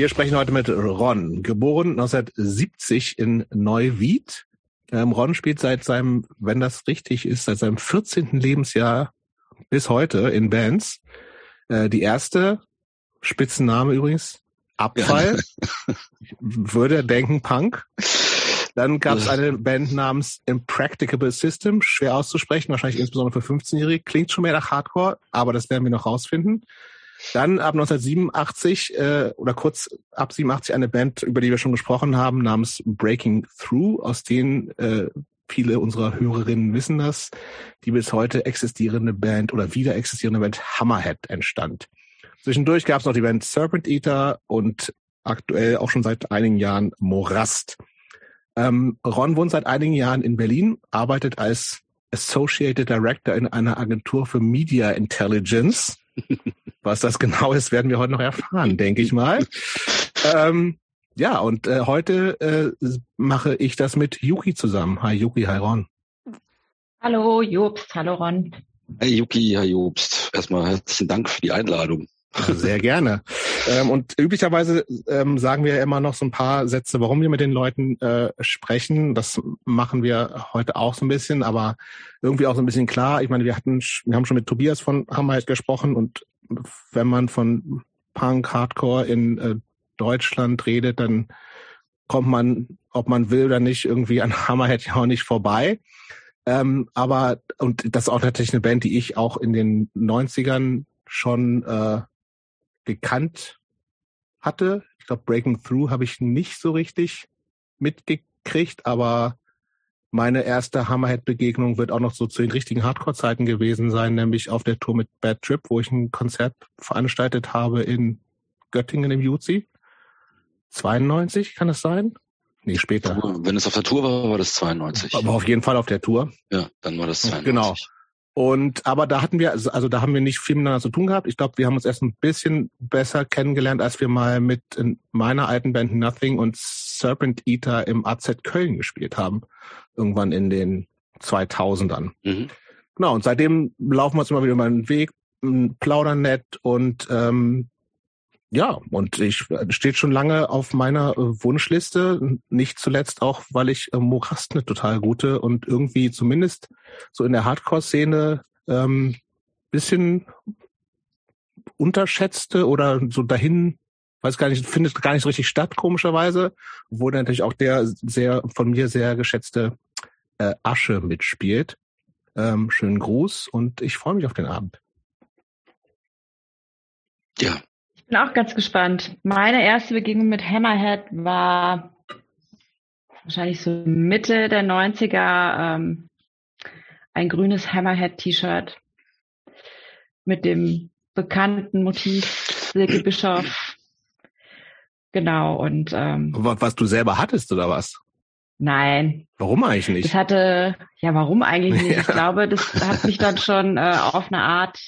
Wir sprechen heute mit Ron, geboren 1970 in Neuwied. Ähm, Ron spielt seit seinem, wenn das richtig ist, seit seinem 14. Lebensjahr bis heute in Bands. Äh, die erste, Spitzenname übrigens, Abfall. Ja. würde denken Punk. Dann gab es eine Band namens Impracticable System, schwer auszusprechen, wahrscheinlich insbesondere für 15-Jährige. Klingt schon mehr nach Hardcore, aber das werden wir noch rausfinden. Dann ab 1987 äh, oder kurz ab 87 eine Band, über die wir schon gesprochen haben, namens Breaking Through, aus denen äh, viele unserer Hörerinnen wissen das, die bis heute existierende Band oder wieder existierende Band Hammerhead entstand. Zwischendurch gab es noch die Band Serpent Eater und aktuell auch schon seit einigen Jahren Morast. Ähm, Ron wohnt seit einigen Jahren in Berlin, arbeitet als Associated Director in einer Agentur für Media Intelligence. Was das genau ist, werden wir heute noch erfahren, denke ich mal. Ähm, ja, und äh, heute äh, mache ich das mit Yuki zusammen. Hi Yuki, hi Ron. Hallo Jobst, hallo Ron. Hey Yuki, hi Jobst. Erstmal herzlichen Dank für die Einladung. Sehr gerne. Ähm, und üblicherweise ähm, sagen wir immer noch so ein paar Sätze, warum wir mit den Leuten äh, sprechen. Das machen wir heute auch so ein bisschen, aber irgendwie auch so ein bisschen klar. Ich meine, wir hatten, wir haben schon mit Tobias von Hammerhead gesprochen und wenn man von Punk, Hardcore in äh, Deutschland redet, dann kommt man, ob man will oder nicht, irgendwie an Hammerhead ja auch nicht vorbei. Ähm, aber, und das ist auch natürlich eine Band, die ich auch in den 90ern schon äh, gekannt hatte. Ich glaube, Breaking Through habe ich nicht so richtig mitgekriegt, aber meine erste Hammerhead-Begegnung wird auch noch so zu den richtigen Hardcore-Zeiten gewesen sein, nämlich auf der Tour mit Bad Trip, wo ich ein Konzert veranstaltet habe in Göttingen im Juzi. 92, kann es sein? Nee, später. Wenn es auf der Tour war, war das 92. Aber auf jeden Fall auf der Tour. Ja, dann war das 92. Genau. Und aber da hatten wir, also, da haben wir nicht viel miteinander zu tun gehabt. Ich glaube, wir haben uns erst ein bisschen besser kennengelernt, als wir mal mit meiner alten Band Nothing und Serpent Eater im AZ Köln gespielt haben. Irgendwann in den 2000ern. Mhm. Genau, und seitdem laufen wir uns immer wieder über den Weg, plaudern nett und ähm, ja, und ich steht schon lange auf meiner äh, Wunschliste, nicht zuletzt auch, weil ich äh, Morast eine total gute und irgendwie zumindest so in der Hardcore-Szene ähm, bisschen unterschätzte oder so dahin, weiß gar nicht, findet gar nicht so richtig statt, komischerweise, wo natürlich auch der sehr von mir sehr geschätzte äh, Asche mitspielt. Ähm, schönen Gruß und ich freue mich auf den Abend. Ja, bin auch ganz gespannt. Meine erste Begegnung mit Hammerhead war wahrscheinlich so Mitte der 90er ähm, ein grünes Hammerhead-T-Shirt mit dem bekannten Motiv Silke Bischof. Genau, und ähm, was, du selber hattest, oder was? Nein. Warum eigentlich nicht? Das hatte, ja, warum eigentlich nicht? Ich glaube, das hat mich dann schon äh, auf eine Art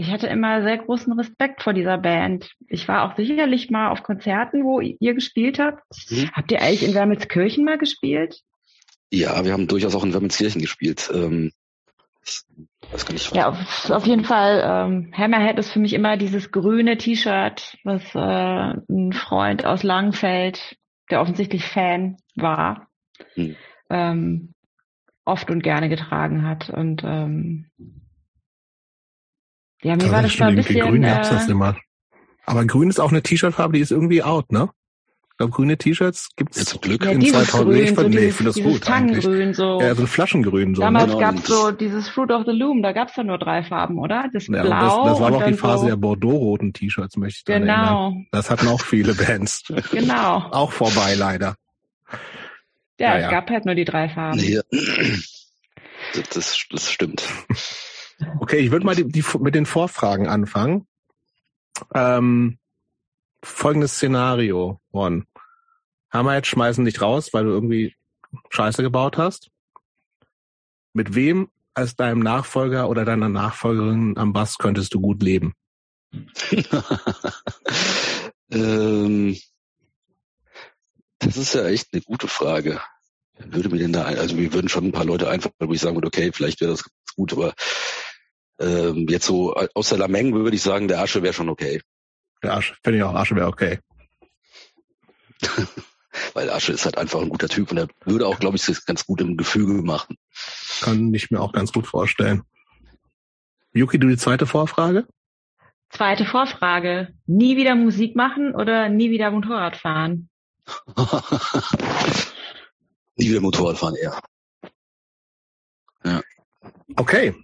ich hatte immer sehr großen Respekt vor dieser Band. Ich war auch sicherlich mal auf Konzerten, wo ihr gespielt habt. Mhm. Habt ihr eigentlich in Wermelskirchen mal gespielt? Ja, wir haben durchaus auch in Wermelskirchen gespielt. Ähm, weiß gar nicht. Ja, auf, auf jeden Fall. Ähm, Hammerhead ist für mich immer dieses grüne T-Shirt, was äh, ein Freund aus Langenfeld, der offensichtlich Fan war, mhm. ähm, oft und gerne getragen hat. Und ähm, ja, mir war das schon ein bisschen... Grün gab's äh, das immer. Aber grün ist auch eine T-Shirt-Farbe, die ist irgendwie out, ne? Ich glaube, grüne T-Shirts gibt's ja, zum Glück ja, in 2000. Grün, ich finde, so nee, find das gut Tangengrün, so. Ja, so ein Flaschengrün. So, Damals ne? gab's so dieses Fruit of the Loom, da gab's ja nur drei Farben, oder? Das ja, Blau. Das, das war doch die Phase so der Bordeaux-roten T-Shirts, möchte ich Genau. Erinnern. Das hatten auch viele Bands. genau. auch vorbei, leider. Ja, ja, es gab halt nur die drei Farben. Nee. Das, das, das stimmt. Okay, ich würde mal die, die, mit den Vorfragen anfangen. Ähm, folgendes Szenario, Ron. Hammer jetzt schmeißen dich raus, weil du irgendwie Scheiße gebaut hast. Mit wem als deinem Nachfolger oder deiner Nachfolgerin am Bass könntest du gut leben? ähm, das ist ja echt eine gute Frage. Würde mir denn da, also mir würden schon ein paar Leute einfach, wo ich sagen würde, okay, vielleicht wäre das gut, aber ähm, jetzt so aus der Lameng würde ich sagen, der Asche wäre schon okay. Der Asche, finde ich auch, Asche wäre okay. Weil Asche ist halt einfach ein guter Typ und er würde auch, glaube ich, das ganz gut im Gefüge machen. Kann ich mir auch ganz gut vorstellen. Yuki, du die zweite Vorfrage? Zweite Vorfrage. Nie wieder Musik machen oder nie wieder Motorrad fahren? nie wieder Motorrad fahren, eher. Ja. Okay.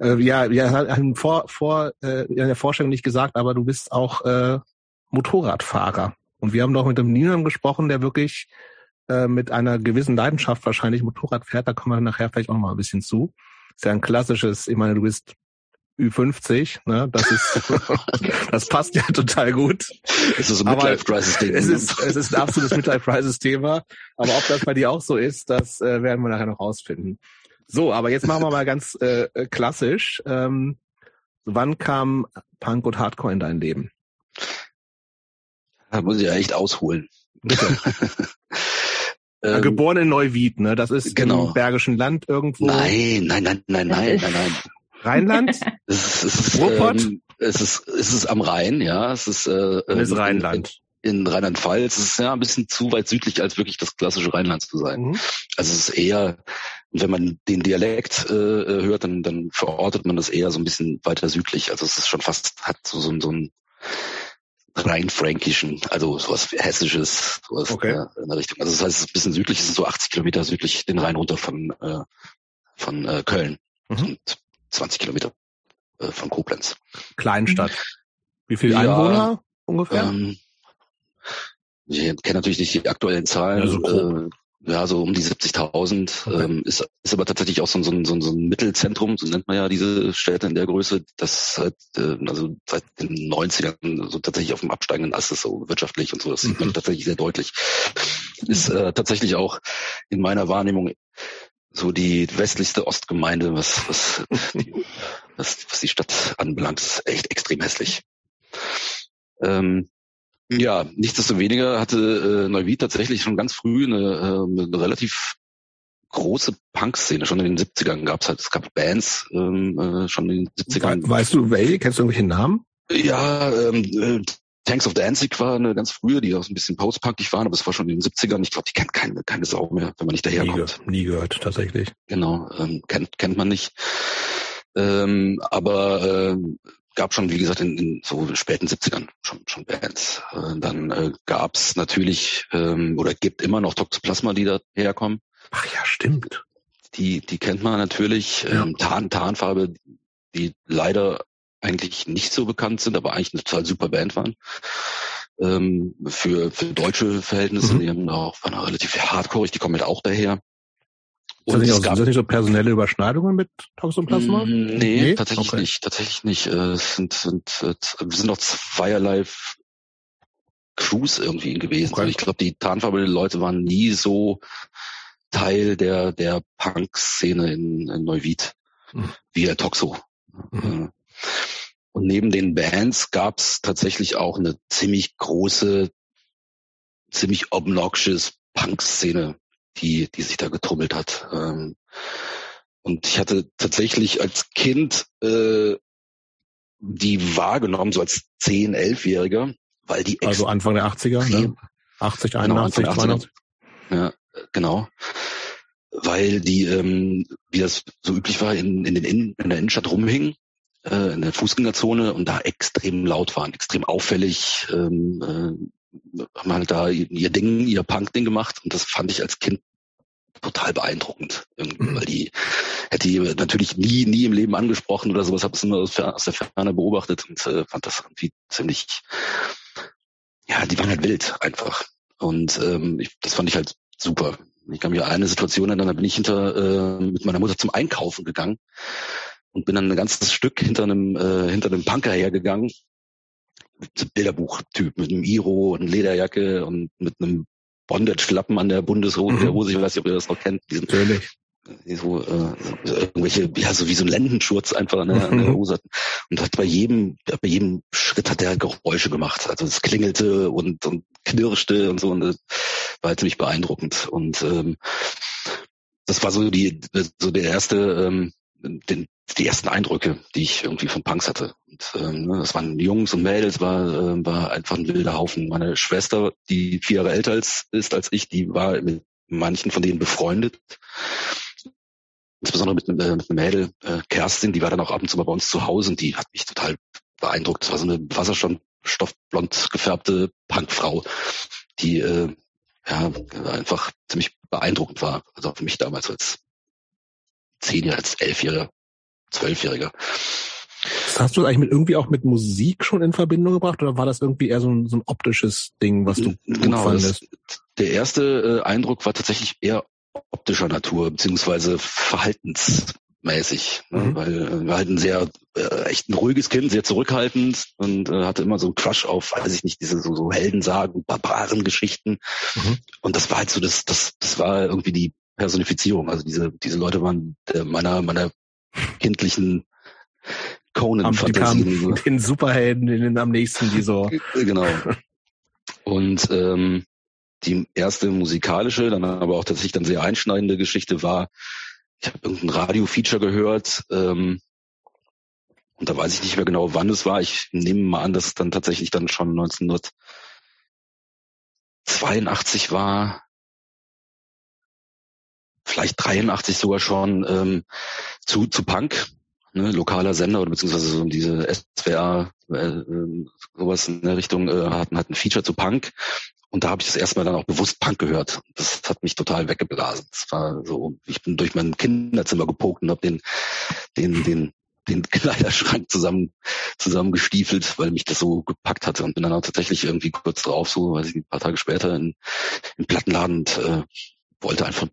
Äh, ja, ja, haben vor, vor äh, in der Vorstellung nicht gesagt, aber du bist auch äh, Motorradfahrer. Und wir haben doch mit dem Niemand gesprochen, der wirklich äh, mit einer gewissen Leidenschaft wahrscheinlich Motorrad fährt. Da kommen wir nachher vielleicht auch noch mal ein bisschen zu. Ist ja ein klassisches, ich meine, du bist Ü50, ne? Das ist, das passt ja total gut. Es ist ein Midlife-Crisis-Thema. Es ist, es ist ein absolutes Midlife-Crisis-Thema. Aber ob das bei dir auch so ist, das äh, werden wir nachher noch rausfinden. So, aber jetzt machen wir mal ganz äh, klassisch. Ähm, wann kam Punk und Hardcore in dein Leben? Da muss ich ja echt ausholen. Bitte. ähm, Geboren in Neuwied, ne? Das ist genau. im Bergischen Land irgendwo. Nein, nein, nein, nein, nein, nein, nein. Rheinland? es ist, es ist, Ruhrpott? Ähm, es ist, es ist am Rhein, ja. Es ist, äh, Dann ist ähm, Rheinland. In, in Rheinland-Pfalz. Es ist ja ein bisschen zu weit südlich, als wirklich das klassische Rheinland zu sein. Mhm. Also es ist eher, wenn man den Dialekt äh, hört, dann, dann verortet man das eher so ein bisschen weiter südlich. Also es ist schon fast, hat so, so, so ein rein fränkischen, also sowas hessisches, sowas okay. äh, in der Richtung. Also das heißt, es ist ein bisschen südlich, es ist so 80 Kilometer südlich den Rhein runter von, äh, von äh, Köln. Mhm. Und 20 Kilometer äh, von Koblenz. Kleinstadt. Wie viele ja, Einwohner ungefähr? Ähm, ich kenne natürlich nicht die aktuellen Zahlen. Also äh, ja, so um die 70.000. Okay. Ähm, ist, ist aber tatsächlich auch so, so, so, so ein Mittelzentrum, so nennt man ja diese Städte in der Größe, das seit, äh, also seit den 90ern so tatsächlich auf dem absteigenden Ast ist, so wirtschaftlich und so. Das sieht man mhm. tatsächlich sehr deutlich. Ist äh, tatsächlich auch in meiner Wahrnehmung so die westlichste Ostgemeinde, was, was, die, was, was die Stadt anbelangt, ist echt extrem hässlich. Ähm, ja, nichtsdestoweniger hatte äh, Neuwied tatsächlich schon ganz früh eine, äh, eine relativ große Punk-Szene. Schon in den 70ern gab es halt, es gab Bands ähm, äh, schon in den 70ern. Weißt du welche? Kennst du irgendwelche Namen? Ja, ähm, äh, Tanks of Danzig war eine ganz frühe, die auch so ein bisschen post-punkig waren, aber es war schon in den 70ern. Ich glaube, die kennt keine, keine Sau mehr, wenn man nicht daherkommt. Nie, nie gehört, tatsächlich. Genau, ähm, kennt, kennt man nicht. Ähm, aber äh, gab schon, wie gesagt, in, in so späten 70ern schon, schon Bands. Äh, dann äh, gab es natürlich ähm, oder gibt immer noch Toxoplasma, die da herkommen. Ach ja, stimmt. Die, die kennt man natürlich. Ja. Ähm, Tarn, Tarnfarbe, die leider eigentlich nicht so bekannt sind, aber eigentlich eine total super Band waren. Ähm, für, für deutsche Verhältnisse, mhm. die haben auch waren auch relativ hardcore, die kommen halt auch daher. Und nicht, auch, sind das nicht so personelle Überschneidungen mit Toxoplasma? Mm, nee, nee? tatsächlich okay. nicht. Tatsächlich nicht. Äh, es sind, sind, sind, sind noch zweierlei Crews irgendwie gewesen. Okay. Also ich glaube, die Tarnfarbe Leute waren nie so Teil der, der Punk-Szene in, in Neuwied, mhm. wie der Toxo. Mhm. Äh, und neben den Bands gab es tatsächlich auch eine ziemlich große, ziemlich obnoxious Punk-Szene, die, die sich da getummelt hat. Ähm, und ich hatte tatsächlich als Kind äh, die wahrgenommen, so als 10-, 11-Jähriger, weil die Also Anfang der 80er, ne? 80, 81, genau, 82. Ja, genau. Weil die, ähm, wie das so üblich war, in, in, den in, in der Innenstadt rumhingen äh, in der Fußgängerzone und da extrem laut waren, extrem auffällig, ähm, äh, haben halt da ihr Ding, ihr Punk-Ding gemacht und das fand ich als Kind total beeindruckend, irgendwie, mhm. weil die hätte ich natürlich nie, nie im Leben angesprochen oder sowas, habe es nur aus, aus, der Ferne beobachtet und äh, fand das irgendwie ziemlich, ja, die waren halt wild einfach und ähm, ich, das fand ich halt super. Ich kann mich an eine Situation erinnern, da bin ich hinter äh, mit meiner Mutter zum Einkaufen gegangen und bin dann ein ganzes Stück hinter einem, äh, hinter einem Punker hergegangen. Bilderbuchtyp mit einem Iro und Lederjacke und mit einem Bondage-Schlappen an der Bundeshose, mhm. der Hose, ich weiß nicht, ob ihr das noch kennt. Diesen, Natürlich. So, äh, irgendwelche, ja, so wie so ein Lendenschurz einfach an der, an der Hose. Und hat bei jedem, bei jedem Schritt hat er Geräusche gemacht. Also es klingelte und, und knirschte und so. Und das war halt ziemlich beeindruckend. Und ähm, das war so die, so der erste ähm, den, die ersten Eindrücke, die ich irgendwie von Punks hatte. Und, ähm, ne, das waren Jungs und Mädels, war, äh, war einfach ein wilder Haufen. Meine Schwester, die vier Jahre älter als, ist als ich, die war mit manchen von denen befreundet. Insbesondere mit, äh, mit einem Mädel, äh, Kerstin, die war dann auch ab und zu mal bei uns zu Hause und die hat mich total beeindruckt. Das war so eine wasserstoffblond gefärbte Punkfrau, die äh, ja einfach ziemlich beeindruckend war. Also für mich damals als Zehnjähriger, als Elfjähriger, Zwölfjähriger. Das hast du eigentlich mit irgendwie auch mit Musik schon in Verbindung gebracht oder war das irgendwie eher so ein, so ein optisches Ding, was du genau, fandest? Das, der erste äh, Eindruck war tatsächlich eher optischer Natur, beziehungsweise verhaltensmäßig, ne? mhm. weil äh, wir halt ein sehr äh, echt ein ruhiges Kind, sehr zurückhaltend und äh, hatte immer so einen Crush auf, weiß ich nicht, diese so, so Heldensagen, Barbaren-Geschichten. Mhm. Und das war halt so, das, das, das war irgendwie die Personifizierung. Also diese, diese Leute waren äh, meiner, meiner kindlichen Conan-Fantasien. Den Superhelden den am nächsten, die so. Genau. Und ähm, die erste musikalische, dann aber auch tatsächlich dann sehr einschneidende Geschichte war, ich habe irgendein Radio-Feature gehört, ähm, und da weiß ich nicht mehr genau, wann es war. Ich nehme mal an, dass es dann tatsächlich dann schon 1982 war, vielleicht 83 sogar schon, ähm, zu, zu Punk ne, lokaler Sender oder beziehungsweise so diese SWR, äh, ähm, sowas in der Richtung äh, hatten ein Feature zu Punk. Und da habe ich das erstmal dann auch bewusst Punk gehört. Das hat mich total weggeblasen. Das war so, ich bin durch mein Kinderzimmer gepokt und habe den, den, den, den Kleiderschrank zusammen zusammengestiefelt, weil mich das so gepackt hatte und bin dann auch tatsächlich irgendwie kurz drauf, so weiß ich ein paar Tage später in, im Plattenladen und äh, wollte einfach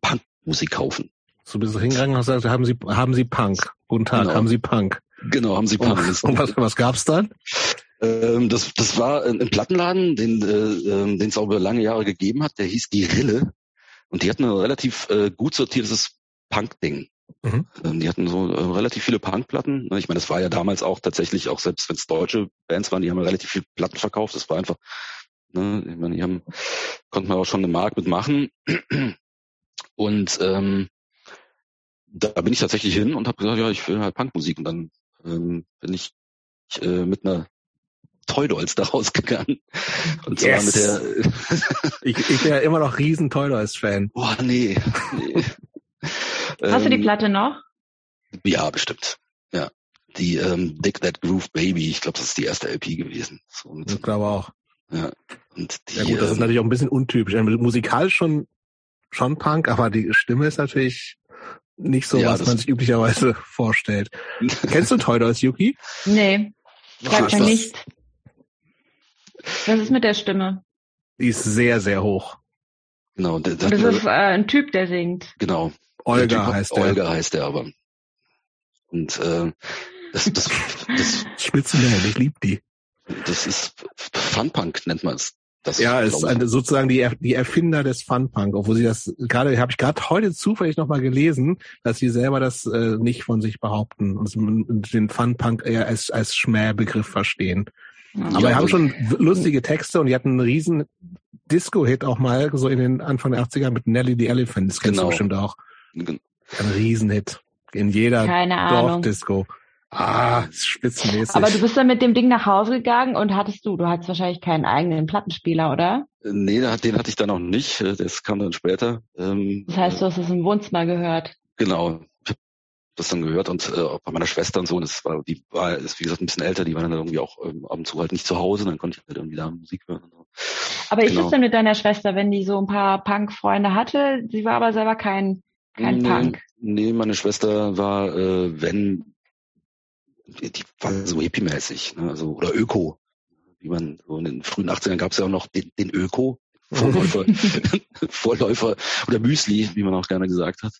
Punkmusik kaufen. So bist du hingegangen und hast gesagt, haben Sie, haben Sie Punk? Guten Tag, genau. haben Sie Punk? Genau, haben Sie Punk. Und, und was, was gab's dann? Ähm, das, das war ein Plattenladen, den äh, ähm, den es auch über lange Jahre gegeben hat. Der hieß Die Rille. Und die hatten ein relativ äh, gut sortiertes Punk-Ding. Mhm. Ähm, die hatten so äh, relativ viele Punkplatten. Ich meine, das war ja damals auch tatsächlich, auch selbst wenn es deutsche Bands waren, die haben ja relativ viele Platten verkauft. Das war einfach, ne, ich meine, die haben, konnte man auch schon eine Mark mitmachen. Und ähm, da bin ich tatsächlich hin und habe gesagt, ja, ich will halt Punkmusik. Und dann ähm, bin ich äh, mit einer Toy Dolls da rausgegangen. Und zwar yes. mit der. ich, ich bin ja immer noch riesen Toy Dolls Fan. Boah, nee. nee. Hast ähm, du die ähm, Platte noch? Ja, bestimmt. Ja. Die ähm, Dick That Groove Baby, ich glaube, das ist die erste LP gewesen. So ich glaube auch. Ja. Und die, ja gut, das ist ähm, natürlich auch ein bisschen untypisch. Musikalisch schon schon Punk, aber die Stimme ist natürlich nicht so, ja, was man sich üblicherweise vorstellt. Kennst du Toy Dolls, Yuki? Nee, sagt ja nicht. Was ist mit der Stimme? Die ist sehr, sehr hoch. Genau. Das, das ist äh, ein Typ, der singt. Genau. Olga typ, heißt der. Olga heißt der aber. Und äh, das, das, das Spitzennamen, ich lieb die. Das ist Funpunk nennt man es. Das ja, ist eine, sozusagen die, die Erfinder des Funpunk, obwohl sie das gerade, habe ich gerade heute zufällig nochmal gelesen, dass sie selber das äh, nicht von sich behaupten und den Funpunk eher als, als Schmähbegriff verstehen. Ja, Aber wir haben schon lustige Texte und die hatten einen riesen Disco-Hit auch mal, so in den Anfang der 80er mit Nelly the Elephant. Das kennst genau. du bestimmt auch. Ein Riesenhit. In jeder Dorfdisco. Ah, spitzenmäßig. Aber du bist dann mit dem Ding nach Hause gegangen und hattest du, du hattest wahrscheinlich keinen eigenen Plattenspieler, oder? Nee, den hatte ich dann noch nicht. Das kam dann später. Ähm, das heißt, du hast es im Wohnzimmer gehört? Genau. Ich habe das dann gehört und äh, auch bei meiner Schwester und so, das war, die war, ist wie gesagt ein bisschen älter, die war dann irgendwie auch ähm, ab und zu halt nicht zu Hause, dann konnte ich halt irgendwie da Musik hören. Aber genau. ist denn mit deiner Schwester, wenn die so ein paar Punk-Freunde hatte? Sie war aber selber kein, kein nee, Punk. Nee, meine Schwester war, äh, wenn die waren so hippie-mäßig, ne? also, oder Öko. Wie man so in den frühen 80ern gab es ja auch noch den, den Öko, Vorläufer, Vorläufer oder Müsli, wie man auch gerne gesagt hat.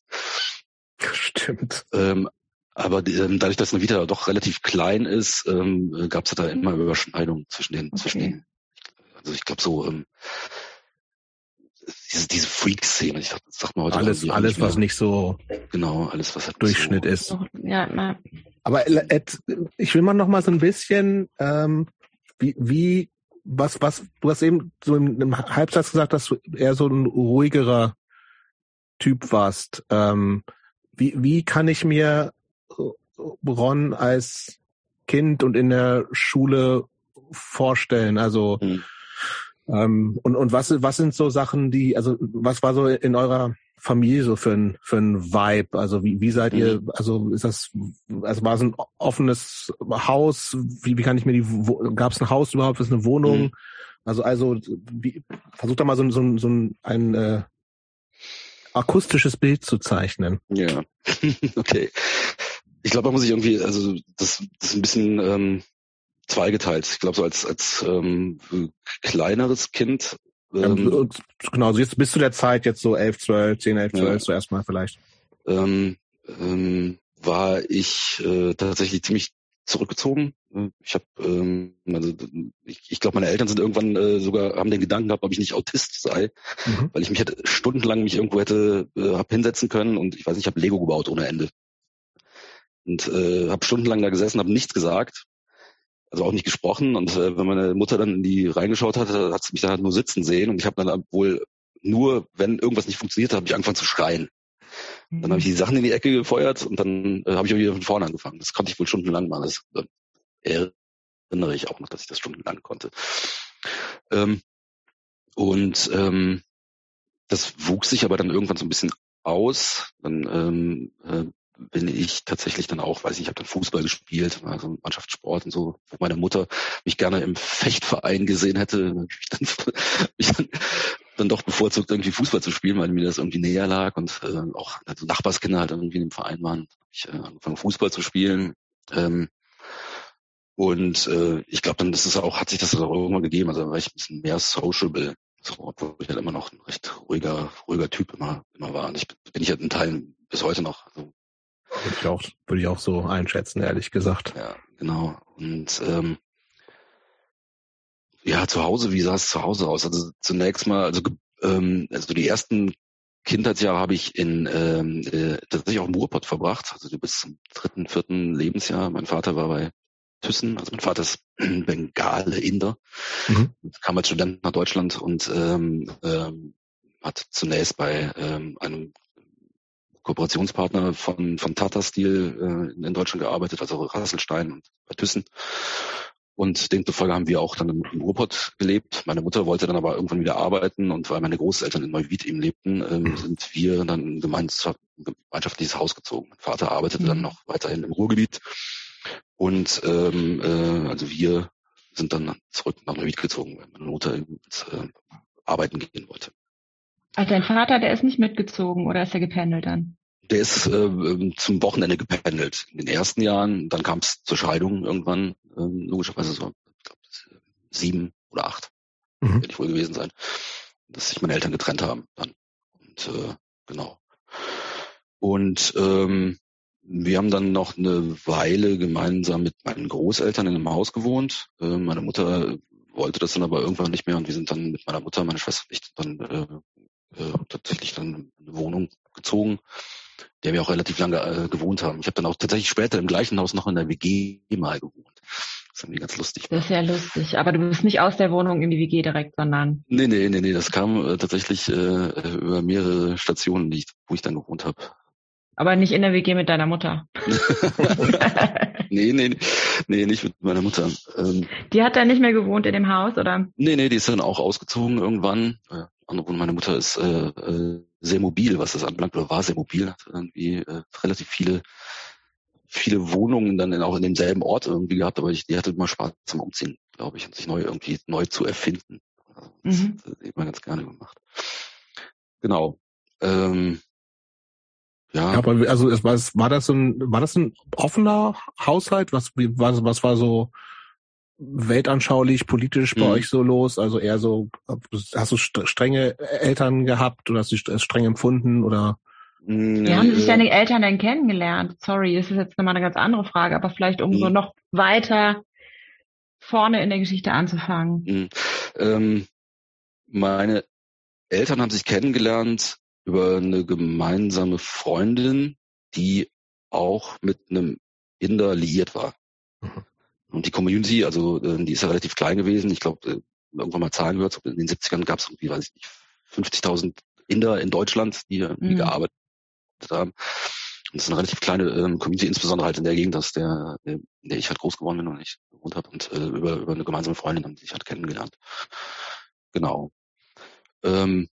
Stimmt. Ähm, aber ähm, dadurch, dass Navita doch relativ klein ist, ähm, gab es da immer Überschneidungen zwischen den, okay. zwischen den. Also ich glaube so ähm, diese, diese Freak-Szene. Ich das sagt man heute alles, alles was nicht so genau, alles was halt Durchschnitt so, ist. Ja, na. Aber Ed, ich will mal noch mal so ein bisschen, ähm, wie, wie, was, was, du hast eben so in einem Halbsatz gesagt, dass du eher so ein ruhigerer Typ warst. Ähm, wie, wie kann ich mir Ron als Kind und in der Schule vorstellen? Also mhm. ähm, und und was was sind so Sachen, die also was war so in eurer Familie so für ein für ein Vibe? Also wie wie seid ihr? Mhm. Also ist das also war es ein offenes Haus? Wie wie kann ich mir die gab es ein Haus überhaupt? Ist eine Wohnung? Mhm. Also also wie, versucht da mal so, so, so ein, ein äh, akustisches Bild zu zeichnen. Ja, okay. Ich glaube, man muss sich irgendwie, also das, das ist ein bisschen ähm, zweigeteilt. Ich glaube, so als als ähm, kleineres Kind. Ähm, genau, so jetzt bis zu der Zeit, jetzt so 11, 12, 10, 11, 12, ja. so erstmal vielleicht. Ähm, ähm, war ich äh, tatsächlich ziemlich zurückgezogen. Ich habe, ähm, also ich, ich glaube, meine Eltern sind irgendwann äh, sogar haben den Gedanken gehabt, ob ich nicht Autist sei, mhm. weil ich mich hätte stundenlang mich irgendwo hätte äh, hab hinsetzen können und ich weiß nicht, ich habe Lego gebaut ohne Ende und äh, habe stundenlang da gesessen, habe nichts gesagt, also auch nicht gesprochen und äh, wenn meine Mutter dann in die reingeschaut hat, hat sie mich dann halt nur sitzen sehen und ich habe dann wohl nur, wenn irgendwas nicht funktioniert hat, habe ich angefangen zu schreien. Dann habe ich die Sachen in die Ecke gefeuert und dann äh, habe ich auch wieder von vorne angefangen. Das konnte ich wohl stundenlang machen. Das äh, erinnere ich auch noch, dass ich das stundenlang konnte. Ähm, und ähm, das wuchs sich aber dann irgendwann so ein bisschen aus. Dann ähm, äh, bin ich tatsächlich dann auch, weiß ich, ich habe dann Fußball gespielt, also Mannschaftssport und so, wo meine Mutter mich gerne im Fechtverein gesehen hätte, mich dann, mich dann dann doch bevorzugt, irgendwie Fußball zu spielen, weil mir das irgendwie näher lag und äh, auch also Nachbarskinder halt irgendwie in dem Verein waren. Ich äh, angefangen Fußball zu spielen. Ähm, und äh, ich glaube dann, das ist auch, hat sich das auch irgendwann gegeben. Also war ich ein bisschen mehr sociable, so, obwohl ich halt immer noch ein recht ruhiger, ruhiger Typ immer, immer war. Und ich bin ich halt in Teilen bis heute noch. Also, würde ich auch, würde ich auch so einschätzen, ehrlich gesagt. Ja, genau. Und ähm, ja, zu Hause, wie sah es zu Hause aus? Also zunächst mal, also, ähm, also die ersten Kindheitsjahre habe ich in ähm, äh, tatsächlich auch im Ruhrpott verbracht, also bis zum dritten, vierten Lebensjahr. Mein Vater war bei Thyssen, also mein Vater ist Bengale, Inder, mhm. kam als Student nach Deutschland und ähm, ähm, hat zunächst bei ähm, einem Kooperationspartner von, von Tata Steel äh, in Deutschland gearbeitet, also Rasselstein und bei Thyssen. Und demzufolge haben wir auch dann im Ruhrpott gelebt. Meine Mutter wollte dann aber irgendwann wieder arbeiten und weil meine Großeltern in Neuwied eben lebten, ähm, mhm. sind wir dann ein gemeinschaftliches Haus gezogen. Mein Vater arbeitete mhm. dann noch weiterhin im Ruhrgebiet und ähm, äh, also wir sind dann zurück nach Neuwied gezogen, weil meine Mutter eben äh, arbeiten gehen wollte. Also dein Vater, der ist nicht mitgezogen oder ist er gependelt dann? Der ist äh, zum Wochenende gependelt. In den ersten Jahren, dann kam es zur Scheidung irgendwann, äh, logischerweise so, ich glaube, sieben oder acht, mhm. werde ich wohl gewesen sein, dass sich meine Eltern getrennt haben dann. Und äh, genau. Und ähm, wir haben dann noch eine Weile gemeinsam mit meinen Großeltern in einem Haus gewohnt. Äh, meine Mutter wollte das dann aber irgendwann nicht mehr und wir sind dann mit meiner Mutter, meine Schwester und ich dann äh, äh, tatsächlich dann eine Wohnung gezogen der wir auch relativ lange äh, gewohnt haben. Ich habe dann auch tatsächlich später im gleichen Haus noch in der WG mal gewohnt. Das ist irgendwie ganz lustig. Das ist ja lustig. Aber du bist nicht aus der Wohnung in die WG direkt, sondern. Nee, nee, nee, nee. Das kam äh, tatsächlich äh, über mehrere Stationen, die ich, wo ich dann gewohnt habe. Aber nicht in der WG mit deiner Mutter. nee, nee, nee, nicht mit meiner Mutter. Ähm, die hat dann nicht mehr gewohnt in dem Haus, oder? Nee, nee, die ist dann auch ausgezogen irgendwann. Äh, meine Mutter ist äh, äh, sehr mobil, was das anbelangt, oder war sehr mobil, hat irgendwie äh, relativ viele viele Wohnungen dann auch in demselben Ort irgendwie gehabt, aber ich, die hatte immer Spaß zum Umziehen, glaube ich, und sich neu irgendwie neu zu erfinden. Das mhm. hat sie immer ganz gerne gemacht. Genau. Ähm, ja. ja. aber also es war, war das ein war das ein offener Haushalt? Was was was war so weltanschaulich, politisch bei mhm. euch so los? Also eher so, hast du strenge Eltern gehabt oder hast du es streng empfunden oder? Wie haben sich deine Eltern denn kennengelernt? Sorry, das ist jetzt nochmal eine ganz andere Frage, aber vielleicht um mhm. so noch weiter vorne in der Geschichte anzufangen. Mhm. Ähm, meine Eltern haben sich kennengelernt über eine gemeinsame Freundin, die auch mit einem Inder liiert war. Mhm. Und die Community, also äh, die ist ja relativ klein gewesen. Ich glaube, äh, irgendwann mal Zahlen gehört, in den 70ern gab es irgendwie, weiß ich nicht, 50.000 Inder in Deutschland, die, die mhm. gearbeitet haben. Und es ist eine relativ kleine ähm, Community, insbesondere halt in der Gegend, dass der, in der ich halt groß geworden bin und ich gewohnt habe und äh, über, über eine gemeinsame Freundin haben sich halt kennengelernt. Genau. Ähm,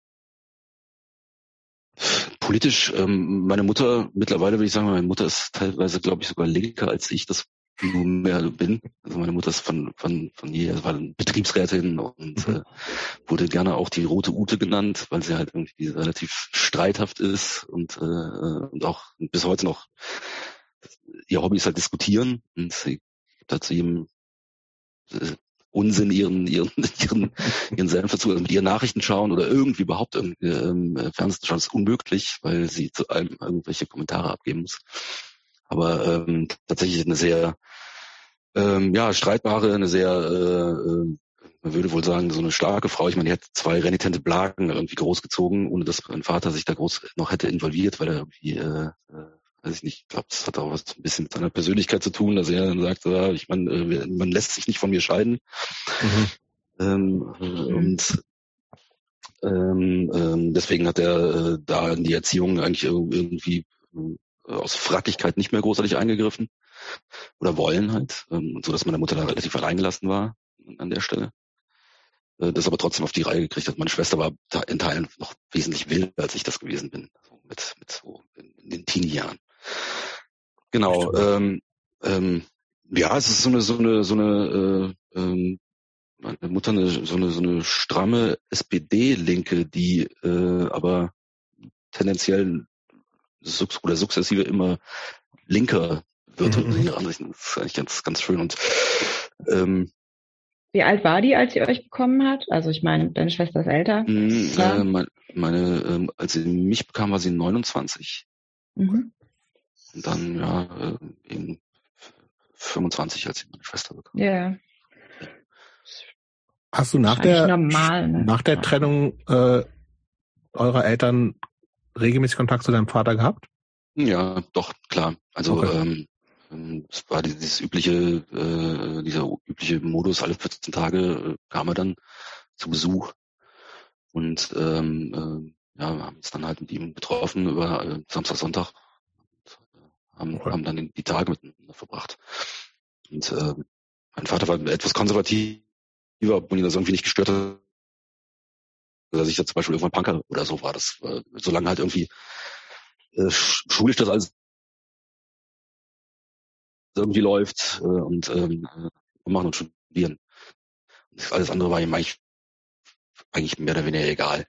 politisch, ähm, meine Mutter, mittlerweile würde ich sagen, meine Mutter ist teilweise, glaube ich, sogar linker, als ich das nunmehr bin. Also meine Mutter ist von, von, von je, also war Betriebsrätin und mhm. äh, wurde gerne auch die rote Ute genannt, weil sie halt irgendwie relativ streithaft ist und, äh, und auch bis heute noch ihr Hobby ist halt diskutieren und sie gibt halt zu jedem äh, Unsinn ihren, ihren, ihren, ihren Senf dazu, also mit ihren Nachrichten schauen oder irgendwie überhaupt irgendwie, ähm, Fernsehen schauen, ist unmöglich, weil sie zu allem irgendwelche Kommentare abgeben muss. Aber ähm, tatsächlich eine sehr ähm, ja, streitbare, eine sehr, äh, äh, man würde wohl sagen, so eine starke Frau. Ich meine, die hat zwei renitente Blagen irgendwie großgezogen, ohne dass mein Vater sich da groß noch hätte involviert, weil er irgendwie äh, äh, weiß ich nicht, ich glaube, das hat auch was ein bisschen mit seiner Persönlichkeit zu tun, dass er dann sagt, ja, ich meine, äh, man lässt sich nicht von mir scheiden. Mhm. Ähm, mhm. Und ähm, ähm, deswegen hat er äh, da in die Erziehung eigentlich irgendwie äh, aus Frackigkeit nicht mehr großartig eingegriffen oder wollen halt, ähm, so dass meine Mutter da relativ allein gelassen war an der Stelle. Äh, das aber trotzdem auf die Reihe gekriegt hat. Meine Schwester war in Teilen noch wesentlich wilder, als ich das gewesen bin, also mit, mit so in, in den Teenie-Jahren. Genau. Ähm, ähm, ja, es ist so eine, so eine, so eine, äh, ähm, meine Mutter eine, so eine, so eine stramme SPD-Linke, die äh, aber tendenziell oder sukzessive immer linker wird mhm. in ihre Ansichten. Das ist eigentlich ganz, ganz schön. Und ähm, wie alt war die, als sie euch bekommen hat? Also ich meine, deine Schwester ist älter. Mh, äh, meine, meine ähm, als sie mich bekam, war sie 29. Mhm. Und dann, ja, äh, eben 25, als ich meine Schwester bekam. Ja. Yeah. Hast du nach der, normal, ne? nach der Trennung äh, eurer Eltern regelmäßig Kontakt zu deinem Vater gehabt? Ja, doch, klar. Also okay. ähm es war dieses übliche, äh, dieser übliche Modus, alle 14 Tage äh, kam er dann zu Besuch. Und ähm, äh, ja, wir haben uns dann halt mit ihm getroffen über äh, Samstag, Sonntag haben, okay. haben dann die Tage miteinander verbracht. Und äh, mein Vater war etwas konservativer, obwohl ihn das irgendwie nicht gestört hat, dass ich da zum Beispiel irgendwann Punker oder so war. Das, äh, solange halt irgendwie äh, schulisch das alles irgendwie läuft äh, und ähm, äh, machen und studieren. Und alles andere war ihm eigentlich, eigentlich mehr oder weniger egal.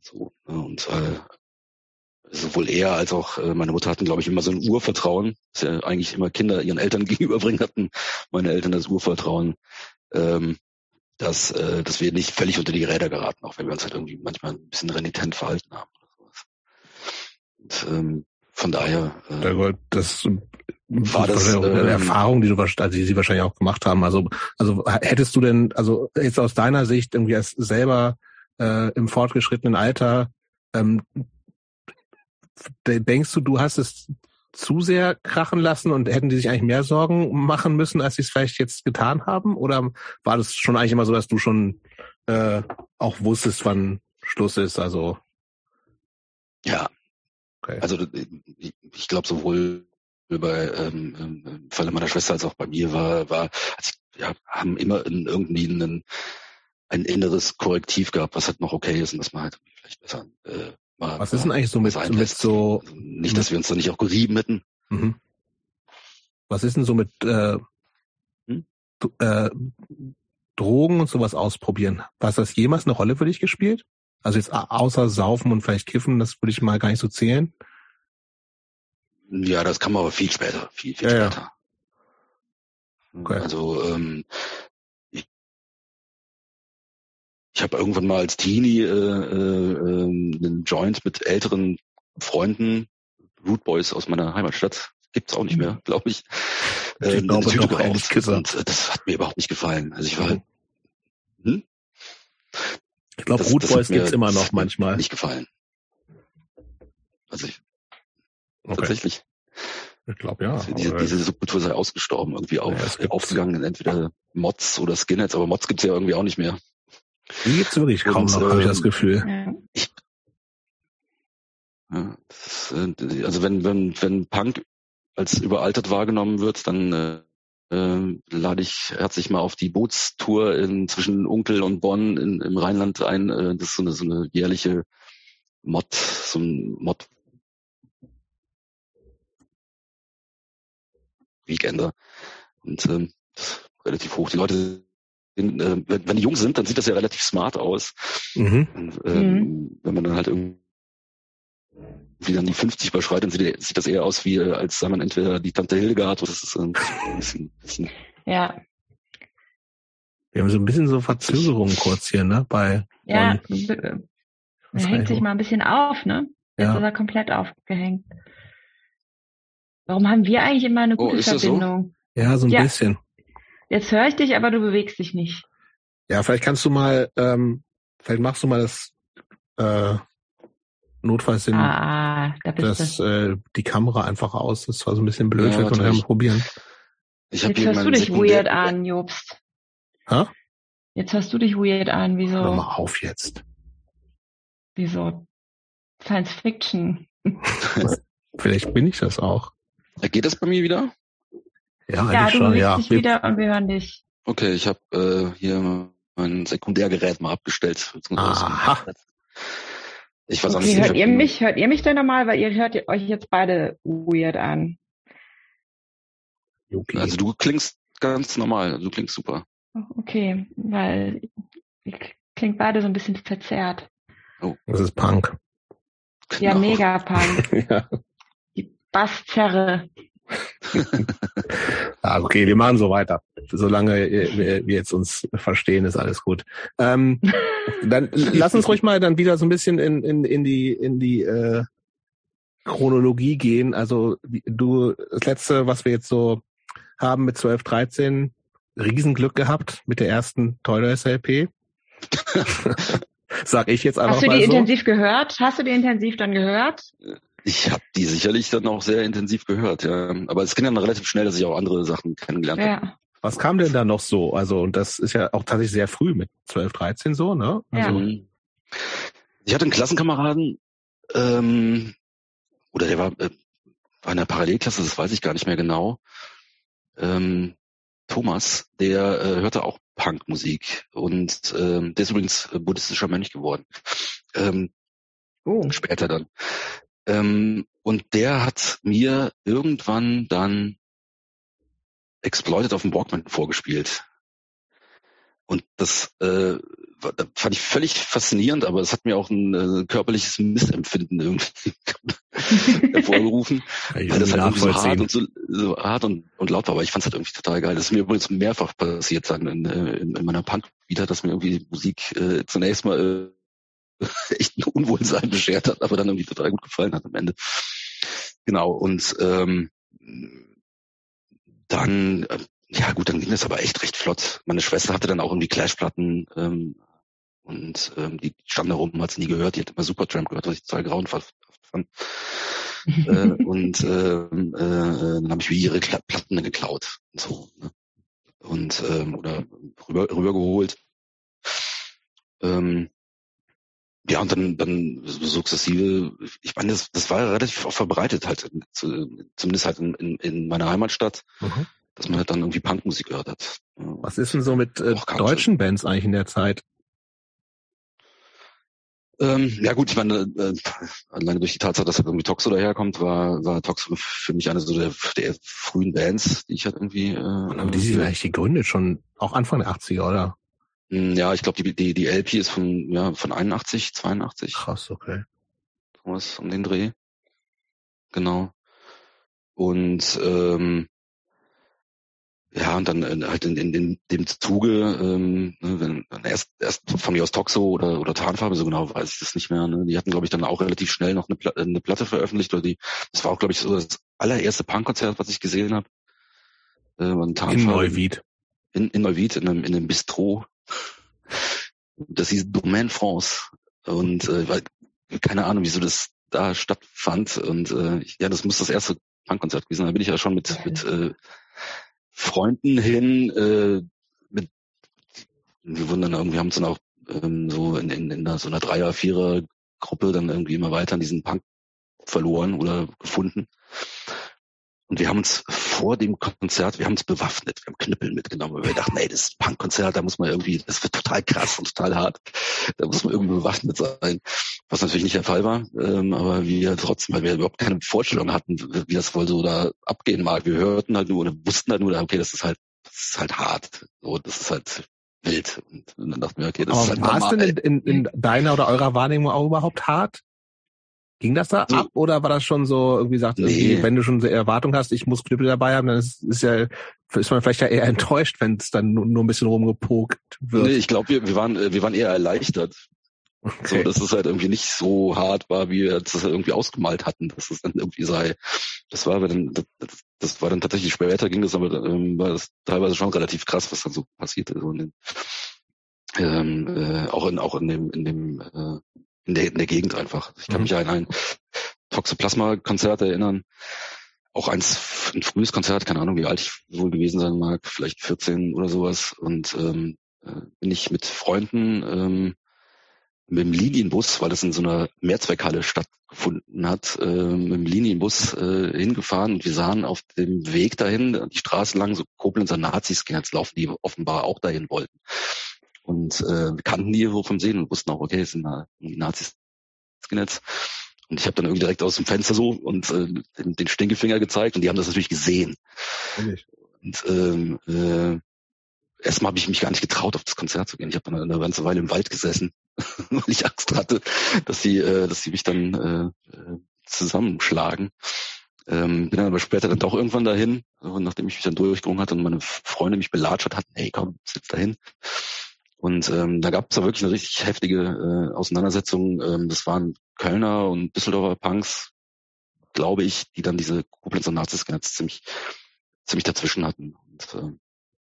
So, ne, und äh, sowohl er als auch äh, meine Mutter hatten, glaube ich, immer so ein Urvertrauen, dass ja eigentlich immer Kinder ihren Eltern gegenüberbringen hatten. Meine Eltern das Urvertrauen, ähm, dass, äh, dass wir nicht völlig unter die Räder geraten, auch wenn wir uns halt irgendwie manchmal ein bisschen renitent verhalten haben. Und, ähm, von daher. Äh, das war das eine ähm, Erfahrung, die du also die sie wahrscheinlich auch gemacht haben. Also, also hättest du denn, also jetzt aus deiner Sicht irgendwie als selber äh, im fortgeschrittenen Alter ähm, denkst du, du hast es zu sehr krachen lassen und hätten die sich eigentlich mehr Sorgen machen müssen, als sie es vielleicht jetzt getan haben? Oder war das schon eigentlich immer so, dass du schon äh, auch wusstest, wann Schluss ist? Also ja, okay. also ich, ich glaube sowohl bei ähm, im Falle meiner Schwester als auch bei mir war, war also ja, haben immer in irgendwie einen, ein inneres Korrektiv gehabt, was halt noch okay ist und was man halt vielleicht besser äh, Mal, Was ist denn eigentlich so mit, mit so... Also nicht, dass wir uns da nicht auch gerieben hätten. Mhm. Was ist denn so mit äh, hm? äh, Drogen und sowas ausprobieren? Was das jemals eine Rolle für dich gespielt? Also jetzt außer Saufen und vielleicht Kiffen, das würde ich mal gar nicht so zählen. Ja, das kam aber viel später, viel, viel ja, später. Ja. Okay. Also ähm, ich habe irgendwann mal als Teenie äh, äh, ähm, einen Joint mit älteren Freunden, Root Boys aus meiner Heimatstadt, gibt's auch nicht mehr, glaube ich. Äh, ich glaube, Tüte geraucht. Und äh, das hat mir überhaupt nicht gefallen. Also ich war mhm. hm? Ich glaube, Root Boys gibt's immer noch manchmal. Nicht gefallen. Also ich, okay. tatsächlich. Ich glaube ja. Also diese, diese Subkultur sei ausgestorben, irgendwie auf, ja, aufgegangen, entweder Mods oder Skinheads, aber Mods gibt's ja irgendwie auch nicht mehr. Die gibt's wirklich kaum noch, habe ich das Gefühl. Ich, ja, Das, also wenn, wenn, wenn Punk als überaltert wahrgenommen wird, dann äh, äh, lade ich herzlich mal auf die Bootstour in, zwischen Unkel und Bonn in, im Rheinland ein. Äh, das ist so eine, so eine jährliche Mod, so ein Mod Weekender. Und ähm, relativ hoch. Die Leute, sind, äh, wenn die jung sind, dann sieht das ja relativ smart aus. Mhm. Und, ähm, mhm. Wenn man dann halt irgendwie wie dann die 50 überschreitet, sieht, sieht das eher aus wie, äh, als sei man entweder die Tante Hildegard oder das ist ein bisschen, bisschen Ja. Wir haben so ein bisschen so Verzögerungen kurz hier, ne? Bei ja, er hängt sich mal ein bisschen auf, ne? Jetzt ja. ist er komplett aufgehängt. Warum haben wir eigentlich immer eine oh, gute oh, Verbindung? So? Ja, so ein ja. bisschen. Jetzt höre ich dich, aber du bewegst dich nicht. Ja, vielleicht kannst du mal, ähm, vielleicht machst du mal das äh, notfalls in ah, da das, äh, die Kamera einfach aus. Das war so ein bisschen blöd, ja, wir können mal probieren. Ich Jetzt hörst du dich weird an, Jobst. Hä? Jetzt hörst du dich weird an, wieso? Hör mal auf jetzt. Wieso? Science Fiction. Vielleicht bin ich das auch. Geht das bei mir wieder? Ja, ja du schon, ja. dich wieder und wir hören dich. Okay, ich habe äh, hier mein Sekundärgerät mal abgestellt. Aha. Ich weiß okay, nicht, hört ihr mich, hört ihr mich denn normal, weil ihr hört euch jetzt beide weird an. Okay. Also du klingst ganz normal, du klingst super. Okay, weil ihr klingt beide so ein bisschen verzerrt. Oh. Das ist Punk. Ja, genau. mega Punk. ja. Die Basszerre. ah, okay, wir machen so weiter. Solange wir jetzt uns verstehen, ist alles gut. Ähm, dann lass uns ruhig mal dann wieder so ein bisschen in, in, in die, in die äh, Chronologie gehen. Also du, das letzte, was wir jetzt so haben mit 12, 13, Riesenglück gehabt mit der ersten Toyless LP. Sag ich jetzt einfach Hast du die so. intensiv gehört? Hast du die intensiv dann gehört? Ich habe die sicherlich dann auch sehr intensiv gehört, ja. Aber es ging dann relativ schnell, dass ich auch andere Sachen kennengelernt ja. habe. Was kam denn da noch so? Also, und das ist ja auch tatsächlich sehr früh mit 12, 13 so, ne? Also, ja. Ich hatte einen Klassenkameraden, ähm, oder der war, äh, war in der Parallelklasse, das weiß ich gar nicht mehr genau. Ähm, Thomas, der äh, hörte auch Punkmusik und ähm, der ist übrigens buddhistischer Mönch geworden. Ähm, oh. Später dann. Ähm, und der hat mir irgendwann dann Exploited auf dem Walkman vorgespielt. Und das äh, fand ich völlig faszinierend, aber es hat mir auch ein äh, körperliches Missempfinden irgendwie hervorgerufen, weil das halt irgendwie so hart und so, so hart und, und laut war. Aber ich fand es halt irgendwie total geil. Das ist mir übrigens mehrfach passiert dann in, in, in meiner Punk wieder, dass mir irgendwie Musik äh, zunächst mal äh, echt ein Unwohlsein beschert hat, aber dann irgendwie total gut gefallen hat am Ende. Genau, und ähm, dann, äh, ja gut, dann ging das aber echt recht flott. Meine Schwester hatte dann auch irgendwie Clash-Platten ähm, und ähm, die stand da rum, hat sie nie gehört, die hat immer Supertramp gehört, was ich total grauenhaft fand. äh, und ähm, äh, dann habe ich wie ihre Platten geklaut und so. Ne? Und ähm, oder rüber, rübergeholt. Ähm, ja, und dann, dann sukzessive, ich meine, das, das war relativ auch verbreitet halt, zumindest halt in, in, in meiner Heimatstadt, mhm. dass man halt dann irgendwie Punkmusik gehört hat. Was ist denn so mit äh, deutschen Bands eigentlich in der Zeit? Ähm, ja gut, ich meine, äh, alleine durch die Tatsache, dass halt irgendwie Toxo daherkommt, war, war Toxo für mich eine so der, der frühen Bands, die ich halt irgendwie... Äh, Aber die sind eigentlich gegründet schon auch Anfang der 80er, oder? Hm, ja, ich glaube, die, die, die LP ist von, ja, von 81, 82. Krass, okay. Was um den Dreh. Genau. Und ähm, ja, und dann äh, halt in, in, in dem Zuge, ähm, ne, wenn, erst, erst von mir aus Toxo oder, oder Tarnfarbe, so genau weiß ich das nicht mehr. Ne? Die hatten, glaube ich, dann auch relativ schnell noch eine, Pla eine Platte veröffentlicht. Oder die, das war auch, glaube ich, so das allererste Punkkonzert, was ich gesehen habe. Äh, in Neuwied. In, in Neuwied, in einem, in einem Bistro das hieß Domaine France. Und äh, weil, keine Ahnung, wieso das da stattfand. Und äh, ja, das muss das erste Punkkonzert gewesen sein. Da bin ich ja schon mit, mit äh, Freunden hin, äh, mit wir wurden dann irgendwie, haben uns dann auch ähm, so in, in, in so einer Dreier-, Vierer-Gruppe dann irgendwie immer weiter an diesen Punk verloren oder gefunden. Und wir haben uns vor dem Konzert, wir haben uns bewaffnet, wir haben Knüppel mitgenommen, weil wir dachten, ey, das ist ein Punkkonzert, da muss man irgendwie, das wird total krass und total hart, da muss man irgendwie bewaffnet sein. Was natürlich nicht der Fall war, ähm, aber wir trotzdem, weil wir überhaupt keine Vorstellung hatten, wie das wohl so da abgehen mag. Wir hörten halt nur oder wussten halt nur, okay, das ist halt, das ist halt hart, so, das ist halt wild. Und, dann dachten wir, okay, das aber ist halt war es denn in, in, in deiner oder eurer Wahrnehmung auch überhaupt hart? Ging das da ab oder war das schon so irgendwie sagt, nee. wenn du schon so Erwartung hast, ich muss Knüppel dabei haben, dann ist, ist ja ist man vielleicht ja eher enttäuscht, wenn es dann nur, nur ein bisschen rumgepokt wird. Nee, ich glaube, wir, wir waren wir waren eher erleichtert. Okay. So, dass es halt irgendwie nicht so hart war, wie wir es irgendwie ausgemalt hatten, dass es dann irgendwie sei. Das war aber dann, das, das war dann tatsächlich später ging das, aber ähm, war das teilweise schon relativ krass, was dann so passierte. So in den, ähm, äh, auch in auch in dem in dem äh, in der, in der Gegend einfach. Ich kann mhm. mich an ein Toxoplasma-Konzert erinnern. Auch eins, ein frühes Konzert, keine Ahnung, wie alt ich wohl gewesen sein mag, vielleicht 14 oder sowas. Und ähm, äh, bin ich mit Freunden ähm, mit dem Linienbus, weil das in so einer Mehrzweckhalle stattgefunden hat, äh, mit dem Linienbus äh, hingefahren und wir sahen auf dem Weg dahin, die Straße lang, so Koblenzer Nazis jetzt laufen, die offenbar auch dahin wollten. Und äh, wir kannten die wo vom Sehen und wussten auch, okay, es sind die Nazis Skinheads. Und ich habe dann irgendwie direkt aus dem Fenster so und äh, den, den Stinkefinger gezeigt und die haben das natürlich gesehen. Okay. Und ähm, äh, erstmal habe ich mich gar nicht getraut, auf das Konzert zu gehen. Ich habe dann eine ganze Weile im Wald gesessen, weil ich Angst hatte, dass sie, äh, dass sie mich dann äh, äh, zusammenschlagen. Ähm, bin dann aber später dann doch irgendwann dahin, nachdem ich mich dann durchgerungen hatte und meine Freunde mich belatscht hatten, hey komm, sitz dahin. Und ähm, da gab es da wirklich eine richtig heftige äh, Auseinandersetzung. Ähm, das waren Kölner und Düsseldorfer Punks, glaube ich, die dann diese Koblenzer Nazis jetzt ziemlich, ziemlich dazwischen hatten. Und, äh,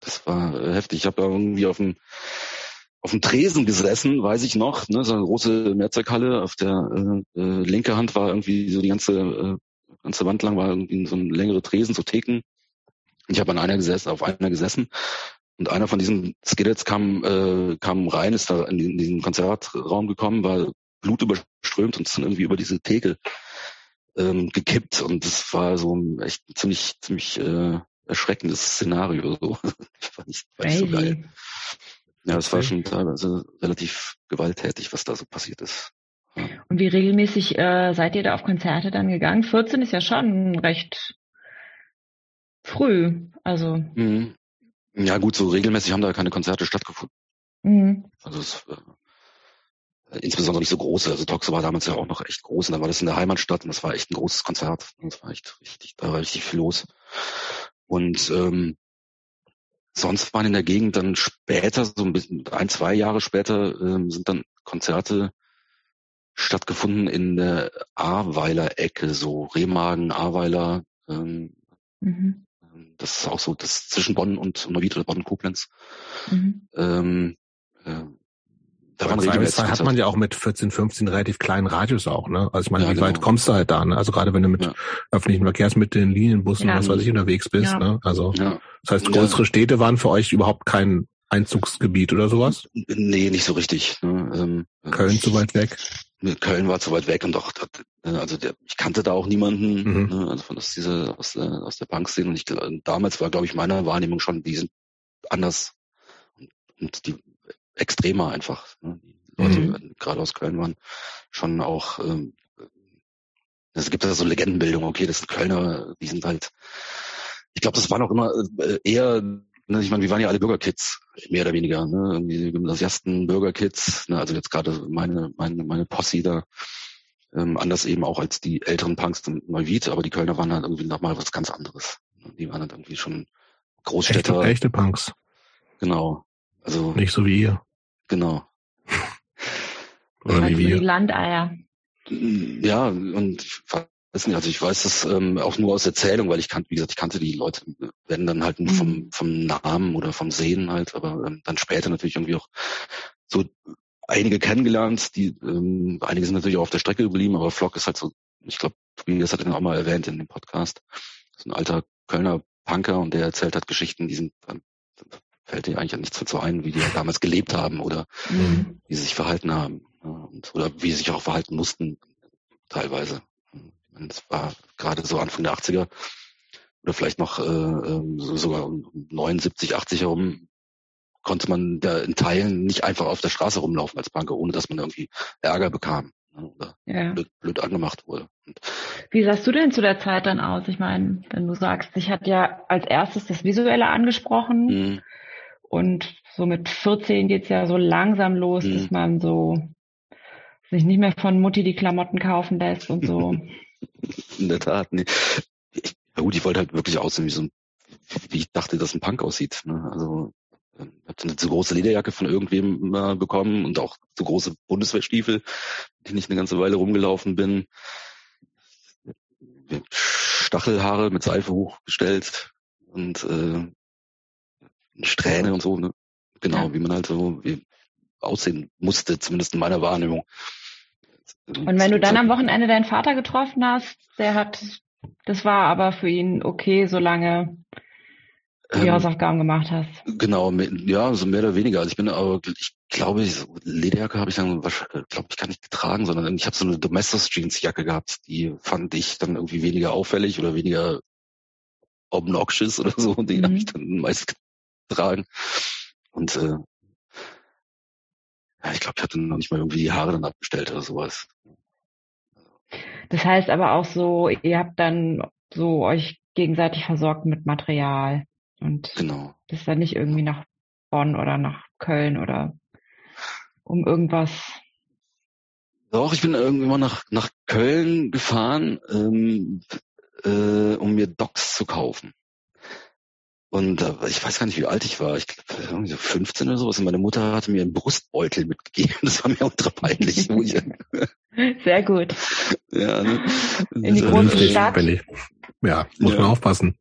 das war äh, heftig. Ich habe da irgendwie auf dem auf dem Tresen gesessen, weiß ich noch, ne, so eine große Mehrzweckhalle. Auf der äh, äh, linke Hand war irgendwie so die ganze äh, ganze Wand lang war irgendwie so ein längere Tresen, so Theken. Ich habe an einer gesessen, auf einer gesessen und einer von diesen Skillets kam, äh, kam rein, ist da in, in diesen Konzertraum gekommen, war blutüberströmt und ist dann irgendwie über diese Theke ähm, gekippt. Und das war so ein echt ziemlich, ziemlich äh, erschreckendes Szenario. So. War nicht, war nicht so geil. Ja, es war schon teilweise relativ gewalttätig, was da so passiert ist. Und wie regelmäßig äh, seid ihr da auf Konzerte dann gegangen? 14 ist ja schon recht früh. Also. Mhm. Ja gut, so regelmäßig haben da keine Konzerte stattgefunden. Mhm. Also es, äh, insbesondere nicht so große. Also Toxo war damals ja auch noch echt groß und dann war das in der Heimatstadt und das war echt ein großes Konzert. Das war echt richtig, da war richtig viel los. Und ähm, sonst waren in der Gegend dann später, so ein bisschen, ein, zwei Jahre später, ähm, sind dann Konzerte stattgefunden in der Ahrweiler Ecke, so Remagen, Ahrweiler, ähm, mhm. Das ist auch so, das zwischen Bonn und Neuwied oder Bonn-Koblenz. Mhm. Ähm, äh, da waren regelmäßig hat man ja auch mit 14, 15 relativ kleinen Radius auch, ne? Also ich meine, ja, wie genau. weit kommst du halt da, ne? Also gerade wenn du mit ja. öffentlichen Verkehrsmitteln, Linienbussen, ja. was weiß ich, unterwegs bist, ne? Also das heißt, größere Städte waren für euch überhaupt kein Einzugsgebiet oder sowas? Nee, nicht so richtig. Ne? Ähm, Köln zu weit weg? Köln war zu weit weg und auch, also der, ich kannte da auch niemanden, mhm. ne, also von aus dieser, aus der, aus der Bankszene. Und ich, damals war, glaube ich, meine Wahrnehmung schon, die sind anders und, und die extremer einfach. Ne? Die Leute, mhm. gerade aus Köln waren, schon auch, ähm, es gibt ja so Legendenbildung, okay, das sind Kölner, die sind halt, ich glaube, das waren auch immer äh, eher Ne, ich meine, wir waren ja alle Bürgerkids, mehr oder weniger, ne? Irgendwie Gymnasiasten, Bürgerkids, ne? also jetzt gerade meine, meine, meine Posse da, ähm, anders eben auch als die älteren Punks in Neuwied, aber die Kölner waren dann irgendwie nochmal was ganz anderes. Die waren dann irgendwie schon Großstädter. Echte, echte Punks. Genau. Also. Nicht so wie ihr. Genau. Oder wie wir. Die Landeier. Ja, und nicht, also ich weiß das ähm, auch nur aus Erzählung, weil ich kannte, wie gesagt, ich kannte die Leute, werden dann halt nur vom, mhm. vom Namen oder vom Sehen halt, aber ähm, dann später natürlich irgendwie auch so einige kennengelernt, die ähm, einige sind natürlich auch auf der Strecke geblieben, aber Flock ist halt so, ich glaube, Tobias hat ihn auch mal erwähnt in dem Podcast, so ein alter Kölner Punker und der erzählt hat Geschichten, die sind dann fällt dir eigentlich nichts dazu ein, wie die damals gelebt haben oder mhm. wie sie sich verhalten haben ja, und, oder wie sie sich auch verhalten mussten teilweise es war gerade so Anfang der 80er oder vielleicht noch äh, ähm, so, sogar um 79, 80 herum konnte man da in Teilen nicht einfach auf der Straße rumlaufen als Punker, ohne dass man irgendwie Ärger bekam ne, oder ja. blöd, blöd angemacht wurde. Und Wie sahst du denn zu der Zeit dann aus? Ich meine, wenn du sagst, ich hatte ja als erstes das Visuelle angesprochen mhm. und so mit 14 geht's ja so langsam los, mhm. dass man so sich nicht mehr von Mutti die Klamotten kaufen lässt und so. In der Tat, nee. Ich, ja gut, ich wollte halt wirklich aussehen wie so ein, wie ich dachte, dass ein Punk aussieht. Ne? Also ich habe eine zu große Lederjacke von irgendwem äh, bekommen und auch zu große Bundeswehrstiefel, die ich eine ganze Weile rumgelaufen bin. Stachelhaare mit Seife hochgestellt und äh, Strähne und so, ne? Genau, ja. wie man halt so wie aussehen musste, zumindest in meiner Wahrnehmung. Und wenn du dann am Wochenende deinen Vater getroffen hast, der hat, das war aber für ihn okay, solange du die ähm, Hausaufgaben gemacht hast. Genau, ja, so mehr oder weniger. Also ich bin aber, ich glaube, so Lederjacke habe ich dann, glaube ich, gar nicht getragen, sondern ich habe so eine Domestos Jeans Jacke gehabt, die fand ich dann irgendwie weniger auffällig oder weniger obnoxious oder so, und die mhm. habe ich dann meist getragen. Und äh, ja, ich glaube, ich hatte noch nicht mal irgendwie die Haare dann abgestellt oder sowas. Das heißt aber auch so, ihr habt dann so euch gegenseitig versorgt mit Material und genau. das dann nicht irgendwie nach Bonn oder nach Köln oder um irgendwas. Doch, ich bin irgendwann nach, nach Köln gefahren, ähm, äh, um mir Docs zu kaufen. Und äh, ich weiß gar nicht, wie alt ich war. Ich glaube, so 15 oder sowas. Und meine Mutter hatte mir einen Brustbeutel mitgegeben. Das war mir ultra peinlich. Sehr gut. Ja, ne? In die große Stadt. Ja, muss ja. man aufpassen.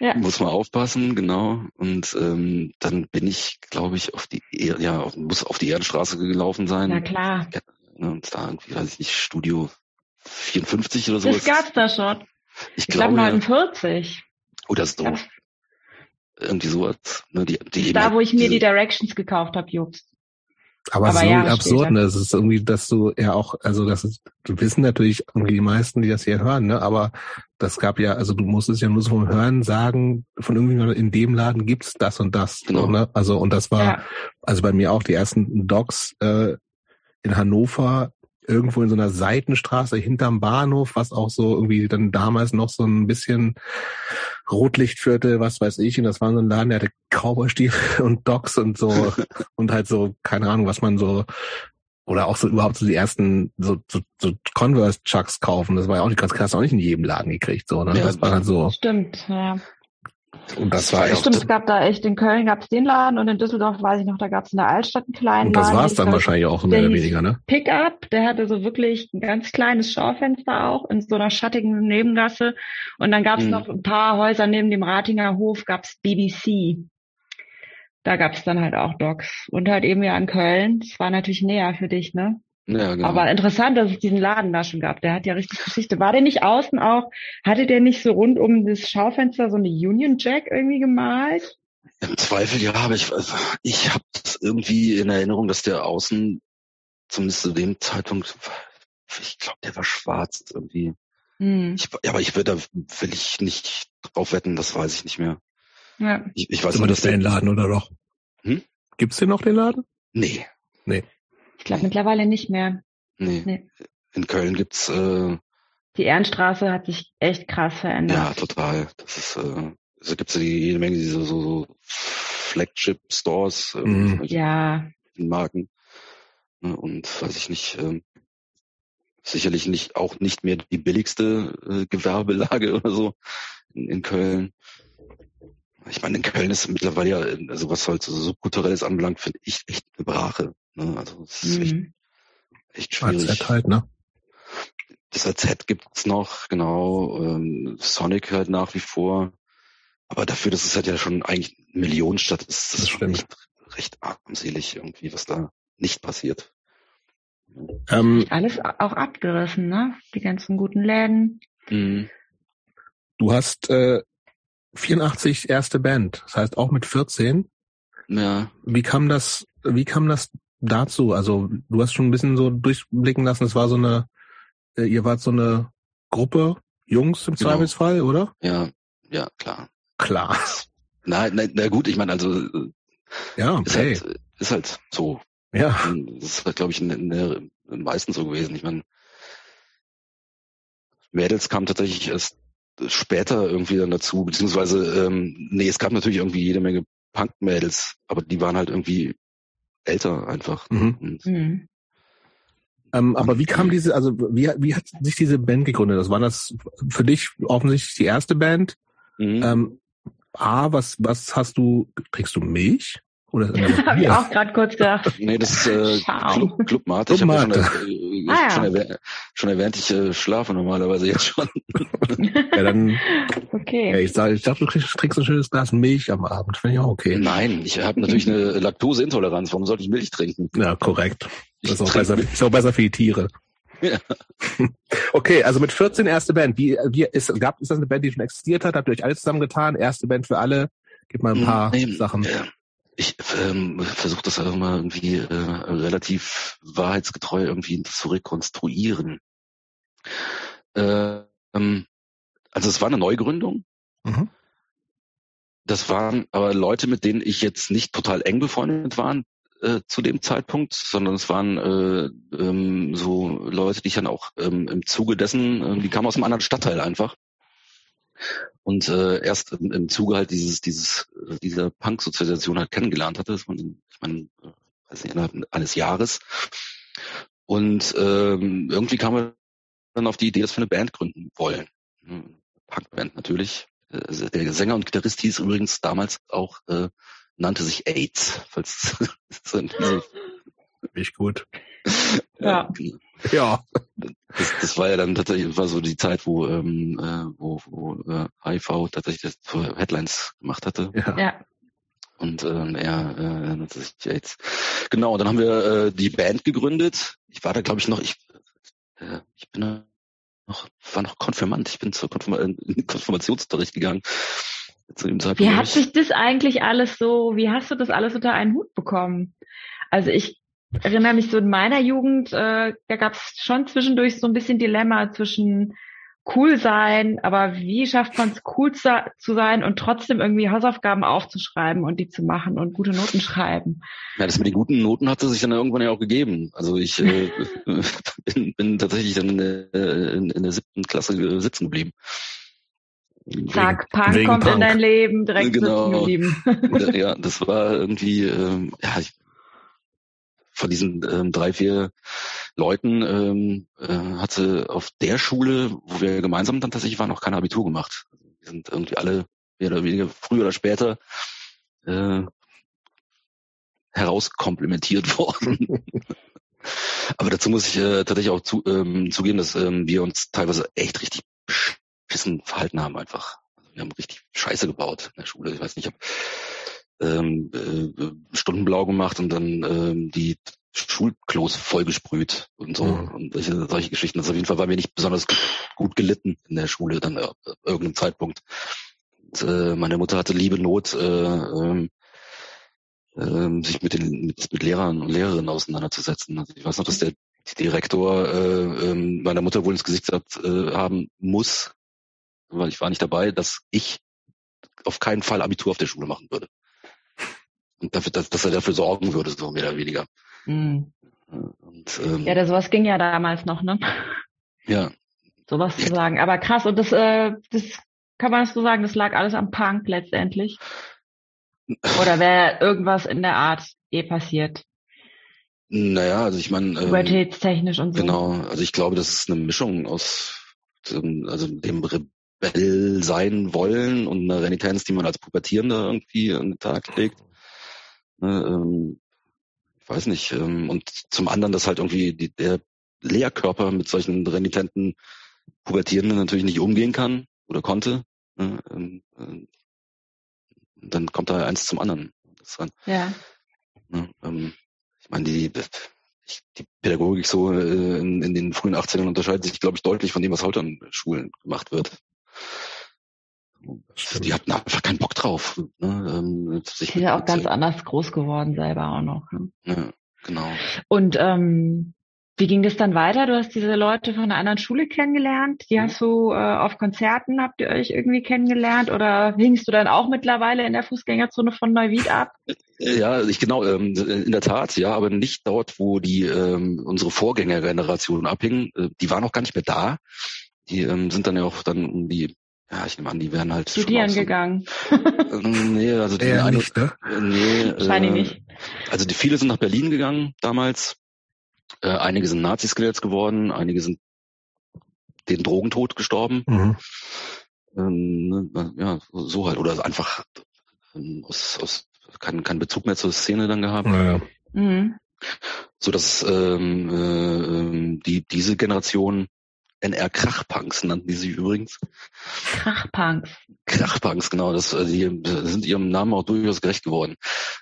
Ja. Muss man aufpassen, genau. Und ähm, dann bin ich, glaube ich, auf die er ja, auf, muss auf die Ehrenstraße gelaufen sein. Na klar. Ne, und da irgendwie, weiß ich nicht, Studio 54 oder sowas. Das gab's da schon. Ich, ich glaube 49. Oder so. Irgendwie sowas. Ne, die, die da, wo ich mir die Directions gekauft habe, Jobst. Aber, Aber so ja, absurd, ne? Das ist irgendwie, dass du ja auch, also das ist, du wissen natürlich irgendwie die meisten, die das hier hören, ne? Aber das gab ja, also du musstest ja nur so vom Hören sagen, von irgendwie in dem Laden gibt's das und das. Genau. Ne? Also und das war, ja. also bei mir auch die ersten Docs äh, in Hannover irgendwo in so einer Seitenstraße hinterm Bahnhof, was auch so irgendwie dann damals noch so ein bisschen Rotlichtviertel, was weiß ich, und das war so ein Laden, der hatte Cowboystiefel und Docks und so und halt so, keine Ahnung, was man so oder auch so überhaupt so die ersten so, so, so Converse Chucks kaufen. Das war ja auch nicht ganz krass, auch nicht in jedem Laden gekriegt, so, ne? Ja, das war halt so. Stimmt, ja. Und das war echt. Stimmt, es gab da echt, in Köln gab es den Laden und in Düsseldorf, weiß ich noch, da gab es in der Altstadt einen kleinen Und das war es dann wahrscheinlich auch mehr oder weniger, ne? Pickup, der hatte so wirklich ein ganz kleines Schaufenster auch in so einer schattigen Nebengasse. Und dann gab es hm. noch ein paar Häuser neben dem Ratinger Hof, gab es BBC. Da gab es dann halt auch Docs. Und halt eben ja in Köln. Das war natürlich näher für dich, ne? Ja, genau. Aber interessant, dass es diesen Laden da schon gab. Der hat ja richtig Geschichte. War der nicht außen auch, hatte der nicht so rund um das Schaufenster so eine Union Jack irgendwie gemalt? Im Zweifel ja, aber ich, also ich habe irgendwie in Erinnerung, dass der außen, zumindest zu dem Zeitpunkt, ich glaube, der war schwarz irgendwie. Hm. Ich, ja, aber ich würde, da will ich nicht drauf wetten, das weiß ich nicht mehr. Ja. Ich, ich weiß dass der den Laden oder doch? Hm? Gibt's den noch den Laden? Nee. Nee. Ich glaube mittlerweile nicht mehr. Nee. nee. In Köln gibt's äh, die Ehrenstraße hat sich echt krass verändert. Ja, total. Das ist, äh, also gibt's ja die, jede Menge diese so, so Flagship Stores, äh, mhm. ja. Marken. Ne, und weiß ich nicht, äh, sicherlich nicht auch nicht mehr die billigste äh, Gewerbelage oder so in, in Köln. Ich meine, in Köln ist mittlerweile ja, also was halt so subkulturelles anbelangt, finde ich echt eine Brache. Ne? Also es ist mhm. echt, echt schwierig. AZ halt, ne? Das AZ gibt's noch, genau. Ähm, Sonic halt nach wie vor. Aber dafür, dass es halt ja schon eigentlich eine Millionenstadt ist, das, das schon echt recht armselig irgendwie, was da nicht passiert. Ähm, Alles auch abgerissen, ne? Die ganzen guten Läden. Mhm. Du hast äh, 84 erste Band, das heißt auch mit 14. Ja. Wie kam das, wie kam das dazu? Also du hast schon ein bisschen so durchblicken lassen, es war so eine, äh, ihr wart so eine Gruppe Jungs im genau. Zweifelsfall, oder? Ja, ja, klar. Klar. Na, na, na gut, ich meine, also ja, okay. ist, halt, ist halt so. Ja. Das ist halt, glaube ich, in, in der meistens so gewesen. Ich meine, Mädels kamen tatsächlich erst später irgendwie dann dazu, beziehungsweise, ähm, nee, es gab natürlich irgendwie jede Menge Punk-Mädels, aber die waren halt irgendwie älter einfach. Mhm. Mhm. Ähm, aber wie kam diese, also wie, wie hat sich diese Band gegründet? Das war das für dich offensichtlich die erste Band. Mhm. Ähm, A, was, was hast du, kriegst du Milch? Oder habe ich auch gerade kurz gedacht. Nee, das ist äh, Club, Club Mate. Ich habe ja schon, äh, ah, ja. schon, erwähnt, schon erwähnt, ich äh, schlafe normalerweise jetzt schon. ja, dann. Okay. Ja, ich, sag, ich dachte, du kriegst, trinkst ein schönes Glas Milch am Abend. Finde ich auch okay. Nein, ich habe natürlich eine Laktoseintoleranz. Warum sollte ich Milch trinken? Ja, korrekt. Das ist auch, besser, ist auch besser für die Tiere. Ja. Okay, also mit 14 erste Band. Wie, wie ist, gab, ist das eine Band, die schon existiert hat? Habt ihr euch alles zusammengetan? Erste Band für alle? Gib mal ein paar nee, Sachen. Ich ähm, versuche das auch immer irgendwie äh, relativ wahrheitsgetreu irgendwie zu rekonstruieren. Äh, ähm, also es war eine Neugründung. Mhm. Das waren aber Leute, mit denen ich jetzt nicht total eng befreundet war äh, zu dem Zeitpunkt, sondern es waren äh, ähm, so Leute, die ich dann auch ähm, im Zuge dessen, äh, die kamen aus einem anderen Stadtteil einfach. Und äh, erst im, im Zuge halt dieses, dieses, dieser Punk-Sozialisation halt kennengelernt hatte, das man, ich meine, äh, weiß nicht, innerhalb eines Jahres. Und ähm, irgendwie kam er dann auf die Idee, dass wir eine Band gründen wollen. Punkband natürlich. Äh, der Sänger und Gitarrist hieß übrigens damals auch, äh, nannte sich AIDS, falls so in diesem Nicht gut. Ja. Ja. Das, das war ja dann tatsächlich, war so die Zeit, wo, ähm, äh, wo, wo äh, HIV tatsächlich das für Headlines gemacht hatte. Ja. ja. Und ähm, er äh, sich AIDS. Genau, und dann haben wir äh, die Band gegründet. Ich war da, glaube ich, noch, ich, äh, ich bin noch, war noch Konfirmand. Ich bin zur Konfirma Konfirmationsunterricht gegangen. Zu dem Zeitpunkt. Wie hat sich das eigentlich alles so, wie hast du das alles unter einen Hut bekommen? Also ich erinnere mich so in meiner Jugend, äh, da gab es schon zwischendurch so ein bisschen Dilemma zwischen cool sein, aber wie schafft man es cool zu, zu, sein und trotzdem irgendwie Hausaufgaben aufzuschreiben und die zu machen und gute Noten schreiben? Ja, das mit den guten Noten hat es sich dann irgendwann ja auch gegeben. Also ich äh, bin, bin tatsächlich dann in der, in, in der siebten Klasse sitzen geblieben. Zack, Punk Wegen kommt Punk. in dein Leben, direkt genau. sitzen geblieben. ja, das war irgendwie, ähm, ja, ich von diesen ähm, drei, vier Leuten ähm, äh, hatte auf der Schule, wo wir gemeinsam dann tatsächlich waren, noch kein Abitur gemacht. Wir sind irgendwie alle mehr oder weniger früher oder später äh, herauskomplimentiert worden. Aber dazu muss ich äh, tatsächlich auch zu, ähm, zugeben, dass ähm, wir uns teilweise echt richtig beschissen verhalten haben einfach. Also wir haben richtig Scheiße gebaut in der Schule. Ich weiß nicht, ich habe ähm, äh, stundenblau gemacht und dann ähm, die Schulklos vollgesprüht und so mhm. und solche, solche Geschichten. Das auf jeden Fall war mir nicht besonders gut gelitten in der Schule dann äh, irgendeinem Zeitpunkt. Und, äh, meine Mutter hatte liebe Not, äh, ähm, äh, sich mit den mit, mit Lehrern und Lehrerinnen auseinanderzusetzen. Also ich weiß noch, dass der Direktor äh, äh, meiner Mutter wohl ins Gesicht hat, äh, haben muss, weil ich war nicht dabei, dass ich auf keinen Fall Abitur auf der Schule machen würde dafür, dass, dass er dafür sorgen würde, so mehr oder weniger. Mhm. Und, ähm, ja, das sowas ging ja damals noch, ne? Ja. Sowas zu sagen. Aber krass, und das, äh, das kann man so sagen, das lag alles am Punk letztendlich. Oder wäre irgendwas in der Art eh passiert? Naja, also ich meine. Ähm, Pubertätstechnisch und so. Genau, also ich glaube, das ist eine Mischung aus also dem Rebell sein wollen und einer Renitenz, die man als Pubertierender irgendwie an den Tag legt. Ne, ähm, ich weiß nicht. Ähm, und zum anderen, dass halt irgendwie die, der Lehrkörper mit solchen renitenten Pubertierenden natürlich nicht umgehen kann oder konnte. Ne, ähm, äh, dann kommt da eins zum anderen. Dann, ja. Ne, ähm, ich meine, die, die Pädagogik so äh, in, in den frühen 18ern unterscheidet sich, glaube ich, deutlich von dem, was heute an Schulen gemacht wird. Die hatten einfach keinen Bock drauf. Ne? Ähm, sich die sind ja auch ganz anders groß geworden selber auch noch. Ne? Ja, genau. Und ähm, wie ging das dann weiter? Du hast diese Leute von einer anderen Schule kennengelernt. Die hast du äh, auf Konzerten, habt ihr euch irgendwie kennengelernt? Oder hingst du dann auch mittlerweile in der Fußgängerzone von Neuwied ab? Ja, ich genau, ähm, in der Tat, ja, aber nicht dort, wo die ähm, unsere Vorgängergeneration abhingen. Äh, die waren noch gar nicht mehr da. Die ähm, sind dann ja auch dann um die ja, ich nehme an, die wären halt studieren so, gegangen. Äh, nee, also die eine, nicht, ne? Nee, Wahrscheinlich äh, nicht. Also die viele sind nach Berlin gegangen damals. Äh, einige sind Nazi-Skeletts geworden, einige sind den Drogentod gestorben. Mhm. Ähm, ne, ja, so halt. Oder einfach ähm, aus, aus keinen kein Bezug mehr zur Szene dann gehabt. Ja, ja. Mhm. So dass ähm, äh, ähm, die diese Generation NR Krachpunks nannten die sich übrigens. Krachpunks. Krachpunks, genau. Das, äh, die sind ihrem Namen auch durchaus gerecht geworden.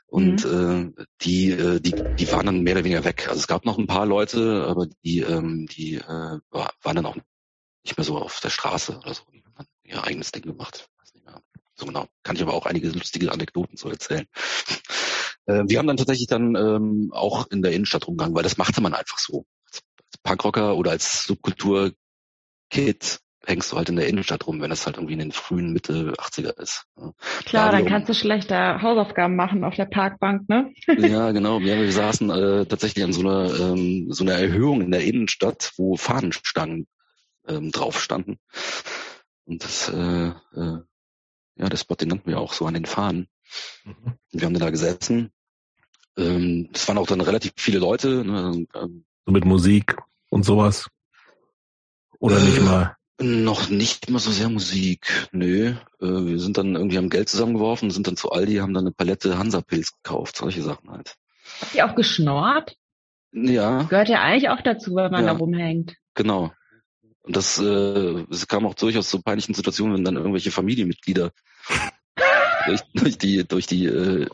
Und mhm. äh, die, äh, die, die waren dann mehr oder weniger weg. Also es gab noch ein paar Leute, aber die, ähm, die äh, waren dann auch nicht mehr so auf der Straße oder so. Die haben ihr eigenes Ding gemacht. Weiß nicht mehr. So genau. Kann ich aber auch einige lustige Anekdoten so erzählen. äh, wir haben dann tatsächlich dann ähm, auch in der Innenstadt rumgegangen, weil das machte man einfach so. Als Punkrocker oder als Subkultur Kid hängst du halt in der Innenstadt rum, wenn das halt irgendwie in den frühen Mitte 80er ist. Klar, dann kannst du schlechter Hausaufgaben machen auf der Parkbank, ne? ja, genau. Ja, wir saßen äh, tatsächlich an so einer ähm, so einer Erhöhung in der Innenstadt, wo Fahnenstangen ähm, drauf standen. Und das, äh, äh, ja, der Spot, den nannten wir auch so an den Fahnen. Mhm. wir haben da gesessen. Ähm, es waren auch dann relativ viele Leute. Ne, ähm, so mit Musik und sowas. Oder nicht äh, mal? Noch nicht mal so sehr Musik, nö. Äh, wir sind dann irgendwie haben Geld zusammengeworfen, sind dann zu Aldi, haben dann eine Palette Hansa-Pilz gekauft, solche Sachen halt. Habt ihr auch geschnorrt? Ja. Gehört ja eigentlich auch dazu, wenn man ja, da rumhängt. Genau. Und das, äh, es kam auch durchaus zu peinlichen Situationen, wenn dann irgendwelche Familienmitglieder durch, durch die, durch die äh,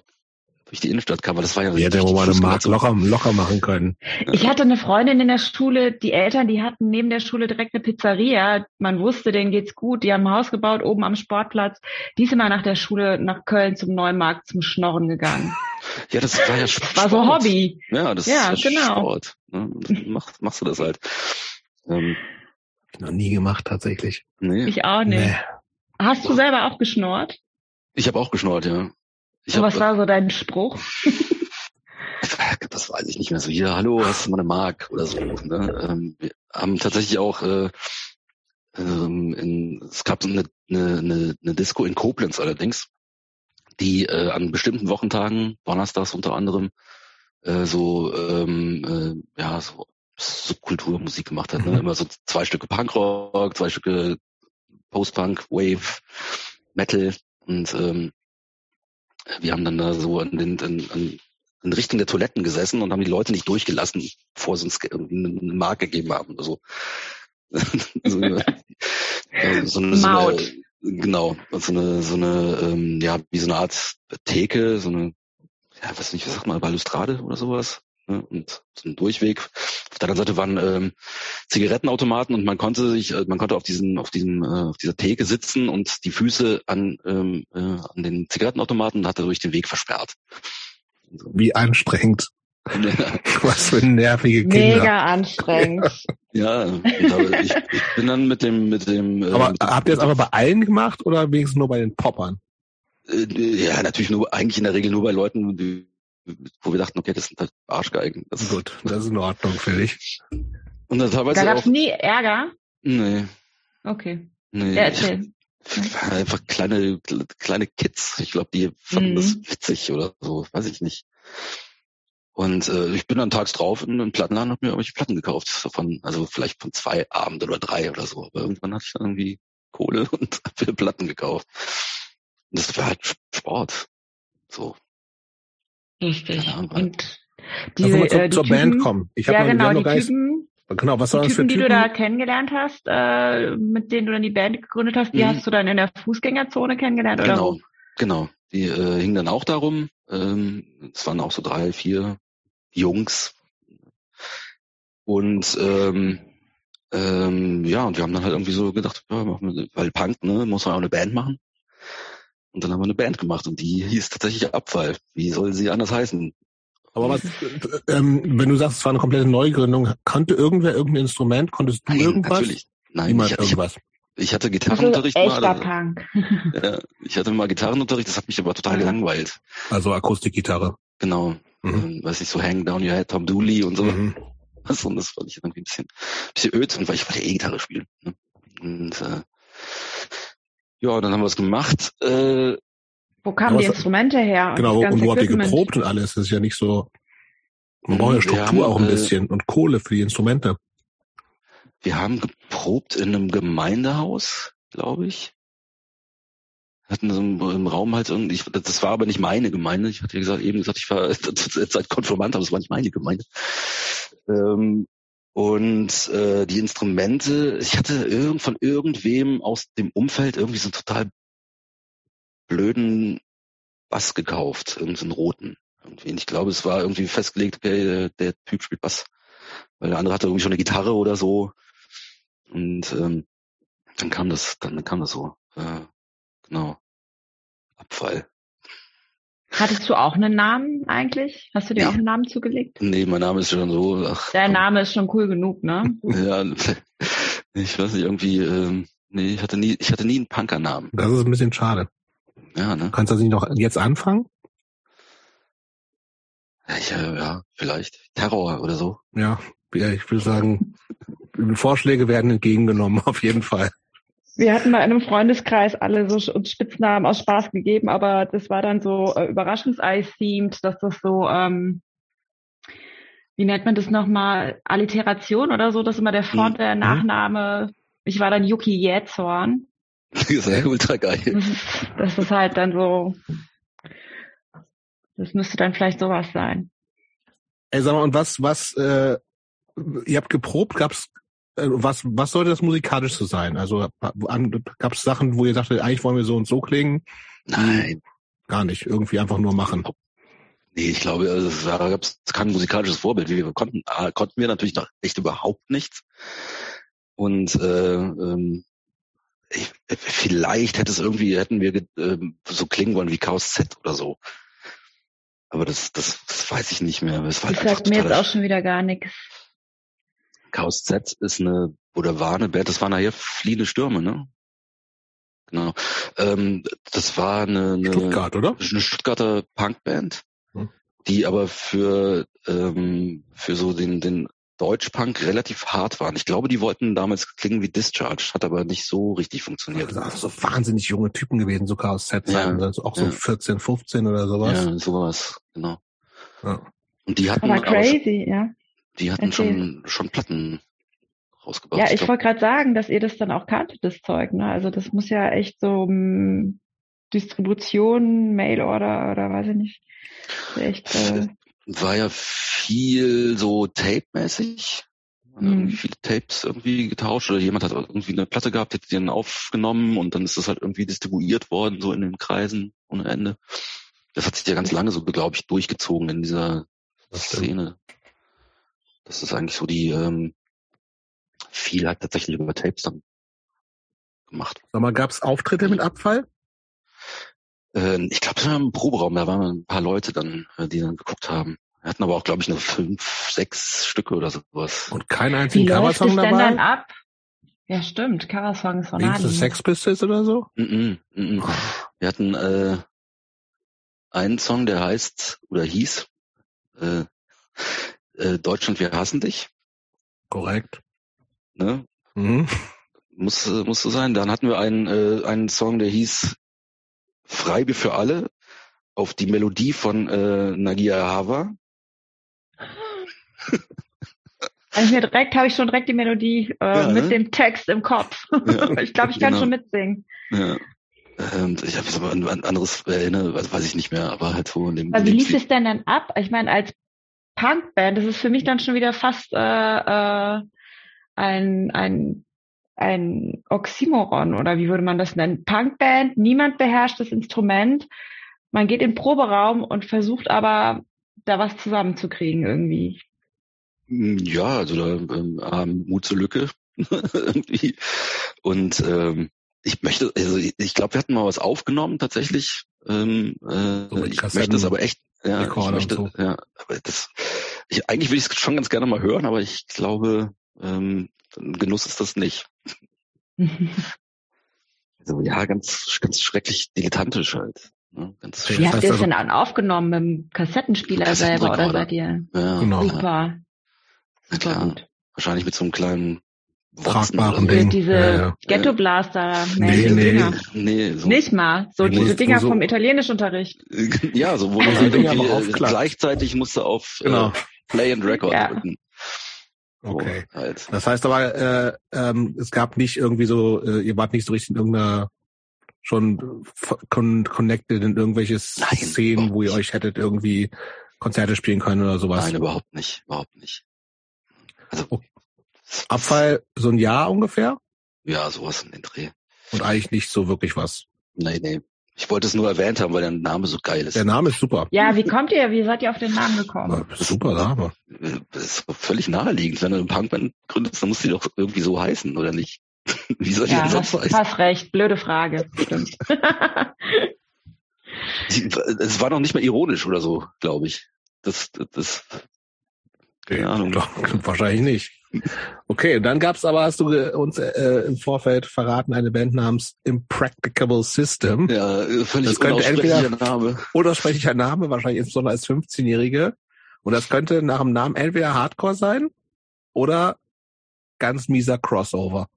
durch die Innenstadt kam, weil das war ja... Ja, der wo man eine Mark locker, locker machen können. Ich hatte eine Freundin in der Schule, die Eltern, die hatten neben der Schule direkt eine Pizzeria. Man wusste, denen geht's gut. Die haben ein Haus gebaut oben am Sportplatz. Die ist immer nach der Schule nach Köln zum Neumarkt zum Schnorren gegangen. Ja, das war ja Sport. War so Hobby. Ja, das ja, ist ja genau. Sport. Ne? Machst, machst du das halt. Ähm, noch nie gemacht tatsächlich. Nee. Ich auch nicht. Nee. Hast du selber auch geschnort? Ich habe auch geschnort, ja. Hab, was war so dein Spruch? das weiß ich nicht mehr so. Hier, hallo, hast du mal eine Mark oder so. Ne? Ähm, wir haben tatsächlich auch, äh, ähm, in, es gab so eine, eine, eine Disco in Koblenz allerdings, die äh, an bestimmten Wochentagen, donnerstags unter anderem, äh, so ähm, äh, ja so Subkulturmusik gemacht hat. Ne? Mhm. Immer so zwei Stücke Punkrock, zwei Stücke Postpunk, Wave, Metal und ähm, wir haben dann da so an den, an, an, in Richtung der Toiletten gesessen und haben die Leute nicht durchgelassen, bevor sie uns eine Mark gegeben haben oder so. so, eine, so, eine, Maut. So eine, genau, so eine, so eine, ähm, ja, wie so eine Art Theke, so eine, ja, weiß nicht, wie sagt man, Balustrade oder sowas. Ne? Und so ein Durchweg. Auf der anderen Seite waren ähm, Zigarettenautomaten und man konnte sich, äh, man konnte auf diesem, auf diesem, äh, auf dieser Theke sitzen und die Füße an, ähm, äh, an den Zigarettenautomaten und hatte durch den Weg versperrt. Wie anstrengend. Was für nervige Kinder. Mega anstrengend. ja, ich, ich, bin dann mit dem, mit dem. Äh, aber mit habt ihr das aber bei allen gemacht oder wenigstens nur bei den Poppern? Äh, ja, natürlich nur, eigentlich in der Regel nur bei Leuten, die wo wir dachten, okay, das sind halt Arschgeigen. Das Gut, das ist in Ordnung, finde ich. Und dann teilweise da gab's auch, nie Ärger? Nee. Okay. Nee. Ja, erzähl. Einfach kleine, kleine Kids. Ich glaube, die fanden mhm. das witzig oder so, weiß ich nicht. Und äh, ich bin dann tags drauf in einen Plattenladen und hab mir irgendwelche Platten gekauft. Von, also vielleicht von zwei Abend oder drei oder so. Aber irgendwann hatte ich dann irgendwie Kohle und hab mir Platten gekauft. Und das war halt Sport. So. Richtig. Und die, also äh, die zur Typen, Band kommen. Ich ja, genau, die Typen, genau, was die Typen, für Typen, die du da kennengelernt hast, äh, mit denen du dann die Band gegründet hast, die mhm. hast du dann in der Fußgängerzone kennengelernt, genau, oder? Genau, genau. Die äh, hingen dann auch darum. Ähm, es waren auch so drei, vier Jungs. Und ähm, ähm, ja, und wir haben dann halt irgendwie so gedacht, ja, machen wir, weil Punk, ne, muss man auch eine Band machen. Und dann haben wir eine Band gemacht und die hieß tatsächlich Abfall. Wie soll sie anders heißen? Aber was, ähm, wenn du sagst, es war eine komplette Neugründung, konnte irgendwer irgendein Instrument? Konntest du Nein, irgendwas? Natürlich. Nein, Niemand ich, irgendwas. ich, ich hatte Also Gitarrenunterricht echter mal. Punk. Ja, ich hatte mal Gitarrenunterricht, das hat mich aber total gelangweilt. Also Akustikgitarre. Genau. Mhm. Ähm, weiß ich, so Hang Down Your Head, Tom Dooley und so. Mhm. Das, und das fand ich irgendwie ein bisschen, bisschen öd, und weil ich wollte ja eh Gitarre spielen. Ne? Und äh, ja, dann haben wir es gemacht. Äh, Wo kamen Ja, die was- Instrumente her? und Genau, das und ganze wo habt ihr geprobt und alles? Das ist ja nicht so. Man braucht ja Struktur haben, auch ein äh, bisschen und Kohle für die Instrumente. wir haben geprobt in einem Gemeindehaus, glaube ich. Hatten so im, Raum halt irgendwie, ich, das war aber nicht meine Gemeinde. Ich hatte ja gesagt, eben gesagt, ich war seit Konfirmant, aber es war nicht meine Gemeinde. Ähm, und äh, die Instrumente, ich hatte irgend, von irgendwem aus dem Umfeld irgendwie so einen total blöden Bass gekauft, irgendeinen roten. Irgendwie. Und ich glaube, es war irgendwie festgelegt, okay, der, der Typ spielt Bass. Weil der andere hatte irgendwie schon eine Gitarre oder so. Und ähm, dann kam das, dann kam das so. Äh, genau. Abfall. Hattest du auch einen Namen eigentlich? Hast du dir Nee. auch einen Namen zugelegt? Nee, mein Name ist schon so. Ach, Der komm. Name ist schon cool genug, ne? Ja, ich weiß nicht, irgendwie, ähm, nee, ich hatte nie, ich hatte nie einen Punkernamen. Das ist ein bisschen schade. Ja, ne? Kannst du das nicht noch jetzt anfangen? Ja, ich, äh, ja, vielleicht. Terror oder so. Ja, ja, ich würde sagen, Vorschläge werden entgegengenommen, auf jeden Fall. Wir hatten mal in einem Freundeskreis alle so uns Spitznamen aus Spaß gegeben, aber das war dann so äh, Überraschungseis-themed, dass das so, ähm, wie nennt man das nochmal, Alliteration oder so, dass immer der Vor- Mhm. der Nachname, ich war dann Yuki Jähzorn. Das ist ja ultra geil. Das ist, halt dann so, das müsste dann vielleicht sowas sein. Ey, sag mal, und was, was, äh, ihr habt geprobt, gab's, was, was sollte das musikalisch so sein? Also gab es Sachen, wo ihr dachtet, eigentlich wollen wir so und so klingen? Nein. Gar nicht, irgendwie einfach nur machen. Nee, ich glaube, also, es war, gab's kein musikalisches Vorbild. Wir konnten, ah, konnten wir natürlich noch echt überhaupt nichts. Und äh, ähm, ich, vielleicht hätte es irgendwie, hätten wir ähm, so klingen wollen wie Chaos Z oder so. Aber das, das, das weiß ich nicht mehr. Es war Das halt sagt mir jetzt auch schon wieder gar nichts. Chaos Z ist eine, oder war eine Band, das war nachher Fliehende Stürme, ne? Genau. Ähm, das war eine, eine, Stuttgart, oder? eine Stuttgarter Punkband, Hm. die aber für, ähm, für so den, den Deutschpunk relativ hart waren. Ich glaube, die wollten damals klingen wie Discharge, hat aber nicht so richtig funktioniert. Das sind so wahnsinnig junge Typen gewesen, so Chaos Z Ja, also auch so ja. 14, 15 oder sowas. Ja, sowas, genau. Ja. Und die hatten, Aber crazy, ja. Die hatten Erzähl. schon, schon Platten rausgebracht. Ja, ich glaub, wollte gerade sagen, dass ihr das dann auch kanntet, das Zeug. Ne? Also das muss ja echt so m, Distribution, Mailorder oder weiß ich nicht. Echt, äh, war ja viel so Tape-mäßig. Irgendwie viele Tapes irgendwie getauscht oder jemand hat irgendwie eine Platte gehabt, hat die dann aufgenommen und dann ist das halt irgendwie distribuiert worden, so in den Kreisen ohne Ende. Das hat sich ja ganz lange so, glaube ich, durchgezogen in dieser. Szene. Das ist eigentlich so die, ähm, viel hat tatsächlich über Tapes dann gemacht. Sag mal, gab's Auftritte mit Abfall? Äh, ich glaube, das war im Proberaum, da waren ein paar Leute dann, äh, die dann geguckt haben. Wir hatten aber auch, glaube ich, nur fünf, sechs Stücke oder sowas. Und keinen wie einzigen läuft es Coversong denn dann dabei? ab? Ja, stimmt. Coversongs von Ali. Sex Pistols oder so? Mm -mm, mm -mm. Wir hatten äh, einen Song, der heißt oder hieß äh, äh, Deutschland, wir hassen dich. Korrekt. Ne? Mhm. Muss, äh, muss so sein. Dann hatten wir einen, äh, einen Song, der hieß Freibier für alle auf die Melodie von äh, Nagia Hava. Ich mir direkt, habe ich schon direkt die Melodie äh, Ja, mit ne? dem Text im Kopf. Ja, ich glaube, ich kann genau. schon mitsingen. Ja. Und ich habe jetzt aber an an anderes erinnert, weiß, weiß ich nicht mehr, aber halt so in dem. Aber wie lief es denn dann ab? Ich meine, als Punkband, das ist für mich dann schon wieder fast äh, äh, ein, ein, ein Oxymoron oder wie würde man das nennen? Punkband, niemand beherrscht das Instrument. Man geht in den Proberaum und versucht aber da was zusammenzukriegen irgendwie. Ja, also da ähm, ähm, Mut zur Lücke irgendwie. Und ähm, ich möchte, also ich, ich glaube, wir hatten mal was aufgenommen tatsächlich. Ähm, äh, ich möchte es aber echt ja, ich möchte, so. ja, aber das, ich, eigentlich würde ich es schon ganz gerne mal hören, aber ich glaube, ähm, Genuss ist das nicht. also, ja, ganz, ganz schrecklich dilettantisch halt. Ne? Ganz Wie habt ihr es denn aufgenommen? Mit dem Kassettenspieler selber oder seid ihr? Ja, genau. Super. Super gut. Wahrscheinlich mit so einem kleinen tragbaren Ding. Diese ja, ja. Ghetto Blaster. Nee, nee, nee. So Nicht mal. So nee, diese Dinger so, vom Italienischunterricht. Ja, so wo man Dinger aber äh, gleichzeitig musste auf genau. äh, Play and Record ja. drücken. Okay. Halt. Das heißt aber, äh, ähm, es gab nicht irgendwie so, äh, ihr wart nicht so richtig in irgendeiner schon con connected in irgendwelche Nein, Szenen, wo ihr euch hättet irgendwie Konzerte spielen können oder sowas? Nein, überhaupt nicht, überhaupt nicht. Also okay. Abfall so ein Jahr ungefähr? Ja, sowas in den Dreh. Und eigentlich nicht so wirklich was. Nee, nee. Ich wollte es nur erwähnt haben, weil der Name so geil ist. Der Name ist super. Ja, wie kommt ihr, wie seid ihr auf den Namen gekommen? Ja, super Name. Das ist völlig naheliegend. Wenn du eine Punkband gründest, dann muss die doch irgendwie so heißen, oder nicht? wie soll die ja, denn sonst hast, heißen? Hast recht, blöde Frage. Stimmt. es war noch nicht mal ironisch oder so, glaube ich. Das, das, keine Ahnung. Doch, wahrscheinlich nicht. Okay, dann gab's aber, hast du uns äh, im Vorfeld verraten, eine Band namens Impracticable System. Ja, völlig das könnte entweder Name. Unersprechlicher Name, wahrscheinlich insbesondere als 15-Jährige. Und das könnte nach dem Namen entweder Hardcore sein oder ganz mieser Crossover.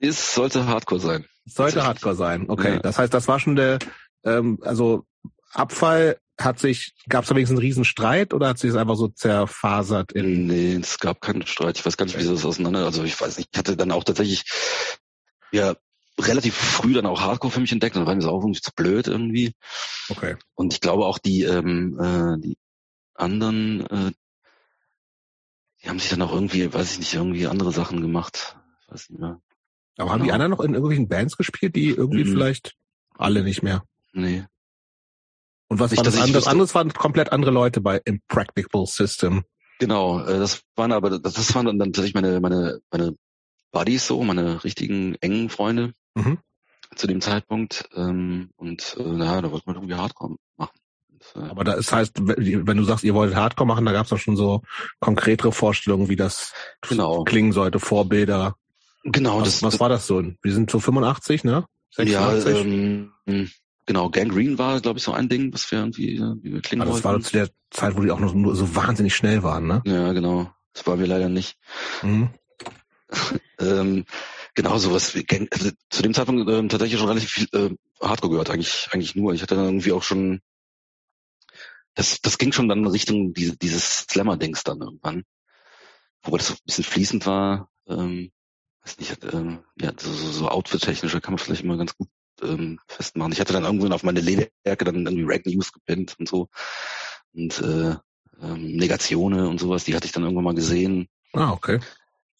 Es sollte Hardcore sein. Es sollte Hardcore sein, okay. Ja. Das heißt, das war schon der, ähm, also Abfall hat sich, gab es da wenigstens einen riesen Streit oder hat sich es einfach so zerfasert? In nee, es gab keinen Streit. Ich weiß gar nicht, wie sie das auseinander, also ich weiß nicht, ich hatte dann auch tatsächlich, ja, relativ früh dann auch Hardcore für mich entdeckt, dann war mir das auch irgendwie zu blöd irgendwie. Okay. Und ich glaube auch die, ähm, äh, die anderen, äh, die haben sich dann auch irgendwie, weiß ich nicht, irgendwie andere Sachen gemacht. Ich weiß nicht mehr. Aber haben genau. die anderen noch in irgendwelchen Bands gespielt, die irgendwie mhm. vielleicht alle nicht mehr? Nee. Und was war das andere? Das andere waren komplett andere Leute bei Impractical System. Genau, äh, das waren aber, das waren dann tatsächlich meine, meine, meine Buddies so, meine richtigen engen Freunde mhm. zu dem Zeitpunkt. Ähm, und äh, naja, da wollte man irgendwie Hardcore machen. Und, äh, aber das heißt, wenn du sagst, ihr wolltet Hardcore machen, da gab es doch schon so konkretere Vorstellungen, wie das genau. klingen sollte, Vorbilder. Genau, was, das. Was war das so? Wir sind so 85, ne? 86? Ja, ähm, Genau, Gangrene war, glaube ich, so ein Ding, was wir irgendwie, wie wir klingen Aber das wollten. war zu der Zeit, wo die auch noch nur so wahnsinnig schnell waren, ne? Ja, genau. Das waren wir leider nicht. Mhm. ähm, genau, sowas wie also zu dem Zeitpunkt ähm, tatsächlich schon relativ viel äh, Hardcore gehört, eigentlich, eigentlich nur. Ich hatte dann irgendwie auch schon, das, das ging schon dann in Richtung diese, dieses Slammer-Dings dann irgendwann. Wobei das so ein bisschen fließend war, ähm, weiß nicht, ähm, ja, so, so, so outfit-technischer kann man vielleicht immer ganz gut ähm, festmachen. Ich hatte dann irgendwann auf meine Lederjacke dann irgendwie Rag News gepinnt und so. Und äh, ähm, Negatione und sowas, die hatte ich dann irgendwann mal gesehen. Ah, okay.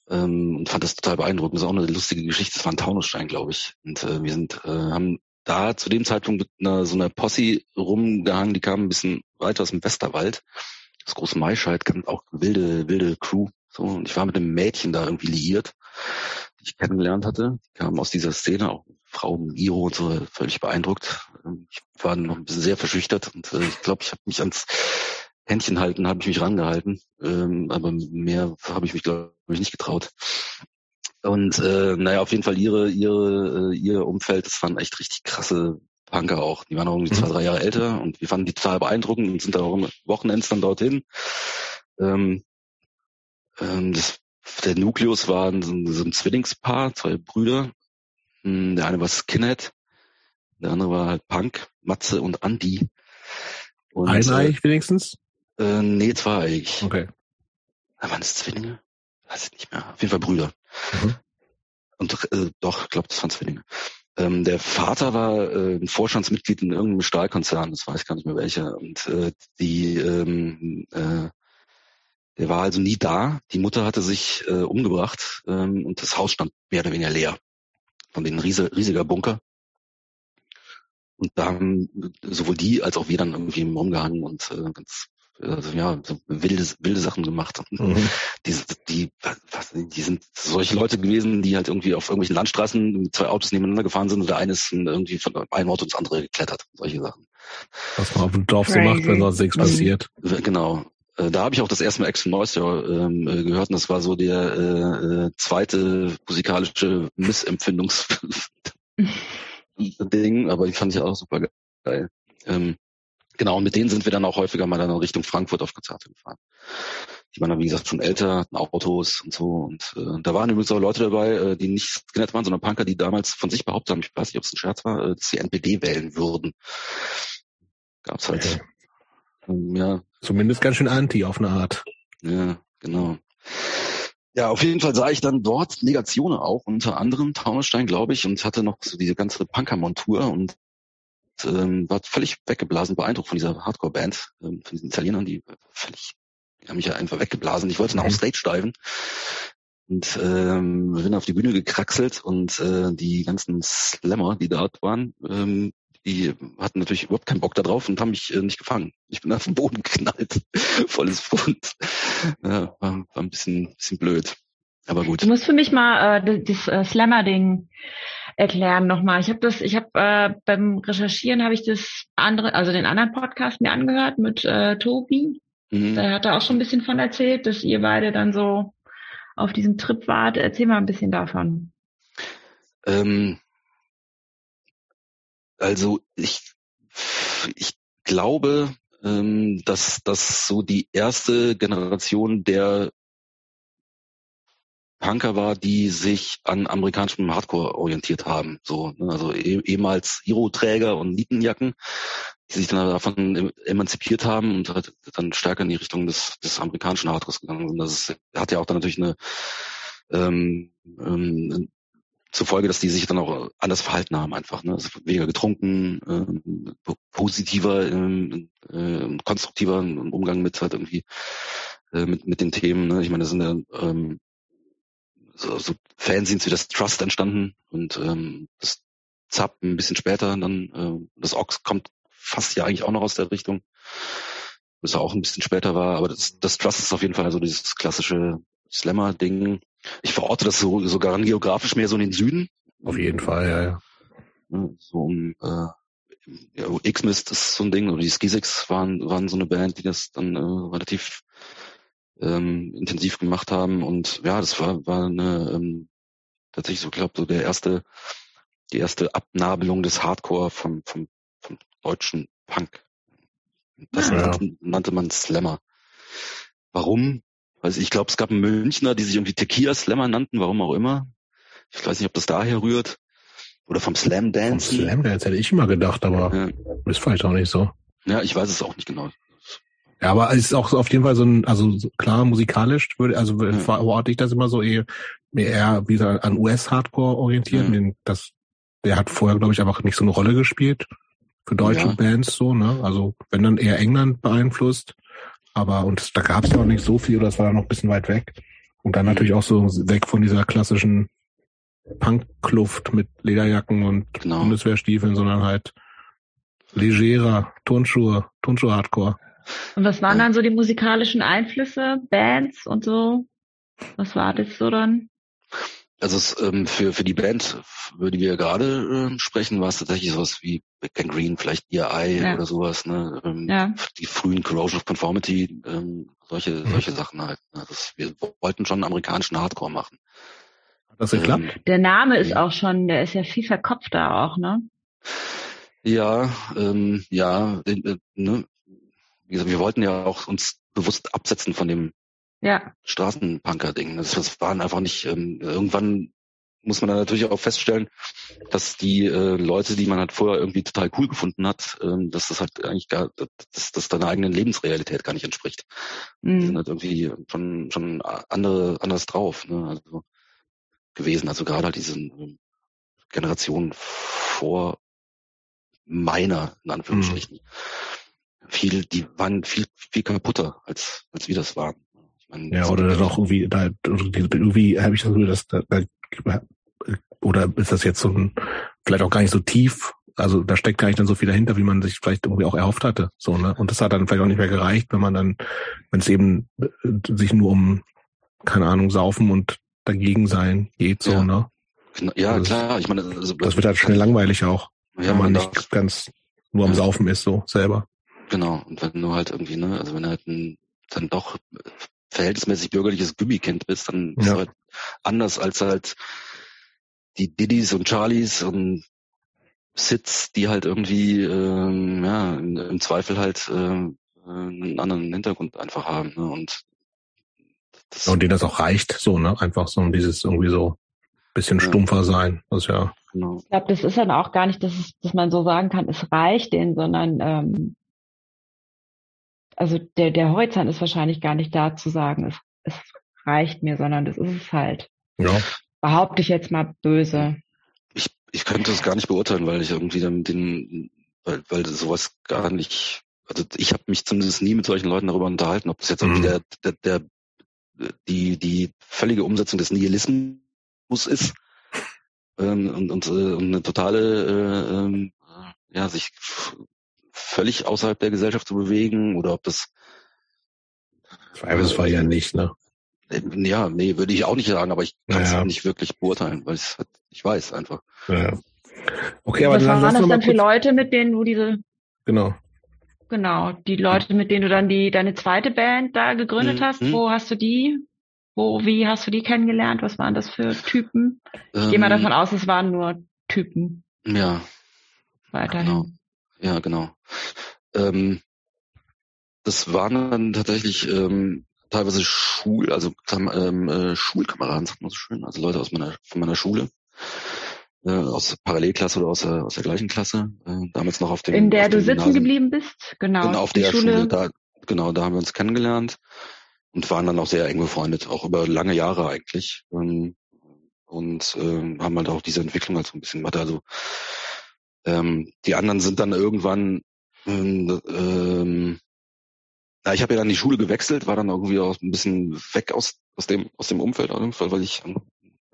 Ähm, und fand das total beeindruckend. Das ist auch eine lustige Geschichte. Das war ein Taunusstein, glaube ich. Und äh, wir sind, äh, haben da zu dem Zeitpunkt mit einer, so einer Posse rumgehangen, die kam ein bisschen weiter aus dem Westerwald. Das große Maischeid, auch wilde, wilde Crew. So, und ich war mit einem Mädchen da irgendwie liiert, die ich kennengelernt hatte. Die kam aus dieser Szene, auch Frau Iro und so völlig beeindruckt. Ähm, ich war noch ein bisschen sehr verschüchtert und äh, ich glaube, ich habe mich ans Händchen halten, habe ich mich rangehalten, ähm, aber mehr habe ich mich glaube ich nicht getraut. Und äh, naja, auf jeden Fall ihre ihre äh, ihr Umfeld, das waren echt richtig krasse Punker auch. Die waren auch irgendwie mhm. zwei drei Jahre älter und wir fanden die total beeindruckend und sind da auch Wochenends dann dorthin. Ähm, ähm, das, der Nukleus war so, so ein Zwillingspaar, zwei Brüder, der eine war Skinhead, der andere war halt Punk, Matze und Andy. Und, Eineig äh, wenigstens? Äh, nee, zweieig. Okay. Da waren es Zwillinge? Weiß ich nicht mehr. Auf jeden Fall Brüder. Mhm. Und äh, doch, ich glaube, das waren Zwillinge. Ähm, der Vater war äh, ein Vorstandsmitglied in irgendeinem Stahlkonzern, das weiß ich gar nicht mehr welcher. Und äh, die, ähm, äh, der war also nie da. Die Mutter hatte sich äh, umgebracht ähm, und das Haus stand mehr oder weniger leer von den riese, riesiger Bunker. Und da haben sowohl die als auch wir dann irgendwie rumgehangen und äh, ganz also ja, so wilde, wilde Sachen gemacht. Mhm. Die, die, was, die sind solche Leute gewesen, die halt irgendwie auf irgendwelchen Landstraßen mit zwei Autos nebeneinander gefahren sind und der eine ist irgendwie von einem Auto ins andere geklettert. Solche Sachen. Was man auf dem Dorf so macht, wenn sonst nichts passiert. Genau. Äh, da habe ich auch das erste Mal Action Moisture ähm, äh, gehört und das war so der äh, äh zweite musikalische Missempfindungsding, aber die fand ich auch super geil. Ähm, genau, und mit denen sind wir dann auch häufiger mal dann in Richtung Frankfurt auf Konzerte gefahren. Die waren dann, wie gesagt, schon älter, hatten Autos und so. Und äh, da waren übrigens auch Leute dabei, äh, die nicht Skinhead waren, sondern Punker, die damals von sich behauptet haben, ich weiß nicht, ob es ein Scherz war, äh, dass sie NPD wählen würden. Gab's halt. Okay. Ja. Zumindest ganz schön anti auf eine Art. Ja, genau. Ja, auf jeden Fall sah ich dann dort Negationen auch, unter anderem Taunusstein, glaube ich, und hatte noch so diese ganze Punker-Montur und ähm, war völlig weggeblasen, beeindruckt von dieser Hardcore-Band, ähm, von diesen Italienern, die völlig, die haben mich ja einfach weggeblasen. Ich wollte nach mhm. Stage steigen und ähm, bin auf die Bühne gekraxelt und äh, die ganzen Slammer, die dort waren, ähm, die hatten natürlich überhaupt keinen Bock da drauf und haben mich äh, nicht gefangen. Ich bin auf den Boden geknallt. Volles Pfund. Ja, war, war ein bisschen, bisschen blöd. Aber gut. Du musst für mich mal äh, das äh, Slammer-Ding erklären nochmal. Ich habe das, ich habe äh, beim Recherchieren habe ich das andere, also den anderen Podcast mir angehört mit äh, Tobi. Mhm. Da hat er auch schon ein bisschen von erzählt, dass ihr beide dann so auf diesem Trip wart. Erzähl mal ein bisschen davon. Ähm, also ich, ich glaube, ähm, dass das so die erste Generation der Punker war, die sich an amerikanischem Hardcore orientiert haben. So, ne? also eh, ehemals Hero-Träger und Nietenjacken, die sich dann davon emanzipiert haben und halt dann stärker in die Richtung des, des amerikanischen Hardcores gegangen sind. Das hat ja auch dann natürlich eine ähm, ähm, zur Folge, dass die sich dann auch anders verhalten haben einfach. Ne? Also weniger getrunken, äh, positiver, äh, äh, konstruktiver Umgang mit halt irgendwie äh, mit, mit den Themen. Ne? Ich meine, das sind ja ähm, so, so Fanzines wie das Trust entstanden und ähm, das Zap ein bisschen später dann, äh, das Ox kommt fast ja eigentlich auch noch aus der Richtung, was ja auch ein bisschen später war, aber das, das Trust ist auf jeden Fall also dieses klassische Slammer-Ding, ich verorte das so, sogar geografisch mehr so in den Süden. Auf jeden Fall, ja, ja. So um, äh, ja, X-Mist ist so ein Ding, oder die Skisix waren, waren so eine Band, die das dann äh, relativ ähm, intensiv gemacht haben. Und ja, das war, war eine ähm, tatsächlich so, glaube so der erste, die erste Abnabelung des Hardcore vom, vom, vom deutschen Punk. Das ja. nannte, nannte man Slammer. Warum? Also ich glaube, es gab einen Münchner, die sich irgendwie Tequila Slammer nannten, warum auch immer. Ich weiß nicht, ob das daher rührt. Oder vom Slam Dance. Vom Slam Dance hätte ich immer gedacht, aber ja. ist vielleicht auch nicht so. Ja, ich weiß es auch nicht genau. Ja, aber es ist auch auf jeden Fall so ein, also so klar musikalisch würde, also ja. verorte ich das immer so eher, eher wie gesagt, an US-Hardcore orientiert. Ja. Das, der hat vorher, glaube ich, einfach nicht so eine Rolle gespielt für deutsche ja. Bands so, ne? Also wenn dann eher England beeinflusst. Aber und da gab es ja auch nicht so viel, oder das war noch ein bisschen weit weg. Und dann natürlich auch so weg von dieser klassischen Punkkluft mit Lederjacken und genau. Bundeswehrstiefeln, sondern halt legerer Turnschuhe, Turnschuhe-Hardcore. Und was waren dann so die musikalischen Einflüsse, Bands und so? Was war das so dann? Also es, ähm, für, für die Band, über die wir gerade äh, sprechen, war es tatsächlich sowas wie Big Bang Green, vielleicht EI ja. oder sowas, ne? Ähm, ja. Die frühen Corrosion of Conformity, ähm, solche, mhm. solche Sachen halt. Ne? Das, wir wollten schon amerikanischen Hardcore machen. Hat das geklappt? Ähm, der Name ist auch schon, der ist ja viel verkopfter auch, ne? Ja, ähm, ja, äh, ne? Wie gesagt, wir wollten ja auch uns bewusst absetzen von dem ja. Straßenpunker-Ding. Das, das waren einfach nicht, ähm, irgendwann muss man dann natürlich auch feststellen, dass die äh, Leute, die man halt vorher irgendwie total cool gefunden hat, ähm, dass das halt eigentlich gar, dass das deiner eigenen Lebensrealität gar nicht entspricht. Mhm. Die sind halt irgendwie schon schon andere anders drauf, ne? Also gewesen. Also gerade halt diese ähm, Generation vor meiner, in Anführungsstrichen. Mhm. Viel, die waren viel, viel kaputter als, als wir das waren. Man ja, oder dann auch irgendwie, da, irgendwie habe ich das Gefühl, dass da, da, oder ist das jetzt so ein, vielleicht auch gar nicht so tief also da steckt gar nicht dann so viel dahinter, wie man sich vielleicht irgendwie auch erhofft hatte. So, ne? Und das hat dann vielleicht auch nicht mehr gereicht, wenn man dann, wenn es eben äh, sich nur um, keine Ahnung, saufen und dagegen sein geht, so, ja. ne? Ja, also klar. Ich meine, also, das wird halt schnell langweilig auch, ja, wenn man da, nicht ganz nur am Ja. Saufen ist, so selber. Genau. Und wenn du halt irgendwie, ne, also wenn du halt ein, dann doch verhältnismäßig bürgerliches Gummikind bist, dann bist Ja. du halt anders als halt die Diddies und Charlies und Sits, die halt irgendwie, ähm, ja, im, Zweifel halt äh, einen anderen Hintergrund einfach haben. Ne? Und das, Und denen das auch reicht, so, ne? Einfach so dieses irgendwie so bisschen Ja. stumpfer sein. Das ist ja, genau. Ich glaube, das ist dann auch gar nicht, dass, es, dass man so sagen kann, es reicht denen, sondern ähm, also der, der Horizont ist wahrscheinlich gar nicht da zu sagen, es, es reicht mir, sondern das ist es halt. ja. Behaupte ich jetzt mal böse. Ich, ich könnte es gar nicht beurteilen, weil ich irgendwie dann den, weil, weil sowas gar nicht, also ich habe mich zumindest nie mit solchen Leuten darüber unterhalten, ob das jetzt irgendwie Mhm. der, der, der, die, die völlige Umsetzung des Nihilismus ist ähm, und, und, äh, und eine totale, äh, äh, ja, sich völlig außerhalb der Gesellschaft zu bewegen oder ob das Zweifelsfall ja nicht, ne? äh, ja, nee, würde ich auch nicht sagen, aber ich kann es Naja. nicht wirklich beurteilen, weil ich halt weiß einfach. Ja. ja. Okay, aber Was dann waren das dann für Leute, mit denen du diese, genau. genau, die Leute, mit denen du dann die deine zweite Band da gegründet Mhm. hast, wo hast du die? Wo, wie hast du die kennengelernt? Was waren das für Typen? Ich gehe mal Ähm, davon aus, es waren nur Typen Ja, weiterhin. Genau. Ja, genau. Ähm, das waren dann tatsächlich ähm, teilweise Schul, also ähm, äh, Schulkameraden, sagt man so schön, also Leute aus meiner von meiner Schule, äh, aus Parallelklasse oder aus der aus der gleichen Klasse, äh, damals noch auf dem In der du sitzen Gymnasium. geblieben bist? Genau. Genau, auf der Schule. da genau, da haben wir uns kennengelernt und waren dann auch sehr eng befreundet, auch über lange Jahre eigentlich. Ähm, und ähm, haben halt auch diese Entwicklung halt so ein bisschen gemacht. Also ähm, die anderen sind dann irgendwann ähm, ähm, na, ich habe ja dann die Schule gewechselt, war dann irgendwie auch ein bisschen weg aus, aus dem aus dem Umfeld auf jeden Fall, weil ich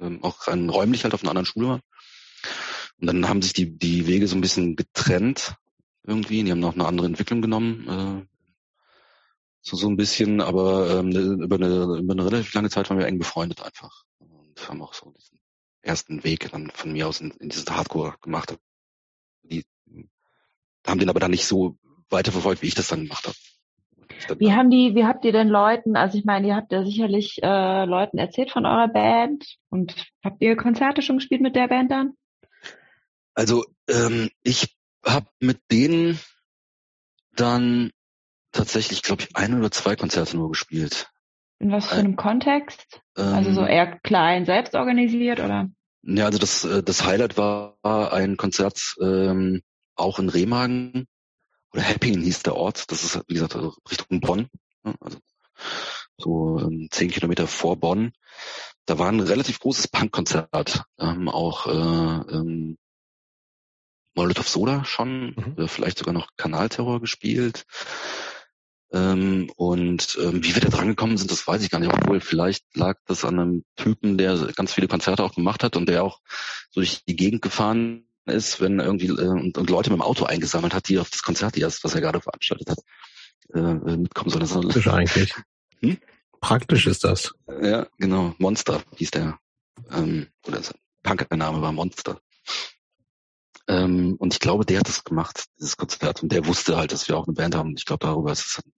ähm, auch rein räumlich halt auf einer anderen Schule war. Und dann haben sich die die Wege so ein bisschen getrennt irgendwie. Die haben noch eine andere Entwicklung genommen. Äh, so, so ein bisschen, aber ähm, ne, über, eine, über eine relativ lange Zeit waren wir eng befreundet einfach. Und haben auch so diesen ersten Weg dann von mir aus in, in dieses Hardcore gemacht. Haben den aber dann nicht so weiterverfolgt, wie ich das dann gemacht habe. Wie haben die, wie habt ihr denn Leuten, also ich meine, ihr habt ja sicherlich äh, Leuten erzählt von eurer Band und habt ihr Konzerte schon gespielt mit der Band dann? Also ähm, ich habe mit denen dann tatsächlich, glaube ich, ein oder zwei Konzerte nur gespielt. In was für einem Kontext? Also so Ähm, eher klein, selbst organisiert oder? Ja, also das, äh, das Highlight war ein Konzert ähm, auch in Remagen oder Heppingen hieß der Ort. Das ist, wie gesagt, also Richtung Bonn. ne, Also so ähm, zehn Kilometer vor Bonn. Da war ein relativ großes Punkkonzert. Da haben auch äh, ähm, Molotov Soda schon, Mhm. äh, vielleicht sogar noch Kanalterror gespielt. Ähm, und ähm, wie wir da dran gekommen sind, das weiß ich gar nicht. Obwohl, vielleicht lag das an einem Typen, der ganz viele Konzerte auch gemacht hat und der auch so durch die Gegend gefahren ist, wenn irgendwie äh, und, und Leute mit dem Auto eingesammelt hat, die auf das Konzert, die das, was er gerade veranstaltet hat, äh, äh, mitkommen sollen. Praktisch eigentlich. Hm? Praktisch ist das. Ja, genau. Monster hieß der. Ähm, oder sein Punker-Name war Monster. Ähm, und ich glaube, der hat das gemacht, dieses Konzert. Und der wusste halt, dass wir auch eine Band haben. Ich glaube, darüber ist es dann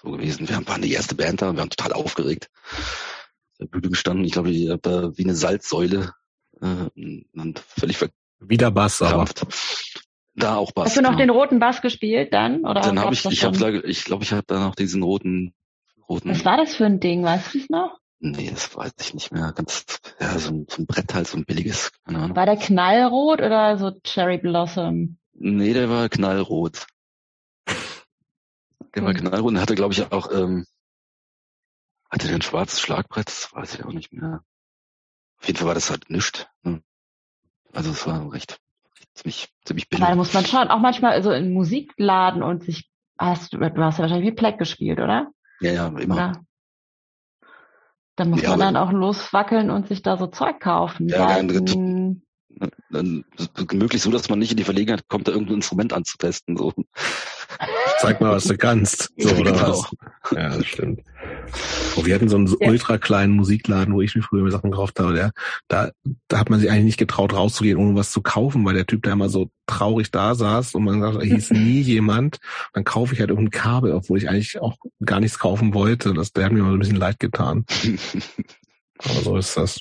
so gewesen. Wir waren die erste Band da und wir waren total aufgeregt. Auf der Bühne gestanden. Ich glaube, ich hab da wie eine Salzsäule äh, und völlig Wieder Bass, aber. Da auch Bass. Hast du noch genau. den roten Bass gespielt dann? Oder Dann habe ich, ich habe, ich glaube, ich habe da noch diesen roten, roten. Was war das für ein Ding? Weißt du es noch? Nee, das weiß ich nicht mehr. Ganz, ja, so ein, so ein Brett halt, so ein billiges, keine Ahnung. War der knallrot oder so Cherry Blossom? Nee, der war knallrot. Der war Hm. knallrot und hatte, glaube ich, auch, ähm, hatte der ein schwarzes Schlagbrett? Das weiß ich auch nicht mehr. Auf jeden Fall war das halt nischt. Ne? Also es war recht, ziemlich, ziemlich Aber da billig. muss man schon auch manchmal so in Musikladen und sich, hast du, hast ja wahrscheinlich wie Pleck gespielt, oder? Ja, ja, immer. Oder? Da muss Ja, man dann auch loswackeln und sich da so Zeug kaufen. Ja, dann möglichst so, dass man nicht in die Verlegenheit kommt, da irgendein Instrument anzutesten. So. Zeig mal, was du kannst. So, oder genau. was? Ja, das stimmt. Und wir hatten so einen ja. ultra kleinen Musikladen, wo ich mir früher Sachen gekauft habe. Der, da, da hat man sich eigentlich nicht getraut, rauszugehen, ohne was zu kaufen, weil der Typ da immer so traurig da saß und man sagt, er hieß nie jemand. Dann kaufe ich halt irgendein Kabel, obwohl ich eigentlich auch gar nichts kaufen wollte. Das, der hat mir mal ein bisschen leid getan. Aber so ist das.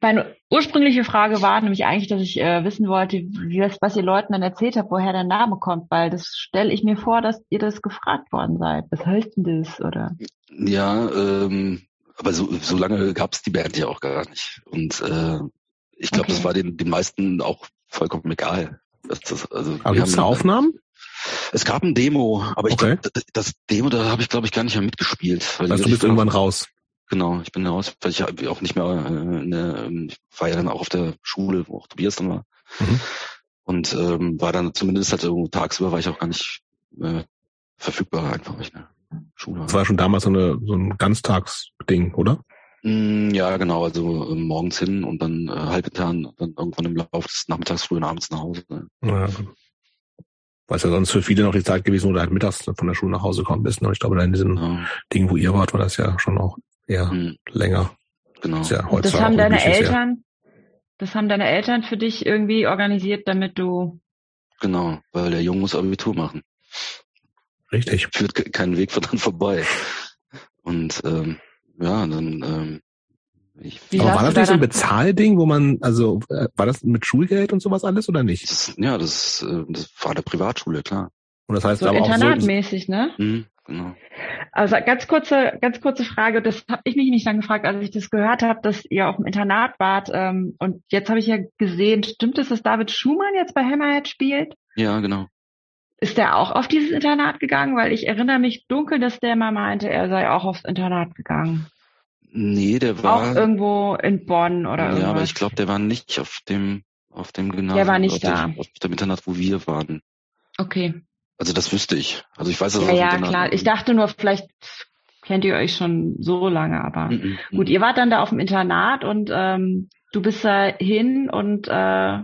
Meine ursprüngliche Frage war nämlich eigentlich, dass ich äh, wissen wollte, wie das, was ihr Leuten dann erzählt habt, woher der Name kommt, weil das stelle ich mir vor, dass ihr das gefragt worden seid. Was heißt denn das, oder? Ja, ähm, aber so, so lange gab es die Band ja auch gar nicht. Und äh, ich glaube, okay. das war den, den meisten auch vollkommen egal. Das, das, also, aber gibt es Aufnahmen? Es gab ein Demo, aber ich okay. glaube, das Demo, da habe ich, glaube ich, gar nicht mehr mitgespielt. Weil also du bist irgendwann raus. Genau, ich bin raus, weil ich auch nicht mehr, äh, ne, ich war ja dann auch auf der Schule, wo auch Tobias dann war. Mhm. Und ähm, war dann zumindest halt irgendwo tagsüber war ich auch gar nicht äh, verfügbar einfach, ich eine Schule Das war schon damals so, eine, so ein Ganztagsding, oder? Mm, ja, genau, also äh, morgens hin und dann äh, halb intern, dann irgendwann im Laufe des Nachmittags, frühen abends nach Hause. Ne? Ja. Weil es ja sonst für viele noch die Zeit gewesen, wo du halt mittags von der Schule nach Hause gekommen bist. Ne? Ich glaube, in diesem ja. Ding, wo ihr wart, war das ja schon auch eher hm. länger. Genau. Ja das haben deine Eltern, das haben deine Eltern für dich irgendwie organisiert, damit du. Genau, weil der Junge muss Abitur machen. Richtig. Führt keinen Weg von dann vorbei. Und ähm, ja, dann ähm, ich, Aber war das nicht so ein Bezahlding, wo man, also äh, war das mit Schulgeld und sowas alles oder nicht? Das, ja, das, äh, das war eine Privatschule, klar. Und das heißt so aber internatmäßig, auch so, ne? Mh, genau. Also ganz kurze, ganz kurze Frage, das habe ich mich nicht dann gefragt, als ich das gehört habe, dass ihr auch im Internat wart. Ähm, und jetzt habe ich ja gesehen, stimmt es, dass David Schumann jetzt bei Hammerhead spielt? Ja, genau. Ist der auch auf dieses Internat gegangen? Weil ich erinnere mich dunkel, dass der mal meinte, er sei auch aufs Internat gegangen. Nee, der war. Auch irgendwo in Bonn oder Ja, irgendwas. aber ich glaube, der war nicht auf dem, auf dem Gymnasium. Der war nicht da. Auf dem Internat, wo wir waren. Okay. Also das wüsste ich. Also ich weiß, dass ja, ja, klar. Ich dachte nur, vielleicht kennt ihr euch schon so lange, aber mm -mm. gut, ihr wart dann da auf dem Internat und ähm, du bist da hin und äh,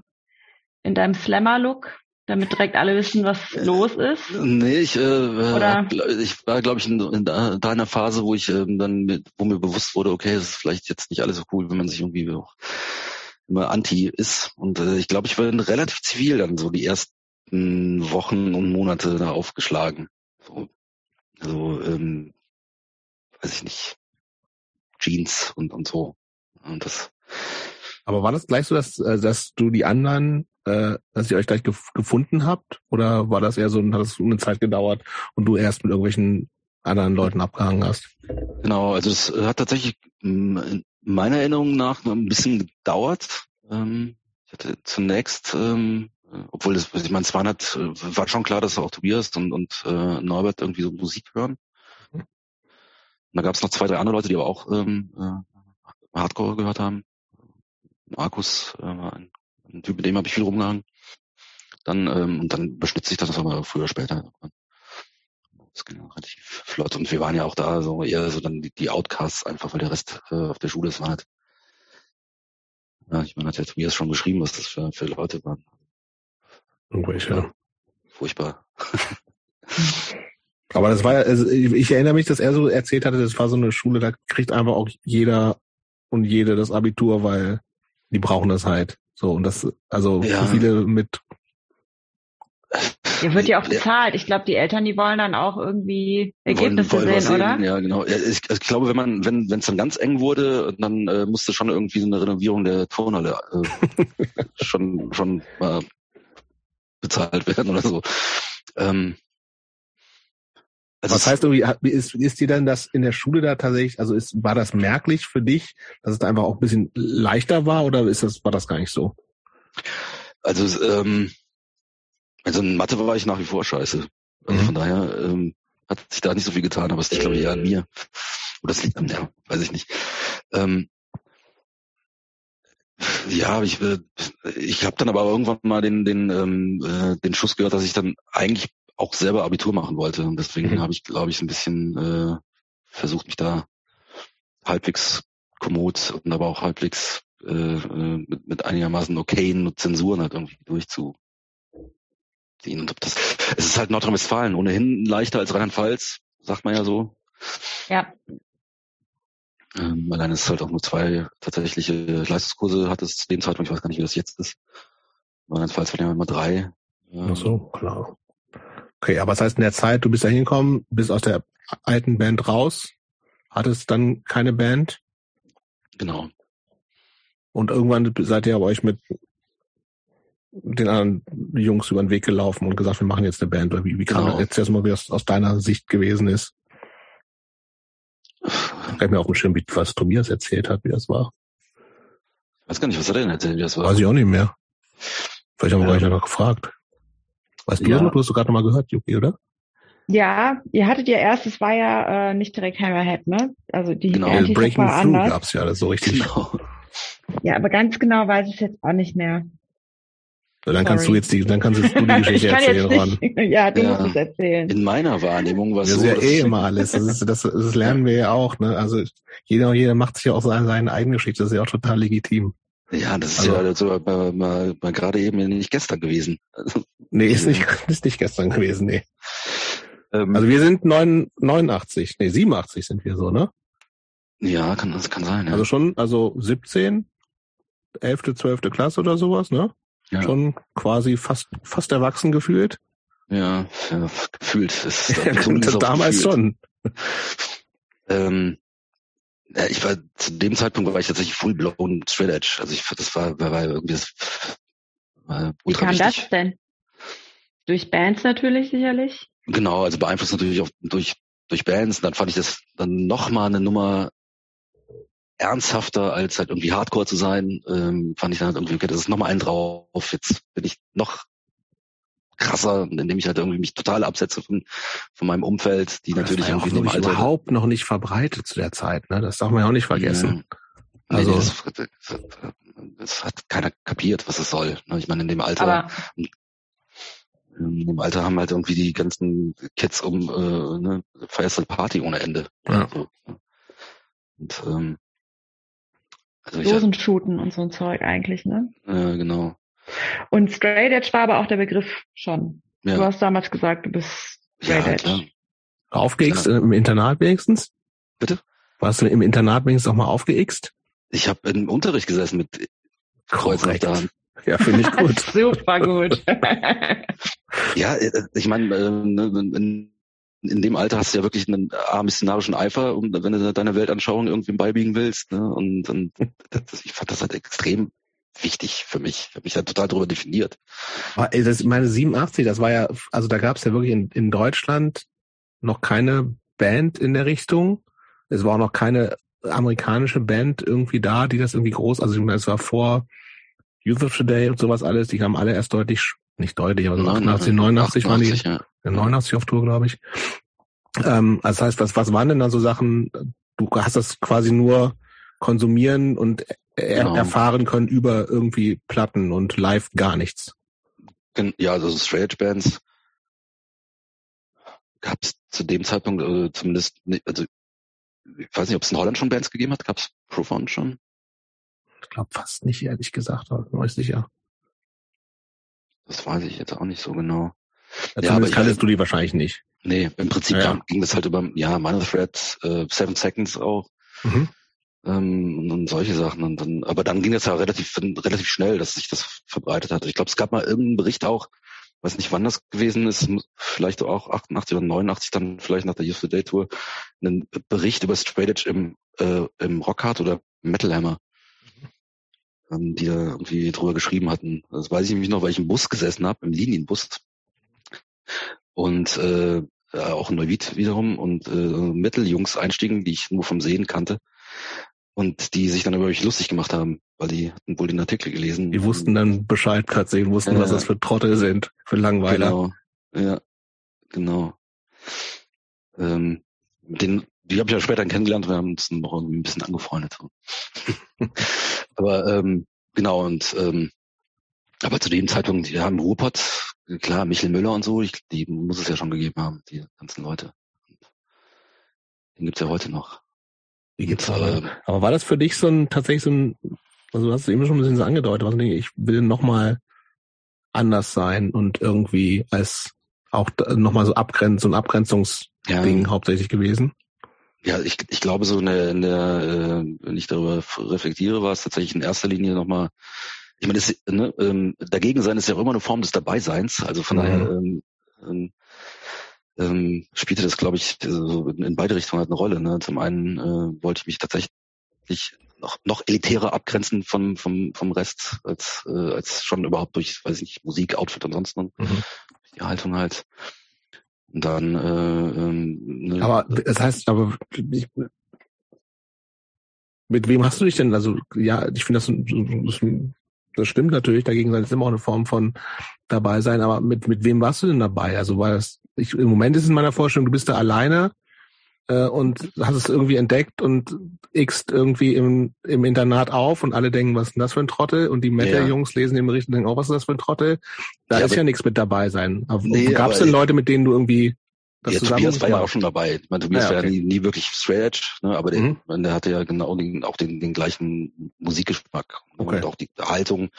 in deinem Slammer-Look, damit direkt alle wissen, was los ist? Nee, ich, äh, Oder? ich war, glaube ich, in, in deiner Phase, wo ich ähm, dann, mit, wo mir bewusst wurde, okay, es ist vielleicht jetzt nicht alles so cool, wenn man sich irgendwie auch immer anti ist. Und äh, ich glaube, ich war relativ zivil dann so die ersten Wochen und Monate da aufgeschlagen. So, also, ähm, weiß ich nicht, Jeans und, und so. Und das. Aber war das gleich so, dass, äh, dass du die anderen, äh, dass ihr euch gleich gef gefunden habt? Oder war das eher so, hat das eine Zeit gedauert und du erst mit irgendwelchen anderen Leuten abgehangen hast? Genau, also es hat tatsächlich in meiner Erinnerung nach ein bisschen gedauert. Ähm, ich hatte zunächst ähm, obwohl das, ich meine, es waren halt, äh, war schon klar, dass auch Tobias und, und äh, Norbert irgendwie so Musik hören. Und da gab es noch zwei, drei andere Leute, die aber auch ähm, äh, Hardcore gehört haben. Markus äh, war ein, ein Typ, mit dem habe ich viel rumgehangen. Dann, ähm, und dann beschnitt sich das aber früher später. Das ging relativ flott. Und wir waren ja auch da so eher so dann die, die Outcasts einfach, weil der Rest äh, auf der Schule ist war halt. Ja, ich meine, hat ja Tobias schon beschrieben, was das für, für Leute waren. Irgendwelche. Ja. Furchtbar. Aber das war ja, also ich erinnere mich, dass er so erzählt hatte, das war so eine Schule, da kriegt einfach auch jeder und jede das Abitur, weil die brauchen das halt. So, und das, also ja. viele mit. Ihr wird ja auch bezahlt. Ich glaube, die Eltern, die wollen dann auch irgendwie Ergebnisse wollen, wollen sehen, oder? Ja, genau. Ich, ich, glaube, wenn man, wenn wenn es dann ganz eng wurde, dann äh, musste schon irgendwie so eine Renovierung der Turnhalle äh, schon schon mal bezahlt werden oder so. Ähm, also Was heißt irgendwie, ist, ist dir denn das in der Schule da tatsächlich, also ist, war das merklich für dich, dass es da einfach auch ein bisschen leichter war oder ist das, war das gar nicht so? Also, ähm, also in Mathe war ich nach wie vor scheiße. Also mhm. von daher ähm, hat sich da nicht so viel getan, aber es liegt glaube ich eher an mir. Oder es liegt an der, weiß ich nicht. Ähm, ja, ich, äh, ich habe dann aber irgendwann mal den, den, ähm, äh, den Schuss gehört, dass ich dann eigentlich auch selber Abitur machen wollte. Und deswegen mhm. habe ich, glaube ich, ein bisschen äh, versucht, mich da halbwegs kommod und aber auch halbwegs äh, äh, mit, mit einigermaßen okayen Zensuren halt irgendwie durchzuziehen. Und ob das, es ist halt Nordrhein-Westfalen, ohnehin leichter als Rheinland-Pfalz, sagt man ja so. Ja. Ähm, allein es halt auch nur zwei tatsächliche Leistungskurse hat es zu dem Zeitpunkt, ich weiß gar nicht, wie das jetzt ist. Rheinland-Pfalz waren ja immer drei. Ach so, klar. Okay, aber das heißt in der Zeit, du bist da hingekommen, bist aus der alten Band raus, hattest dann keine Band. Genau. Und irgendwann seid ihr aber euch mit den anderen Jungs über den Weg gelaufen und gesagt, wir machen jetzt eine Band. Oder wie, wie kam Genau. das jetzt erstmal, wie das aus deiner Sicht gewesen ist? Ich habe mir auf dem Schirm, wie was Tobias erzählt hat, wie das war. Ich weiß gar nicht, was hat er denn erzählt, wie das war? Weiß ich auch nicht mehr. Vielleicht haben wir Ja. gleich noch gefragt. Weißt du Ja. das noch? Du hast du gerade noch mal gehört, Juki, oder? Ja, ihr hattet ja erst, es war ja äh, nicht direkt Hammerhead, ne? Also die Genau. Breaking war Through anders. gab's ja, das so richtig. Genau. Ja, aber ganz genau weiß ich jetzt auch nicht mehr. Dann kannst du Sorry. jetzt die, dann kannst jetzt du die ich Geschichte kann erzählen, Ron. jetzt nicht. Ja, du Ja. musst es erzählen. In meiner Wahrnehmung war es Das so, ist ja eh immer alles. Das, ist, das, das lernen wir ja auch. Ne? Also jeder, jeder macht sich ja auch seine, seine eigene Geschichte. Das ist ja auch total legitim. ja, das ist Also- ja also, mal, mal, mal gerade eben nicht gestern gewesen. Nee, ist nicht, ist nicht gestern gewesen. Nee. ähm, Also wir sind neun, 89, nee, 87 sind wir so, ne? ja, kann, das kann sein. Ja. Also schon, also 17, 11., 12. Klasse oder sowas, ne? Ja, Schon quasi fast, fast erwachsen gefühlt. ja, ja, gefühlt. Ist, auch damals gefühlt. schon. Ähm, ja, ich war zu dem Zeitpunkt war ich tatsächlich full blown straight edge. Also ich das war, war, war irgendwie das war Wie ultra kam wichtig. das denn? Durch Bands natürlich sicherlich. Genau, also beeinflusst natürlich auch durch durch Bands. Und dann fand ich das dann noch mal eine Nummer ernsthafter als halt irgendwie Hardcore zu sein. Ähm, fand ich dann halt irgendwie okay, das ist noch mal ein drauf. Jetzt bin ich noch krasser, indem ich halt irgendwie mich total absetze von von meinem Umfeld, die natürlich das war ja auch irgendwie in dem wirklich Alter überhaupt noch nicht verbreitet zu der Zeit, ne? Das darf man ja auch nicht vergessen. Ja. Also- Nee, das, das, das hat keiner kapiert, was es soll. ne? Ich meine, in dem Alter, Aber in dem Alter haben halt irgendwie die ganzen Kids um äh, ne, feierst halt Party ohne Ende. Ja. So? Und ähm, also Dosen shooten und so ein Zeug eigentlich, ne? äh, genau. Und Straight Edge war aber auch der Begriff schon. Du Ja, hast damals gesagt, du bist ja Straight Edge. klar. Aufgeixt äh, im Internat wenigstens? Bitte? Warst du im Internat wenigstens auch mal aufgeixt? Ich habe im Unterricht gesessen mit Kreuzen auf der Hand. Ja, finde ich gut. Super gut. Ja, äh, ich meine, äh, ne, in, dem Alter hast du ja wirklich einen A, missionarischen Eifer, um, wenn du deine Weltanschauung irgendwie beibiegen willst. Ne? Und, und das, ich fand das halt extrem wichtig für mich. Ich habe mich halt total darüber definiert. Ey, das, meine 87, das war ja, also da gab es ja wirklich in, in Deutschland noch keine Band in der Richtung. Es war auch noch keine amerikanische Band irgendwie da, die das irgendwie groß, also ich meine, es war vor Youth of Today und sowas alles, die kamen alle erst deutlich, nicht deutlich, aber so 88, 89 waren die, 88, ja. Ja, 89 auf Tour, glaube ich. Ähm, also das heißt, was, was waren denn da so Sachen, du hast das quasi nur konsumieren und er, Genau. erfahren können über irgendwie Platten und live gar nichts. Ja, also Straight Bands gab es zu dem Zeitpunkt äh, zumindest, nicht, also ich weiß nicht, ob es in Holland schon Bands gegeben hat. Gab es Profound schon? Ich glaube fast nicht, ehrlich gesagt, aber bin nicht sicher. Das weiß ich jetzt auch nicht so genau. Ja, Ja, aber zumindest ich- kanntest du die wahrscheinlich nicht. Nee, im Prinzip Ja. ging das halt über, ja, Minor Threat, äh, Seven Seconds auch, Mhm. ähm, und, solche Sachen. Und dann, aber dann ging das ja relativ, relativ schnell, dass sich das verbreitet hat. Ich glaube, es gab mal irgendeinen Bericht auch, weiß nicht, wann das gewesen ist, vielleicht auch 88 oder 89, dann vielleicht nach der Youth Day Tour, einen Bericht über Straight Edge im, äh, im Rockhard oder Metal Hammer, ähm, die da irgendwie drüber geschrieben hatten. Das weiß ich nämlich noch, weil ich im Bus gesessen habe, im Linienbus. Und äh, ja, auch in Neuwied wiederum und äh, Metal-Jungs einstiegen, die ich nur vom Sehen kannte. Und die sich dann über mich lustig gemacht haben, weil die hatten wohl den Artikel gelesen. Die wussten dann Bescheid plötzlich und wussten, was Ja. das für Trottel sind, für Langweiler. Genau. Ja, genau. Ähm, den, die habe ich ja später kennengelernt, wir haben uns noch ein bisschen angefreundet. aber ähm, genau, und ähm, aber zu dem Zeitpunkt, ja, im Ruhrpott, klar, Michel Müller und so, ich, die muss es ja schon gegeben haben, die ganzen Leute. Den gibt's ja heute noch. Die gibt's Und, aber. ähm, Aber war das für dich so ein tatsächlich so ein Also du hast es eben schon ein bisschen so angedeutet, was ich denke, ich will nochmal anders sein und irgendwie als auch nochmal so Abgrenz, so ein Abgrenzungsding ja. hauptsächlich gewesen. Ja, ich, ich glaube, so eine, eine äh, wenn ich darüber reflektiere, war es tatsächlich in erster Linie nochmal, ich meine, das, ne, ähm, dagegen sein ist ja auch immer eine Form des Dabeiseins. Also von mhm. daher ähm, ähm, ähm, spielte das, glaube ich, so in beide Richtungen halt eine Rolle. Ne? Zum einen äh, wollte ich mich tatsächlich noch, noch elitärer abgrenzen vom, vom, vom Rest, als, äh, als schon überhaupt durch, weiß ich nicht, Musik, Outfit und sonst noch. Mhm. Die Haltung halt. Und dann, äh, ähm, ne, Aber das heißt, aber ich, mit wem hast du dich denn? Also ja, ich finde das, das, das stimmt natürlich. Dagegen ist immer auch eine Form von dabei sein. Aber mit mit wem warst du denn dabei? Also war das? Ich, Im Moment ist es in meiner Vorstellung, du bist da alleine äh, und hast es irgendwie entdeckt und x irgendwie im, im Internat auf und alle denken, was ist denn das für ein Trottel? Und die Metal-Jungs lesen den Bericht und denken, oh, was ist das für ein Trottel? Da ja, ist ja nichts mit dabei sein. Nee, Gab es denn Leute, mit denen du irgendwie das ja, Tobias war ja auch schon dabei. Ich meine, Tobias ja, okay. war ja nie, nie wirklich straight edge, ne, aber mhm. der, der hatte ja genau den, auch den, den gleichen Musikgeschmack okay. und auch die Haltung.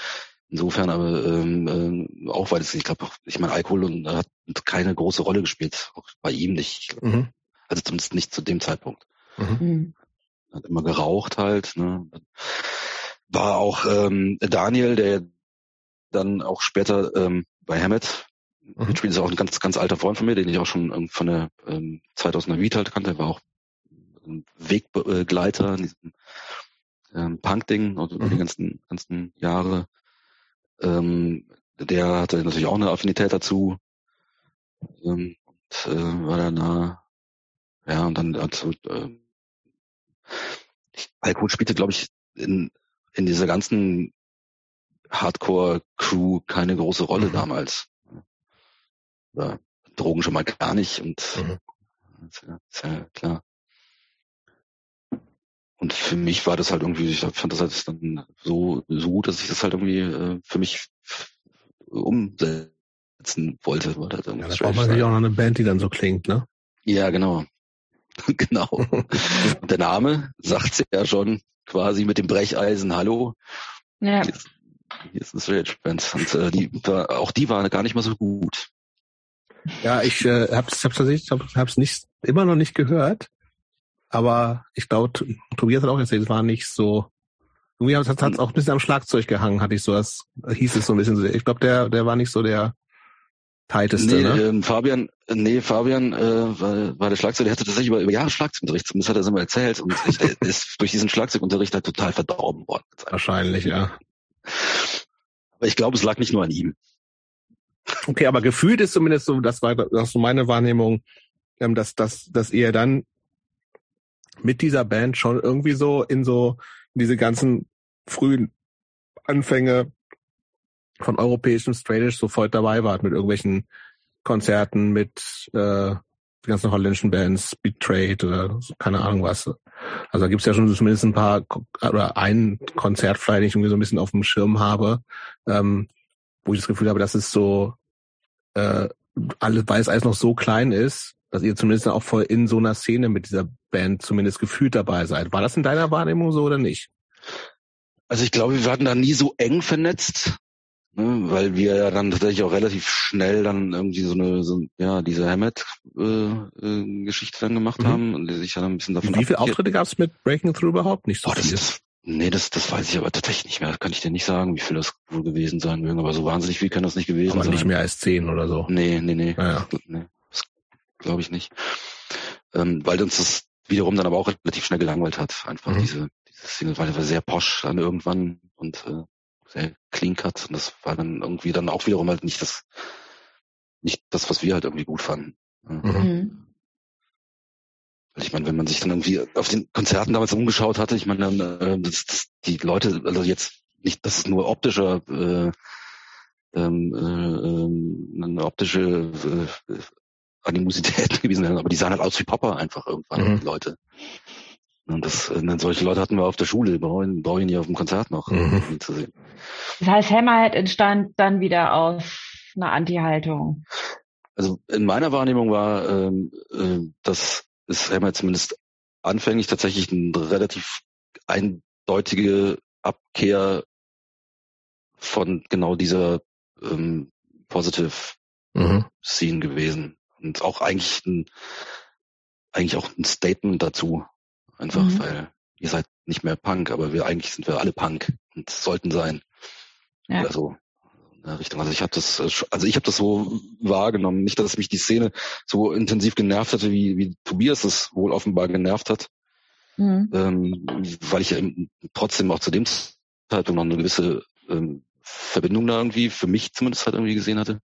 Insofern aber ähm, äh, auch weil es, ich glaube, ich meine, Alkohol und, hat keine große Rolle gespielt, auch bei ihm nicht. Mhm. Also zumindest nicht zu dem Zeitpunkt. Mhm. mhm. Hat immer geraucht halt. Ne. War auch ähm, Daniel, der dann auch später ähm, bei Hammett mhm. mitspielt, ist auch ein ganz, ganz alter Freund von mir, den ich auch schon von der ähm, 2000er Vita halt kannte. Er war auch ein Wegbegleiter in diesem ähm, Punk-Ding, also mhm. die ganzen, ganzen Jahre. Ähm, der hatte natürlich auch eine Affinität dazu. Ähm, und äh, war dann nah ja, und dann also, äh, Alkohol spielte, glaube ich, in, in dieser ganzen Hardcore-Crew keine große Rolle mhm. damals. Oder Drogen schon mal gar nicht und mhm. ist, ja, ist ja klar. Und für mich war das halt irgendwie, ich fand das halt dann so, so gut, dass ich das halt irgendwie äh, für mich umsetzen wollte. Wollte halt ja, da braucht man natürlich auch noch eine Band, die dann so klingt, ne? Ja, genau. genau. Und der Name sagt ja schon quasi mit dem Brecheisen Hallo. Ja. Hier ist, hier ist das Rage Band. Und äh, die, auch die waren gar nicht mal so gut. Ja, ich äh, hab's, hab's tatsächlich, hab's, hab's nicht, immer noch nicht gehört. Aber ich glaube, Tobias hat auch erzählt, es war nicht so. Irgendwie hat es auch ein bisschen am Schlagzeug gehangen, hatte ich so, das hieß es so ein bisschen so. Ich glaube, der, der war nicht so der tighteste, nee, ne? Ähm, Fabian, nee, Fabian äh, war, war der Schlagzeug, der hatte tatsächlich über, über Jahre Schlagzeugunterricht, zumindest hat er immer erzählt und ich, der ist durch diesen Schlagzeugunterricht halt total verdorben worden. Wahrscheinlich, ja. Aber ich glaube, es lag nicht nur an ihm. Okay, aber gefühlt ist zumindest so, das war, das so meine Wahrnehmung, ähm, dass, dass, dass ihr dann mit dieser Band schon irgendwie so in so in diese ganzen frühen Anfänge von europäischem Straightish sofort dabei wart mit irgendwelchen Konzerten mit äh, ganzen holländischen Bands, Betrayed oder so, keine Ahnung was. Also da gibt's ja schon zumindest ein paar oder ein Konzert vielleicht, den ich irgendwie so ein bisschen auf dem Schirm habe, ähm, wo ich das Gefühl habe, dass es so äh, alles, weil es alles noch so klein ist, dass ihr zumindest auch voll in so einer Szene mit dieser Band zumindest gefühlt dabei seid. War das in deiner Wahrnehmung so oder nicht? Also ich glaube, wir waren da nie so eng vernetzt ne, weil wir ja dann tatsächlich auch relativ schnell dann irgendwie so eine, so, ja, diese Hammett-Geschichte äh, äh, dann gemacht mhm. haben und sich dann ein bisschen davon Wie viele Auftritte gab es mit Breaking Through überhaupt? Nicht so oh, das. Das, nee, das, das weiß ich aber tatsächlich nicht mehr. Das kann ich dir nicht sagen, wie viel das wohl gewesen sein mögen, aber so wahnsinnig viel kann das nicht gewesen aber sein. Aber nicht mehr als zehn oder so. Nee, nee, nee. Ja, ja. nee das glaube ich nicht. Ähm, weil uns das wiederum dann aber auch relativ schnell gelangweilt hat. Einfach mhm. diese, diese Single, weil er war sehr posch dann irgendwann und äh, sehr clean cut. Und das war dann irgendwie dann auch wiederum halt nicht das, nicht das, was wir halt irgendwie gut fanden. Mhm. mhm. Ich meine, wenn man sich dann irgendwie auf den Konzerten damals umgeschaut hatte, ich meine, dann, äh, das, das, die Leute, also jetzt nicht, dass es nur optischer, äh, ähm, äh, eine optische äh, Animosität gewesen wären, aber die sahen halt aus wie Popper einfach irgendwann, mhm. die Leute. Und das, äh, solche Leute hatten wir auf der Schule, brauchen, brauche ich nicht auf dem Konzert noch mhm. zu sehen. Das heißt, Hammerhead entstand dann wieder aus einer Anti-Haltung. Also in meiner Wahrnehmung war, ähm, äh, dass es Hammerhead zumindest anfänglich tatsächlich eine relativ eindeutige Abkehr von genau dieser ähm, Positive mhm. Scene gewesen. Und auch eigentlich ein, eigentlich auch ein Statement dazu. Einfach, mhm. weil ihr seid nicht mehr Punk, aber wir eigentlich sind wir alle Punk und sollten sein. Ja. Oder so. Der Richtung. Also ich habe das, also ich habe das so wahrgenommen. Nicht, dass mich die Szene so intensiv genervt hatte, wie, wie Tobias es wohl offenbar genervt hat. Mhm. Ähm, weil ich ja trotzdem auch zu dem Zeitpunkt noch eine gewisse ähm, Verbindung da irgendwie, für mich zumindest halt irgendwie gesehen hatte.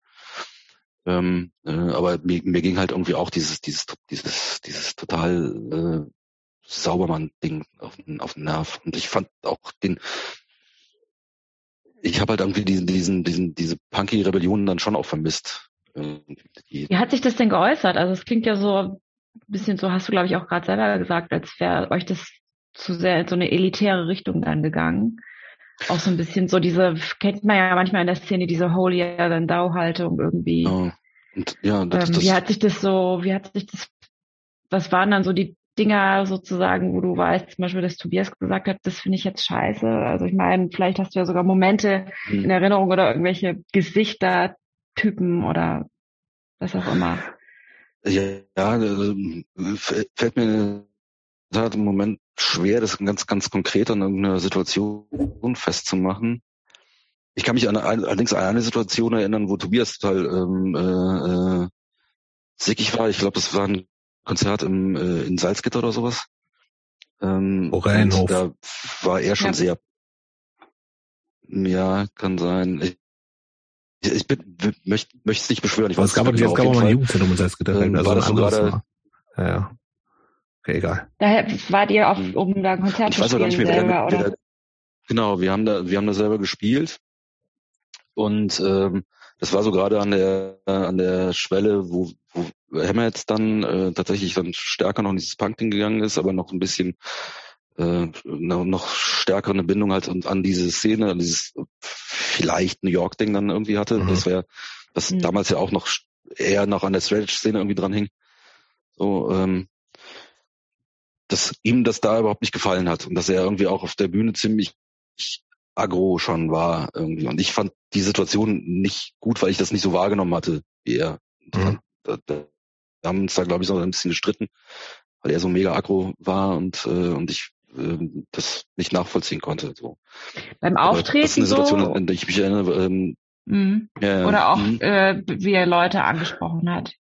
Ähm, äh, aber mir, mir ging halt irgendwie auch dieses, dieses, dieses, dieses total äh, Saubermann-Ding auf, auf den Nerv. Und ich fand auch den, ich habe halt irgendwie diesen, diesen, diesen, diese punky Rebellion dann schon auch vermisst. Wie hat sich das denn geäußert? Also es klingt ja so ein bisschen so, hast du glaube ich auch gerade selber gesagt, als wäre euch das zu sehr in so eine elitäre Richtung dann gegangen. Auch so ein bisschen so diese, kennt man ja manchmal in der Szene, diese holier than thou Haltung irgendwie. Oh. Und, ja, das, ähm, das, wie hat sich das so, wie hat sich das, was waren dann so die Dinger sozusagen, wo du weißt, zum Beispiel, dass Tobias gesagt hat, das finde ich jetzt scheiße. Also ich meine, vielleicht hast du ja sogar Momente hm. in Erinnerung oder irgendwelche Gesichter, Typen oder was auch immer. Ja, ja fällt mir im Moment schwer, das ganz, ganz konkret an irgendeiner Situation festzumachen. Ich kann mich an, allerdings an eine Situation erinnern, wo Tobias total ähm, äh, äh sickig war. Ich glaube, das war ein Konzert im, äh, in Salzgitter oder sowas. Ähm, Oranienhof. Da war er schon ja. sehr, ja, kann sein. Ich, ich bin, möchte, möchte es nicht beschwören. Ich weiß, es gab, genau, es gab auch mal ein Jugendzentrum in Salzgitter. Ähm, also war das so gerade, ja, ja. Okay, egal. Daher wart ihr auf, hm. um da ein Konzert ich zu spielen nicht mehr, selber, wer, wer, oder? Genau, wir haben da, wir haben da selber gespielt. Und ähm, das war so gerade an der an der Schwelle, wo, wo Hammerhead dann äh, tatsächlich dann stärker noch in dieses Punk-Ding gegangen ist, aber noch ein bisschen äh, noch stärker eine Bindung halt an diese Szene, an dieses vielleicht New York-Ding dann irgendwie hatte. Mhm. Das wäre, das mhm. damals ja auch noch eher noch an der Strategy-Szene irgendwie dran hing. So, ähm, dass ihm das da überhaupt nicht gefallen hat und dass er irgendwie auch auf der Bühne ziemlich aggro schon war irgendwie. Und ich fand die Situation nicht gut, weil ich das nicht so wahrgenommen hatte wie er. Mhm. Da, da, da haben uns da, glaube ich, so ein bisschen gestritten, weil er so mega aggro war und, äh, und ich äh, das nicht nachvollziehen konnte. So. Beim Auftreten das ist eine Situation, so, an die ich mich erinnere. Ähm, mhm. ja, Oder auch, mhm. äh, wie er Leute angesprochen hat.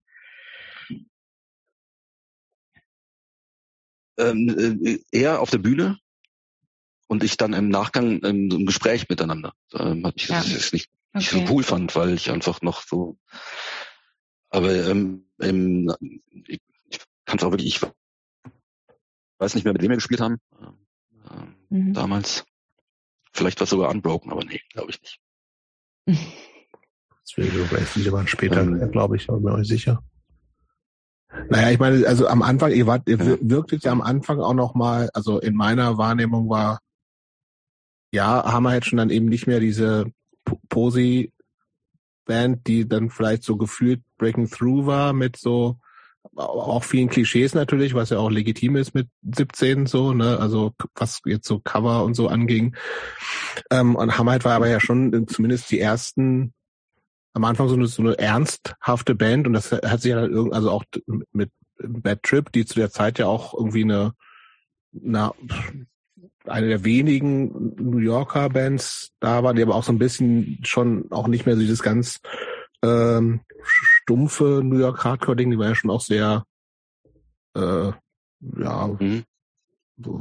Ähm, äh, er auf der Bühne und ich dann im Nachgang ähm, im Gespräch miteinander. Ähm, hat ich ja. das nicht, nicht okay. so cool fand, weil ich einfach noch so. Aber ähm, ähm, ich, ich kann es auch wirklich, ich weiß nicht mehr, mit wem wir gespielt haben ähm, mhm. damals. Vielleicht war es sogar Unbroken, aber nee, glaube ich nicht. Das wäre viele waren später, ähm, glaube ich, aber bin euch sicher. Naja, ich meine, also am Anfang, ihr wart, ihr ja. wirktet ja am Anfang auch noch mal, also in meiner Wahrnehmung war ja, haben wir jetzt schon dann eben nicht mehr diese Posi-Band, die dann vielleicht so gefühlt Breaking Through war mit so auch vielen Klischees natürlich, was ja auch legitim ist mit 17 so, ne, also was jetzt so Cover und so anging. Ähm, und Hammerhead war aber ja schon zumindest die ersten am Anfang so eine, so eine ernsthafte Band und das hat sich ja dann irgendwie, also auch mit Bad Trip, die zu der Zeit ja auch irgendwie eine, na, eine der wenigen New Yorker Bands da war, die aber auch so ein bisschen schon auch nicht mehr so dieses ganz ähm, stumpfe New York Hardcore-Ding, die war ja schon auch sehr äh, ja, mhm.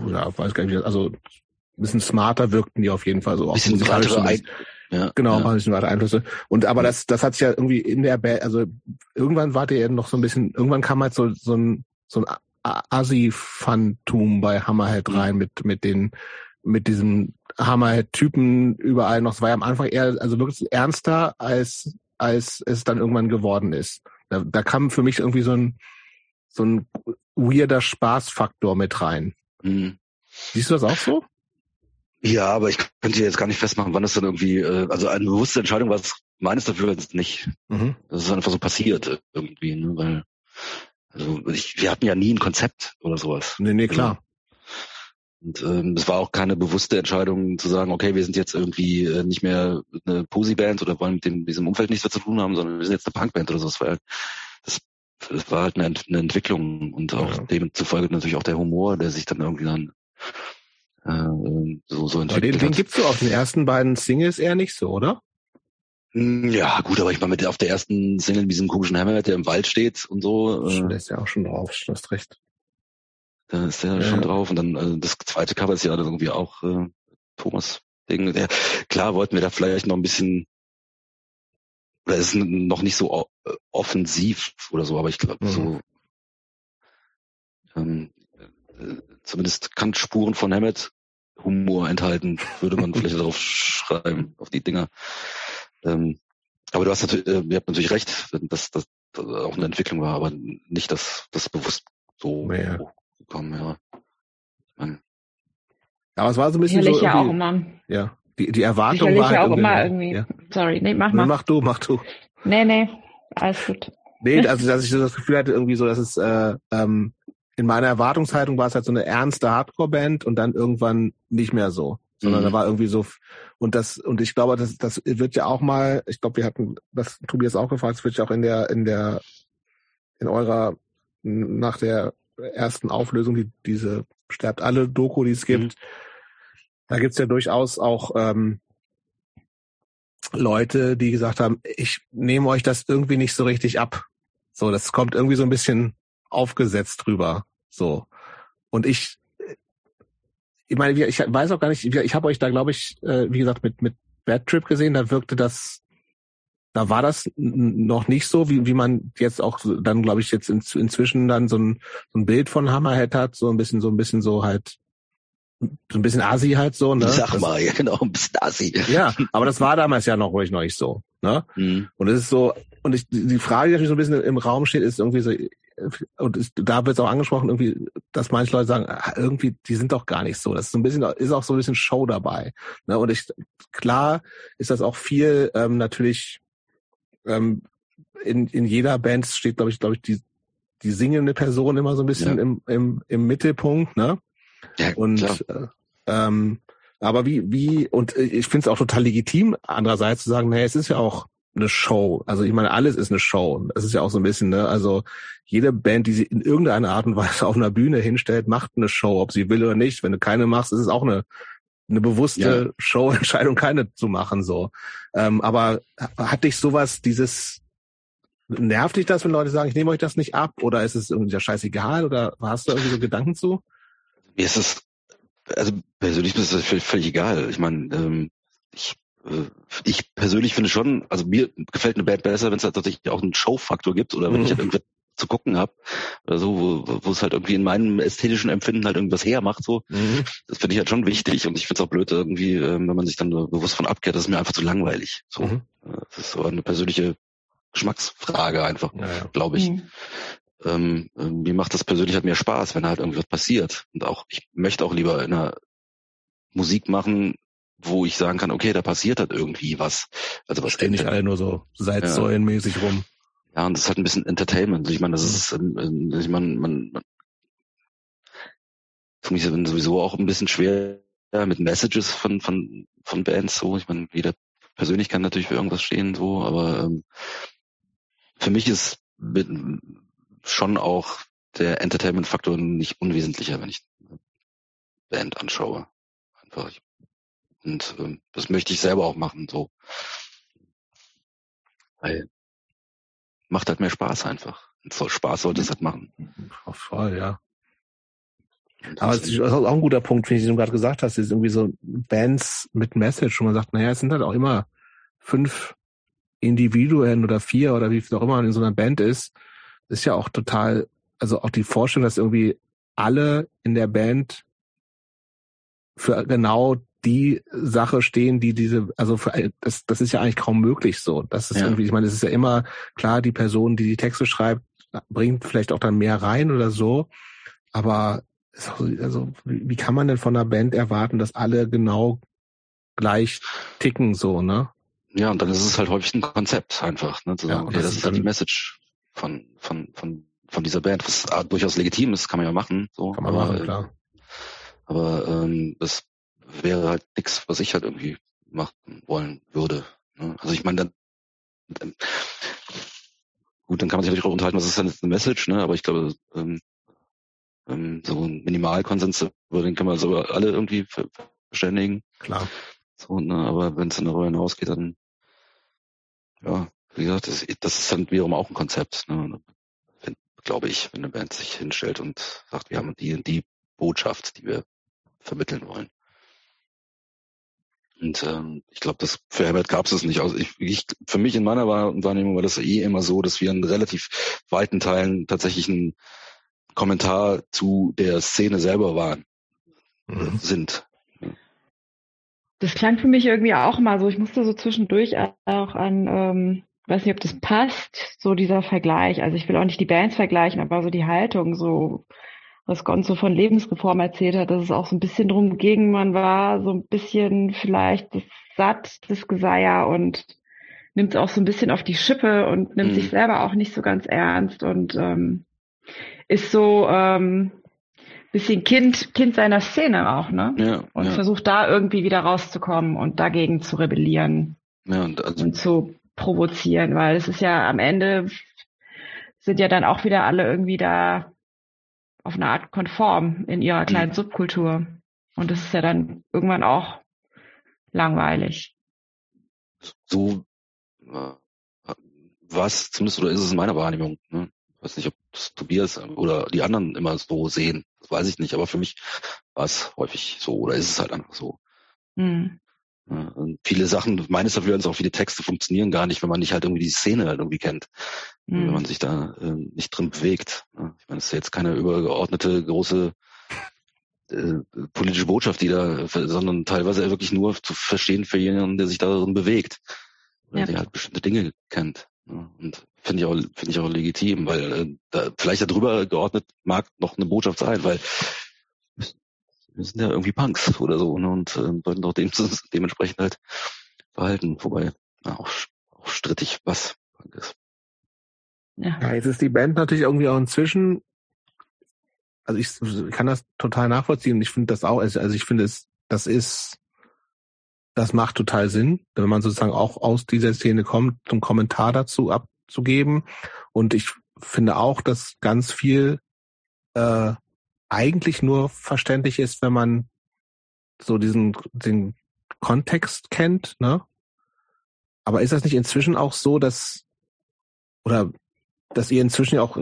ja, weiß gar nicht, also ein bisschen smarter wirkten die auf jeden Fall so. Auch bisschen musikalische ein, ja, genau, ja. ein bisschen weiter Einflüsse. Und aber das, das hat sich ja irgendwie in der Band, also irgendwann war der noch so ein bisschen, irgendwann kam halt so, so ein, so ein Assi-Phantom bei Hammerhead mhm. rein mit, mit den, mit diesem Hammerhead-Typen überall noch. Es war ja am Anfang eher, also wirklich ernster, als, als es dann irgendwann geworden ist. Da, da kam für mich irgendwie so ein, so ein weirder Spaßfaktor mit rein. Mhm. Siehst du das auch so? Ja, aber ich könnte jetzt gar nicht festmachen, wann es dann irgendwie, äh, also eine bewusste Entscheidung war es meines dafür jetzt nicht. Mhm. Das ist einfach so passiert irgendwie, ne, weil also ich, wir hatten ja nie ein Konzept oder sowas. Nee, nee, klar. Und ähm, es war auch keine bewusste Entscheidung zu sagen, okay, wir sind jetzt irgendwie äh, nicht mehr eine Posi-Band oder wollen mit dem, diesem Umfeld nichts mehr zu tun haben, sondern wir sind jetzt eine Punkband oder so. Das war, halt, das, das war halt eine, eine Entwicklung und auch ja. demzufolge natürlich auch der Humor, der sich dann irgendwie dann äh, so, so entwickelt den, den gibt's so auf den ersten beiden Singles eher nicht so, oder? Hm, ja, gut, aber ich meine, mit auf der ersten Single mit diesem komischen Hammerhead, der im Wald steht und so. Äh, der ist ja auch schon drauf, du hast recht. Da ist der ja. schon drauf. Und dann äh, das zweite Cover ist ja irgendwie auch äh, Thomas Ding. Der, klar wollten wir da vielleicht noch ein bisschen oder ist noch nicht so äh, offensiv oder so, aber ich glaube mhm. so ähm, äh, zumindest kann Spuren von Hammett Humor enthalten, würde man vielleicht darauf schreiben, auf die Dinger. Ähm, aber du hast natürlich, äh, ihr habt natürlich recht, dass das auch eine Entwicklung war, aber nicht, dass das bewusst so ja gekommen, ja. Man, aber es war so ein bisschen so. ja auch immer. Ja. Die, die Erwartung war halt auch immer irgendwie. Ja. Sorry, nee, mach mal. Mach du, mach du. Nee, nee, alles gut. Nee, also dass ich so das Gefühl hatte, irgendwie so, dass es äh, ähm, in meiner Erwartungshaltung war es halt so eine ernste Hardcore-Band und dann irgendwann nicht mehr so. Sondern mhm. da war irgendwie so und das und ich glaube, das das wird ja auch mal, ich glaube, wir hatten das Tobias auch gefragt, es wird ja auch in der in der in eurer nach der ersten Auflösung, die, diese Sterbt alle Doku, die es gibt, mhm. da gibt's ja durchaus auch ähm, Leute, die gesagt haben, ich nehme euch das irgendwie nicht so richtig ab. So, das kommt irgendwie so ein bisschen aufgesetzt drüber. So. Und ich, ich meine, ich weiß auch gar nicht, ich habe euch da, glaube ich, äh, wie gesagt, mit, mit Bad Trip gesehen, da wirkte das da war das noch nicht so, wie, wie man jetzt auch dann, glaube ich, jetzt in, inzwischen dann so ein, so ein Bild von Hammerhead hat, so ein bisschen, so ein bisschen so halt, so ein bisschen Asi halt so, ne? Sag mal, ja genau, ein bisschen Asi. Ja, aber das war damals ja noch ruhig noch nicht so, ne? Mhm. Und es ist so, und ich, die Frage, die natürlich so ein bisschen im Raum steht, ist irgendwie so, und ist, da wird es auch angesprochen, irgendwie, dass manche Leute sagen, ah, irgendwie, die sind doch gar nicht so. Das ist so ein bisschen, ist auch so ein bisschen Show dabei. Ne? Und ich, klar ist das auch viel ähm, natürlich ähm, in, in jeder Band steht, glaube ich, glaube ich, die, die singende Person immer so ein bisschen ja. im, im, im Mittelpunkt, ne? Ja, und äh, ähm, aber wie, wie, und äh, ich finde es auch total legitim, andererseits zu sagen, naja, es ist ja auch eine Show. Also ich meine, alles ist eine Show. Das ist ja auch so ein bisschen, ne? Also jede Band, die sie in irgendeiner Art und Weise auf einer Bühne hinstellt, macht eine Show, ob sie will oder nicht. Wenn du keine machst, ist es auch eine eine bewusste ja. Show-Entscheidung, keine zu machen, so. Ähm, aber hat dich sowas, dieses, nervt dich das, wenn Leute sagen, ich nehme euch das nicht ab, oder ist es irgendwie ja scheißegal, oder hast du irgendwie so Gedanken zu? Mir ist es, also persönlich ist es völlig, völlig egal. Ich meine, ähm, ich, äh, ich persönlich finde schon, also mir gefällt eine Band besser, wenn es halt tatsächlich auch einen Show-Faktor gibt, oder wenn mhm. ich halt irgendwie zu gucken habe oder so, wo, wo es halt irgendwie in meinem ästhetischen Empfinden halt irgendwas hermacht. So, mhm. das finde ich halt schon wichtig und ich finde es auch blöd irgendwie, ähm, wenn man sich dann bewusst von abkehrt, das ist mir einfach zu langweilig. So, mhm. das ist so eine persönliche Geschmacksfrage einfach, ja, ja. glaube ich. Mhm. Ähm, ähm, mir macht das persönlich halt mehr Spaß, wenn halt irgendwas passiert. Und auch, ich möchte auch lieber in einer Musik machen, wo ich sagen kann, okay, da passiert halt irgendwie was. Also was Stehen nicht alle nur so Salzsäulenmäßig ja. rum. Ja, und das ist halt ein bisschen Entertainment. Ich meine, das ist, ähm, ähm, ich meine, man, man für mich ist sowieso auch ein bisschen schwer mit Messages von, von, von Bands so. Ich meine, jeder persönlich kann natürlich für irgendwas stehen, so, aber ähm, für mich ist mit, schon auch der Entertainment-Faktor nicht unwesentlicher, wenn ich eine Band anschaue. Einfach. Und ähm, das möchte ich selber auch machen, so. Weil macht halt mehr Spaß einfach. Und so Spaß sollte es halt machen. Voll, ja. Aber es ist auch ein guter Punkt, wie du gerade gesagt hast, ist irgendwie so Bands mit Message, wo man sagt, naja, es sind halt auch immer fünf Individuen oder vier oder wie viel auch immer man in so einer Band ist, ist ja auch total, also auch die Vorstellung, dass irgendwie alle in der Band für genau die Sache stehen, die diese, also für, das, das ist ja eigentlich kaum möglich so. Das ist ja. irgendwie, ich meine, es ist ja immer klar, die Person, die die Texte schreibt, bringt vielleicht auch dann mehr rein oder so. Aber also, wie kann man denn von einer Band erwarten, dass alle genau gleich ticken so, ne? Ja, und dann ist es halt häufig ein Konzept einfach, ne? Zu sagen, ja, okay, das, das ist halt die Message von, von, von, von dieser Band, was durchaus legitim ist, kann man ja machen. So. Kann man aber, machen, klar. Aber ähm, das wäre halt nichts, was ich halt irgendwie machen wollen würde. Ne? Also ich meine, dann, dann gut, dann kann man sich natürlich auch unterhalten, was ist denn jetzt eine Message, ne? Aber ich glaube, ähm, ähm, so ein Minimalkonsens, über den können wir so alle irgendwie verständigen. Klar. So, ne? Aber wenn es dann darüber hinausgeht, dann ja, wie gesagt, das, das ist dann wiederum auch ein Konzept, ne? Wenn, glaube ich, wenn eine Band sich hinstellt und sagt, wir haben die und die Botschaft, die wir vermitteln wollen. Und ähm, ich glaube, das für Herbert gab es nicht. Also ich, ich, für mich in meiner Wahrnehmung war das eh immer so, dass wir in relativ weiten Teilen tatsächlich ein Kommentar zu der Szene selber waren, mhm. sind. Das klang für mich irgendwie auch mal so. Ich musste so zwischendurch auch an, ähm, weiß nicht, ob das passt, so dieser Vergleich. Also ich will auch nicht die Bands vergleichen, aber so die Haltung, so was Gonzo von Lebensreform erzählt hat, dass es auch so ein bisschen drum ging, man war so ein bisschen vielleicht das satt, das Geseier und nimmt es auch so ein bisschen auf die Schippe und nimmt mhm. sich selber auch nicht so ganz ernst und ähm, ist so ähm, bisschen Kind, Kind seiner Szene auch, ne? Ja, und ja. versucht da irgendwie wieder rauszukommen und dagegen zu rebellieren ja, und, also, und zu provozieren, weil es ist ja am Ende sind ja dann auch wieder alle irgendwie da auf eine Art konform in ihrer kleinen. Subkultur. Und das ist ja dann irgendwann auch langweilig. So äh, was, zumindest oder ist es in meiner Wahrnehmung. Ne? Ich weiß nicht, ob das Tobias oder die anderen immer so sehen. Das weiß ich nicht, aber für mich war es häufig so oder ist es halt einfach so. Mhm. Und viele Sachen, meines Dafürens auch viele Texte funktionieren gar nicht, wenn man nicht halt irgendwie die Szene halt irgendwie kennt. Mhm. Wenn man sich da äh, nicht drin bewegt. Ich meine, das ist jetzt keine übergeordnete große äh, politische Botschaft, die da, sondern teilweise wirklich nur zu verstehen für jemanden, der sich darin bewegt. Oder ja. der halt bestimmte Dinge kennt. Und finde ich auch, finde ich auch legitim, weil äh, da vielleicht darüber geordnet mag noch eine Botschaft sein, weil wir sind ja irgendwie Punks oder so ne, und äh, sollten doch dem, dementsprechend halt verhalten, wobei ja, auch, auch strittig, was Punk ist. Ja. ja, jetzt ist die Band natürlich irgendwie auch inzwischen, also ich kann das total nachvollziehen. Ich finde das auch, also, also ich finde es, das ist, das macht total Sinn, wenn man sozusagen auch aus dieser Szene kommt, einen Kommentar dazu abzugeben. Und ich finde auch, dass ganz viel äh, eigentlich nur verständlich ist, wenn man so diesen, den Kontext kennt, ne? Aber ist das nicht inzwischen auch so, dass, oder, dass ihr inzwischen auch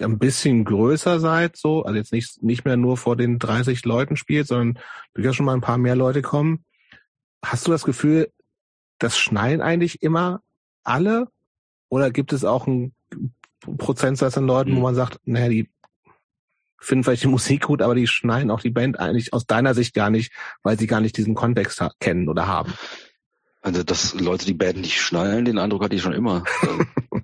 ein bisschen größer seid, so, also jetzt nicht, nicht mehr nur vor den 30 Leuten spielt, sondern durchaus schon mal ein paar mehr Leute kommen. Hast du das Gefühl, das schneiden eigentlich immer alle? Oder gibt es auch einen Prozentsatz an Leuten, mhm. wo man sagt, naja, die finden vielleicht die Musik gut, aber die schneiden auch die Band eigentlich aus deiner Sicht gar nicht, weil sie gar nicht diesen Kontext kennen oder haben. Also, dass Leute die Band nicht schnallen, den Eindruck hatte ich schon immer.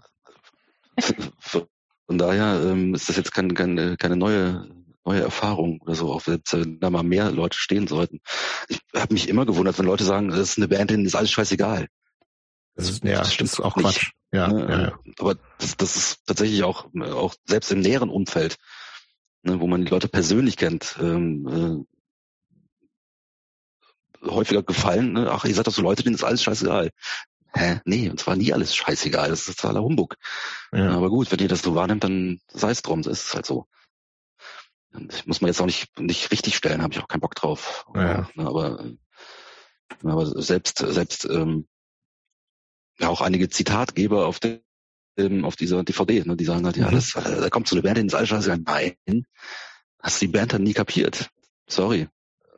Von daher ähm, ist das jetzt kein, keine, keine neue neue Erfahrung oder so, auch wenn da mal mehr Leute stehen sollten. Ich habe mich immer gewundert, wenn Leute sagen, das ist eine Band, denen ist alles scheißegal. Das ist, ja, das stimmt ist auch nicht. Quatsch. Ja, ne? ja, ja. Aber das, das ist tatsächlich auch, auch selbst im näheren Umfeld ne, wo man die Leute persönlich kennt, ähm, äh, häufiger gefallen. Ne? Ach, ihr seid doch so Leute, denen ist alles scheißegal. Hä? Nee, und zwar nie alles scheißegal. Das ist totaler Humbug. Ja. Aber gut, wenn ihr das so wahrnimmt, dann sei es drum, so ist es halt so. Ich muss man jetzt auch nicht, nicht richtig stellen, habe ich auch keinen Bock drauf. Ja. Aber, aber selbst, selbst ähm, ja auch einige Zitatgeber auf der ähm, auf dieser DVD. Ne? Die sagen halt, ja, mhm. das, äh, da kommt so eine Band in ins Allscheiße. Nein, hast die Band dann nie kapiert. Sorry.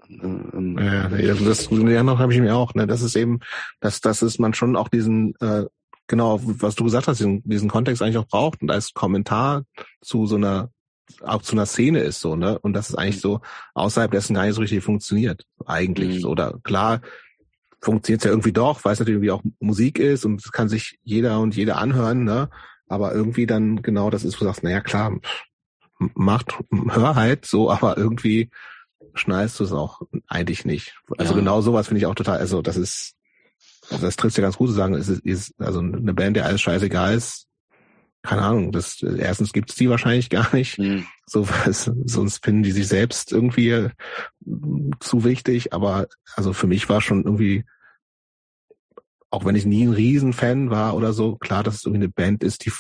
Ähm, ja, das ja, noch habe ich mir auch. Ne? Das ist eben, dass das ist man schon auch diesen äh, genau, was du gesagt hast, diesen, diesen Kontext eigentlich auch braucht und als Kommentar zu so einer auch zu einer Szene ist so, ne? Und das ist eigentlich so außerhalb dessen gar nicht so richtig funktioniert, eigentlich. Mhm. So, oder klar, funktioniert ja irgendwie doch, weil es natürlich irgendwie auch Musik ist und es kann sich jeder und jede anhören, ne? Aber irgendwie dann genau das ist, wo du sagst, naja klar, macht, hör halt so, aber irgendwie schneidest du es auch eigentlich nicht. Also ja. genau sowas finde ich auch total, also das ist, also das trifft ja ganz gut zu sagen, es ist, ist also eine Band, der alles scheißegal ist, keine Ahnung, das erstens gibt's die wahrscheinlich gar nicht. Mhm. So was, sonst finden die sich selbst irgendwie äh, zu wichtig. Aber also für mich war schon irgendwie, auch wenn ich nie ein Riesenfan war oder so, klar, dass es irgendwie eine Band ist, die,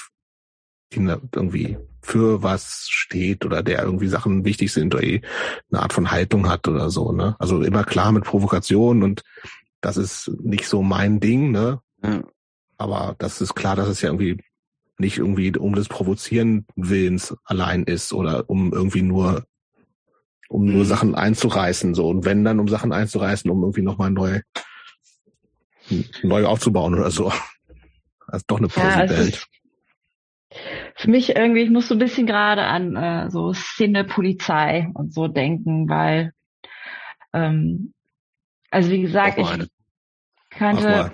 die irgendwie für was steht oder der irgendwie Sachen wichtig sind oder eh eine Art von Haltung hat oder so, ne? Also immer klar mit Provokation und das ist nicht so mein Ding, ne? Ja. Aber das ist klar, dass es ja irgendwie nicht irgendwie um des Provozieren Willens allein ist oder um irgendwie nur um nur mhm. Sachen einzureißen so und wenn dann um Sachen einzureißen, um irgendwie nochmal neu neu aufzubauen oder so. Das ist doch eine Posi-Band. Ja, für mich irgendwie, ich muss so ein bisschen gerade an äh, so Szene-Polizei und so denken, weil ähm, also wie gesagt, ich kannte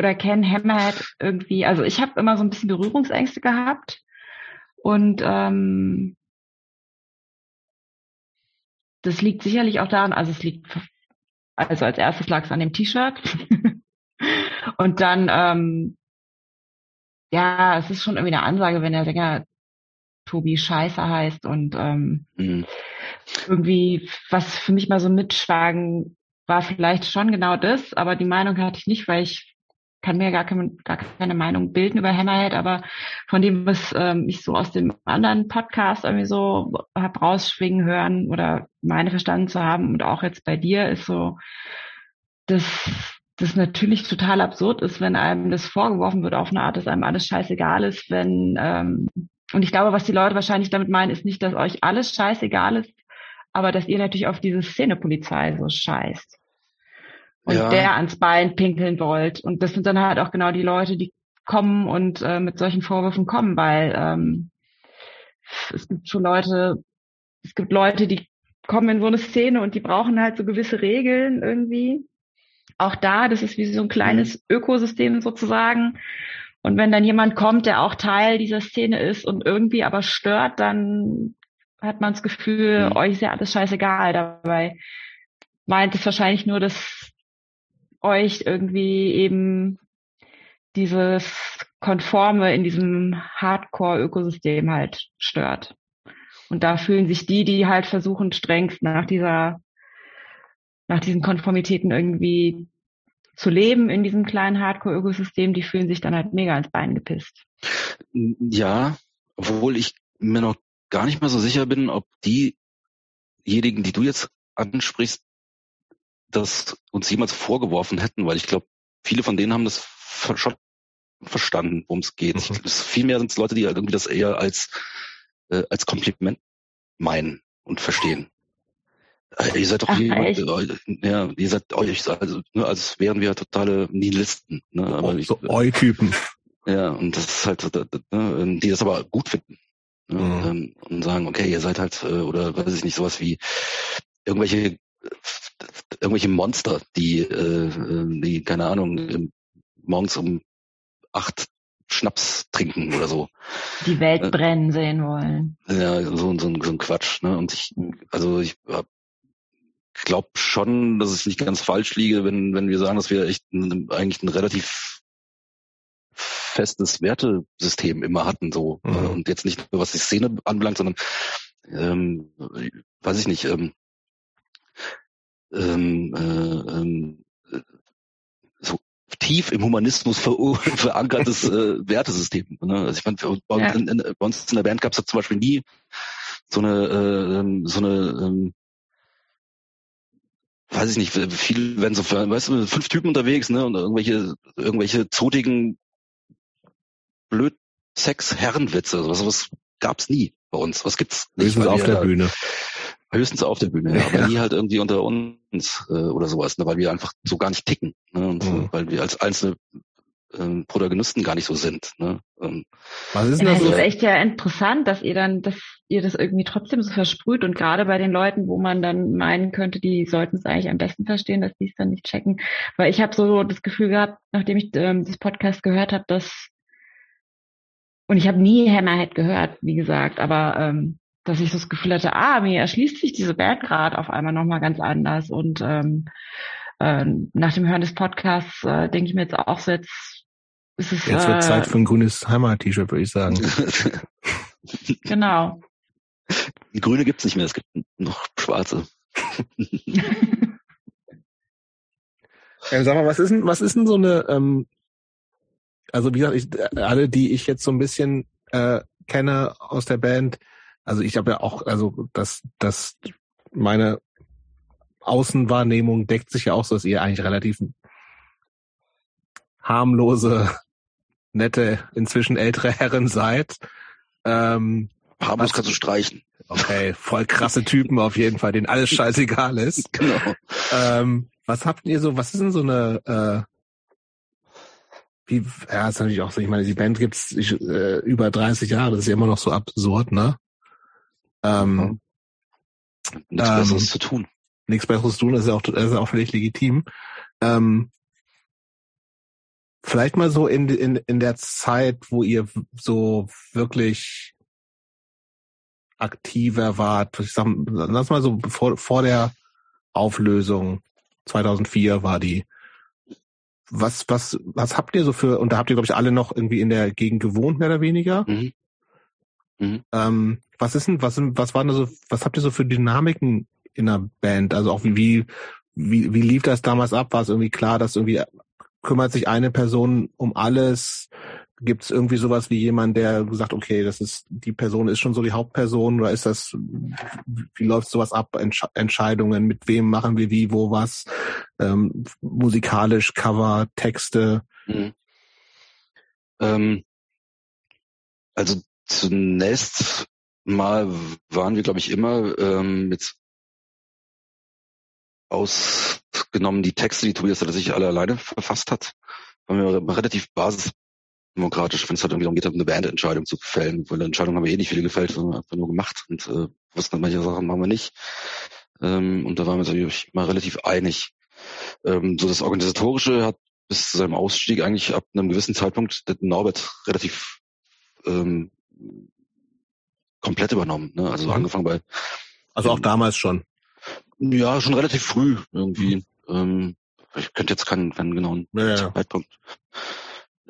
oder kenne Hammerhead irgendwie, also ich habe immer so ein bisschen Berührungsängste gehabt und ähm, das liegt sicherlich auch daran, also es liegt, also als erstes lag es an dem T-Shirt und dann, ähm, ja, es ist schon irgendwie eine Ansage, wenn der Sänger Tobi Scheiße heißt und ähm, mhm. irgendwie, was für mich mal so mitschwagen war vielleicht schon genau das, aber die Meinung hatte ich nicht, weil ich kann mir gar keine, gar keine Meinung bilden über Hammerhead, aber von dem, was ähm, ich so aus dem anderen Podcast irgendwie so hab rausschwingen hören oder meine verstanden zu haben und auch jetzt bei dir ist so, dass das natürlich total absurd ist, wenn einem das vorgeworfen wird auf eine Art, dass einem alles scheißegal ist, wenn ähm, und ich glaube, was die Leute wahrscheinlich damit meinen, ist nicht, dass euch alles scheißegal ist, aber dass ihr natürlich auf diese Szenepolizei so scheißt und ja. der ans Bein pinkeln wollt. Und das sind dann halt auch genau die Leute, die kommen und äh, mit solchen Vorwürfen kommen, weil ähm, es gibt schon Leute, es gibt Leute, die kommen in so eine Szene und die brauchen halt so gewisse Regeln irgendwie. Auch da, das ist wie so ein kleines mhm. Ökosystem sozusagen. Und wenn dann jemand kommt, der auch Teil dieser Szene ist und irgendwie aber stört, dann hat man das Gefühl, mhm. euch ist ja alles scheißegal. Dabei meint es wahrscheinlich nur, dass euch irgendwie eben dieses Konforme in diesem Hardcore-Ökosystem halt stört. Und da fühlen sich die, die halt versuchen, strengst nach dieser, nach diesen Konformitäten irgendwie zu leben in diesem kleinen Hardcore-Ökosystem, die fühlen sich dann halt mega ins Bein gepisst. Ja, obwohl ich mir noch gar nicht mal so sicher bin, ob diejenigen, die du jetzt ansprichst, das uns jemals vorgeworfen hätten, weil ich glaube, viele von denen haben das schon verstanden, worum es geht. Mhm. Vielmehr sind es Leute, die halt irgendwie das eher als, äh, als Kompliment meinen und verstehen. Äh, ihr seid doch Ach, jemand, äh, ja, ihr seid euch, also, ne, als wären wir totale Nihilisten. Ne, aber oh, so Eu-Typen. Ja, und das ist halt, ne, die das aber gut finden. Ne, mhm. Ähm, und sagen, okay, ihr seid halt, äh, oder weiß ich nicht, sowas wie irgendwelche irgendwelche Monster, die, äh, die keine Ahnung, morgens um acht Schnaps trinken oder so. Die Welt äh, brennen sehen wollen. Ja, so, so, so ein Quatsch. Ne? Und ich, also ich glaube schon, dass es nicht ganz falsch liege, wenn, wenn wir sagen, dass wir echt ein, eigentlich ein relativ festes Wertesystem immer hatten, so. Mhm. Und jetzt nicht nur was die Szene anbelangt, sondern ähm, weiß ich nicht, ähm, ähm, äh, ähm, so tief im Humanismus ver verankertes äh, Wertesystem. Ne? Also ich meine, bei, ja. in, in, bei uns in der Band gab es zum Beispiel nie so eine äh, ähm, so eine ähm, weiß ich nicht, viel, wenn so, weißt du, fünf Typen unterwegs, ne, und irgendwelche, irgendwelche zotigen blöd Sex Herrenwitze, sowas, was gab's nie bei uns. Was gibt's nicht? Höchstens auf der Bühne. Höchstens auf der Bühne, ja, aber nie halt irgendwie unter uns äh, oder sowas, ne, weil wir einfach so gar nicht ticken, ne, und mhm. weil wir als einzelne ähm, Protagonisten gar nicht so sind. Ne? Ähm, Was ist denn das? Das ist echt ja interessant, dass ihr dann, dass ihr das irgendwie trotzdem so versprüht und gerade bei den Leuten, wo man dann meinen könnte, die sollten es eigentlich am besten verstehen, dass die es dann nicht checken. Weil ich habe so das Gefühl gehabt, nachdem ich ähm, das Podcast gehört habe, dass und ich habe nie Hammerhead gehört, wie gesagt, aber ähm, dass ich so das Gefühl hatte, ah, mir erschließt sich diese Band gerade auf einmal nochmal ganz anders. Und ähm, äh, nach dem Hören des Podcasts äh, denke ich mir jetzt auch so, jetzt es ist, Jetzt wird äh, Zeit für ein grünes Heimat-T-Shirt, würde ich sagen. genau. Die grüne gibt's nicht mehr, es gibt noch schwarze. ähm, sag mal, was ist denn, was ist denn so eine, ähm, also wie gesagt, ich, alle, die ich jetzt so ein bisschen äh, kenne aus der Band, also ich habe ja auch, also das, das meine Außenwahrnehmung deckt sich ja auch so, dass ihr eigentlich relativ harmlose, nette, inzwischen ältere Herren seid. Ähm, Harmlos kannst du streichen. Okay, voll krasse Typen auf jeden Fall, denen alles scheißegal ist. Genau. Ähm, was habt ihr so, was ist denn so eine, äh, wie, ja, ist natürlich auch so, ich meine, die Band gibt's ich, äh, über 30 Jahre, das ist ja immer noch so absurd, ne? Ähm, Nichts ähm, Besseres zu tun. Nichts Besseres zu tun, das ist ja auch, das ist auch völlig legitim. Ähm, vielleicht mal so in, in, in der Zeit, wo ihr so wirklich aktiver wart, ich sag, lass mal so vor, vor der Auflösung 2004 war die. Was, was, was habt ihr so für, und da habt ihr, glaube ich, alle noch irgendwie in der Gegend gewohnt, mehr oder weniger? Mhm. Mhm. Ähm, was ist denn, was, was waren da so, was habt ihr so für Dynamiken in der Band? Also auch wie, wie, wie, wie lief das damals ab? War es irgendwie klar, dass irgendwie kümmert sich eine Person um alles? Gibt es irgendwie sowas wie jemand, der sagt, okay, das ist die Person ist schon so die Hauptperson oder ist das, wie läuft sowas ab? Entsch Entscheidungen, mit wem machen wir wie, wo was, ähm, musikalisch, Cover, Texte. Mhm. Ähm, also zunächst mal waren wir, glaube ich, immer ähm, mit ausgenommen die Texte, die Tobias sich alle alleine verfasst hat, waren wir relativ basisdemokratisch, wenn es halt irgendwie darum geht, eine Bandentscheidung zu fällen. Weil eine Entscheidung haben wir eh nicht viele gefällt, sondern einfach nur gemacht und äh, wussten, manche Sachen machen wir nicht. Ähm, und da waren wir uns mal relativ einig. Ähm, so das Organisatorische hat bis zu seinem Ausstieg eigentlich ab einem gewissen Zeitpunkt Norbert relativ ähm, komplett übernommen. Ne? Also mhm. angefangen bei. Also auch damals schon. Ja, schon relativ früh irgendwie. Mhm. Ähm, ich könnte jetzt keinen, keinen genauen ja. Zeitpunkt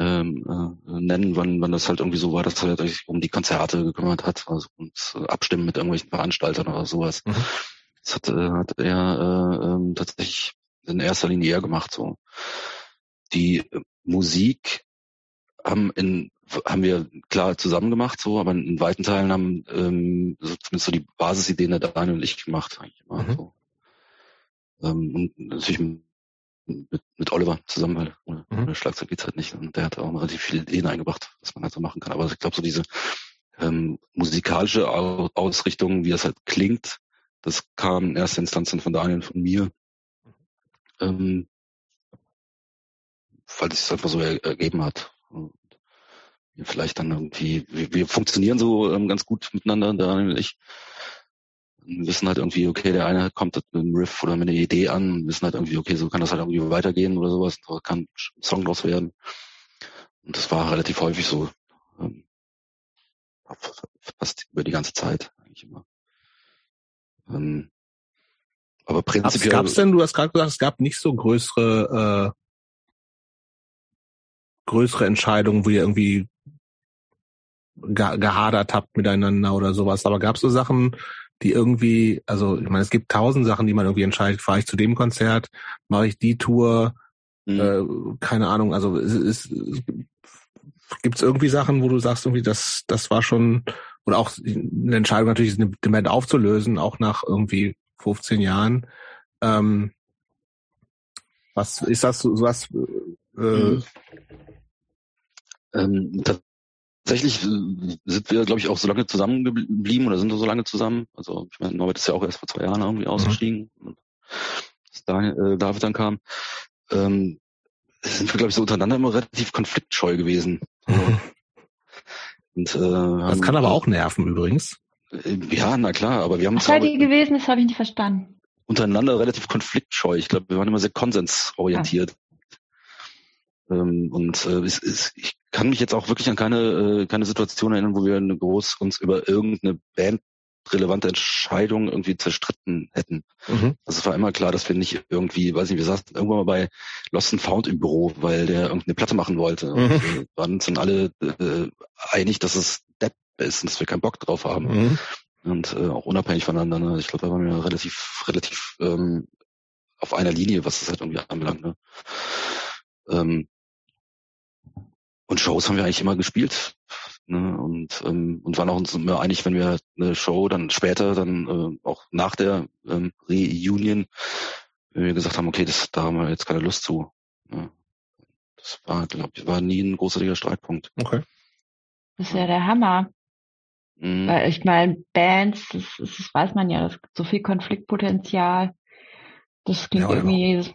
ähm, äh, nennen, wann, wann das halt irgendwie so war, dass er sich um die Konzerte gekümmert hat also, und äh, abstimmen mit irgendwelchen Veranstaltern oder sowas. Mhm. Das hat, äh, hat er äh, äh, tatsächlich in erster Linie eher gemacht. So die Musik haben in haben wir klar zusammen gemacht, so, aber in weiten Teilen haben ähm, so, zumindest so die Basisideen der Daniel und ich gemacht eigentlich immer. Mhm. So. Ähm, und natürlich mit, mit Oliver zusammen, weil ohne, mhm. ohne Schlagzeug geht's halt nicht. Und der hat auch relativ viele Ideen eingebracht, was man halt so machen kann. Aber ich glaube, so diese ähm, musikalische Ausrichtung, wie das halt klingt, das kam in erster Instanz dann von Daniel und von mir. Ähm, weil es sich einfach so ergeben hat vielleicht dann irgendwie, wir, wir funktionieren so ähm, ganz gut miteinander, Daniel und ich. Wir wissen halt irgendwie, okay, der eine kommt mit einem Riff oder mit einer Idee an und wissen halt irgendwie, okay, so kann das halt irgendwie weitergehen oder sowas, da kann ein Song draus werden. Und das war relativ häufig so. Ähm, fast über die ganze Zeit eigentlich immer. Ähm, aber prinzipiell. Gab es denn, du hast gerade gesagt, es gab nicht so größere, äh, größere Entscheidungen, wo ihr irgendwie gehadert habt miteinander oder sowas. Aber gab es so Sachen, die irgendwie, also ich meine, es gibt tausend Sachen, die man irgendwie entscheidet. Fahre ich zu dem Konzert, mache ich die Tour, mhm. äh, keine Ahnung. Also es, es, es gibt es irgendwie Sachen, wo du sagst, irgendwie, das, das war schon, oder auch eine Entscheidung natürlich, eine Band aufzulösen, auch nach irgendwie 15 Jahren. Ähm, was ist das was? Äh, mhm. Ähm, tatsächlich äh, sind wir, glaube ich, auch so lange zusammengeblieben oder sind wir so lange zusammen. Also ich meine, Norbert ist ja auch erst vor zwei Jahren irgendwie mhm. ausgestiegen, mhm. als Daniel, äh, David dann kam. Ähm, sind wir, glaube ich, so untereinander immer relativ konfliktscheu gewesen. Mhm. Und, äh, das kann aber auch nerven übrigens. Äh, ja, na klar, aber wir haben Was seid ihr gewesen? Das habe ich nicht verstanden. Untereinander relativ konfliktscheu. Ich glaube, wir waren immer sehr konsensorientiert. Ähm, und äh, es, es, ich kann mich jetzt auch wirklich an keine, äh, keine Situation erinnern, wo wir eine groß uns über irgendeine Band relevante Entscheidung irgendwie zerstritten hätten. Mhm. Also es war immer klar, dass wir nicht irgendwie, weiß nicht, wir saßen irgendwann mal bei Lost and Found im Büro, weil der irgendeine Platte machen wollte. Mhm. Und wir waren uns dann alle äh, einig, dass es Depp ist und dass wir keinen Bock drauf haben. Mhm. Und äh, auch unabhängig voneinander. Ne? Ich glaube, da waren wir relativ, relativ ähm, auf einer Linie, was das halt irgendwie anbelangt. Ne? Ähm, und Shows haben wir eigentlich immer gespielt. Ne? Und, ähm, und waren auch uns immer einig, wenn wir eine Show dann später, dann äh, auch nach der ähm, Reunion, wenn wir gesagt haben, okay, das, da haben wir jetzt keine Lust zu. Ne? Das war, glaube ich, war nie ein großartiger Streitpunkt. Okay. Das ist ja der Hammer. Mhm. Weil ich meine, Bands, das, das weiß man ja, es gibt so viel Konfliktpotenzial. Das klingt ja, irgendwie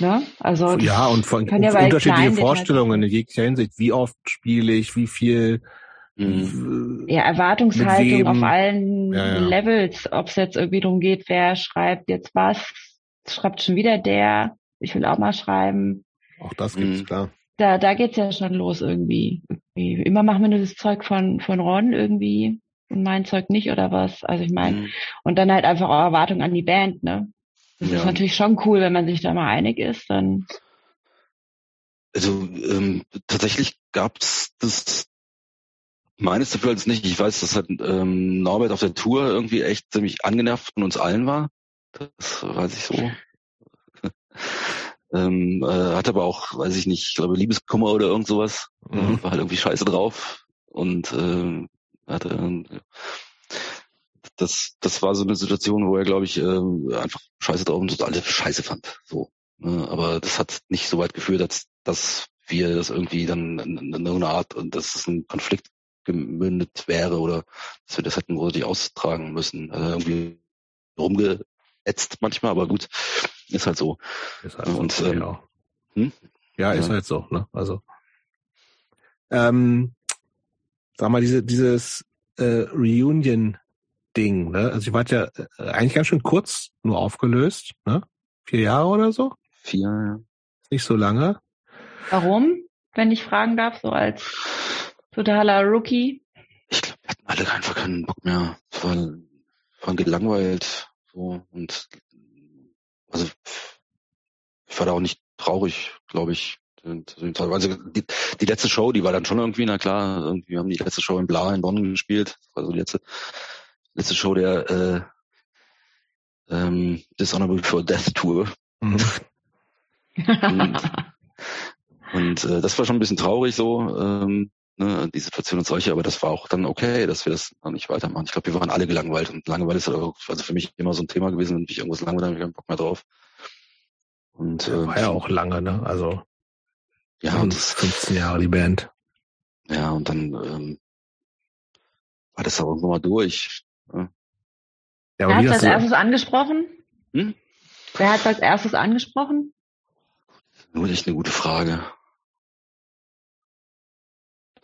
Ne? Also ja, und von ja unterschiedliche Vorstellungen in jeglicher Hinsicht. Wie oft spiele ich, wie viel mhm. ja, Erwartungshaltung auf allen ja, ja. Levels, ob es jetzt irgendwie darum geht, wer schreibt jetzt was, schreibt schon wieder der, ich will auch mal schreiben. Auch das gibt's, mhm. klar. Da, da geht's ja schon los irgendwie. irgendwie. Immer machen wir nur das Zeug von, von Ron irgendwie und mein Zeug nicht oder was. Also ich meine, mhm. und dann halt einfach auch Erwartung an die Band, ne? Das ja. ist natürlich schon cool, wenn man sich da mal einig ist, dann. Also ähm, tatsächlich gab es das meines Gefühls nicht. Ich weiß, dass halt, ähm, Norbert auf der Tour irgendwie echt ziemlich angenervt von uns allen war. Das weiß ich so. ähm, äh, hat aber auch, weiß ich nicht, ich glaube Liebeskummer oder irgend sowas. Mhm. War halt irgendwie scheiße drauf. Und äh, hatte äh, das, das war so eine Situation, wo er, glaube ich, äh, einfach scheiße drauf und total scheiße fand. So. Ne? Aber das hat nicht so weit geführt, dass, dass wir das irgendwie dann in, in irgendeiner Art und dass es ein Konflikt gemündet wäre oder dass wir das hätten wirklich austragen müssen. Also irgendwie rumgeätzt manchmal, aber gut, ist halt so. Ist halt und, so, ähm, ja. Hm? ja, ist ja. halt so, ne? Also ähm, sag mal, diese, dieses äh, Reunion Ding. Ne? Also ich war ja äh, eigentlich ganz schön kurz nur aufgelöst. Ne? Vier Jahre oder so? Vier, ja. Nicht so lange. Warum, wenn ich fragen darf, so als totaler Rookie? Ich glaube, wir hatten alle einfach keinen Bock mehr. Es war, waren gelangweilt. So, und also ich war da auch nicht traurig, glaube ich. Also die, die letzte Show, die war dann schon irgendwie, na klar, irgendwie haben die letzte Show in Bla in Bonn gespielt. Also die letzte letzte Show der äh, ähm, Dishonorable for Death Tour. Mhm. und, und äh, das war schon ein bisschen traurig so, ähm, ne, die Situation und solche, aber das war auch dann okay, dass wir das noch nicht weitermachen. Ich glaube, wir waren alle gelangweilt und Langeweile ist also für mich immer so ein Thema gewesen, wenn ich irgendwas langweilig habe, ich keinen Bock mehr drauf. Und äh, war ja auch lange, ne? Also ja, und das, 15 Jahre die Band. Ja, und dann ähm, war das auch irgendwann mal durch. Ja. Ja, Wer hat als erstes angesprochen? Hm? Wer hat als erstes angesprochen? Nur echt eine gute Frage.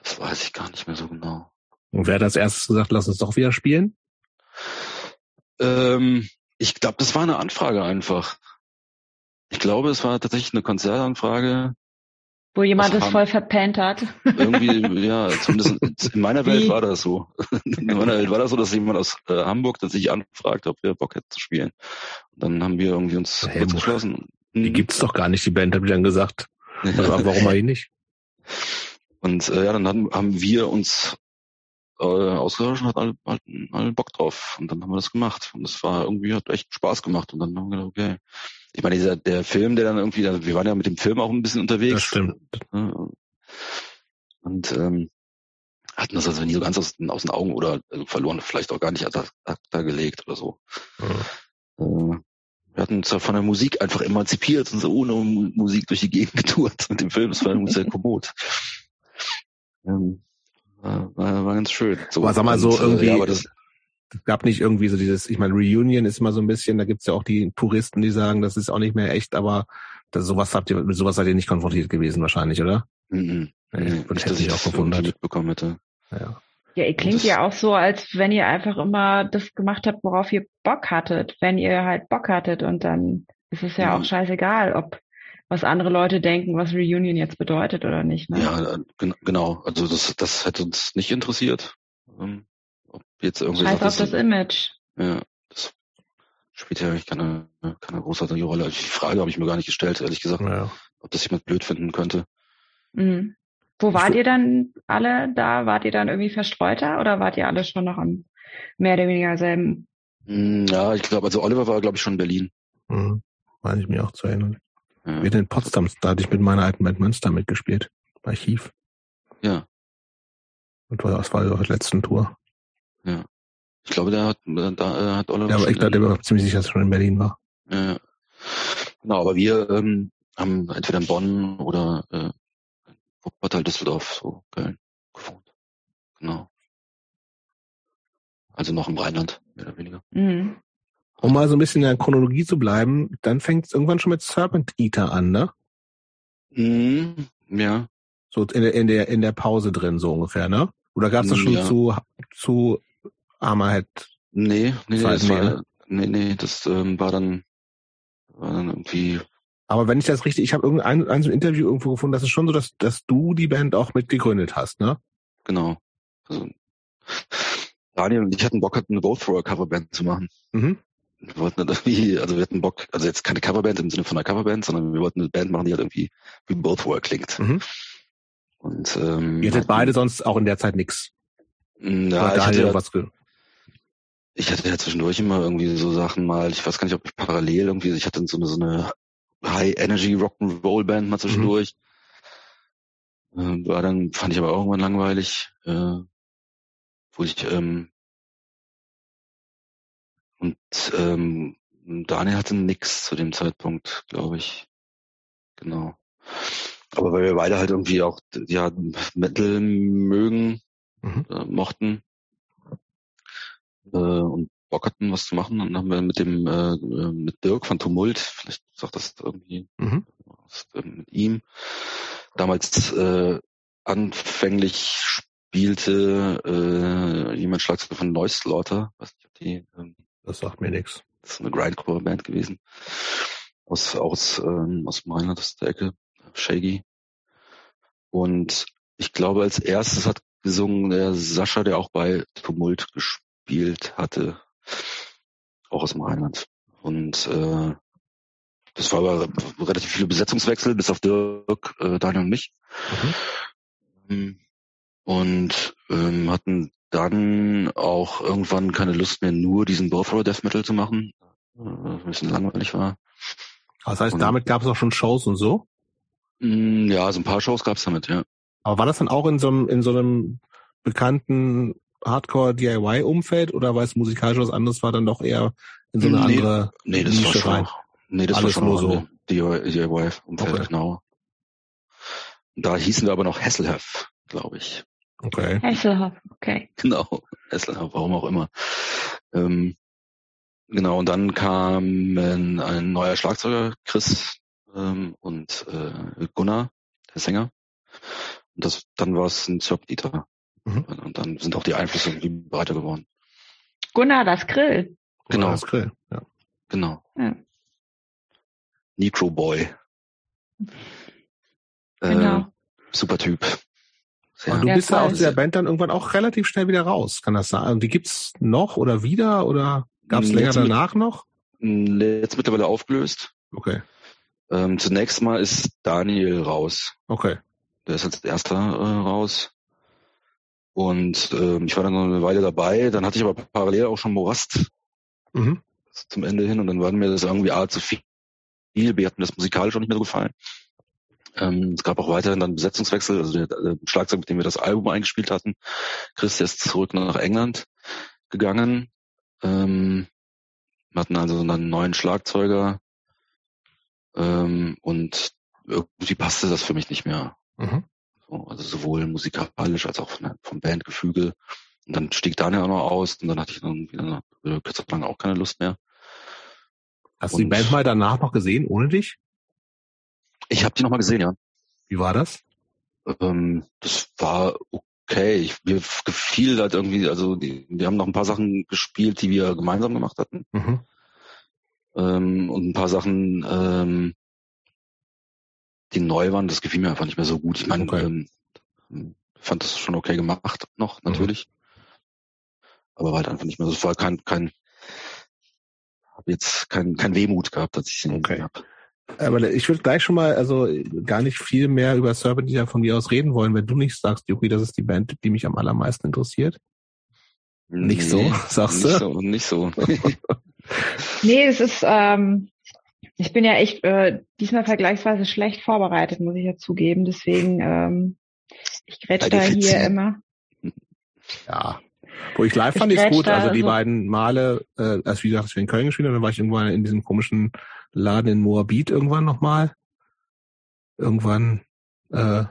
Das weiß ich gar nicht mehr so genau. Und wer hat als erstes gesagt, lass uns doch wieder spielen? Ähm, ich glaube, das war eine Anfrage einfach. Ich glaube, es war tatsächlich eine Konzertanfrage. Wo jemand es voll verpennt hat. Irgendwie, ja, zumindest in meiner Welt war das so. In meiner Welt war das so, dass jemand aus äh, Hamburg sich anfragt, ob wir Bock hätten zu spielen. Und dann haben wir irgendwie uns hey, kurz geschlossen. Die hm. gibt's doch gar nicht, die Band, habe ich dann gesagt. Also, warum eigentlich nicht? Und äh, ja, dann haben, haben wir uns äh, ausgetauscht und hatten alle, alle, alle Bock drauf. Und dann haben wir das gemacht. Und das war irgendwie, hat echt Spaß gemacht. Und dann haben wir gedacht, okay, ich meine, dieser, der Film, der dann irgendwie, wir waren ja mit dem Film auch ein bisschen unterwegs. Das stimmt. Und ähm, hatten das also nie so ganz aus, aus den Augen oder äh, verloren, vielleicht auch gar nicht ad acta gelegt oder so. Mhm. Äh, wir hatten uns von der Musik einfach emanzipiert und so ohne Musik durch die Gegend getourt mit dem Film. Das war sehr kommod. Ähm, war, war, ganz schön. So, aber sag mal so und, irgendwie, ja, aber das, es gab nicht irgendwie so dieses, ich meine, Reunion ist immer so ein bisschen, da gibt's ja auch die Puristen, die sagen, das ist auch nicht mehr echt, aber das, sowas habt ihr, mit sowas seid ihr nicht konfrontiert gewesen wahrscheinlich, oder? Mhm. Nee, und hätte ich auch gewundert. Mitbekommen hätte. Ja. Ja, ihr klingt ja auch so, als wenn ihr einfach immer das gemacht habt, worauf ihr Bock hattet, wenn ihr halt Bock hattet und dann ist es ja, ja. auch scheißegal, ob was andere Leute denken, was Reunion jetzt bedeutet oder nicht. Ne? Ja, genau. Also das, das hätte uns nicht interessiert. Jetzt irgendwie Scheiß auf das Image. Ja, das spielt ja eigentlich keine, keine großartige Rolle. Die Frage habe ich mir gar nicht gestellt, ehrlich gesagt, ja. ob das jemand blöd finden könnte. Mhm. Wo wart ihr dann alle da? Wart ihr dann irgendwie verstreuter oder wart ihr alle schon noch am mehr oder weniger selben? Hm, ja, ich glaube, also Oliver war, glaube ich, schon in Berlin. Mhm. Meine ich mich auch zu erinnern. Ja. Wir in Potsdam, da hatte ich mit meiner alten Band Münster mitgespielt. Archiv. Ja. Und das war die letzten Tour. Ja. Ich glaube, der hat, da hat Oliver. Ja, aber ich glaube, der war ziemlich sicher, dass er schon in Berlin war. Ja. Genau, aber wir ähm, haben entweder in Bonn oder äh, Wuppertal, Düsseldorf, so Köln gewohnt. Genau. Also noch im Rheinland, mehr oder weniger. Mhm. Um mal so ein bisschen in der Chronologie zu bleiben, dann fängt es irgendwann schon mit Serpent Eater an, ne? Mhm, ja. So in der, in der, in der Pause drin, so ungefähr, ne? Oder gab es das schon ja. zu, zu Hammerhead? Nee, nee, das war, nee, nee, das ähm, war dann, war dann irgendwie aber wenn ich das richtig, ich habe irgendein ein, so ein Interview irgendwo gefunden, das ist schon so, dass, dass du die Band auch mitgegründet hast, ne? Genau. Also, Daniel und ich hatten Bock, eine Both Thrower Coverband zu machen. Mhm. Wir wollten irgendwie, also wir hatten Bock, also jetzt keine Coverband im Sinne von einer Coverband, sondern wir wollten eine Band machen, die halt irgendwie wie Both Thrower klingt. Mhm. Und ähm, ihr hattet beide sonst auch in der Zeit nix. Ja, ich hatte, was ich hatte ja zwischendurch immer irgendwie so Sachen mal, ich weiß gar nicht, ob ich parallel irgendwie, ich hatte so eine, so eine High Energy Rock'n'Roll Band mal zwischendurch. Mhm. Äh, war dann, fand ich aber auch irgendwann langweilig, äh, wo ich, ähm, und ähm, Daniel hatte nix zu dem Zeitpunkt, glaube ich. Genau. Aber weil wir beide halt irgendwie auch ja Metal mögen, mhm. äh, mochten äh, und Bock hatten, was zu machen. Dann haben wir mit dem äh, äh, mit Dirk von Tumult, vielleicht sagt das irgendwie mhm. was, äh, mit ihm, damals äh, anfänglich spielte äh, jemand Schlagzeug von Neuslaughter, weiß nicht, ob die ähm, das sagt mir nichts. Das ist eine Grindcore-Band gewesen. Aus, aus, ähm, aus meiner, das ist der Ecke, Shaggy. Und ich glaube, als erstes hat gesungen der Sascha, der auch bei Tumult gespielt hatte auch aus dem Rheinland. Und äh, das war aber relativ viele Besetzungswechsel, bis auf Dirk, äh, Daniel und mich. Mhm. Und ähm, hatten dann auch irgendwann keine Lust mehr, nur diesen Bowthrower Death Metal zu machen, äh, ein bisschen langweilig war. Das heißt, und, damit gab es auch schon Shows und so? Mh, mm, ja, so ein paar Shows gab es damit, ja. Aber war das dann auch in so einem, in so einem bekannten Hardcore-DIY-Umfeld oder weil es musikalisch was anderes war, dann doch eher in so eine nee, andere Nee, das Nische war schon, rein? Nee, das Alles war schon nur so DIY-Umfeld, okay. genau. Da hießen wir aber noch Hesselhoff, glaube ich. Okay. Hesselhoff, okay. Genau, Hesselhoff, warum auch immer. Ähm, genau, und dann kam ein neuer Schlagzeuger, Chris ähm, und äh, Gunnar, der Sänger. Und das, dann war es ein Zirpdieter. Mhm. Und dann sind auch die Einflüsse irgendwie breiter geworden. Gunnar das Grill. Genau. Gunnar das Grill, ja. Genau. Ja. Necro Boy. Genau. Äh, super Typ. Sehr und du bist ja aus der Band dann irgendwann auch relativ schnell wieder raus, kann das sein? Also die gibt's noch oder wieder oder gab es länger danach noch? Jetzt mittlerweile aufgelöst. Okay. Ähm, zunächst mal ist Daniel raus. Okay. Der ist als erster äh, raus. Und ähm, ich war dann noch eine Weile dabei. Dann hatte ich aber parallel auch schon Morast mhm. zum Ende hin und dann war mir das irgendwie A zu viel. B hat mir das musikalisch auch nicht mehr so gefallen. Ähm, es gab auch weiterhin dann Besetzungswechsel, also der, der Schlagzeug, mit dem wir das Album eingespielt hatten. Chris ist zurück nach England gegangen. Ähm, wir hatten also einen neuen Schlagzeuger ähm, und irgendwie passte das für mich nicht mehr. Mhm. So, also sowohl musikalisch als auch von, vom Bandgefüge. Und dann stieg Daniel auch noch aus und dann hatte ich dann wieder eine, kürzer lang auch keine Lust mehr. Hast und du die Band mal danach noch gesehen, ohne dich? Ich habe die noch mal gesehen, ja. Wie war das? Ähm, das war okay. Ich, mir gefiel halt irgendwie, also die, wir haben noch ein paar Sachen gespielt, die wir gemeinsam gemacht hatten. Mhm. Ähm, und ein paar Sachen, ähm, die neu waren, das gefiel mir einfach nicht mehr so gut. Ich meine, okay. ähm, fand das schon okay gemacht noch, mhm. natürlich. Mhm. aber war halt einfach nicht mehr. Also es war kein, kein, habe jetzt kein, kein Wehmut gehabt, dass ich ihn okay. habe. Aber ich würde gleich schon mal, also gar nicht viel mehr über Serpentine von mir aus reden wollen, wenn du nicht sagst, Yuki, das ist die Band, die mich am allermeisten interessiert. Nicht nee, so, sagst nicht du? So, nicht so. nee, es ist, ähm, ich bin ja echt äh, diesmal vergleichsweise schlecht vorbereitet, muss ich ja zugeben. Deswegen, ähm, ich grätsch da hier immer. Ja. Wo ich live fand ich gut, also die so beiden Male, äh, als wie gesagt, als wir in Köln gespielt haben, dann war ich irgendwann in diesem komischen Laden in Moabit irgendwann nochmal. Irgendwann, äh,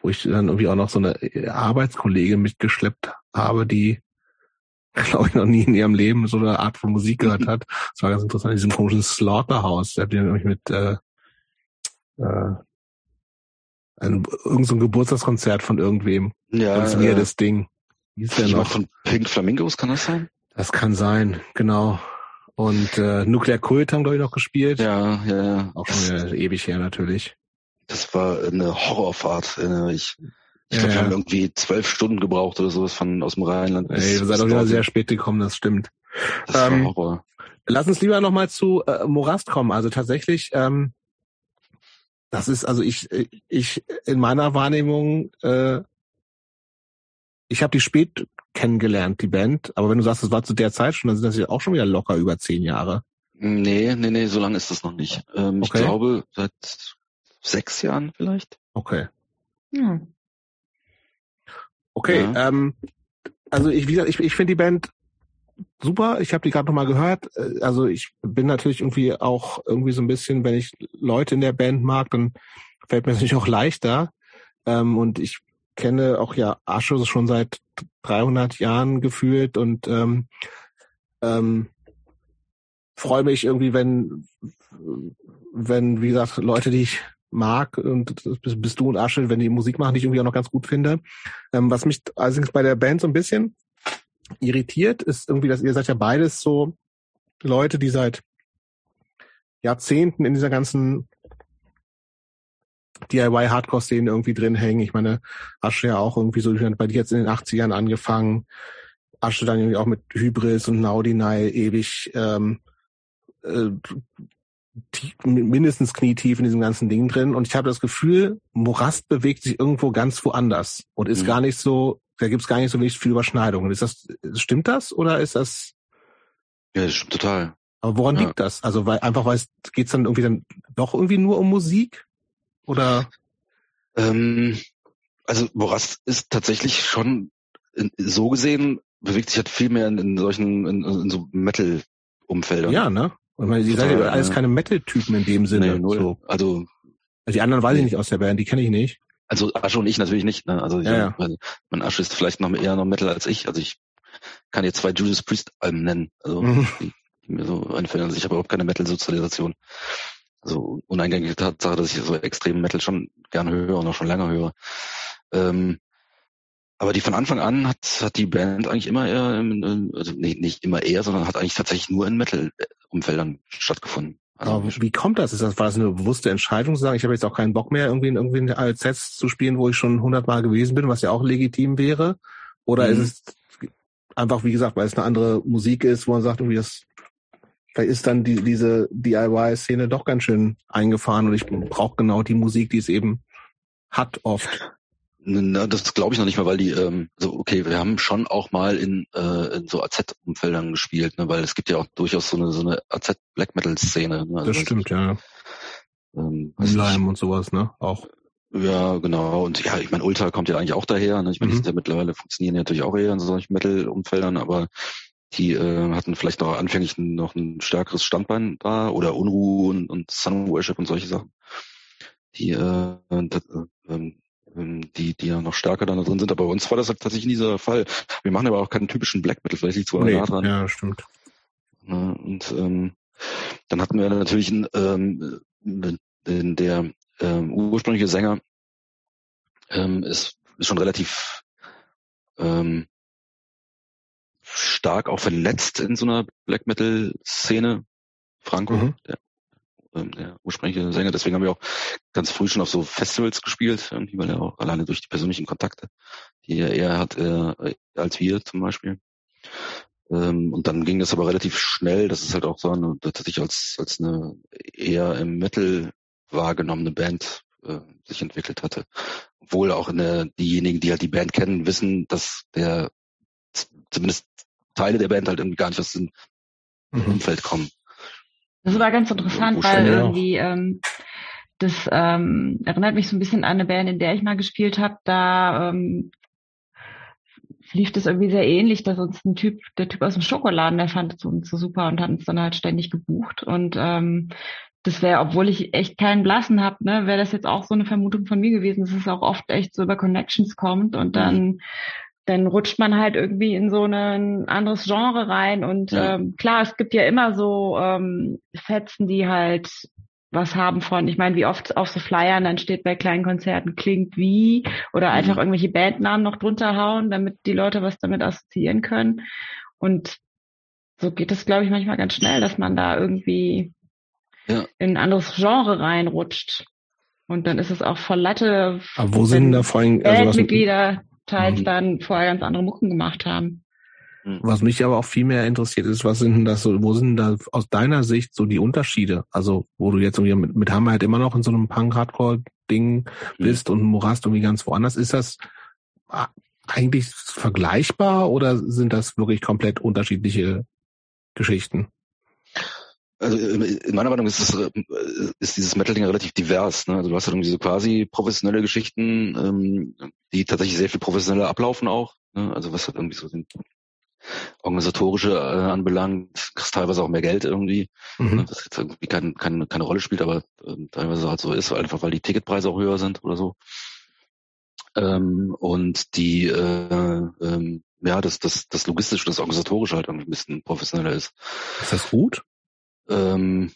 wo ich dann irgendwie auch noch so eine Arbeitskollegin mitgeschleppt habe, die glaube ich, noch nie in ihrem Leben so eine Art von Musik gehört hat. Das war ganz interessant, in diesem komischen Slaughterhouse. Da habt ihr nämlich mit äh, äh, ein, irgend so ein Geburtstagskonzert von irgendwem. Ja. Das ist das Ding. Wie ist der noch? von Pink Flamingos, kann das sein? Das kann sein, genau. Und äh, Nuclear Cult haben, glaube ich, noch gespielt. Ja, ja, ja. Auch schon ewig her natürlich. Das war eine Horrorfahrt, erinnere ich. Ich glaube, ja, wir haben irgendwie zwölf Stunden gebraucht oder sowas von aus dem Rheinland. Ey, ihr seid auch wieder sehr spät gekommen, das stimmt. Das ähm, war Horror. Lass uns lieber nochmal zu äh, Morast kommen. Also tatsächlich, ähm, das ist, also ich, ich in meiner Wahrnehmung, äh, ich habe die spät kennengelernt, die Band, aber wenn du sagst, es war zu der Zeit schon, dann sind das ja auch schon wieder locker über zehn Jahre. Nee, nee, nee, so lange ist das noch nicht. Ähm, okay. Ich glaube, seit sechs Jahren vielleicht. Okay. Hm. Okay, ja. ähm, also ich, wie gesagt, ich, ich finde die Band super. Ich habe die gerade nochmal gehört. Äh, also ich bin natürlich irgendwie auch irgendwie so ein bisschen, wenn ich Leute in der Band mag, dann fällt mir natürlich auch leichter. Ähm, und ich kenne auch ja Asche schon seit 300 Jahren gefühlt und ähm, ähm, freue mich irgendwie, wenn, wenn, wie gesagt, Leute, die ich mag und bist du und Asche, wenn die Musik machen, die ich irgendwie auch noch ganz gut finde. Ähm, was mich allerdings bei der Band so ein bisschen irritiert, ist irgendwie, dass ihr seid ja beides so Leute, die seit Jahrzehnten in dieser ganzen DIY-Hardcore-Szene irgendwie drin hängen. Ich meine, Asche ja auch irgendwie so, bei dir jetzt in den 80ern angefangen. Asche dann irgendwie auch mit Hybris und Naudinai ewig ähm, äh, mindestens knietief in diesem ganzen Ding drin. Und ich habe das Gefühl, Morast bewegt sich irgendwo ganz woanders und ist mhm. gar nicht so, da gibt's gar nicht so wirklich viel Überschneidungen. Ist das, stimmt das oder ist das? Ja, das stimmt total. Aber woran ja. liegt das? Also weil einfach weil es geht's dann irgendwie dann doch irgendwie nur um Musik oder? Ähm, also Morast ist tatsächlich schon in, so gesehen bewegt sich halt viel mehr in, in solchen in, in so Metal Umfeldern. Ja, ne? Ich meine, die seid ja alles keine Metal-Typen in dem Sinne. Nee. So. Also, also die anderen weiß ich nicht aus der Band, die kenne ich nicht. Also Asche und ich natürlich nicht. Ne? Also, ja, ja. Also, mein Asche ist vielleicht noch eher noch Metal als ich. Also ich kann jetzt zwei Judas Priest Alben nennen. Also mhm. die, die mir so einfallen. Also ich habe überhaupt keine Metal-Sozialisation. Also uneingängige Tatsache, dass ich so extrem Metal schon gerne höre und auch schon länger höre. Ähm, aber die von Anfang an hat, hat die Band eigentlich immer eher, also nee, nicht immer eher, sondern hat eigentlich tatsächlich nur in Metal-Umfeldern stattgefunden. Also Aber wie kommt das? Ist das war das eine bewusste Entscheidung zu sagen, ich habe jetzt auch keinen Bock mehr, irgendwie in irgendwie als Sets zu spielen, wo ich schon hundertmal gewesen bin, was ja auch legitim wäre? Oder mhm. ist es einfach, wie gesagt, weil es eine andere Musik ist, wo man sagt, irgendwie das vielleicht ist dann die, diese DIY-Szene doch ganz schön eingefahren und ich brauche genau die Musik, die es eben hat oft. Na, das glaube ich noch nicht mal, weil die, ähm, so okay, wir haben schon auch mal in, äh, in so AZ-Umfeldern gespielt, ne, weil es gibt ja auch durchaus so eine so eine AZ-Black Metal-Szene. Ne? Also das stimmt, ja. Ähm, Lime und sowas, ne? Auch. Ja, genau. Und ja, ich meine, Ultra kommt ja eigentlich auch daher. Ne? Ich meine, mhm. die sind ja mittlerweile funktionieren ja natürlich auch eher in solchen Metal-Umfeldern, aber die äh, hatten vielleicht noch anfänglich noch ein stärkeres Standbein da oder Unruhe und, und Sun Worship und solche Sachen. Die äh, das, äh, ähm, die, die ja noch stärker da drin sind. Aber bei uns war das halt tatsächlich nie dieser Fall. Wir machen aber auch keinen typischen Black Metal, vielleicht liegt es nee, nah dran. Ja, stimmt. und ähm, dann hatten wir natürlich einen, ähm, den, der ähm, ursprüngliche Sänger ähm, ist, ist schon relativ ähm, stark auch verletzt in so einer Black Metal Szene. Franco, mhm. der ähm, der ursprüngliche Sänger. Deswegen haben wir auch ganz früh schon auf so Festivals gespielt, irgendwie, weil er auch alleine durch die persönlichen Kontakte, die er eher hat äh, als wir zum Beispiel. Ähm, und dann ging das aber relativ schnell, das ist halt auch so eine, tatsächlich als, als eine eher im Metal wahrgenommene Band äh, sich entwickelt hatte. Obwohl auch eine, diejenigen, die halt die Band kennen, wissen, dass der zumindest Teile der Band halt irgendwie gar nicht aus dem mhm. Umfeld kommen. Das war ganz interessant, weil irgendwie ähm, das ähm, erinnert mich so ein bisschen an eine Band, in der ich mal gespielt habe. Da ähm, lief das irgendwie sehr ähnlich, dass uns ein Typ, der Typ aus dem Schokoladen, der fand es uns so super und hat uns dann halt ständig gebucht. Und ähm, das wäre, obwohl ich echt keinen Blassen habe, ne, wäre das jetzt auch so eine Vermutung von mir gewesen, dass es auch oft echt so über Connections kommt und dann mhm dann rutscht man halt irgendwie in so ein anderes Genre rein. Und ja. ähm, klar, es gibt ja immer so ähm, Fetzen, die halt was haben von, ich meine, wie oft auf so Flyern dann steht bei kleinen Konzerten klingt wie oder mhm. einfach irgendwelche Bandnamen noch drunter hauen, damit die Leute was damit assoziieren können. Und so geht es, glaube ich, manchmal ganz schnell, dass man da irgendwie ja. in ein anderes Genre reinrutscht. Und dann ist es auch voll Latte. Aber wo sind da vor allem also Bandmitglieder, teils mhm. dann vorher ganz andere Mucken gemacht haben. Mhm. Was mich aber auch viel mehr interessiert ist, was sind denn das so, wo sind da aus deiner Sicht so die Unterschiede? Also, wo du jetzt irgendwie mit, mit Hammer halt immer noch in so einem Punk-Hardcore-Ding mhm. bist und Morast irgendwie ganz woanders. Ist das eigentlich vergleichbar oder sind das wirklich komplett unterschiedliche Geschichten? Also in meiner Meinung ist, das, äh, ist dieses Metal-Ding relativ divers. Ne? Also du hast halt irgendwie so quasi professionelle Geschichten, ähm, die tatsächlich sehr viel professioneller ablaufen auch. Ne? Also was halt irgendwie so den organisatorische äh, anbelangt, kriegst teilweise auch mehr Geld irgendwie, mhm. Ne? was jetzt irgendwie kein, kein, keine Rolle spielt, aber äh, teilweise halt so ist, einfach weil die Ticketpreise auch höher sind oder so. Ähm, und die äh, ähm, ja, das, das, das Logistische, das Organisatorische halt irgendwie ein bisschen professioneller ist. Ist das gut? Ähm,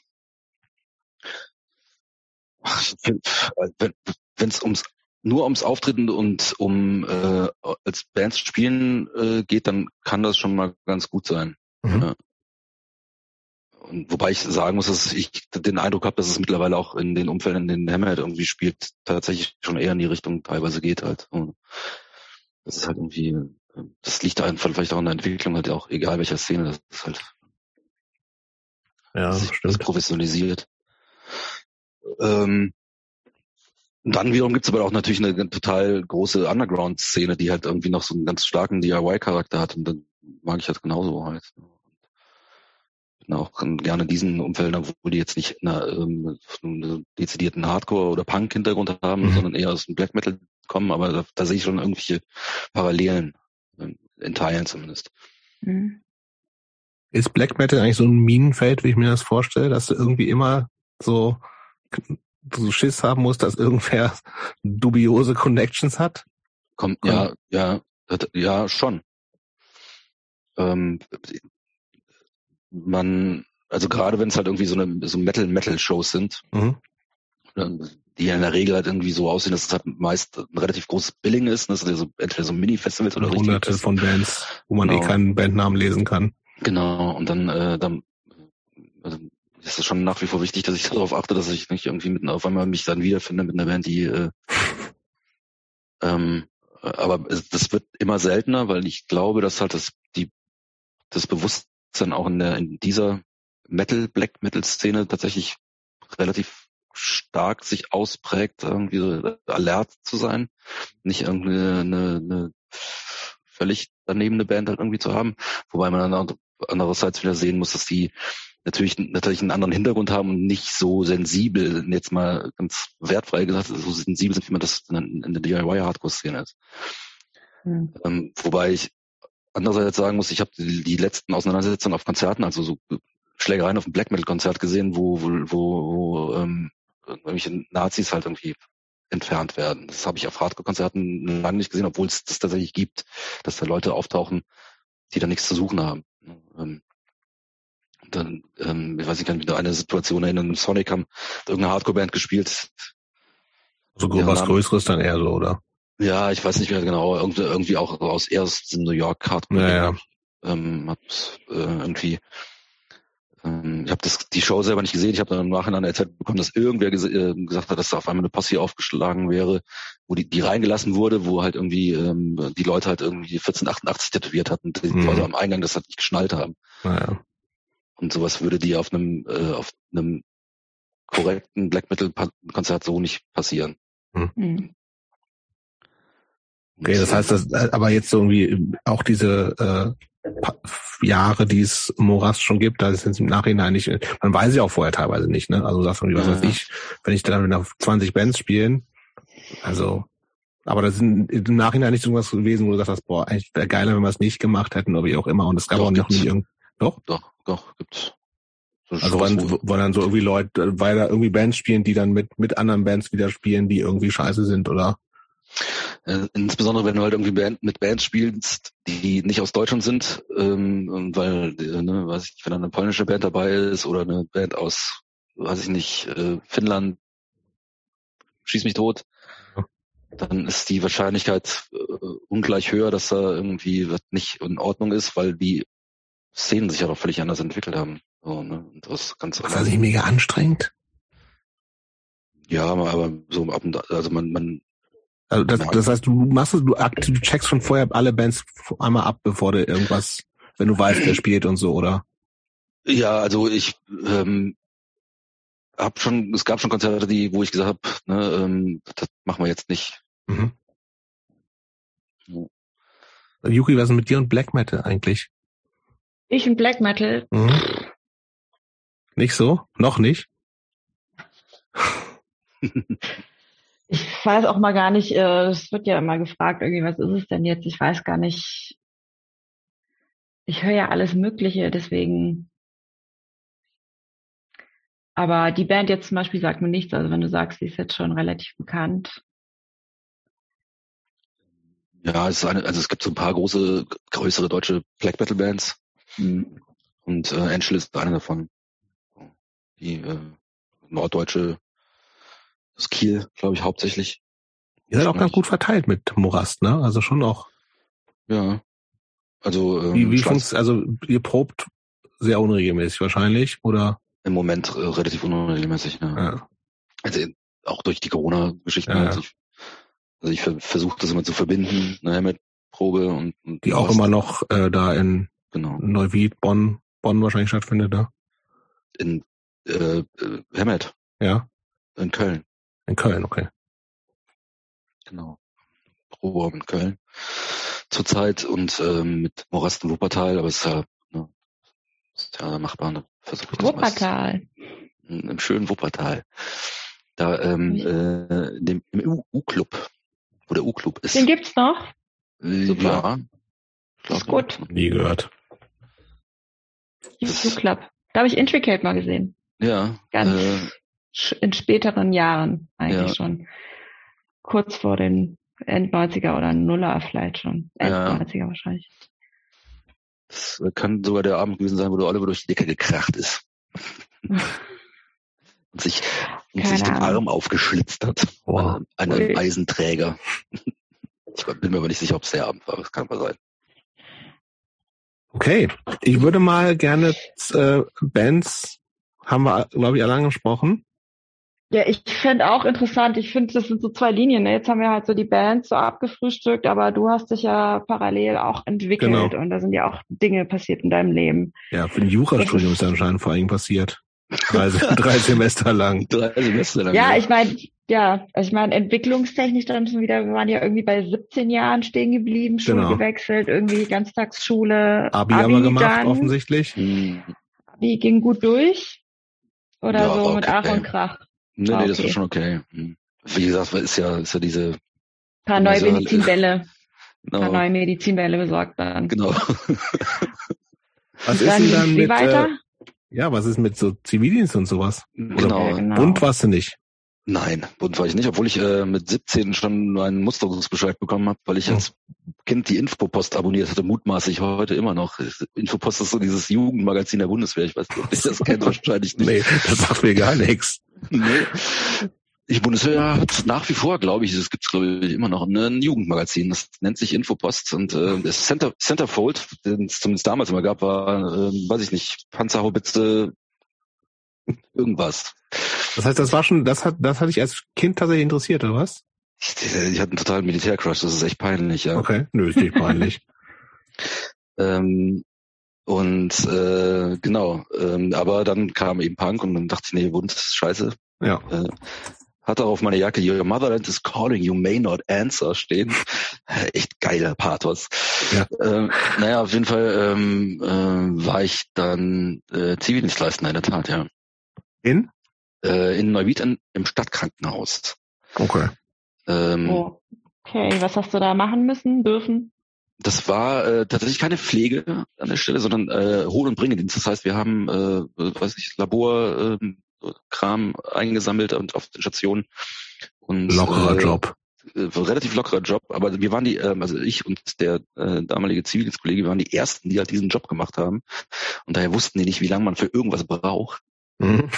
wenn es ums nur ums Auftreten und um äh, als Band zu spielen äh, geht, dann kann das schon mal ganz gut sein. Mhm. Ja. Und wobei ich sagen muss, dass ich den Eindruck habe, dass es mittlerweile auch in den Umfällen, in denen Hammerhead irgendwie spielt, tatsächlich schon eher in die Richtung teilweise geht halt. Und das ist halt irgendwie, das liegt einfach vielleicht auch in der Entwicklung halt auch, egal welcher Szene, das ist halt ja, stimmt. professionalisiert. Ähm, dann wiederum gibt's aber auch natürlich eine total große Underground-Szene, die halt irgendwie noch so einen ganz starken DIY-Charakter hat und dann mag ich das genauso halt. Bin auch gerne diesen Umfeldern, obwohl die jetzt nicht einer, ähm, einen dezidierten Hardcore- oder Punk-Hintergrund haben, mhm. sondern eher aus dem Black Metal kommen, aber da, da sehe ich schon irgendwelche Parallelen, in Teilen zumindest. Mhm. Ist Black Metal eigentlich so ein Minenfeld, wie ich mir das vorstelle, dass du irgendwie immer so, so Schiss haben musst, dass irgendwer dubiose Connections hat? Kommt, ja, ja, ja, schon. Ähm, man, also gerade wenn es halt irgendwie so eine so Metal-Metal-Shows sind, mhm. die in der Regel halt irgendwie so aussehen, dass es halt meist ein relativ großes Billing ist, das ist so, entweder so Mini-Festivals oder Hunderte von Bands, wo man eh genau. eh keinen Bandnamen lesen kann. Genau, und dann, äh, dann also ist es schon nach wie vor wichtig, dass ich darauf achte, dass ich nicht irgendwie mit auf einmal mich dann wiederfinde mit einer Band, die äh, ähm, aber das wird immer seltener, weil ich glaube, dass halt das die das Bewusstsein auch in der in dieser Metal Black Metal Szene tatsächlich relativ stark sich ausprägt, irgendwie so alert zu sein, nicht irgendwie eine, eine völlig daneben eine Band halt irgendwie zu haben, wobei man dann andererseits wieder sehen muss, dass die natürlich natürlich einen anderen Hintergrund haben und nicht so sensibel, jetzt mal ganz wertfrei gesagt, so sensibel sind, wie man das in, in der DIY-Hardcore-Szene ist. Mhm. Ähm, wobei ich andererseits sagen muss, ich habe die, die, letzten Auseinandersetzungen auf Konzerten, also so Schlägereien auf einem Black Metal-Konzert gesehen, wo, wo, wo, wo ähm, irgendwelche Nazis halt irgendwie entfernt werden. Das habe ich auf Hardcore-Konzerten lange nicht gesehen, obwohl es das tatsächlich gibt, dass da Leute auftauchen, die da nichts zu suchen haben. Ähm, dann, ähm, ich weiß nicht, kann mich eine Situation erinnern, Sonic haben irgendeine Hardcore-Band gespielt. So also was Größeres dann eher so, oder? Ja, ich weiß nicht mehr genau, irgendwie, irgendwie auch aus erst New York Hardcore. Ja, ja. Ähm, hat äh, irgendwie ich habe das die Show selber nicht gesehen. Ich habe dann im Nachhinein erzählt bekommen, dass irgendwer ges äh, gesagt hat, dass da auf einmal eine Posse aufgeschlagen wäre wo die, die reingelassen wurde, wo halt irgendwie ähm, die Leute halt irgendwie 1488 tätowiert hatten, die mhm. also am Eingang das halt nicht geschnallt haben. Naja. Und sowas würde die auf einem äh, auf einem korrekten Black Metal Konzert so nicht passieren. Mhm. mhm. Okay, das heißt, dass aber jetzt irgendwie auch diese äh, Jahre, die es Morast schon gibt, da ist jetzt im Nachhinein nicht, man weiß ja auch vorher teilweise nicht, ne? Also sagst du, was weiß ich, wenn ich dann mit 20 Bands spielen, also, aber das sind im Nachhinein nicht irgendwas gewesen, wo du sagst, boah, eigentlich wäre geiler, wenn wir es nicht gemacht hätten, oder wie auch immer. Und es gab doch, auch noch nie irgend, doch? Doch, doch, gibt's. So also wann, wo dann so irgendwie Leute, weil da irgendwie Bands spielen, die dann mit, mit anderen Bands wieder spielen, die irgendwie scheiße sind, oder? Äh, insbesondere wenn du halt irgendwie Band, mit Bands spielst, die nicht aus Deutschland sind, ähm, weil, äh, ne, weiß ich, wenn da eine polnische Band dabei ist oder eine Band aus, weiß ich nicht, äh, Finnland, schieß mich tot, dann ist die Wahrscheinlichkeit äh, ungleich höher, dass da irgendwie was nicht in Ordnung ist, weil die Szenen sich ja auch völlig anders entwickelt haben. So, ne? Und das ganz War das nicht mega anstrengend? Ja, aber so ab und also man, man also das, das heißt, du machst du, du checkst schon vorher alle Bands einmal ab, bevor du irgendwas, wenn du weißt, wer spielt und so, oder? Ja, also ich ähm, hab schon, es gab schon Konzerte, die, wo ich gesagt habe, ne, ähm, das machen wir jetzt nicht. Mhm. Yuki, was ist mit dir und Black Metal eigentlich? Ich und Black Metal. Mhm. Nicht so? Noch nicht? ich weiß auch mal gar nicht, äh, es wird ja immer gefragt, irgendwie, was ist es denn jetzt? Ich weiß gar nicht. Ich höre ja alles Mögliche, deswegen. Aber die Band jetzt zum Beispiel sagt mir nichts. Also wenn du sagst, die ist jetzt schon relativ bekannt. Ja, es ist eine, also es gibt so ein paar große, größere deutsche Black Metal Bands. Mhm. Und äh, Angel ist eine davon. Die äh, norddeutsche aus Kiel, glaube ich, hauptsächlich. Ihr seid auch ganz gut verteilt mit Morast, ne? Also schon auch. Ja. Also ähm, wie, wie funktioniert, also ihr probt sehr unregelmäßig wahrscheinlich, oder? Im Moment äh, relativ unregelmäßig, ja. ja. Also auch durch die Corona-Geschichten. Ja, also ich, also ich ver versuche das immer zu verbinden, ne, mit Probe und, und die auch immer noch äh, da in genau. Neuwied, Bonn, Bonn wahrscheinlich stattfindet, da. In äh, äh, Hemmet. Ja. In Köln. In Köln, okay. Genau. Probe in Köln zurzeit und ähm, mit Morast und Wuppertal, aber es ist ja, ne, ist ja machbar. Ne? Versuch ich das Wuppertal. Im schönen Wuppertal. Da ähm, äh, dem, im U-Club, wo der U-Club ist. Den gibt's noch? Super. Ja. Das ist gut. Nie gehört. U-Club. Da habe ich Intricate mal gesehen. Ja. Ganz äh, in späteren Jahren eigentlich ja. schon. Kurz vor den End 90er oder Nuller vielleicht schon. End ja. 90er wahrscheinlich. Das kann sogar der Abend gewesen sein, wo der Oliver durch die Decke gekracht ist. und sich, und sich den Arm aufgeschlitzt hat. Wow. An einem Eisenträger. Ich bin mir aber nicht sicher, ob es der Abend war. Das kann aber sein. Okay, ich würde mal gerne äh, Bands, haben wir, glaube ich, alle angesprochen. Ja, ich finde auch interessant. Ich finde, das sind so zwei Linien. Ne? Jetzt haben wir halt so die Band so abgefrühstückt, aber du hast dich ja parallel auch entwickelt genau. und da sind ja auch Dinge passiert in deinem Leben. Ja, für ein Jurastudium ist anscheinend vor allem passiert. Drei, drei Semester lang. Drei Semester lang. Ja, ja. ich meine, ja, also ich meine, entwicklungstechnisch dann schon wieder, wir waren ja irgendwie bei 17 Jahren stehen geblieben, Schule genau. gewechselt, irgendwie Ganztagsschule. Abi, Abi haben wir gemacht, dann. offensichtlich. Hm. Abi ging gut durch. Oder ja, so mit Ach und Krach. Nee, nee, okay. das war schon okay. Hm. Wie gesagt, ist ja, ist ja diese paar neue Medizinbälle. Genau. Paar neue Medizinbälle besorgt dann. Genau. was ist denn dann mit, weiter? Äh, ja, was ist mit so Zivildienst und sowas? Genau. Genau. Bunt warst du nicht. Nein, bunt war ich nicht, obwohl ich äh, mit 17 schon einen Musterungsbescheid bekommen habe, weil ich als Kind die Infopost abonniert hatte, mutmaßlich heute immer noch. Infopost ist so dieses Jugendmagazin der Bundeswehr. Ich weiß nicht, ob ich das kennt, wahrscheinlich nicht. Nee, das sagt mir gar nichts. Nee. Die Bundeswehr hat nach wie vor, glaube ich, das gibt's glaube ich immer noch, ein Jugendmagazin. Das nennt sich Infopost und äh, das Center Centerfold, den es zumindest damals immer gab, war, äh, weiß ich nicht, Panzerhaubitze, irgendwas. Das heißt, das war schon, das hat, das hat dich als Kind tatsächlich interessiert, oder was? Ich, ich hatte einen totalen Militärcrush, das ist echt peinlich, ja. Okay, nö, ist nicht peinlich. ähm, und äh, genau, ähm, aber dann kam eben Punk und dann dachte ich, nee, Wund scheiße. Ja. Äh, hat auch auf meiner Jacke Your Motherland is calling, you may not answer stehen. Echt geiler Pathos. Ja. Ähm, naja, auf jeden Fall ähm, äh, war ich dann äh, Zivildienstleister in der Tat, ja. In? Äh, in Neuwied in, im Stadtkrankenhaus. Okay. Ähm, Oh. Okay, was hast du da machen müssen, dürfen? Das war äh, tatsächlich keine Pflege an der Stelle, sondern äh, Hol- und Bringedienst. Das heißt, wir haben, äh, weiß ich, Labor, äh, Kram eingesammelt und auf den Stationen. Und, Lockerer äh, Job. äh, relativ lockerer Job, aber wir waren die, ähm, also ich und der äh, damalige Zivildienstkollege, wir waren die ersten, die halt diesen Job gemacht haben. Und daher wussten die nicht, wie lange man für irgendwas braucht. Mhm.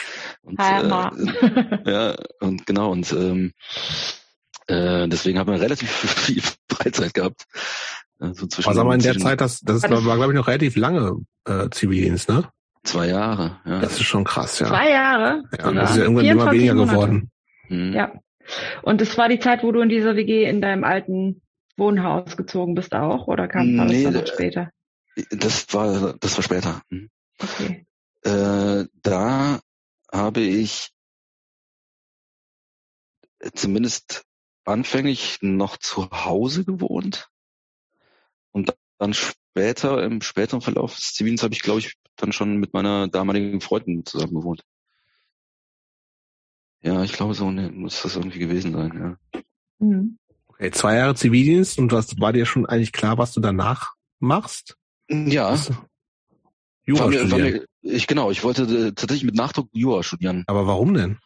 Und, äh, ja, und genau, und ähm, äh, deswegen haben wir relativ viel Freizeit gehabt. Äh, So zwischen, Was aber in der Zeit, das, das das- war, glaube ich, noch relativ lange äh, Zivildienst, ne? Zwei Jahre, ja. Das ist schon krass, ja. Zwei Jahre. ja das ist ja irgendwann immer 24 weniger Monate. geworden. Hm. Ja. Und es war die Zeit, wo du in dieser WG in deinem alten Wohnhaus gezogen bist auch? Oder kam war Nee, das dann äh, später? Das war, das war später. Hm. Okay. Äh, da habe ich zumindest anfänglich noch zu Hause gewohnt. Und dann später, im späteren Verlauf des Zivildienstes habe ich, glaube ich, dann schon mit meiner damaligen Freundin zusammen gewohnt. Ja, ich glaube, so ne, muss das irgendwie gewesen sein, ja. Mhm. Okay, zwei Jahre Zivildienst und was war dir schon eigentlich klar, was du danach machst? Ja, Was- war Jura mir, war studieren. mir, ich genau, ich wollte äh, tatsächlich mit Nachdruck Jura studieren. Aber warum denn?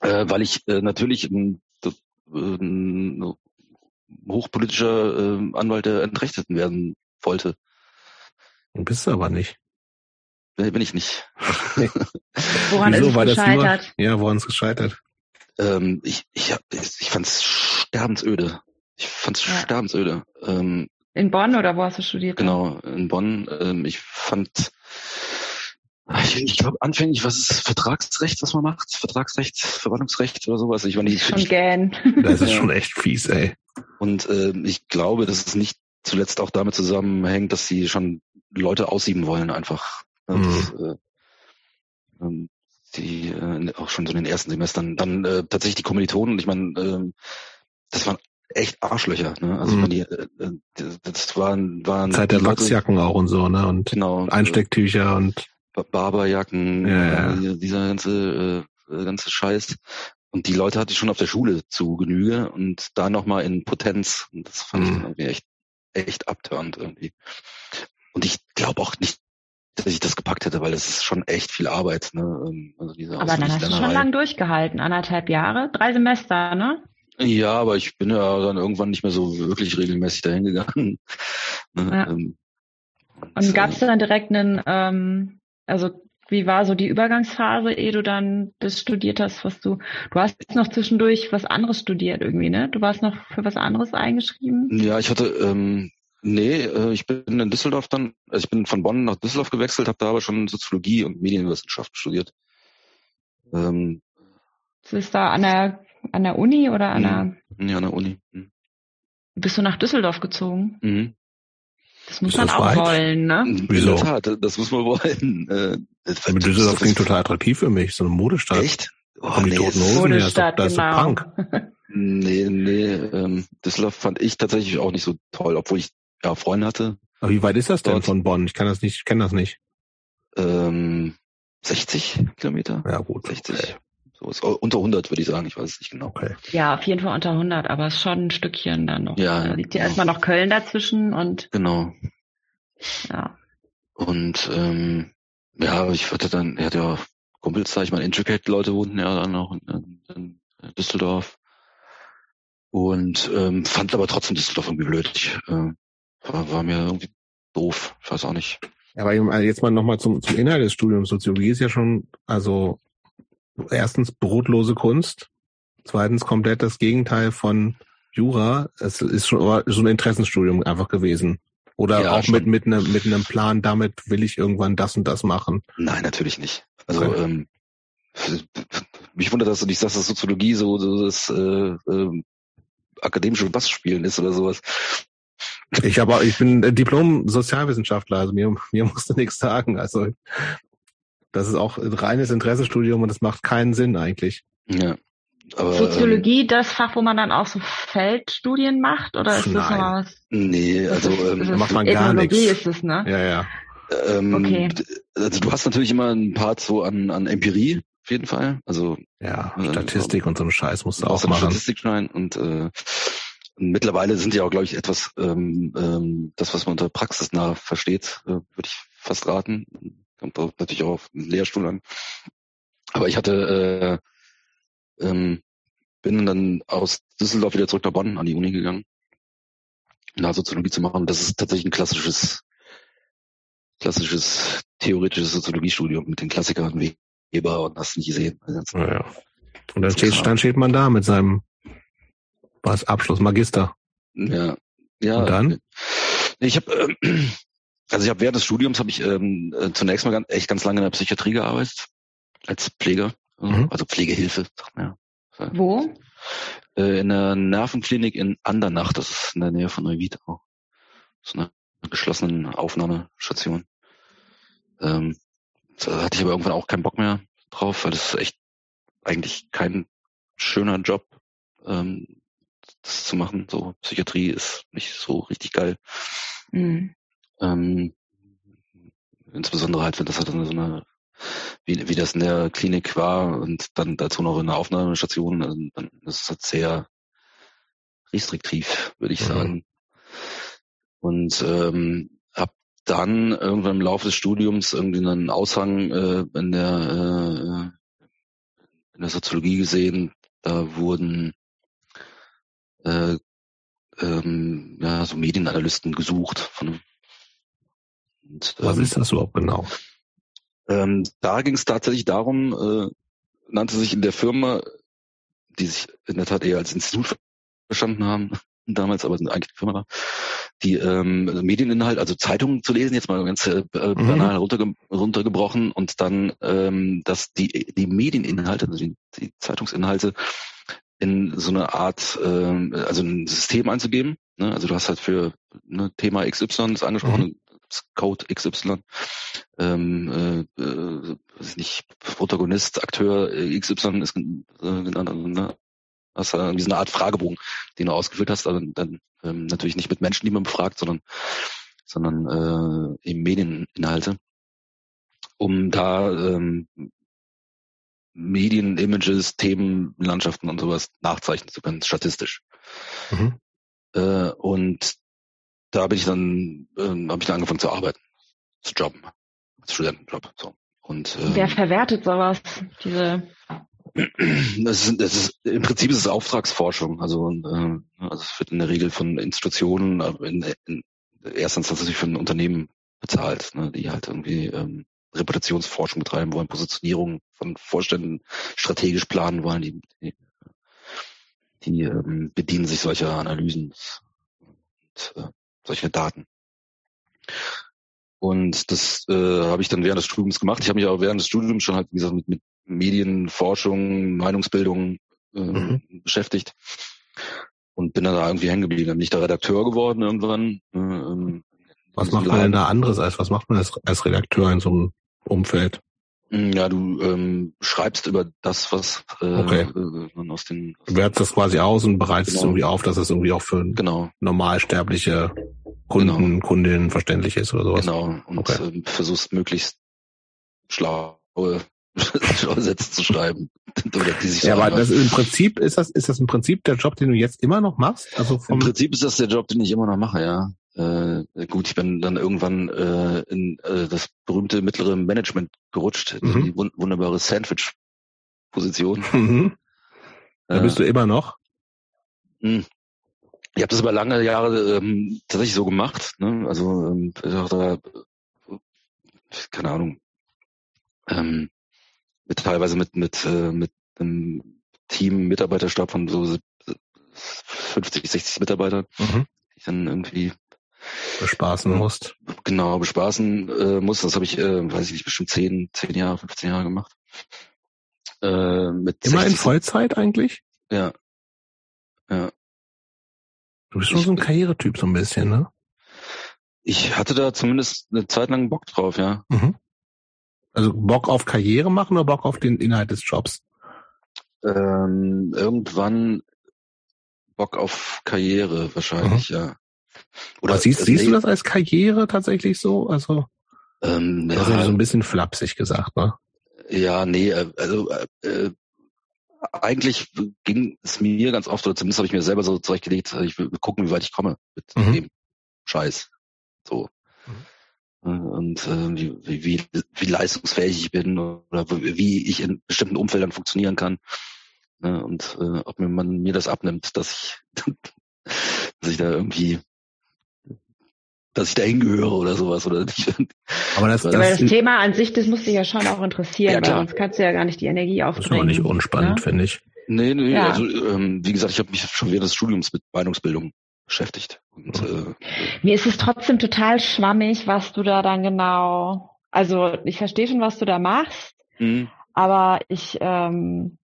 äh, weil ich äh, natürlich ein, das, äh, ein hochpolitischer äh, Anwalt der Entrechteten werden wollte. Bist du aber nicht. Äh, Bin ich nicht. Woran Wieso? ist es gescheitert? Ja, woran ist gescheitert? Ähm, ich ich, hab- ich, ich fand's sterbensöde. Ich fand's Ja. sterbensöde. Ähm, In Bonn oder wo hast du studiert? genau, in Bonn. Ähm, ich fand, ich, ich glaube anfänglich, was ist Vertragsrecht, was man macht? Vertragsrecht, Verwaltungsrecht oder sowas. Ich war nie, Schon ich, gähn. Das ist schon echt fies, ey. Und ähm, ich glaube, dass es nicht zuletzt auch damit zusammenhängt, dass sie schon Leute aussieben wollen einfach. Ja, das, äh, ähm, die äh, auch schon so in den ersten Semestern. Dann äh, tatsächlich die Kommilitonen, und ich meine, ähm, das waren echt Arschlöcher. Ne? Also Mhm. ich meine, die, äh, äh, das waren, waren Zeit der Wachsjacken auch und so, ne? Und Genau. äh, Einstecktücher und Ba- Barberjacken, Ja, ja. dieser ganze, äh, ganze Scheiß. Und die Leute hatte ich schon auf der Schule zu Genüge und da nochmal in Potenz. Und das fand ich Mhm. dann irgendwie echt, echt abtörend irgendwie. Und ich glaube auch nicht, dass ich das gepackt hätte, weil das ist schon echt viel Arbeit. Ne? Ähm, Also diese Aber dann hast du schon Auswendiglernerei. lang durchgehalten. Anderthalb Jahre, drei Semester, ne? Ja, aber ich bin ja dann irgendwann nicht mehr so wirklich regelmäßig dahin gegangen. Ne? Ja. Ähm, Und gab äh, es dann direkt einen, ähm, also wie war so die Übergangsphase, ehe du dann das studiert hast, was du, du hast noch zwischendurch was anderes studiert irgendwie, ne? Du warst noch für was anderes eingeschrieben? Ja, ich hatte, ähm, nee, äh, ich bin in Düsseldorf dann, also ich bin von Bonn nach Düsseldorf gewechselt, habe da aber schon Soziologie und Medienwissenschaft studiert. Ähm, Das ist da an der, an der Uni oder an der, ja, an der Uni. Mhm. bist du nach Düsseldorf gezogen? Mhm. Das muss Ist man das auch weit? wollen, ne? In Wieso? der Tat, das muss man wollen. Äh, das- das- Düsseldorf das- klingt total attraktiv für mich, so eine Modestadt. Echt? Oh, die nee, Toten das- Hosen her? Da ist genau. Punk. nee, nee, ähm, Düsseldorf fand ich tatsächlich auch nicht so toll, obwohl ich ja Freunde hatte. Aber wie weit ist das denn Dort. von Bonn? Ich kann das nicht, ich kenne das nicht. Ähm, 60 Kilometer? Ja, gut. 60. Okay. So ist, unter 100 würde ich sagen, ich weiß es nicht genau. okay. Ja, auf jeden Fall unter 100, aber es ist schon ein Stückchen dann noch. Ja, Da liegt ja genau. erstmal noch Köln dazwischen und Genau. ja. Und ähm, ja, ich hatte dann, er hatte ja Kumpels da, ich meine, Intricate-Leute wohnten ja dann auch in, in Düsseldorf. Und ähm, fand aber trotzdem Düsseldorf irgendwie blöd. Ich, äh, war, war mir irgendwie doof. Ich weiß auch nicht. Ja, Aber eben, also jetzt mal nochmal zum, zum Inhalt des Studiums. Soziologie ist ja schon, also erstens brotlose Kunst, zweitens komplett das Gegenteil von Jura. Es ist schon so ein Interessenstudium einfach gewesen. Oder Ja, auch schon. mit mit einem mit einem Plan, damit will ich irgendwann das und das machen. Nein, natürlich nicht. Also Okay. ähm, mich wundert, dass du nicht sagst, dass Soziologie so, so das äh, ähm, akademische Bass spielen ist oder sowas. Ich aber, ich bin Diplom-Sozialwissenschaftler, also mir, mir musste nichts sagen. Also das ist auch ein reines Interessenstudium und das macht keinen Sinn eigentlich. Ja. Aber, Soziologie, ähm, das Fach, wo man dann auch so Feldstudien macht, oder ist nein. das nochmal was? Nee, also ähm, das macht man gar nichts. ist es, ne? Ja, ja. Ähm, okay. Also du hast natürlich immer einen Part so an, an Empirie, auf jeden Fall. Also ja, äh, Statistik äh, und so einen Scheiß musst du auch machen. Statistikschein und äh, mittlerweile sind ja auch, glaube ich, etwas ähm, ähm, das, was man unter praxisnah versteht, äh, würde ich fast raten. Kommt natürlich auch auf den Lehrstuhl an. Aber ich hatte äh, ähm, bin dann aus Düsseldorf wieder zurück nach Bonn an die Uni gegangen, um da Soziologie zu machen. Das ist tatsächlich ein klassisches, klassisches theoretisches Soziologiestudium mit den Klassikern wie Weber und hast nicht gesehen. Ja, ja. Und dann steht, dann steht man da mit seinem was Abschluss, Magister. Ja. Ja. Und dann? Ich habe äh, also ich habe während des Studiums habe ich ähm, äh, zunächst mal ganz, echt ganz lange in der Psychiatrie gearbeitet als Pfleger, also, mhm. also Pflegehilfe. Ja. Wo? Äh, in der Nervenklinik in Andernach, das ist in der Nähe von Neuwied auch. So eine geschlossene Aufnahmestation. Ähm, da hatte ich aber irgendwann auch keinen Bock mehr drauf, weil das ist echt eigentlich kein schöner Job, ähm, das zu machen. So Psychiatrie ist nicht so richtig geil. Mhm. Ähm, insbesondere halt, wenn das halt so eine, wie, wie das in der Klinik war und dann dazu noch in der Aufnahmestation, dann, dann ist es halt sehr restriktiv, würde ich mhm. sagen. Und ähm, hab dann irgendwann im Laufe des Studiums irgendwie einen Aushang äh, in der äh, in der Soziologie gesehen. Da wurden äh, ähm, ja, so Medienanalysten gesucht von und, Was ähm, ist das überhaupt genau? Ähm, da ging es tatsächlich darum, äh, nannte sich in der Firma, die sich in der Tat eher als Institut verstanden haben, damals aber eigentlich die Firma war, die ähm, Medieninhalt, also Zeitungen zu lesen, jetzt mal ganz äh, mhm. banal runterge runtergebrochen und dann, ähm, dass die, die Medieninhalte, also die, die Zeitungsinhalte in so eine Art, äh, also ein System einzugeben. Ne? Also du hast halt für ne, Thema XY ist angesprochen, mhm. Code XY, ähm, äh, äh, weiß nicht, Protagonist, Akteur XY ist äh, genannt, also, ne? Das ist irgendwie so eine Art Fragebogen, den du ausgefüllt hast, aber dann ähm, natürlich nicht mit Menschen, die man befragt, sondern sondern äh, eben Medieninhalte, um da ähm, Medien, Images, Themen, Landschaften und sowas nachzeichnen zu können, statistisch. Mhm. Äh, und da bin ich dann, ähm, habe ich dann angefangen zu arbeiten, zu jobben, als Studentenjob. So. Und, ähm, Wer verwertet sowas? Diese das ist, das ist, im Prinzip ist es Auftragsforschung. Also, äh, also es wird in der Regel von Institutionen, in, in erster Instanz natürlich von Unternehmen bezahlt, ne, die halt irgendwie ähm, Reputationsforschung betreiben wollen, Positionierung von Vorständen strategisch planen wollen, die, die, die ähm, bedienen sich solcher Analysen und äh, solcher Daten. Und das äh, habe ich dann während des Studiums gemacht. Ich habe mich auch während des Studiums schon halt, wie gesagt, mit, mit Medienforschung, Meinungsbildung äh, mhm. beschäftigt und bin dann da irgendwie hängen geblieben. Dann bin ich da Redakteur geworden irgendwann. Äh, ähm, was macht man denn da anderes als was macht man als, als Redakteur in so einem Umfeld? Hm, ja, du ähm, schreibst über das, was äh, okay. äh, man aus den. Du wertest das quasi aus und bereitest genau. irgendwie auf, dass es irgendwie auch für genau. normalsterbliche Kunden, genau. Kundinnen verständlich ist oder sowas. Genau. Und okay. ähm, versuchst möglichst schlaue, schlaue Sätze zu schreiben. oder die sich ja, aber das im Prinzip ist das, ist das im Prinzip der Job, den du jetzt immer noch machst? Also vom Im Prinzip ist das der Job, den ich immer noch mache, ja. Äh, gut, ich bin dann irgendwann äh, in äh, das berühmte mittlere Management gerutscht, mhm. die wun wunderbare Sandwich-Position. Mhm. Da bist du immer noch? Mh. Hm. Ich habe das über lange Jahre ähm, tatsächlich so gemacht. Ne? Also ähm, da, keine Ahnung, ähm, mit teilweise mit mit äh, mit einem Team Mitarbeiterstab von so 50, 60 Mitarbeitern, mhm. die ich dann irgendwie bespaßen musst. Genau, bespaßen äh, muss. Das habe ich, äh, weiß ich nicht, bestimmt 10, 10 Jahre, 15 Jahre gemacht. Äh, mit Immer 60. in Vollzeit eigentlich? Ja. Ja. Du bist schon so ein Karrieretyp so ein bisschen, ne? Ich hatte da zumindest eine Zeit lang Bock drauf, ja. Mhm. Also Bock auf Karriere machen oder Bock auf den Inhalt des Jobs? Ähm, irgendwann Bock auf Karriere wahrscheinlich, mhm. ja. Oder Aber siehst, siehst du das als Karriere tatsächlich so? Also ähm, ja, also so ein bisschen flapsig gesagt, ne? Ja, nee, äh, also äh, äh, eigentlich ging es mir ganz oft, oder zumindest habe ich mir selber so zurechtgelegt, ich will gucken, wie weit ich komme mit mhm. dem Scheiß. So. Mhm. Und äh, wie, wie, wie leistungsfähig ich bin oder wie ich in bestimmten Umfeldern funktionieren kann. Ne? Und äh, ob mir man mir das abnimmt, dass ich, dass ich da irgendwie dass ich da hingehöre oder sowas oder nicht. Aber das, das, das Thema an sich, das muss dich ja schon auch interessieren, ja, weil sonst kannst du ja gar nicht die Energie aufbringen. Das ist auch nicht unspannend, ne? finde ich. Nee, nee, ja. also ähm, wie gesagt, ich habe mich schon während des Studiums mit Meinungsbildung beschäftigt. Und, äh, Mir ist es trotzdem total schwammig, was du da dann genau. Also ich verstehe schon, was du da machst, mhm. aber ich ähm,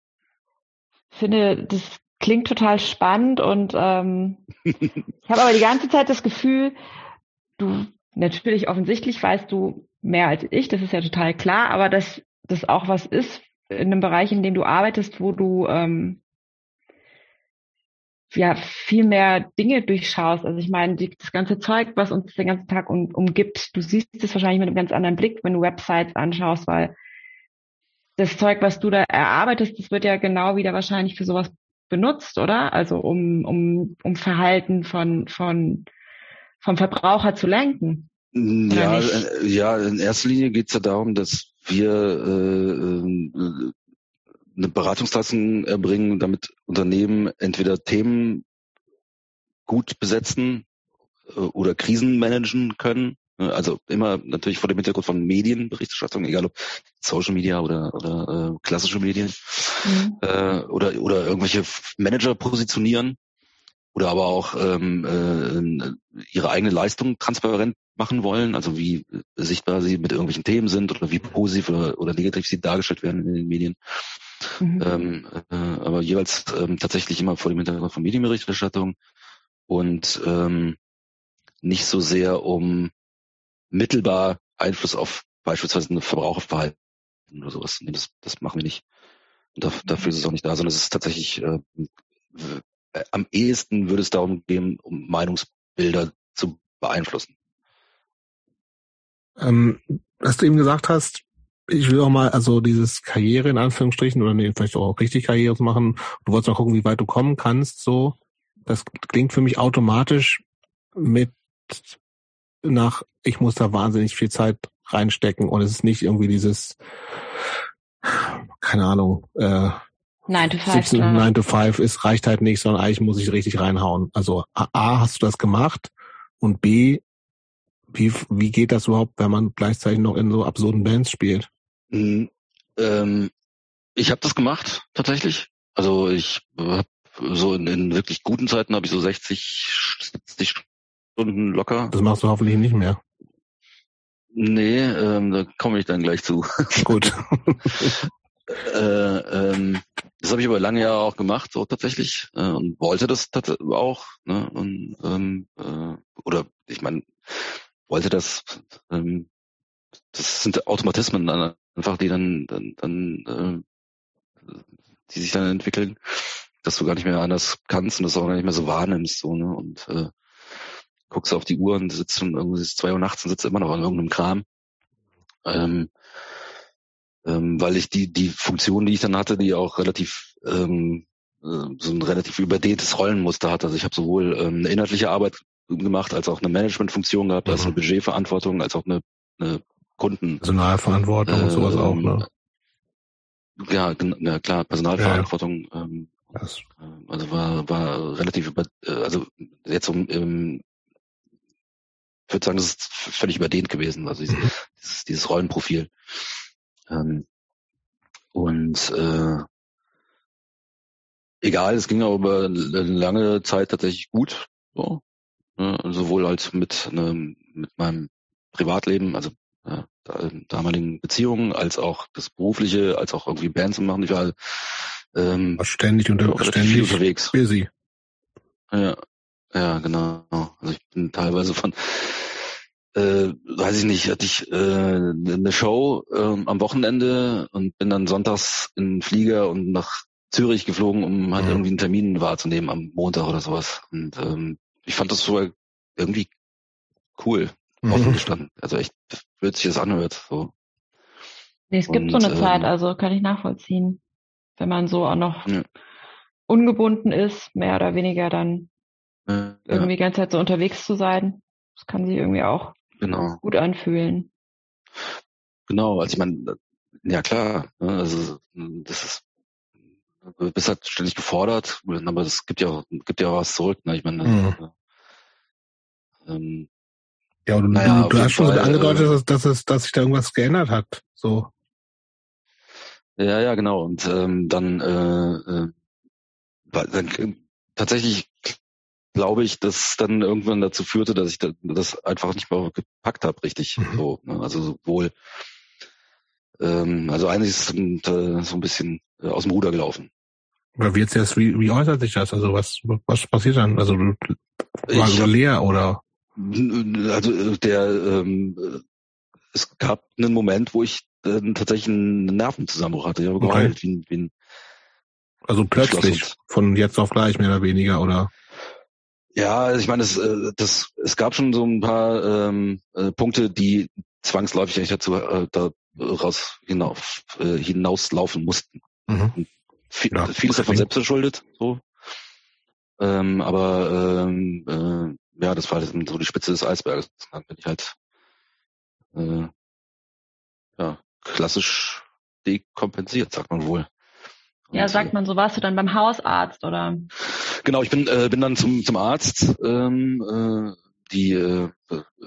finde, das klingt total spannend und ähm, ich habe aber die ganze Zeit das Gefühl, du natürlich offensichtlich weißt du mehr als ich, das ist ja total klar, aber dass das auch was ist in einem Bereich, in dem du arbeitest, wo du ähm, ja viel mehr Dinge durchschaust. Also ich meine, die, das ganze Zeug, was uns den ganzen Tag um, umgibt, du siehst es wahrscheinlich mit einem ganz anderen Blick, wenn du Websites anschaust, weil das Zeug, was du da erarbeitest, das wird ja genau wieder wahrscheinlich für sowas benutzt, oder? Also um, um, um Verhalten von, von vom Verbraucher zu lenken. Ja, äh, ja, in erster Linie geht es ja darum, dass wir äh, äh, eine Beratungsleistung erbringen, damit Unternehmen entweder Themen gut besetzen äh, oder Krisen managen können. Also immer natürlich vor dem Hintergrund von Medienberichterstattung, egal ob Social Media oder, oder äh, klassische Medien mhm. äh, oder, oder irgendwelche Manager positionieren oder aber auch ähm, äh, ihre eigene Leistung transparent machen wollen, also wie sichtbar sie mit irgendwelchen Themen sind oder wie positiv oder, oder negativ sie dargestellt werden in den Medien. Mhm. Ähm, äh, aber jeweils ähm, tatsächlich immer vor dem Hintergrund von Medienberichterstattung und ähm, nicht so sehr um mittelbar Einfluss auf beispielsweise ein Verbraucherverhalten oder sowas. Nee, das, das machen wir nicht. Und da, dafür ist es auch nicht da, sondern es ist tatsächlich äh, am ehesten würde es darum gehen, um Meinungsbilder zu beeinflussen. Ähm, was du eben gesagt hast, ich will auch mal, also dieses Karriere in Anführungsstrichen oder nee, vielleicht auch richtig Karriere machen. Du wolltest mal gucken, wie weit du kommen kannst, so. Das klingt für mich automatisch mit nach, ich muss da wahnsinnig viel Zeit reinstecken und es ist nicht irgendwie dieses, keine Ahnung, äh, 9 to 5. 9 to 5 ist, reicht halt nicht, sondern eigentlich muss ich richtig reinhauen. Also A, hast du das gemacht? Und B, wie, wie geht das überhaupt, wenn man gleichzeitig noch in so absurden Bands spielt? Mhm, ähm, ich habe das gemacht, tatsächlich. Also ich habe so in, in wirklich guten Zeiten habe ich so 60, 70 Stunden locker. Das machst du hoffentlich nicht mehr. Nee, ähm, da komme ich dann gleich zu. Gut. äh, ähm, das habe ich aber lange Jahre auch gemacht, so tatsächlich, äh, und wollte das auch, ne? Und ähm, äh, oder ich meine, wollte das, ähm, das sind Automatismen dann einfach, die dann, dann, dann äh, die sich dann entwickeln, dass du gar nicht mehr anders kannst und das auch gar nicht mehr so wahrnimmst, so, ne? Und äh, guckst auf die Uhr und sitzt schon irgendwie zwei Uhr nachts und sitzt immer noch an irgendeinem Kram. Ähm, ähm, weil ich die, die Funktion, die ich dann hatte, die auch relativ ähm, äh, so ein relativ überdehntes Rollenmuster hatte. Also ich habe sowohl ähm, eine inhaltliche Arbeit gemacht, als auch eine Managementfunktion gehabt, mhm. als eine Budgetverantwortung, als auch eine, eine Kunden. Personalverantwortung äh, und sowas auch, ne? Ja, ja klar, Personalverantwortung. Ja, ja. Ähm, das. Äh, also war, war relativ über, äh, also jetzt um, ähm, ich würde sagen, das ist völlig überdehnt gewesen, also dieses, dieses Rollenprofil. Ähm, und äh, egal, es ging aber über eine lange Zeit tatsächlich gut. So, ne, sowohl als mit, ne, mit meinem Privatleben, also äh, damaligen Beziehungen, als auch das berufliche, als auch irgendwie Bands zu machen. Ich war ähm, ständig, unter, ständig unterwegs. Busy. Ja, Ja, genau. Also ich bin teilweise von, äh, weiß ich nicht, hatte ich äh, eine Show äh, am Wochenende und bin dann sonntags in den Flieger und nach Zürich geflogen, um halt mhm. irgendwie einen Termin wahrzunehmen am Montag oder sowas. Und ähm, ich fand das so irgendwie cool, mhm. offen gestanden. Also echt, wird sich das anhört. So. Nee, es gibt und, so eine ähm, Zeit, also kann ich nachvollziehen. Wenn man so auch noch ja. ungebunden ist, mehr oder weniger dann ja. irgendwie die ganze Zeit so unterwegs zu sein. Das kann sich irgendwie auch genau. gut anfühlen. Genau, also ich meine, ja klar, ne, also das ist du bist halt ständig gefordert, aber es gibt ja gibt ja was zurück. Ne? Ich meine, mhm. ähm, ja, und naja, du, hast schon Fall, angedeutet, äh, dass, dass, es, dass sich da irgendwas geändert hat. So. Ja, ja, genau. Und ähm, dann, äh, äh, dann äh, tatsächlich glaube ich, dass dann irgendwann dazu führte, dass ich das einfach nicht mehr gepackt habe, richtig. Mhm. So, ne? Also sowohl, ähm, also eigentlich ist es äh, so ein bisschen äh, aus dem Ruder gelaufen. Aber wie jetzt erst, wie, wie äußert sich das? Also was, was passiert dann? Also du war so leer oder? Also äh, der, ähm, es gab einen Moment, wo ich äh, tatsächlich einen Nervenzusammenbruch hatte. Ich habe okay. geheult, wie, wie ein Also plötzlich, von jetzt auf gleich mehr oder weniger, oder? Ja, also ich meine, es, äh, das, es gab schon so ein paar ähm, äh, Punkte, die zwangsläufig eigentlich dazu äh, daraus hinauf, äh, hinauslaufen mussten. Mhm. Viel, ja, vieles davon selbst verschuldet, so. Ähm, aber ähm, äh, ja, das war halt so die Spitze des Eisberges. Dann bin ich halt äh, ja, klassisch dekompensiert, sagt man wohl. Ja, sagt man so. Warst du dann beim Hausarzt oder? Genau, ich bin äh, bin dann zum zum Arzt. Ähm, äh, die äh,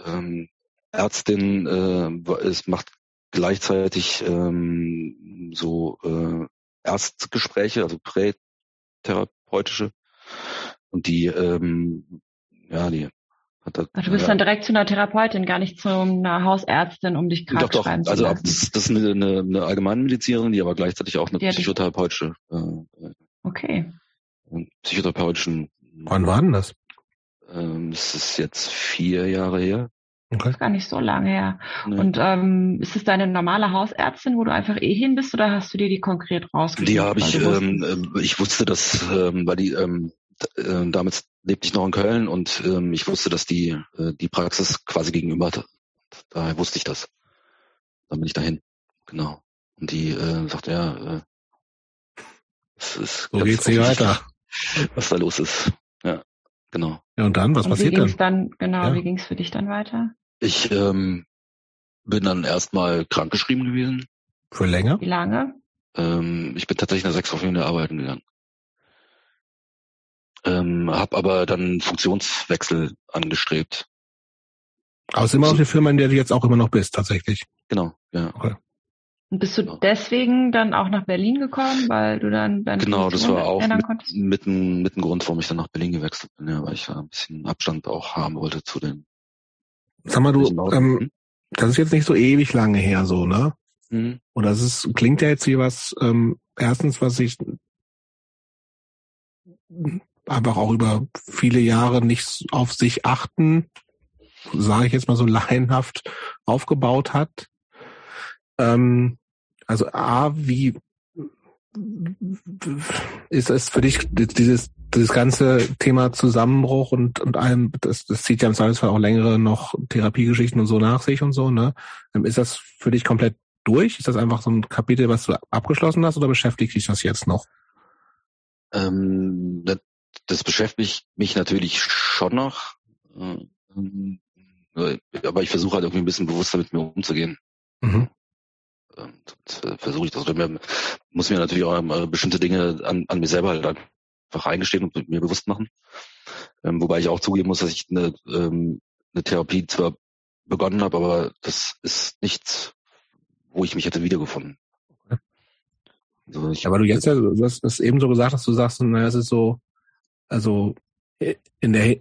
ähm, Ärztin äh, es macht gleichzeitig ähm, so äh, Erstgespräche, also prätherapeutische. Und die, ähm, ja, die das, also du bist ja, dann direkt zu einer Therapeutin, gar nicht zu einer Hausärztin, um dich krank doch, doch. schreiben zu also lassen. Das, das ist eine, eine, eine Allgemeinmedizinerin, die aber gleichzeitig auch eine die psychotherapeutische äh, okay. psychotherapeutischen Wann war denn das? Ähm, es ist jetzt vier Jahre her. Okay. Das ist gar nicht so lange her. Nee. Und ähm, ist es deine normale Hausärztin, wo du einfach eh hin bist, oder hast du dir die konkret rausgesucht? Die habe ich, ähm, äh, ich wusste das, ähm, weil die, ähm, äh, damals lebte ich noch in Köln und ähm, ich wusste, dass die, äh, die Praxis quasi gegenüber hat. Daher wusste ich das. Dann bin ich dahin. Genau. Und die äh, sagte, ja, äh, es ist so geht's nicht weiter. Was da los ist. Ja. Genau. Ja, und dann, was und passiert wie ging's dann? dann genau, ja. wie ging es für dich dann weiter? Ich ähm, bin dann erstmal krankgeschrieben gewesen. Für länger? Wie lange? Ähm, ich bin tatsächlich nach sechs Wochen wieder arbeiten gegangen. Ähm, hab aber dann Funktionswechsel angestrebt. Aber es ist immer noch die Firma, in der du jetzt auch immer noch bist, tatsächlich. Genau, ja. Okay. Und bist du genau. deswegen dann auch nach Berlin gekommen, weil du dann deine Genau, das war auch mit, mit, ein, mit ein Grund, warum ich dann nach Berlin gewechselt bin, ja, weil ich ein bisschen Abstand auch haben wollte zu den. Sag mal, du, ähm, das ist jetzt nicht so ewig lange her, so, ne? Mhm. Und das ist, klingt ja jetzt wie was, ähm, erstens, was ich einfach auch über viele Jahre nicht auf sich achten, sage ich jetzt mal so laienhaft, aufgebaut hat. Ähm, also A, wie ist es für dich dieses dieses ganze Thema Zusammenbruch und und allem das das zieht ja im Zweifelsfall auch längere noch Therapiegeschichten und so nach sich und so ne? Ähm, ist das für dich komplett durch? Ist das einfach so ein Kapitel was du abgeschlossen hast oder beschäftigt dich das jetzt noch? Ähm, das, das beschäftigt mich natürlich schon noch ähm, aber ich versuche halt irgendwie ein bisschen bewusster mit mir umzugehen mhm. Ähm, versuche ich das. Oder muss mir natürlich auch äh, bestimmte Dinge an, an mir selber halt einfach eingestehen und mir bewusst machen. Ähm, wobei ich auch zugeben muss, dass ich eine, ähm, eine Therapie zwar begonnen habe, aber das ist nichts, wo ich mich hätte wiedergefunden. Also ich, aber du jetzt ja, du hast es eben so gesagt, dass du sagst, naja, es ist so, also in der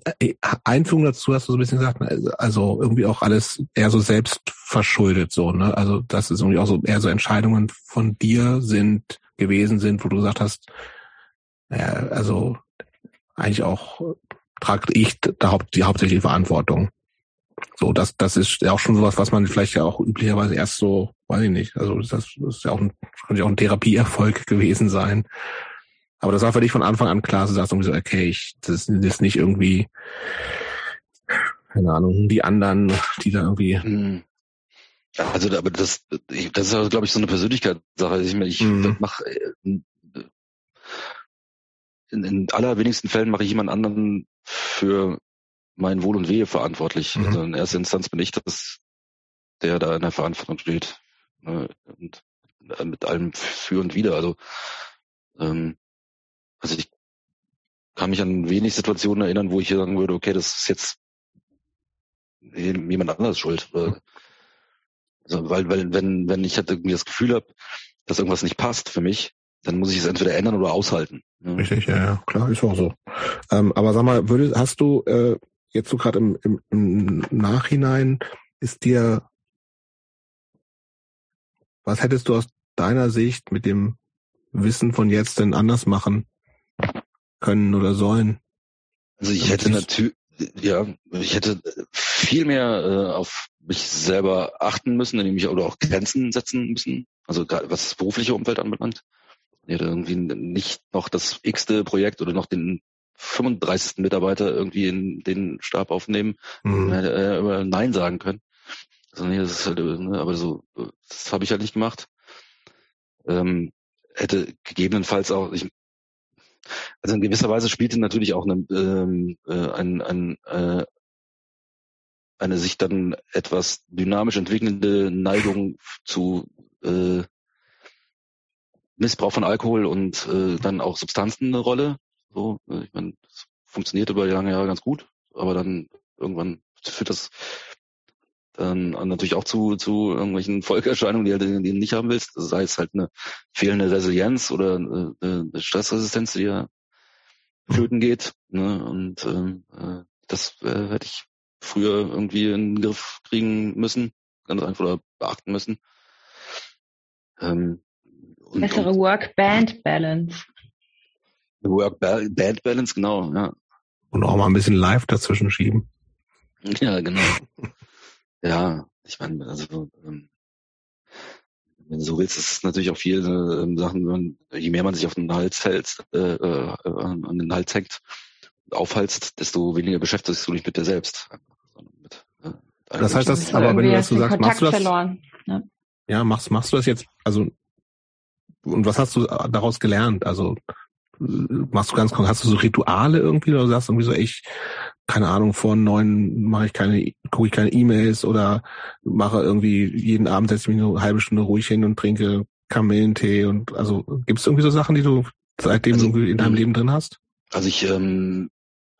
Einführung dazu hast du so ein bisschen gesagt, also irgendwie auch alles eher so selbst verschuldet, so, ne? Also, dass es irgendwie auch so eher so Entscheidungen von dir sind, gewesen sind, wo du gesagt hast, naja, also eigentlich auch trage ich da haupt, die hauptsächliche Verantwortung. So, das, das ist ja auch schon sowas, was man vielleicht ja auch üblicherweise erst so, weiß ich nicht, also das, das ist ja auch ein, könnte ja auch ein Therapieerfolg gewesen sein. Aber das war für dich von Anfang an klar, du sagst irgendwie so, okay, ich, das ist nicht irgendwie, keine Ahnung, die anderen, die da irgendwie. Hm. Also, aber das, das ist, glaube ich, so eine Persönlichkeitssache. Ich, ich mhm. mache in, in allerwenigsten Fällen mache ich jemand anderen für mein Wohl und Wehe verantwortlich. Mhm. Also in erster Instanz bin ich das, der da in der Verantwortung steht. Ne, und äh, mit allem für und wider. Also, ähm, also ich kann mich an wenig Situationen erinnern, wo ich sagen würde, okay, das ist jetzt jemand anderes schuld. Also, weil, weil, wenn, wenn ich halt irgendwie das Gefühl habe, dass irgendwas nicht passt für mich, dann muss ich es entweder ändern oder aushalten. Ne? Richtig, ja, ja, klar, ist auch so. Ähm, aber sag mal, würdest, hast du äh, jetzt so gerade im, im, im Nachhinein, ist dir, was hättest du aus deiner Sicht mit dem Wissen von jetzt denn anders machen können oder sollen? Also ich hätte natürlich, ja, ich hätte viel mehr äh, auf mich selber achten müssen, indem ich oder auch Grenzen setzen müssen. Also was das berufliche Umfeld anbelangt. Ich hätte irgendwie nicht noch das x-te Projekt oder noch den 35. Mitarbeiter irgendwie in den Stab aufnehmen, mhm. hätte äh, Nein sagen können. Also nee, das ist halt, ne, aber so, das habe ich halt nicht gemacht. Ähm, hätte gegebenenfalls auch, ich, also in gewisser Weise spielte natürlich auch eine, ähm, äh, ein, ein, äh, eine sich dann etwas dynamisch entwickelnde Neigung zu äh, Missbrauch von Alkohol und äh, dann auch Substanzen eine Rolle. So, äh, ich meine, das funktioniert über lange Jahre ganz gut, aber dann irgendwann führt das dann natürlich auch zu, zu irgendwelchen Folgeerscheinungen, die, du du nicht haben willst. Sei es halt eine fehlende Resilienz oder eine, eine Stressresistenz, die ja flöten geht. Ne? Und ähm, äh, das äh, hätte ich früher irgendwie in den Griff kriegen müssen, ganz einfach oder beachten müssen. Ähm, und, Bessere Work-Band-Balance. Work-Band-Balance, genau, ja. Und auch mal ein bisschen live dazwischen schieben. Ja, genau. ja, ich meine, also ähm, wenn du so willst, ist es natürlich auch viele äh, Sachen, je mehr man sich auf den Hals hält, äh, äh, an den Hals hängt, aufhalst, desto weniger beschäftigst du dich mit dir selbst. Mit, äh, das heißt, das, aber wenn du das so sagst, machst du das, verloren, ne? ja, machst, machst du das jetzt, also, und was hast du daraus gelernt? Also, machst du ganz konkret, hast du so Rituale irgendwie oder sagst irgendwie so, ich, keine Ahnung, vor neun mache ich keine, gucke ich keine E-Mails oder mache irgendwie jeden Abend setze ich mich eine halbe Stunde ruhig hin und trinke Kamillentee und also gibt es irgendwie so Sachen, die du seitdem also, du in deinem Leben drin hast? Also ich ähm,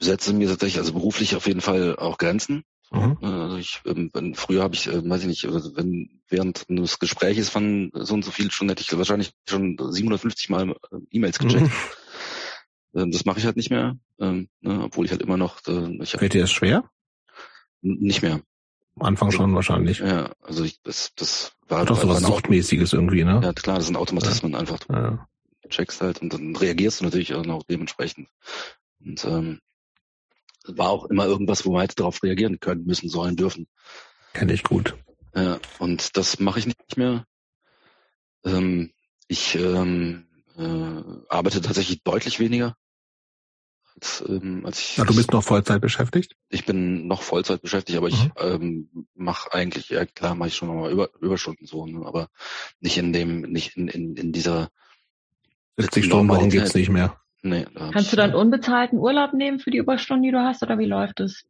setze mir tatsächlich also beruflich auf jeden Fall auch Grenzen. Mhm. Also ich, ähm, wenn, früher habe ich, äh, weiß ich nicht, also wenn während eines Gespräches von so und so viel Stunden hätte ich wahrscheinlich schon 750 Mal äh, E-Mails gecheckt. Mhm. Ähm, das mache ich halt nicht mehr, ähm, ne, obwohl ich halt immer noch. Äh, ich Fällt dir das schwer? Nicht mehr. Am Anfang schon wahrscheinlich. Ja, also ich, das, das war doch so was Suchtmäßiges irgendwie, ne? Ja, klar, das sind Automatismen ja. einfach. Du ja. checkst halt und dann reagierst du natürlich auch noch dementsprechend. Und ähm, war auch immer irgendwas, wo man hätte darauf reagieren können, müssen, sollen, dürfen. Kenne ich gut. Ja, und das mache ich nicht mehr. Ähm, ich ähm, äh, arbeite tatsächlich deutlich weniger. Als, ähm, als ich, Na, du bist noch Vollzeit beschäftigt? Ich bin noch Vollzeit beschäftigt, aber mhm. ich ähm, mache eigentlich, ja klar, mache ich schon mal über, Überstunden so, ne, aber nicht in dem, nicht in, in, in dieser 70 Stunden Wochen gibt's nicht mehr. Nee, Kannst du dann unbezahlten Urlaub nehmen für die Überstunden, die du hast, oder wie läuft es?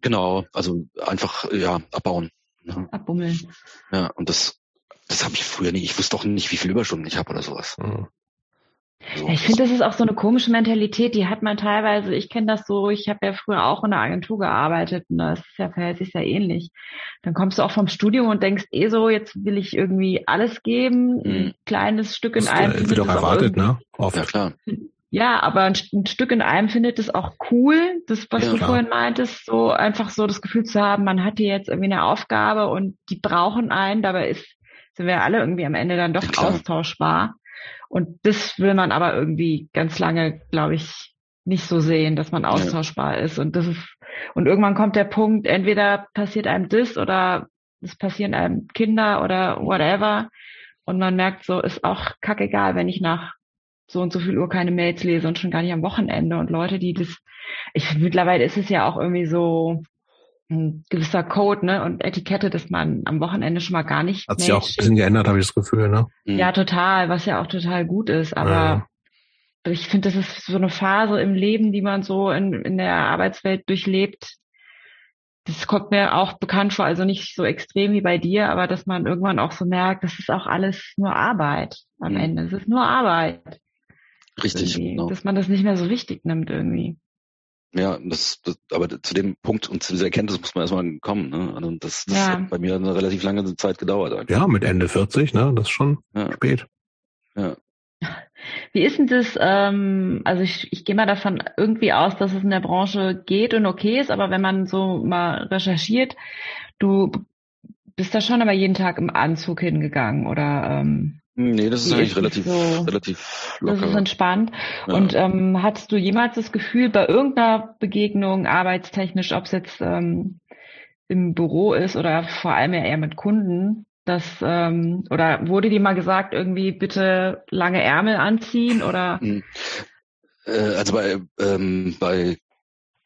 Genau, also einfach ja abbauen. Ne? Abbummeln. Ja, und das, das habe ich früher nicht. Ich wusste doch nicht, wie viele Überstunden ich habe oder sowas. Mhm. So. Ich finde, das ist auch so eine komische Mentalität, die hat man teilweise, ich kenne das so, ich habe ja früher auch in der Agentur gearbeitet und das ist ja, verhält sich sehr ähnlich. Dann kommst du auch vom Studium und denkst eh so, jetzt will ich irgendwie alles geben, mhm. ein kleines Stück in einem. Das wird auch erwartet, ne? Oft. Ja, klar. Ja, aber ein, ein, Stück in einem findet es auch cool, das, was ja, du klar. vorhin meintest, so einfach so das Gefühl zu haben, man hat hier jetzt irgendwie eine Aufgabe und die brauchen einen, dabei ist, sind wir alle irgendwie am Ende dann doch ja, austauschbar. Und das will man aber irgendwie ganz lange, glaube ich, nicht so sehen, dass man austauschbar ja. ist. Und das ist, und irgendwann kommt der Punkt, entweder passiert einem das oder es passieren einem Kinder oder whatever. Und man merkt so, ist auch kackegal, wenn ich nach so und so viel Uhr keine Mails lese und schon gar nicht am Wochenende. Und Leute, die das, ich mittlerweile ist es ja auch irgendwie so ein gewisser Code, ne, und Etikette, dass man am Wochenende schon mal gar nicht. Hat sich auch ein bisschen geändert, habe ich das Gefühl, ne? Ja, total, was ja auch total gut ist. Aber ja ich finde, das ist so eine Phase im Leben, die man so in, in der Arbeitswelt durchlebt. Das kommt mir auch bekannt vor, also nicht so extrem wie bei dir, aber dass man irgendwann auch so merkt, das ist auch alles nur Arbeit am mhm. Ende. Es ist nur Arbeit. Richtig. Genau. Dass man das nicht mehr so wichtig nimmt irgendwie. Ja, das, das, aber zu dem Punkt und zu dieser Erkenntnis muss man erstmal kommen. Ne? Also das, das ja. hat bei mir eine relativ lange Zeit gedauert. Eigentlich. Ja, mit Ende 40, ne? Das ist schon ja. spät. Ja. Wie ist denn das, ähm, also ich, ich gehe mal davon irgendwie aus, dass es in der Branche geht und okay ist, aber wenn man so mal recherchiert, du bist da schon aber jeden Tag im Anzug hingegangen oder ähm, Nee, das ist eigentlich relativ, so, relativ locker. Das ist entspannt. Ja. Und ähm, hattest du jemals das Gefühl, bei irgendeiner Begegnung, arbeitstechnisch, ob es jetzt ähm, im Büro ist oder vor allem ja eher mit Kunden, das ähm, oder wurde dir mal gesagt, irgendwie bitte lange Ärmel anziehen oder? Hm. Äh, also bei ähm, bei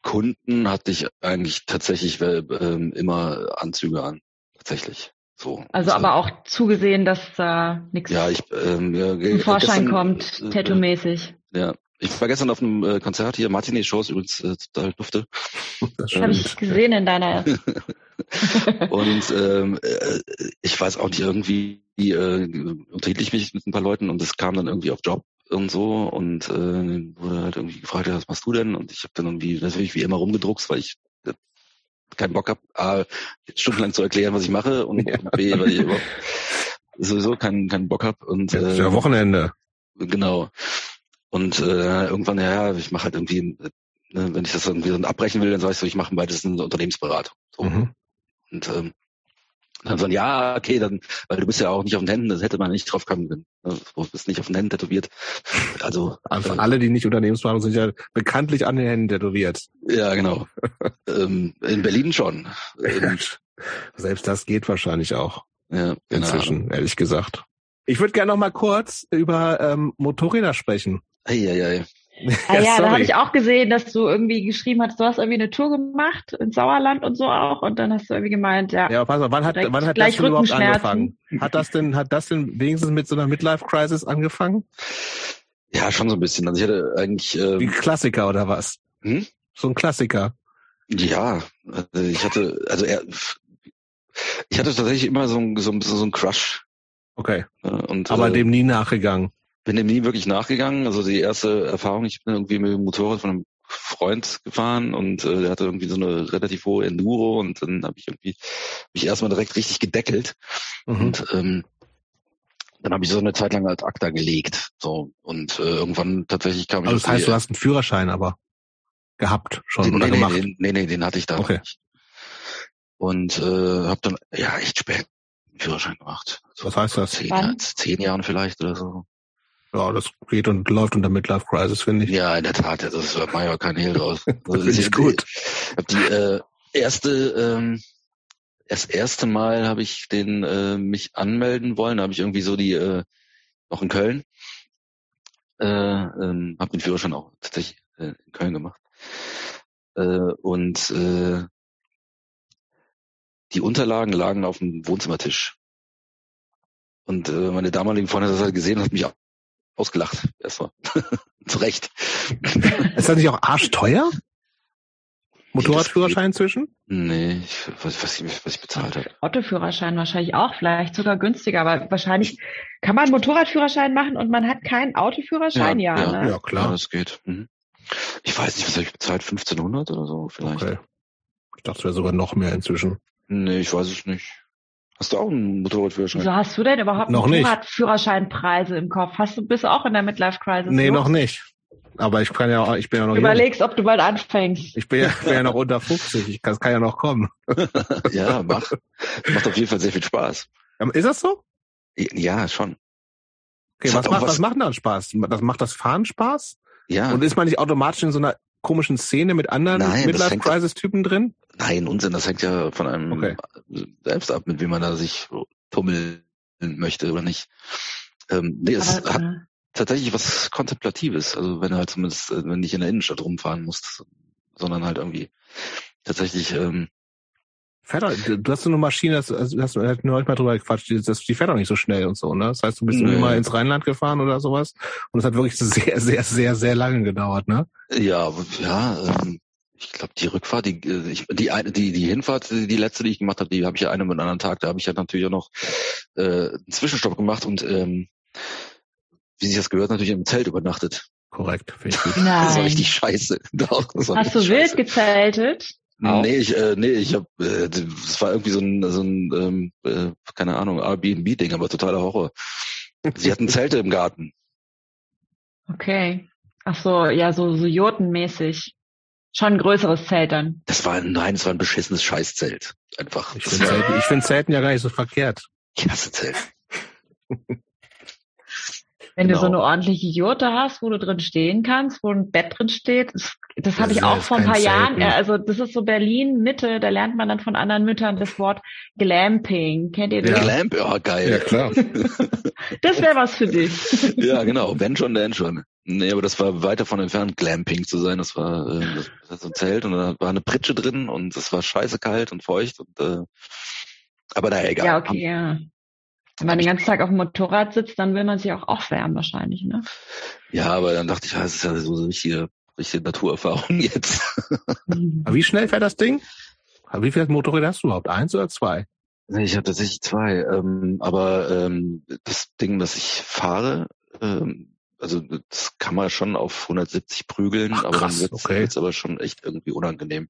Kunden hatte ich eigentlich tatsächlich äh, immer Anzüge an, tatsächlich. So. Also aber auch zugesehen, dass da nichts ja, ich, ähm, ja, zum Vorschein gestern, kommt, äh, tattoo-mäßig. Ja, ich war gestern auf einem äh, Konzert hier, Martini Shows übrigens äh, total dufte. Das habe ich gesehen in deiner. und ähm, äh, ich weiß auch nicht, irgendwie äh, unterhielt ich mich mit ein paar Leuten und es kam dann irgendwie auf Job und so und äh, wurde halt irgendwie gefragt, ja, was machst du denn? Und ich habe dann irgendwie natürlich wie immer rumgedruckst, weil ich äh, keinen Bock habe, A, stundenlang zu erklären, was ich mache und ja. B, weil ich überhaupt sowieso keinen, keinen Bock habe. Und, äh, ja Wochenende. Genau. Und äh, irgendwann, ja, ich mache halt irgendwie, ne, wenn ich das irgendwie dann abbrechen will, dann sag ich so, ich mache beides eine Unternehmensberatung. So. Mhm. Und ähm, dann sagen, ja, okay, dann, weil du bist ja auch nicht auf den Händen, das hätte man nicht drauf kommen können. Ne, du bist nicht auf den Händen tätowiert. Also, also äh, alle, die nicht Unternehmensberatung sind, ja bekanntlich an den Händen tätowiert. Ja, genau. ähm, in Berlin schon. Selbst das geht wahrscheinlich auch. Ja, genau. inzwischen, ehrlich gesagt. Ich würde gerne noch mal kurz über ähm, Motorräder sprechen. Eieiei. Ah, ja, ja da habe ich auch gesehen, dass du irgendwie geschrieben hast, du hast irgendwie eine Tour gemacht in Sauerland und so auch und dann hast du irgendwie gemeint, ja. Ja, pass auf, wann hat, wann hat das denn überhaupt angefangen? Hat das denn, hat das denn wenigstens mit so einer Midlife-Crisis angefangen? Ja, schon so ein bisschen. Also ich hatte eigentlich. Ähm, Wie Klassiker oder was? Hm? So ein Klassiker. Ja, also ich hatte, also er, ich hatte tatsächlich immer so ein, so, ein, so ein Crush. Okay. Und, Aber äh, dem nie nachgegangen bin dem nie wirklich nachgegangen. Also die erste Erfahrung, ich bin irgendwie mit dem Motorrad von einem Freund gefahren und äh, der hatte irgendwie so eine relativ hohe Enduro und dann habe ich irgendwie mich erstmal direkt richtig gedeckelt mhm. und ähm, dann habe ich so eine Zeit lang als Akta gelegt. So und äh, irgendwann tatsächlich kam ich. Also das heißt, du hast einen Führerschein aber gehabt schon den, oder nee, gemacht? Nee, nee, nee, den hatte ich da okay. nicht. Und äh, habe dann ja echt spät einen Führerschein gemacht. So Was heißt das? Zehn, Jahren, zehn Jahren vielleicht oder so. Ja, das geht und läuft unter Midlife Crisis, finde ich. Ja, in der Tat. Das ist mache ja kein Hehl draus. Also, finde ich gut. Habe die äh, erste, ähm, das erste Mal habe ich den äh, mich anmelden wollen. Da habe ich irgendwie so die äh, noch in Köln. Äh, ähm, habe den Führerschein auch tatsächlich äh, in Köln gemacht. Äh, und äh, die Unterlagen lagen auf dem Wohnzimmertisch. Und äh, meine damalige Freundin hat das halt gesehen und hat mich ausgelacht. Erstmal. Zu Recht. Ist das nicht auch arschteuer? Motorradführerschein zwischen? Nee, ich weiß, was, ich, was ich bezahlt habe. Autoführerschein wahrscheinlich auch, vielleicht sogar günstiger, aber wahrscheinlich kann man Motorradführerschein machen und man hat keinen Autoführerschein, ja. Ja, ja, ne? ja klar. Ja, das geht. Mhm. Ich weiß nicht, was habe ich bezahlt? 1500 oder so vielleicht? Okay. Ich dachte, es wäre sogar noch mehr inzwischen. Nee, ich weiß es nicht. Hast du auch einen Motorradführerschein? Wieso hast du denn überhaupt noch Motorradführerscheinpreise im Kopf? Hast du, bist du auch in der Midlife Crisis? Nee, noch nicht. Aber ich kann ja, ich bin ja noch. Überlegst, jung. ob du bald anfängst. Ich bin ja, bin ja noch unter 50. Ich kann, kann ja noch kommen. ja, mach. Macht auf jeden Fall sehr viel Spaß. Ist das so? Ja, schon. Okay, was macht, was, was macht dann Spaß? Das macht das Fahren Spaß? Ja. Und ist man nicht automatisch in so einer komischen Szene mit anderen Midlife Crisis Typen drin? Nein, Unsinn, das hängt ja von einem okay. selbst ab, mit wem man da sich tummeln möchte oder nicht. Ähm, nee, es Aber, hat äh, tatsächlich was Kontemplatives, also wenn du halt zumindest, äh, wenn du nicht in der Innenstadt rumfahren musst, sondern halt irgendwie tatsächlich ähm, fährt auch, du hast so eine Maschine, das, also hast du halt neulich mal drüber gequatscht, die, das, die fährt auch nicht so schnell und so, ne? Das heißt, du bist nee. mal ins Rheinland gefahren oder sowas und es hat wirklich sehr, sehr, sehr, sehr lange gedauert, ne? Ja, ja, ähm, ich glaube, die Rückfahrt, die, äh, ich, die, die, die Hinfahrt, die, die letzte, die ich gemacht habe, die habe ich ja einen mit einem anderen Tag, da habe ich ja natürlich auch noch äh, einen Zwischenstopp gemacht und ähm, wie sich das gehört, natürlich im Zelt übernachtet. Korrekt, finde ich gut. Nein. Das war richtig scheiße. Doch, Hast du wild scheiße. gezeltet? Auch? Nee, ich, äh, nee, ich hab, äh, das war irgendwie so ein, so ein ähm, äh, keine Ahnung, Airbnb-Ding, aber totaler Horror. Sie hatten Zelte im Garten. Okay. Ach so, ja, so, so Jotenmäßig. Schon ein größeres Zelt dann. Das war, nein, das war ein beschissenes Scheißzelt. Einfach. Ich finde Zelten, find Zelten ja gar nicht so verkehrt. Ich hasse Zelten. Wenn genau. du so eine ordentliche Jurte hast, wo du drin stehen kannst, wo ein Bett drin steht, das, das hatte ich auch vor ein paar Jahren. Ja, also das ist so Berlin Mitte, da lernt man dann von anderen Müttern das Wort Glamping. Kennt ihr das? Ja, Glamp, ja geil. Ja klar. das wäre was für dich. ja, genau. Wenn schon, dann schon. Nee, aber das war weiter von entfernt, Glamping zu sein. Das war äh, das, das so ein Zelt und da war eine Pritsche drin und es war scheiße kalt und feucht und äh, aber naja, egal. Ja, okay, ja. Wenn man den ganzen Tag auf dem Motorrad sitzt, dann will man sich auch aufwärmen wahrscheinlich, ne? Ja, aber dann dachte ich, ja, das ist ja so eine richtige, richtige Naturerfahrung jetzt. aber wie schnell fährt das Ding? Wie viele Motorräder hast du überhaupt? Eins oder zwei? Ich habe tatsächlich zwei. Ähm, aber ähm, das Ding, das ich fahre, ähm, also das kann man schon auf 170 prügeln, Ach, aber dann wird's, okay. wird's aber schon echt irgendwie unangenehm.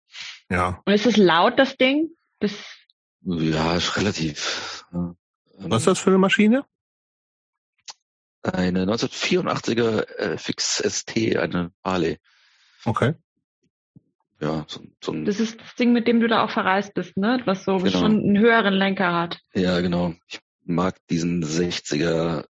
Ja. Und ist es laut, das Ding? Bis ja, ist relativ. Ja. Was ist das für eine Maschine? Eine 1984er äh, Fix ST, eine Harley. Okay. Ja, so, so ein, Das ist das Ding, mit dem du da auch verreist bist, ne? Was so genau. schon einen höheren Lenker hat. Ja, genau. Ich mag diesen 60er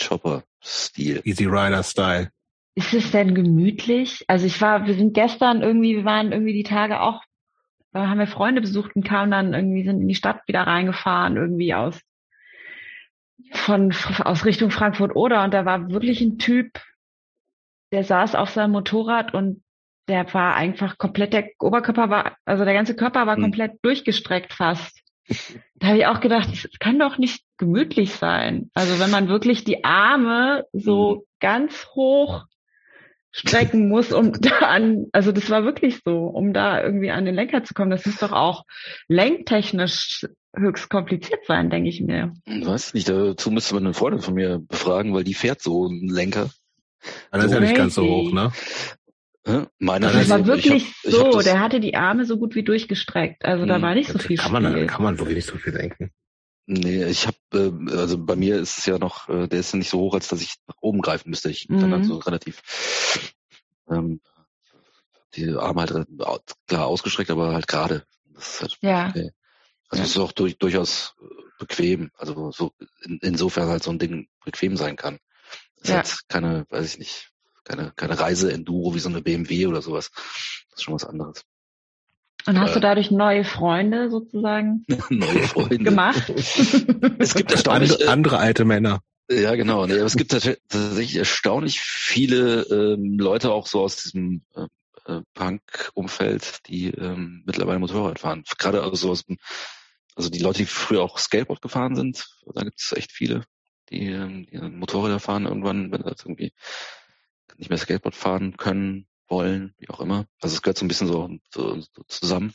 Chopper-Stil. Easy Rider-Style. Ist es denn gemütlich? Also ich war, wir sind gestern irgendwie, wir waren irgendwie die Tage auch haben wir Freunde besucht und kamen dann irgendwie, sind in die Stadt wieder reingefahren, irgendwie aus, von, aus Richtung Frankfurt-Oder und da war wirklich ein Typ, der saß auf seinem Motorrad und der war einfach komplett, der Oberkörper war, also der ganze Körper war mhm. komplett durchgestreckt fast. Da habe ich auch gedacht, es kann doch nicht gemütlich sein. Also wenn man wirklich die Arme so mhm. ganz hoch strecken muss, um da an, also das war wirklich so, um da irgendwie an den Lenker zu kommen. Das muss doch auch lenktechnisch höchst kompliziert sein, denke ich mir. Weiß ich nicht, dazu müsste man eine Freundin von mir befragen, weil die fährt so einen Lenker. Das ist ja nicht ganz so hoch, ne? Meine das war wirklich hab, so, der hatte die Arme so gut wie durchgestreckt. Also da hm, war nicht so viel kann man, Spiel. Kann man wirklich nicht so viel denken. Nee, ich habe, äh, also bei mir ist es ja noch, äh, der ist ja nicht so hoch, als dass ich nach oben greifen müsste. Ich mhm. dann halt so relativ ähm, die Arme halt äh, klar ausgestreckt, aber halt gerade. Das ist halt ja. okay. Also es ist auch durch, durchaus äh, bequem. Also so in, insofern halt so ein Ding bequem sein kann. Es ja. hat keine, weiß ich nicht, keine, keine Reise-Enduro wie so eine BMW oder sowas. Das ist schon was anderes. Und hast äh, du dadurch neue Freunde sozusagen neue Freunde. gemacht? es gibt erstaunlich andere, andere alte Männer. Ja, genau. Nee, aber es gibt tatsächlich erstaunlich viele ähm, Leute auch so aus diesem äh, äh, Punk-Umfeld, die ähm, mittlerweile Motorrad fahren. Gerade also so aus dem, also die Leute, die früher auch Skateboard gefahren sind, da gibt es echt viele, die, ähm, die Motorräder fahren irgendwann, wenn sie jetzt irgendwie nicht mehr Skateboard fahren können, wollen, wie auch immer. Also es gehört so ein bisschen so, so, so zusammen.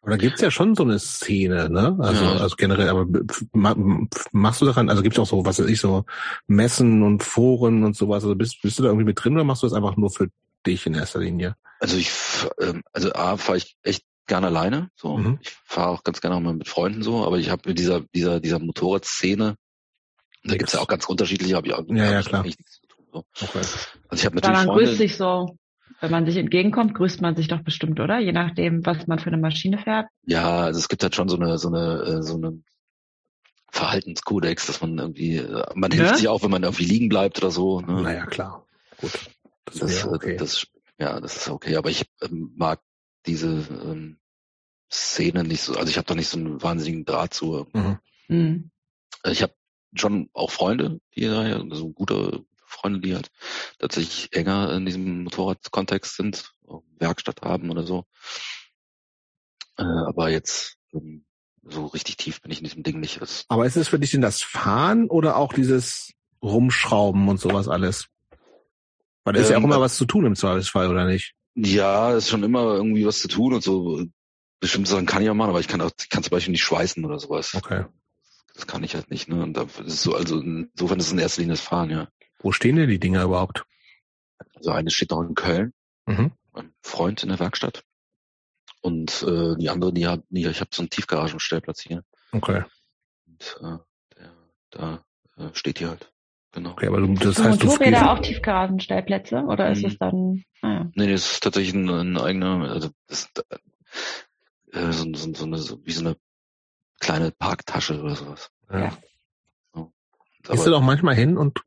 Aber da gibt's ja schon so eine Szene, ne? Also, ja. also generell, aber machst du daran, also gibt's auch so, was weiß ich, so Messen und Foren und sowas. Also bist, bist du da irgendwie mit drin oder machst du das einfach nur für dich in erster Linie? Also ich, ähm, also A, fahre ich echt gerne alleine. So. Mhm. Ich fahre auch ganz gerne auch mal mit Freunden so, aber ich habe mit dieser, dieser, dieser Motorradszene, da gibt's ja auch ganz unterschiedliche, habe ich auch ja, ja, klar. nichts zu tun. So. Okay. Also ich habe natürlich. Freunde, grüßt sich so wenn man sich entgegenkommt, grüßt man sich doch bestimmt, oder? Je nachdem, was man für eine Maschine fährt. Ja, also es gibt halt schon so eine, so eine, äh, so eine, Verhaltenskodex, dass man irgendwie, äh, man hilft ja? sich auch, wenn man irgendwie liegen bleibt oder so. Ne? Naja, klar. Gut. Das, das, okay. das, ja, das ist okay. Aber ich ähm, mag diese ähm, Szene nicht so, also ich habe da nicht so einen wahnsinnigen Draht zu. Mhm. Mhm. Ich habe schon auch Freunde, die da so gute Freunde, die halt tatsächlich enger in diesem Motorradkontext sind, Werkstatt haben oder so. Äh, aber jetzt ähm, so richtig tief bin ich in diesem Ding nicht. Das aber ist es für dich denn das Fahren oder auch dieses Rumschrauben und sowas alles? Weil da ist ähm, ja auch ähm, immer was zu tun im Zweifelsfall, oder nicht? Ja, ist schon immer irgendwie was zu tun und so. Bestimmte Sachen kann ich auch machen, aber ich kann auch, ich kann zum Beispiel nicht schweißen oder sowas. Okay. Das kann ich halt nicht, ne? Und da ist so, also insofern ist es in erster Linie das Fahren, ja. Wo stehen denn die Dinger überhaupt? Also eine steht noch in Köln, mhm. ein Freund in der Werkstatt. Und äh, die andere, die hat, die, ich habe so einen Tiefgaragenstellplatz hier. Okay. Und äh, der, da äh, steht die halt. Genau. Okay, aber du, das heißt, Motorräder du auch Tiefgaragenstellplätze oder ist hm. es dann? Ah, ja. Nee, es ist tatsächlich ein, ein eigener, also das ist äh, so, so, so, eine, so wie so eine kleine Parktasche oder sowas. Ja. ja. So. Gehst du doch manchmal hin und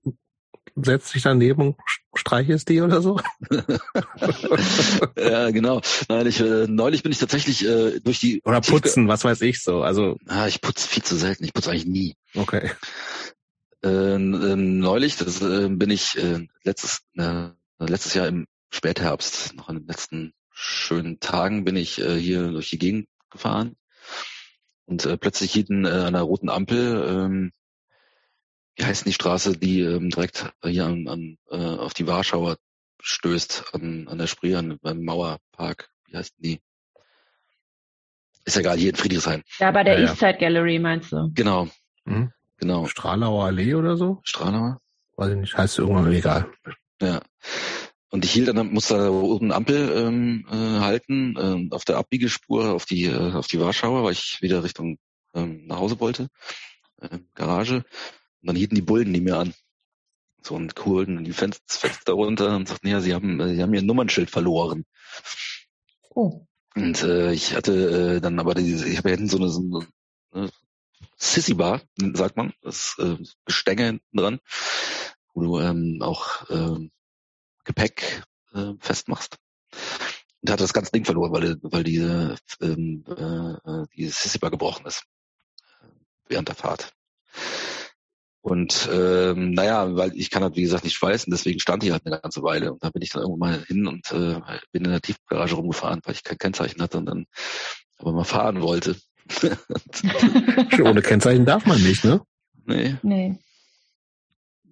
setzt dich daneben und streichelst die oder so? ja, genau. Nein, ich, äh, neulich bin ich tatsächlich äh, durch die oder putzen, was weiß ich so. Also ah, ich putze viel zu selten. Ich putze eigentlich nie. Okay. Äh, äh, neulich, das äh, bin ich äh, letztes äh, letztes Jahr im Spätherbst, noch in den letzten schönen Tagen, bin ich äh, hier durch die Gegend gefahren und äh, plötzlich hielt an einer roten Ampel ähm, wie heißt die Straße, die ähm, direkt hier an, an, äh, auf die Warschauer stößt, an, an der Spree, an, beim Mauerpark. Wie heißt die? Ist egal, hier in Friedrichshain. Ja, bei der ja, Eastside Gallery meinst du? Genau. Mhm. Genau. Stralauer Allee oder so? Stralauer? Weiß ich nicht, heißt irgendwann egal. Ja. Und ich hielt dann, musste da oben Ampel ähm, äh, halten, äh, auf der Abbiegespur auf die, äh, auf die Warschauer, weil ich wieder Richtung ähm, nach Hause wollte, äh, Garage. Und dann hielten die Bullen die mir an. So und holten die Fenster, runter und sagten, ja, sie haben, äh, sie haben ihr Nummernschild verloren. Oh. Und äh, ich hatte äh, dann aber diese, ich habe ja hinten so eine, so eine ne, Sissy Bar, sagt man, das äh, Gestänge hinten dran, wo du ähm, auch äh, Gepäck äh, festmachst. Und hatte das ganze Ding verloren, weil, weil diese, ähm, äh, diese Sissy Bar gebrochen ist während der Fahrt. Und ähm, naja, weil ich kann halt wie gesagt nicht schweißen, deswegen stand ich halt eine ganze Weile. Und da bin ich dann irgendwann mal hin und äh, bin in der Tiefgarage rumgefahren, weil ich kein Kennzeichen hatte und dann aber mal fahren wollte. Ohne Kennzeichen darf man nicht, ne? Nee. Nee.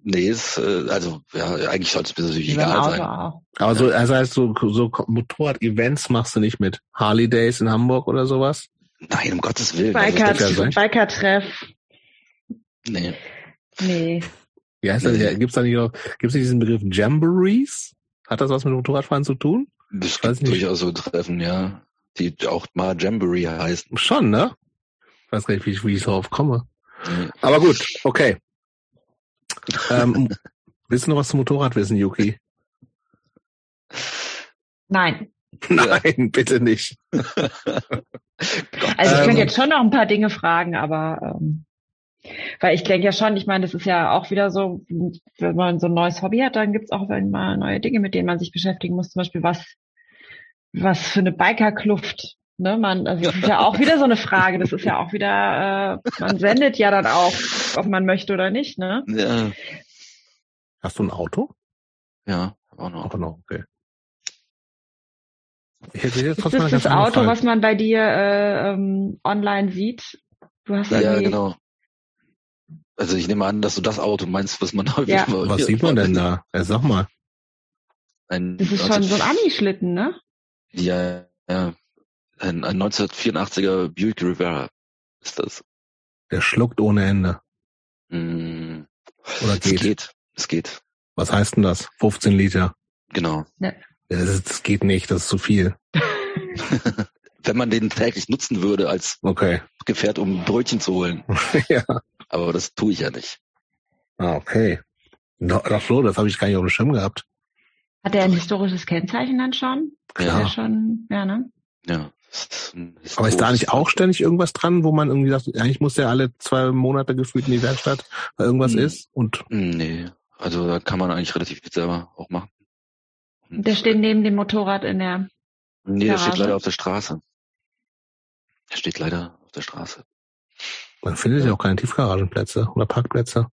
Nee, ist, äh, also ja, eigentlich sollte es mir natürlich egal sein. Auch. Aber so, also heißt so, so Motorrad-Events machst du nicht mit Harley Days in Hamburg oder sowas? Nein, um Gottes Willen. Biker-Treff. Nee. Nee. Wie heißt das? Ja, gibt's da nicht auch, gibt's nicht diesen Begriff Jamborees? Hat das was mit Motorradfahren zu tun? Das gibt durchaus so Treffen, ja. Die auch mal Jamboree heißen. Schon, ne? Ich weiß gar nicht, wie, wie ich darauf komme. Mhm. Aber gut, okay. ähm, willst du noch was zum Motorrad wissen, Yuki? Nein. Nein, bitte nicht. also ich ähm, könnte jetzt schon noch ein paar Dinge fragen, aber ähm, weil ich denke ja schon, ich meine, das ist ja auch wieder so, wenn man so ein neues Hobby hat, dann gibt's auch mal neue Dinge, mit denen man sich beschäftigen muss. Zum Beispiel, was, was für eine Bikerkluft. Ne, man, also das ist ja auch wieder so eine Frage. Das ist ja auch wieder, äh, man sendet ja dann auch, ob man möchte oder nicht, ne? Ja. Hast du ein Auto? Ja, auch noch. Auch noch, okay. Ich hätte jetzt ist das das Auto, Frage. was man bei dir äh, ähm, online sieht? Du hast ja, ja genau. Also ich nehme an, dass du das Auto meinst, was man häufig ja. Was sieht man denn da? Ja, sag mal. Ein, das ist schon so ein Ami-Schlitten, ne? Ja, ja. Ein, ein 1984er Buick Rivera ist das. Der schluckt ohne Ende. Mm, Oder geht? Es geht. Es geht. Was heißt denn das? 15 Liter. Genau. Ja. Das, das geht nicht, das ist zu viel. Wenn man den täglich nutzen würde als okay. Gefährt, um Brötchen zu holen. ja. Aber das tue ich ja nicht. Ah, okay. Ach so, das habe ich gar nicht auf dem Schirm gehabt. Hat er ein historisches Kennzeichen dann schon? Ja. schon, ja, ne? Ja. Aber ist da nicht auch ständig irgendwas dran, wo man irgendwie sagt, eigentlich muss der alle zwei Monate gefühlt in die Werkstatt, weil irgendwas hm. ist? Und nee, also da kann man eigentlich relativ viel selber auch machen. Und der steht neben dem Motorrad in der. Nee, der steht leider auf der Straße. Der steht leider auf der Straße. Man findet ja auch keine Tiefgaragenplätze oder Parkplätze.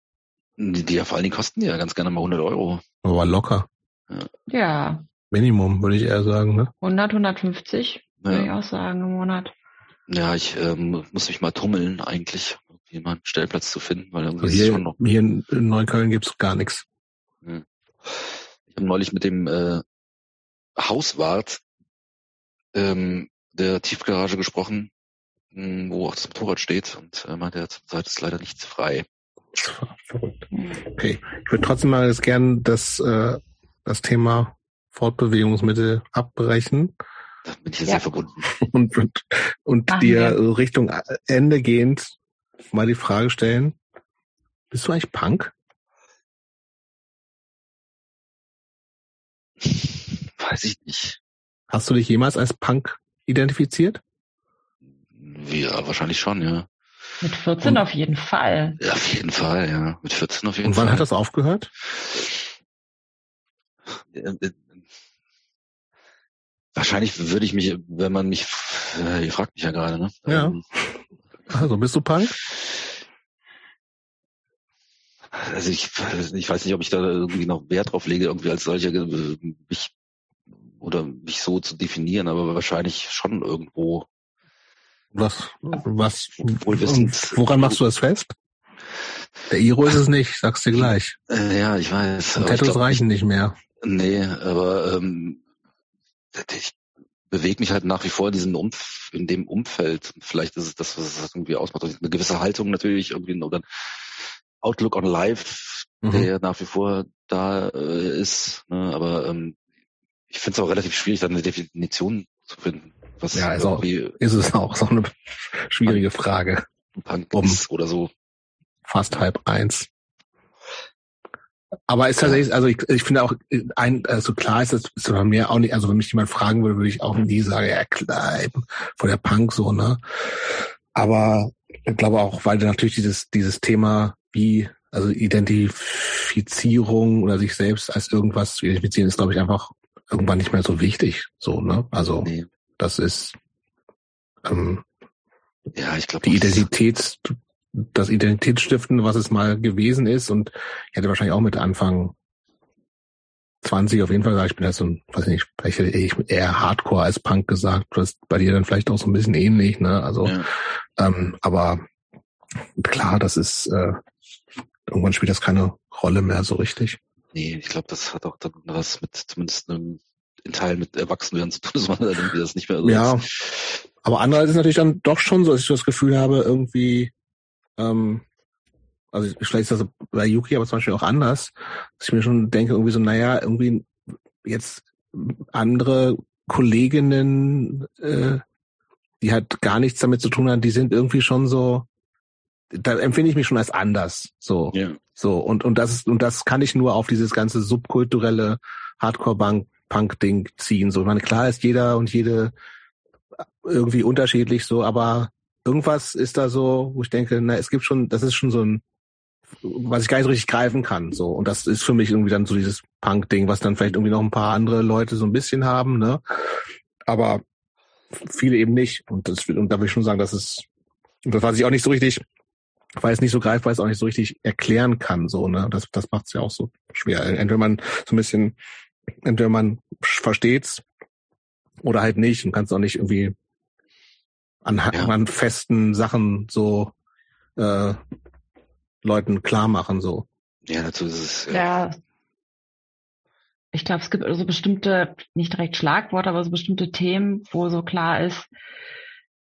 Die, die ja vor allen Dingen kosten ja ganz gerne mal 100 Euro. Aber locker. Ja. ja. Minimum, würde ich eher sagen, ne? 100, 150, ja. würde ich auch sagen, im Monat. Ja, ich ähm, muss mich mal tummeln eigentlich, mal einen Stellplatz zu finden, weil irgendwie also hier, schon noch... hier in Neukölln gibt's gar nichts. Hm. Ich habe neulich mit dem äh, Hauswart ähm, der Tiefgarage gesprochen, wo auch das Motorrad steht und äh, meinte, zurzeit ist leider nichts frei. Verrückt. Okay. Ich würde trotzdem mal jetzt gern das, äh, das Thema Fortbewegungsmittel abbrechen. Da bin ich jetzt ja. sehr verbunden. Und, und, und dir wir. Richtung Ende gehend mal die Frage stellen, bist du eigentlich Punk? Weiß ich nicht. Hast du dich jemals als Punk identifiziert? Ja, wahrscheinlich schon, ja. Mit 14 und, auf jeden Fall. Ja, auf jeden Fall, ja. Mit 14 auf jeden Fall. Und wann Fall. hat das aufgehört? Äh, wahrscheinlich würde ich mich, wenn man mich, äh, ihr fragt mich ja gerade, ne? Ja. Ähm, also bist du Punk? Also ich, ich weiß nicht, ob ich da irgendwie noch Wert drauf lege, irgendwie als solcher äh, mich oder mich so zu definieren, aber wahrscheinlich schon irgendwo. Was, was, woran machst du das fest? Der Iro ist es nicht, sag's dir gleich. Äh, ja, ich weiß. Und Tattoos glaub, reichen nicht mehr. Nee, aber ähm, ich bewege mich halt nach wie vor in diesem Umf in dem Umfeld. Vielleicht ist es das, was es irgendwie ausmacht. Eine gewisse Haltung natürlich irgendwie oder Outlook on Life, mhm. der nach wie vor da äh, ist. Ne? Aber ähm, ich finde es auch relativ schwierig, da eine Definition zu finden. Was ja, ist, auch, ist es auch so eine schwierige Frage. Punk um oder so. Fast halb eins. Aber ist tatsächlich, also ich, ich finde auch, ein, also klar ist das ist bei mir auch nicht, also wenn mich jemand fragen würde, würde ich auch nie sagen, ja klar, vor der Punk so, ne? Aber ich glaube auch, weil natürlich dieses, dieses Thema wie, also Identifizierung oder sich selbst als irgendwas zu identifizieren, ist, glaube ich, einfach irgendwann nicht mehr so wichtig. So, ne? Also nee. Das ist ähm, ja, ich glaube, die Identität, das Identitätsstiften, was es mal gewesen ist. Und ich hätte wahrscheinlich auch mit Anfang 20 auf jeden Fall gesagt, ich bin ja so ein, weiß ich nicht, vielleicht hätte ich eher Hardcore als Punk gesagt. Du hast bei dir dann vielleicht auch so ein bisschen ähnlich, ne? Also, ja. ähm, aber klar, das ist äh, irgendwann spielt das keine Rolle mehr so richtig. Nee, ich glaube, das hat auch dann was mit zumindest einem in Teilen mit Erwachsenwerden zu tun, dass man dann irgendwie das nicht mehr so Ja, ist. aber andererseits ist natürlich dann doch schon so, dass ich das Gefühl habe, irgendwie, ähm, also vielleicht ist das bei Yuki aber zum Beispiel auch anders, dass ich mir schon denke, irgendwie so, naja, irgendwie jetzt andere Kolleginnen, äh, die halt gar nichts damit zu tun haben, die sind irgendwie schon so, da empfinde ich mich schon als anders. So. Ja. So. Und, und das ist, und das kann ich nur auf dieses ganze subkulturelle Hardcore-Punk-Ding ziehen. So, ich meine, klar ist jeder und jede irgendwie unterschiedlich so, aber irgendwas ist da so, wo ich denke, na, es gibt schon, das ist schon so ein, was ich gar nicht so richtig greifen kann. So. Und das ist für mich irgendwie dann so dieses Punk-Ding, was dann vielleicht irgendwie noch ein paar andere Leute so ein bisschen haben, ne? Aber viele eben nicht. Und das, und da würde ich schon sagen, das ist, das weiß ich auch nicht so richtig weil es nicht so greifbar ist, auch nicht so richtig erklären kann. So, ne? Das, das macht es ja auch so schwer. Entweder man so ein bisschen, entweder man versteht's oder halt nicht und kannst auch nicht irgendwie an, ja. an festen Sachen so äh, Leuten klar machen. So. Ja, dazu ist es. Ja. ja. Ich glaube, es gibt also bestimmte, nicht direkt Schlagworte, aber so bestimmte Themen, wo so klar ist,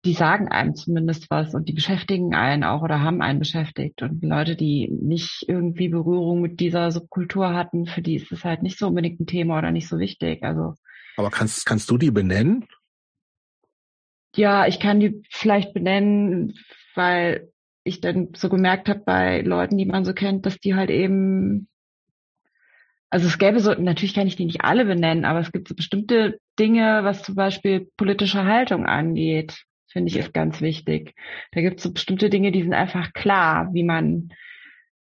die sagen einem zumindest was und die beschäftigen einen auch oder haben einen beschäftigt. Und Leute, die nicht irgendwie Berührung mit dieser Subkultur hatten, für die ist es halt nicht so unbedingt ein Thema oder nicht so wichtig. Also. Aber kannst, kannst du die benennen? Ja, ich kann die vielleicht benennen, weil ich dann so gemerkt habe bei Leuten, die man so kennt, dass die halt eben also es gäbe so, natürlich kann ich die nicht alle benennen, aber es gibt so bestimmte Dinge, was zum Beispiel politische Haltung angeht, finde ich, ist ganz wichtig. Da gibt es so bestimmte Dinge, die sind einfach klar, wie man,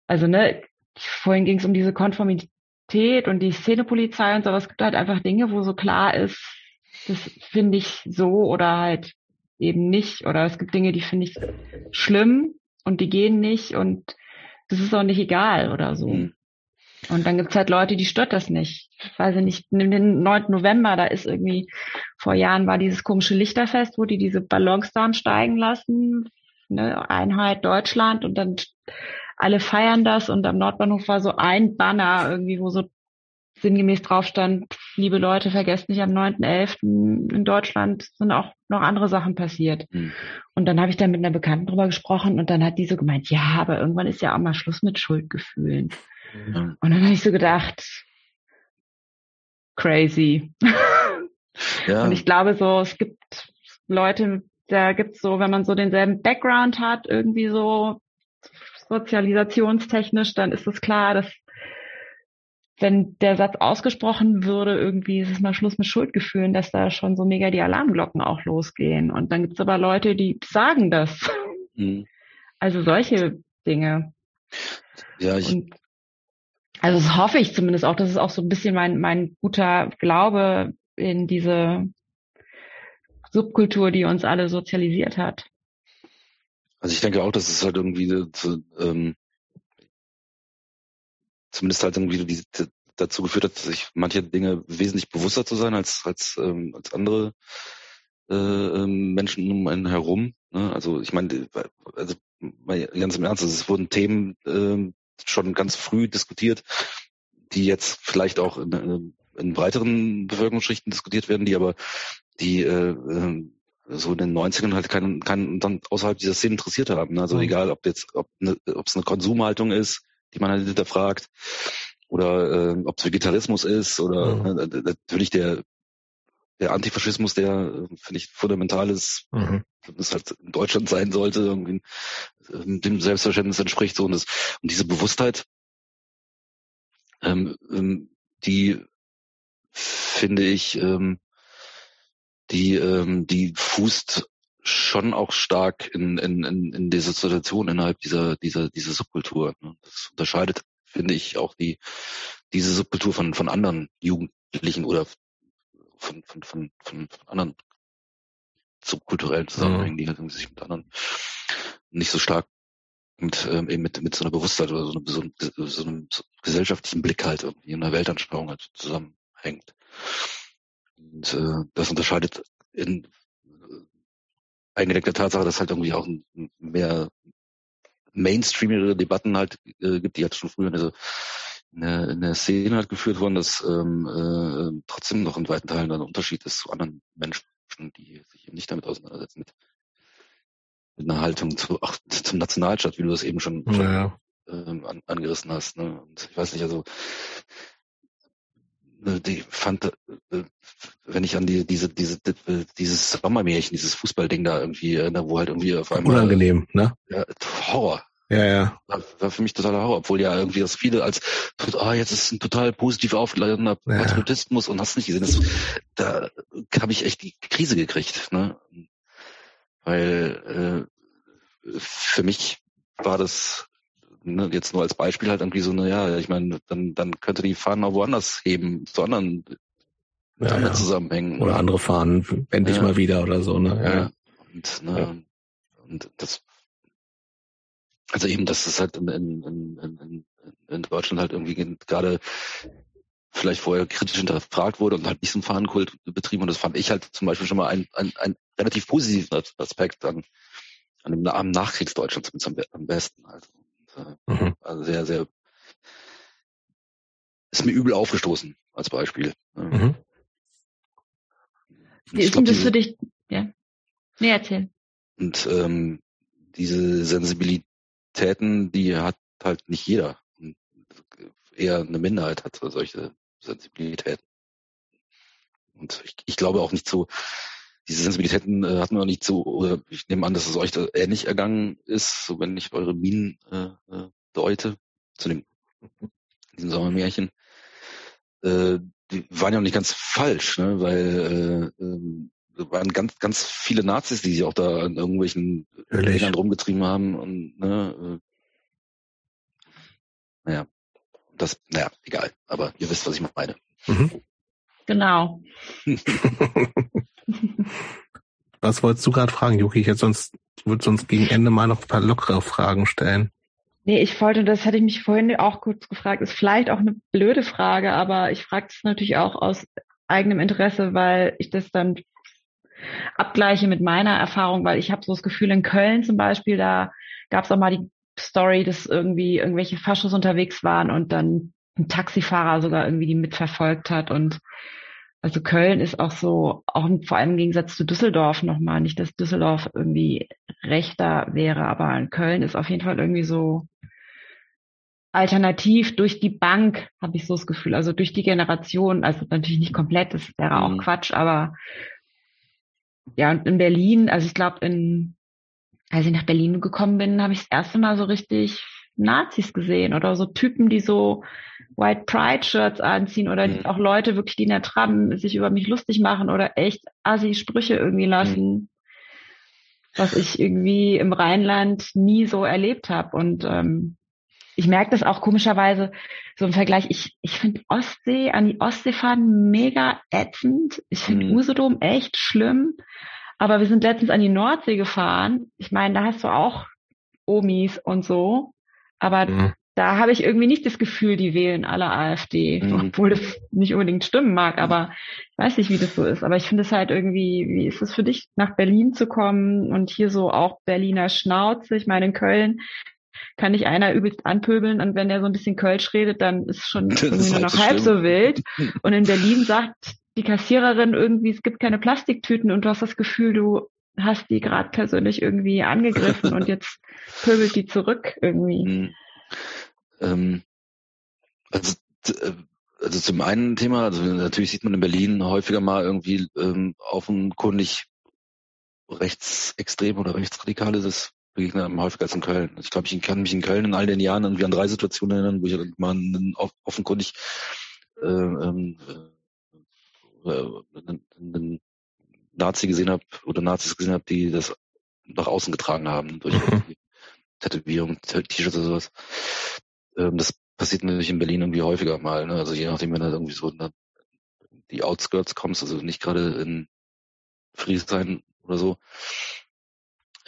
also ne, vorhin ging es um diese Konformität und die Szenepolizei und sowas. Es gibt halt einfach Dinge, wo so klar ist, das finde ich so oder halt eben nicht. Oder es gibt Dinge, die finde ich schlimm und die gehen nicht und das ist auch nicht egal oder so. Und dann gibt's halt Leute, die stört das nicht. Ich weiß nicht, nimm den 9. November, da ist irgendwie, vor Jahren war dieses komische Lichterfest, wo die diese Ballons dann steigen lassen, ne, Einheit Deutschland und dann alle feiern das und am Nordbahnhof war so ein Banner irgendwie, wo so sinngemäß drauf stand, liebe Leute, vergesst nicht, am 9.11. in Deutschland sind auch noch andere Sachen passiert. Mhm. Und dann habe ich da mit einer Bekannten drüber gesprochen und dann hat die so gemeint, ja, aber irgendwann ist ja auch mal Schluss mit Schuldgefühlen. Mhm. Und dann habe ich so gedacht, crazy. Ja. Und ich glaube so, es gibt Leute, da gibt's so, wenn man so denselben Background hat, irgendwie so sozialisationstechnisch, dann ist es klar, dass wenn der Satz ausgesprochen würde, irgendwie ist es mal Schluss mit Schuldgefühlen, dass da schon so mega die Alarmglocken auch losgehen. Und dann gibt's aber Leute, die sagen das. Mhm. Also solche Dinge. Ja, ich, Und also das hoffe ich zumindest auch. Das ist auch so ein bisschen mein, mein guter Glaube in diese Subkultur, die uns alle sozialisiert hat. Also ich denke auch, dass es halt irgendwie ähm, zumindest halt irgendwie die, dazu geführt hat, sich manche Dinge wesentlich bewusster zu sein als als ähm, als andere äh, ähm, Menschen um einen herum. Ne? Also ich meine, also ganz im Ernst, also es wurden Themen ähm, schon ganz früh diskutiert, die jetzt vielleicht auch in, in breiteren Bevölkerungsschichten diskutiert werden, die aber die äh, ähm, so in den 90ern halt keinen, keinen dann außerhalb dieser Szene interessiert haben. Also mhm. egal, ob jetzt, ob ne, es eine Konsumhaltung ist, die man halt hinterfragt, oder äh, ob es Vegetarismus ist, oder mhm. äh, natürlich der der Antifaschismus, der finde ich fundamental ist, mhm. das halt in Deutschland sein sollte, irgendwie ähm, dem Selbstverständnis entspricht so und das und diese Bewusstheit, ähm, ähm, die finde ich, ähm, die ähm, die fußt schon auch stark in, in, in, in dieser Situation innerhalb dieser dieser dieser Subkultur. Ne? Das unterscheidet, finde ich, auch die diese Subkultur von von anderen Jugendlichen oder von, von, von, von, anderen subkulturellen Zusammenhängen, die halt sich mit anderen nicht so stark mit, ähm, eben mit, mit so einer Bewusstheit oder so, eine, so, so einem gesellschaftlichen Blick halt irgendwie in einer Weltanschauung halt zusammenhängt. Und äh, das unterscheidet in äh, eingedenk der Tatsache, dass halt irgendwie auch mehr mainstreamigere Debatten halt äh, gibt, die halt schon früher in der, in der, in der Szene halt geführt wurden, dass ähm, äh, trotzdem noch in weiten Teilen ein Unterschied ist zu anderen Menschen, die sich eben nicht damit auseinandersetzen, mit mit einer Haltung zu, ach, zum Nationalstaat, wie du das eben schon, ja. ähm, an, angerissen hast. Ne? Und ich weiß nicht, also äh, die fand, äh, wenn ich an die, diese, diese, dieses Sommermärchen, dieses Fußballding da irgendwie erinnere, wo halt irgendwie auf einmal. Unangenehm, ne? Ja, Horror. Ja, ja. War, war für mich totaler Horror, obwohl ja irgendwie das viele als, ah, jetzt ist ein total positiv aufgeladener Patriotismus ja. und hast nicht gesehen. Das, da habe ich echt die Krise gekriegt, ne? Weil äh, für mich war das ne, jetzt nur als Beispiel halt irgendwie so, naja, ich meine, dann, dann könnte die Fahnen auch woanders heben, zu anderen, ja, anderen ja. Zusammenhängen. Oder andere Fahnen, endlich ja. mal wieder oder so, ne? Ja. Und, ne, und das also eben, dass es halt in, in, in, in Deutschland halt irgendwie gerade vielleicht vorher kritisch hinterfragt wurde und halt nicht so ein Fahnenkult betrieben. Und das fand ich halt zum Beispiel schon mal ein, ein, ein relativ positiven Aspekt an, an dem am Nachkriegsdeutschland zumindest am, besten. Also, und, äh, mhm. also sehr, sehr ist mir übel aufgestoßen als Beispiel. Mhm. Wie ist denn das für dich? Ja. Nee, erzähl. Und ähm, diese Sensibilitäten, die hat halt nicht jeder. Eher eine Minderheit hat solche Sensibilitäten. Und ich, ich glaube auch nicht so, diese Sensibilitäten äh, hatten wir nicht so, oder ich nehme an, dass es euch da ähnlich ergangen ist, so wenn ich eure Minen äh, äh, deute, zu dem diesem Sommermärchen. äh, die waren ja auch nicht ganz falsch, ne? weil äh, äh, waren ganz, ganz viele Nazis, die sich auch da an irgendwelchen Ländern rumgetrieben haben und ne, äh, naja, das, naja, egal, aber ihr wisst, was ich meine. Mhm. Genau. was wolltest du gerade fragen, Juki? Ich jetzt sonst würde sonst gegen Ende mal noch ein paar lockere Fragen stellen. Nee, ich wollte, das hatte ich mich vorhin auch kurz gefragt, ist vielleicht auch eine blöde Frage, aber ich frage es natürlich auch aus eigenem Interesse, weil ich das dann abgleiche mit meiner Erfahrung, weil ich habe so das Gefühl, in Köln zum Beispiel, da gab es auch mal die Story, dass irgendwie irgendwelche Faschos unterwegs waren und dann ein Taxifahrer sogar irgendwie die mitverfolgt hat. Und also Köln ist auch so, auch vor allem im Gegensatz zu Düsseldorf nochmal, nicht, dass Düsseldorf irgendwie rechter wäre, aber in Köln ist auf jeden Fall irgendwie so alternativ. Durch die Bank, habe ich so das Gefühl, also durch die Generation, also natürlich nicht komplett, das wäre auch mhm. Quatsch, aber ja, und in Berlin, also ich glaube, in, als ich nach Berlin gekommen bin, habe ich das erste Mal so richtig Nazis gesehen oder so Typen, die so White Pride Shirts anziehen oder mhm. auch Leute wirklich, die in der Tram sich über mich lustig machen oder echt assi Sprüche irgendwie lassen, mhm. was ich irgendwie im Rheinland nie so erlebt habe und ähm, ich merke das auch komischerweise so im Vergleich. Ich, ich finde Ostsee, an die Ostsee fahren mega ätzend. Ich finde mhm. Usedom echt schlimm. Aber wir sind letztens an die Nordsee gefahren. Ich meine, da hast du auch Omis und so. Aber mhm. da habe ich irgendwie nicht das Gefühl, die wählen alle AfD, mhm. obwohl das nicht unbedingt stimmen mag. Aber ich weiß nicht, wie das so ist. Aber ich finde es halt irgendwie, wie ist es für dich, nach Berlin zu kommen und hier so auch Berliner Schnauze? Ich meine, in Köln kann nicht einer übelst anpöbeln und wenn der so ein bisschen Kölsch redet, dann ist schon irgendwie nur noch halb so wild. Und in Berlin sagt die Kassiererin irgendwie, es gibt keine Plastiktüten und du hast das Gefühl, du hast die gerade persönlich irgendwie angegriffen und jetzt pöbelt die zurück irgendwie. Hm. Ähm, also, äh, also zum einen Thema, also natürlich sieht man in Berlin häufiger mal irgendwie ähm, offenkundig rechtsextrem oder rechtsradikale, begegnet einem häufiger als in Köln. Ich glaube, ich kann mich in Köln in all den Jahren irgendwie an drei Situationen erinnern, wo ich mal einen, offenkundig äh, ähm, äh, einen, Nazi gesehen habe oder Nazis gesehen habe, die das nach außen getragen haben durch mhm. Tätowierung, T-Shirts oder sowas. Ähm, das passiert natürlich in Berlin irgendwie häufiger mal. Ne? Also je nachdem, wenn du irgendwie so in die Outskirts kommst, also nicht gerade in Friedrichshain oder so,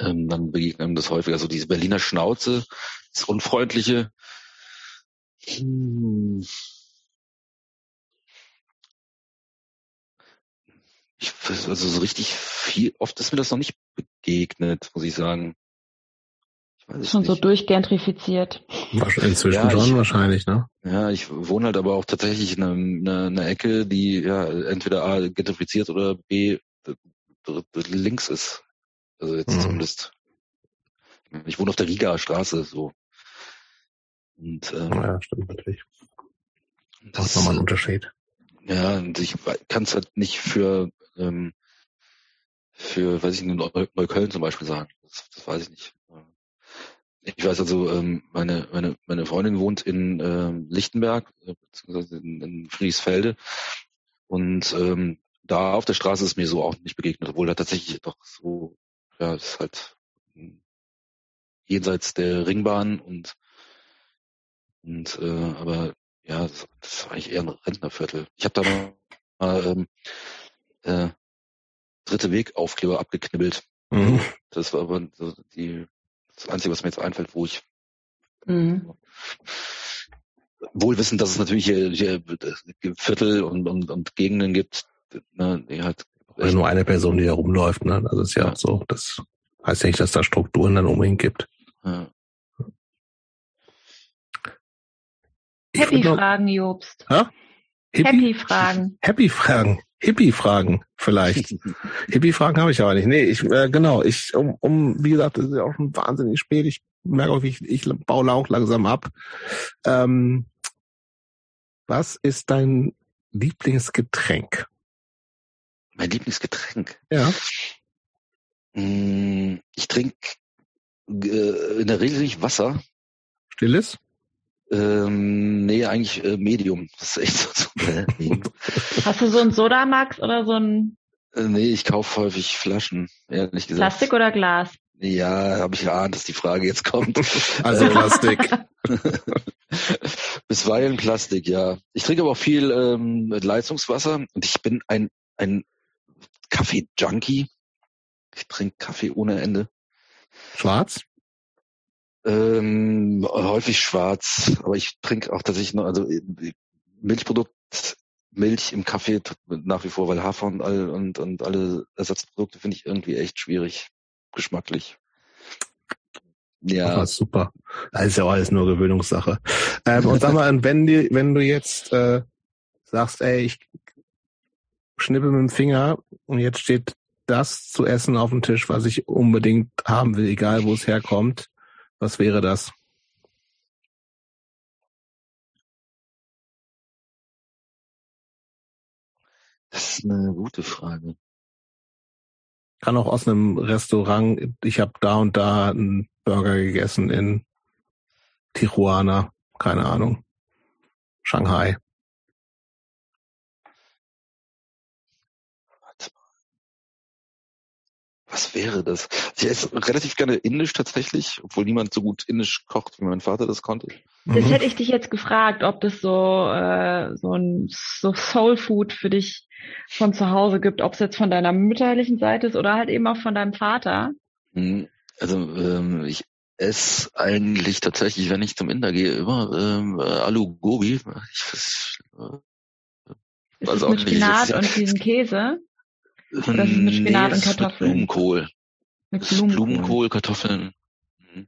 ähm, dann begegnet einem das häufiger. Also diese Berliner Schnauze, das Unfreundliche. Hm. Ich, also so richtig viel, oft ist mir das noch nicht begegnet, muss ich sagen. Ich weiß Schon nicht. so durchgentrifiziert. Inzwischen ja, schon ich, wahrscheinlich, ne? Ja, ich wohne halt aber auch tatsächlich in einer, einer Ecke, die ja entweder A gentrifiziert oder B links ist. Also jetzt mhm. zumindest. Ich wohne auf der Riga Straße, so. Und, ähm, ja, stimmt natürlich. Das ist nochmal ein Unterschied. Ja, und ich kann es halt nicht für, ähm, für, weiß ich nicht, Neukölln zum Beispiel sagen. Das, das weiß ich nicht. Ich weiß also, ähm, meine, meine, meine Freundin wohnt in ähm, Lichtenberg, äh, beziehungsweise in, in Friesfelde. Und ähm, da auf der Straße ist mir so auch nicht begegnet, obwohl da tatsächlich doch so ja, ist halt jenseits der Ringbahn und und äh, aber ja, das, das ist eigentlich eher ein Rentnerviertel. Ich habe da mal ähm, äh, dritte Wegaufkleber abgeknibbelt. Mhm. Das war aber so die das Einzige, was mir jetzt einfällt, wo ich mhm. wohl wissen, dass es natürlich hier, hier Viertel und, und, und Gegenden gibt, ne, die halt oder nur eine Person, die da rumläuft. Ne? Also ist ja, ja. so. Das heißt ja nicht, dass da Strukturen dann unbedingt gibt. Ja. Happy-Fragen, Jobst. Happy-Fragen. Happy-Fragen. Hippie-Fragen vielleicht. Hippie-Fragen habe ich aber nicht. Nee, ich, äh, genau, ich, um, um, wie gesagt, das ist ja auch schon wahnsinnig spät. Ich merke auch, wie ich, ich baue auch langsam ab. Ähm, was ist dein Lieblingsgetränk? Mein Lieblingsgetränk? Ja. Hm, ich trinke äh, in der Regel nicht Wasser. Stilles? Ähm, nee, eigentlich äh, Medium. Das ist echt so. so äh, Hast du so ein Sodamax oder so ein? Äh, nee, ich kaufe häufig Flaschen, ehrlich gesagt. Plastik oder Glas? Ja, habe ich geahnt, dass die Frage jetzt kommt. Also Plastik. Bisweilen Plastik, ja. Ich trinke aber auch viel ähm, Leitungswasser und ich bin ein, ein Kaffee-Junkie. Ich trinke Kaffee ohne Ende. Schwarz? Ähm, häufig schwarz, aber ich trinke auch tatsächlich noch, also äh, Milchprodukt, Milch im Kaffee nach wie vor, weil Hafer und, all, und, und alle Ersatzprodukte finde ich irgendwie echt schwierig, geschmacklich. Ja. Oh, super. Das ist ja auch alles nur Gewöhnungssache. Ähm, und sag mal, wenn, die, wenn du jetzt äh, sagst, ey, ich schnippe mit dem Finger und jetzt steht das zu essen auf dem Tisch, was ich unbedingt haben will, egal wo es herkommt, was wäre das? Das ist eine gute Frage. Kann auch aus einem Restaurant, ich habe da und da einen Burger gegessen in Tijuana, keine Ahnung, Shanghai. Was wäre das? Ich esse relativ gerne Indisch tatsächlich, obwohl niemand so gut Indisch kocht, wie mein Vater das konnte. Das mhm. hätte ich dich jetzt gefragt, ob das so äh, so ein so Soul Food für dich von zu Hause gibt, ob es jetzt von deiner mütterlichen Seite ist oder halt eben auch von deinem Vater. Mhm. Also ähm, ich esse eigentlich tatsächlich, wenn ich zum Inder gehe, immer ähm, Alu Gobi. Ich, das, äh, ist mit Spinat und diesem Käse? Oder ist es mit Spinat nee, und Kartoffeln? Mit Blumenkohl. Mit Blumenkohl. Blumenkohl, Kartoffeln. Mhm.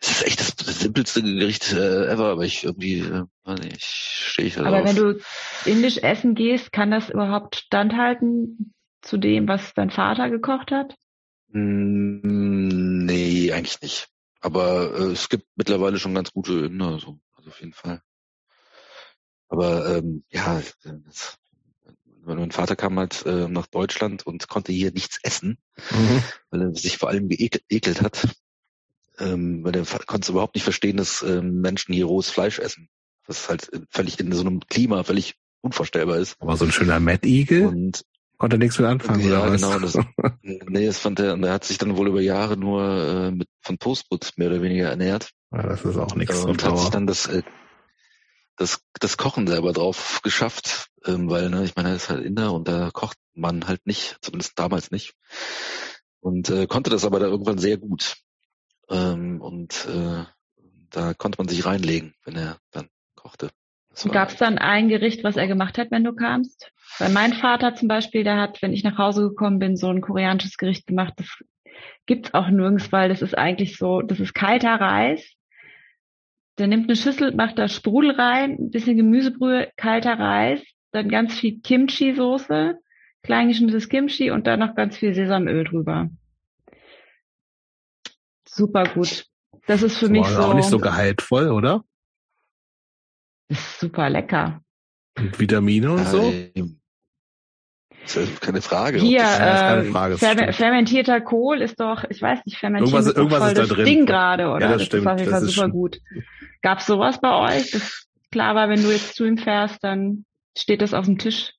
Es ist echt das, das simpelste Gericht äh, ever, aber ich irgendwie, äh, weiß nicht, stehe ich da Aber drauf. wenn du indisch essen gehst, kann das überhaupt standhalten zu dem, was dein Vater gekocht hat? Mm, nee, eigentlich nicht. Aber äh, es gibt mittlerweile schon ganz gute Inder, so, also auf jeden Fall. Aber ähm, ja, das, mein Vater kam halt äh, nach Deutschland und konnte hier nichts essen, mhm. weil er sich vor allem geekelt hat. Ähm, weil er konnte es überhaupt nicht verstehen, dass ähm, Menschen hier rohes Fleisch essen. Was halt völlig in so einem Klima völlig unvorstellbar ist. Aber so ein schöner Mad Eagle? Und konnte nichts mit anfangen, ja, oder was? genau. Das, nee, das fand er, und er hat sich dann wohl über Jahre nur äh, mit von Toastbrot mehr oder weniger ernährt. Ja, das ist auch nichts. Äh, und hat sich dann das äh, das, das Kochen selber drauf geschafft, ähm, weil, ne, ich meine, er ist halt Inder und da kocht man halt nicht, zumindest damals nicht. Und äh, konnte das aber da irgendwann sehr gut. Ähm, und äh, da konnte man sich reinlegen, wenn er dann kochte. Gab es dann ein Gericht, was er gemacht hat, wenn du kamst? Weil mein Vater zum Beispiel, der hat, wenn ich nach Hause gekommen bin, so ein koreanisches Gericht gemacht. Das gibt's auch nirgends, weil das ist eigentlich so, das ist kalter Reis der nimmt eine Schüssel, macht da Sprudel rein, ein bisschen Gemüsebrühe, kalter Reis, dann ganz viel Kimchi-Soße, kleingeschnittenes Kimchi und dann noch ganz viel Sesamöl drüber. Super gut. Das ist für das mich so. auch nicht so gehaltvoll, oder? Ist super lecker. Und Vitamine und so? Das ist keine Frage. Hier, äh, keine Frage, fer fermentierter Kohl ist doch, ich weiß nicht, fermentiert irgendwas, ist irgendwas voll ist da das drin. Ding gerade, oder? Ja, das, das stimmt. ist auf jeden Fall super gut. Gab's sowas bei euch? Das klar war, wenn du jetzt zu ihm fährst, dann steht das auf dem Tisch.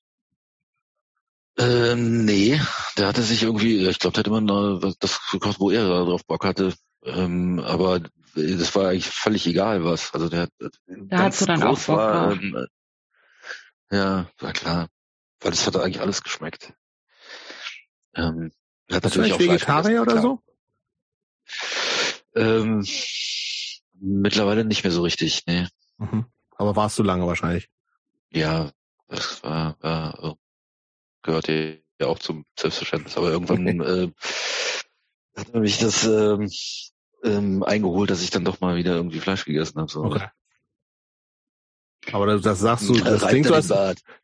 Ähm, nee, der hatte sich irgendwie, ich glaube, der hat immer das gekocht, wo er drauf Bock hatte. Ähm, aber das war eigentlich völlig egal was. Also der da hast du dann auch Bock war, ähm, Ja, war klar weil das hat eigentlich alles geschmeckt. Ähm, hat Bist natürlich auch Vegetarier oder so? Ähm, mittlerweile nicht mehr so richtig, nee. Mhm. Aber warst du lange wahrscheinlich? Ja, das war, war gehört ja auch zum Selbstverständnis. Aber irgendwann äh, hat mich das ähm, ähm, eingeholt, dass ich dann doch mal wieder irgendwie Fleisch gegessen habe. So. Okay. Aber das, das sagst du, das klingt so als,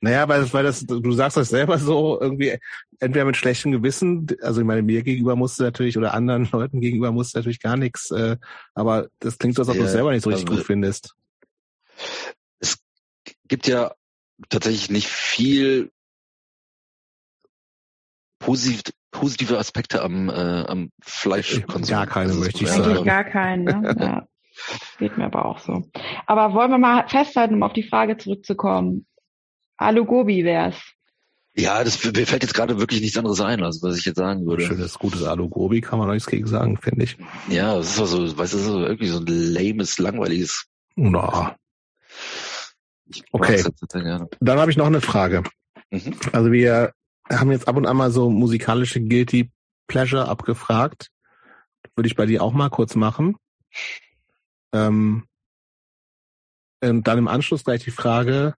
naja, weil, weil das, du sagst das selber so irgendwie, entweder mit schlechtem Gewissen, also ich meine, mir gegenüber musst du natürlich, oder anderen Leuten gegenüber musst du natürlich gar nichts, äh, aber das klingt so, als ob ja, du es selber nicht so richtig also, gut findest. Es gibt ja tatsächlich nicht viel positiv, positive Aspekte am, äh, am Fleischkonsum. Gar keine, möchte ich sagen. Eigentlich gar keinen, ne? ja. Geht mir aber auch so. Aber wollen wir mal festhalten, um auf die Frage zurückzukommen. Alu Gobi wär's. Ja, das mir fällt jetzt gerade wirklich nichts anderes ein, als was ich jetzt sagen würde. Schönes, gutes Alu Gobi kann man nichts gegen sagen, finde ich. Ja, das ist so, weißt du, so irgendwie so ein lames, langweiliges. Na. Okay. Dann habe ich noch eine Frage. Mhm. Also wir haben jetzt ab und an mal so musikalische Guilty Pleasure abgefragt. Würde ich bei dir auch mal kurz machen. Ähm, und dann im Anschluss gleich die Frage,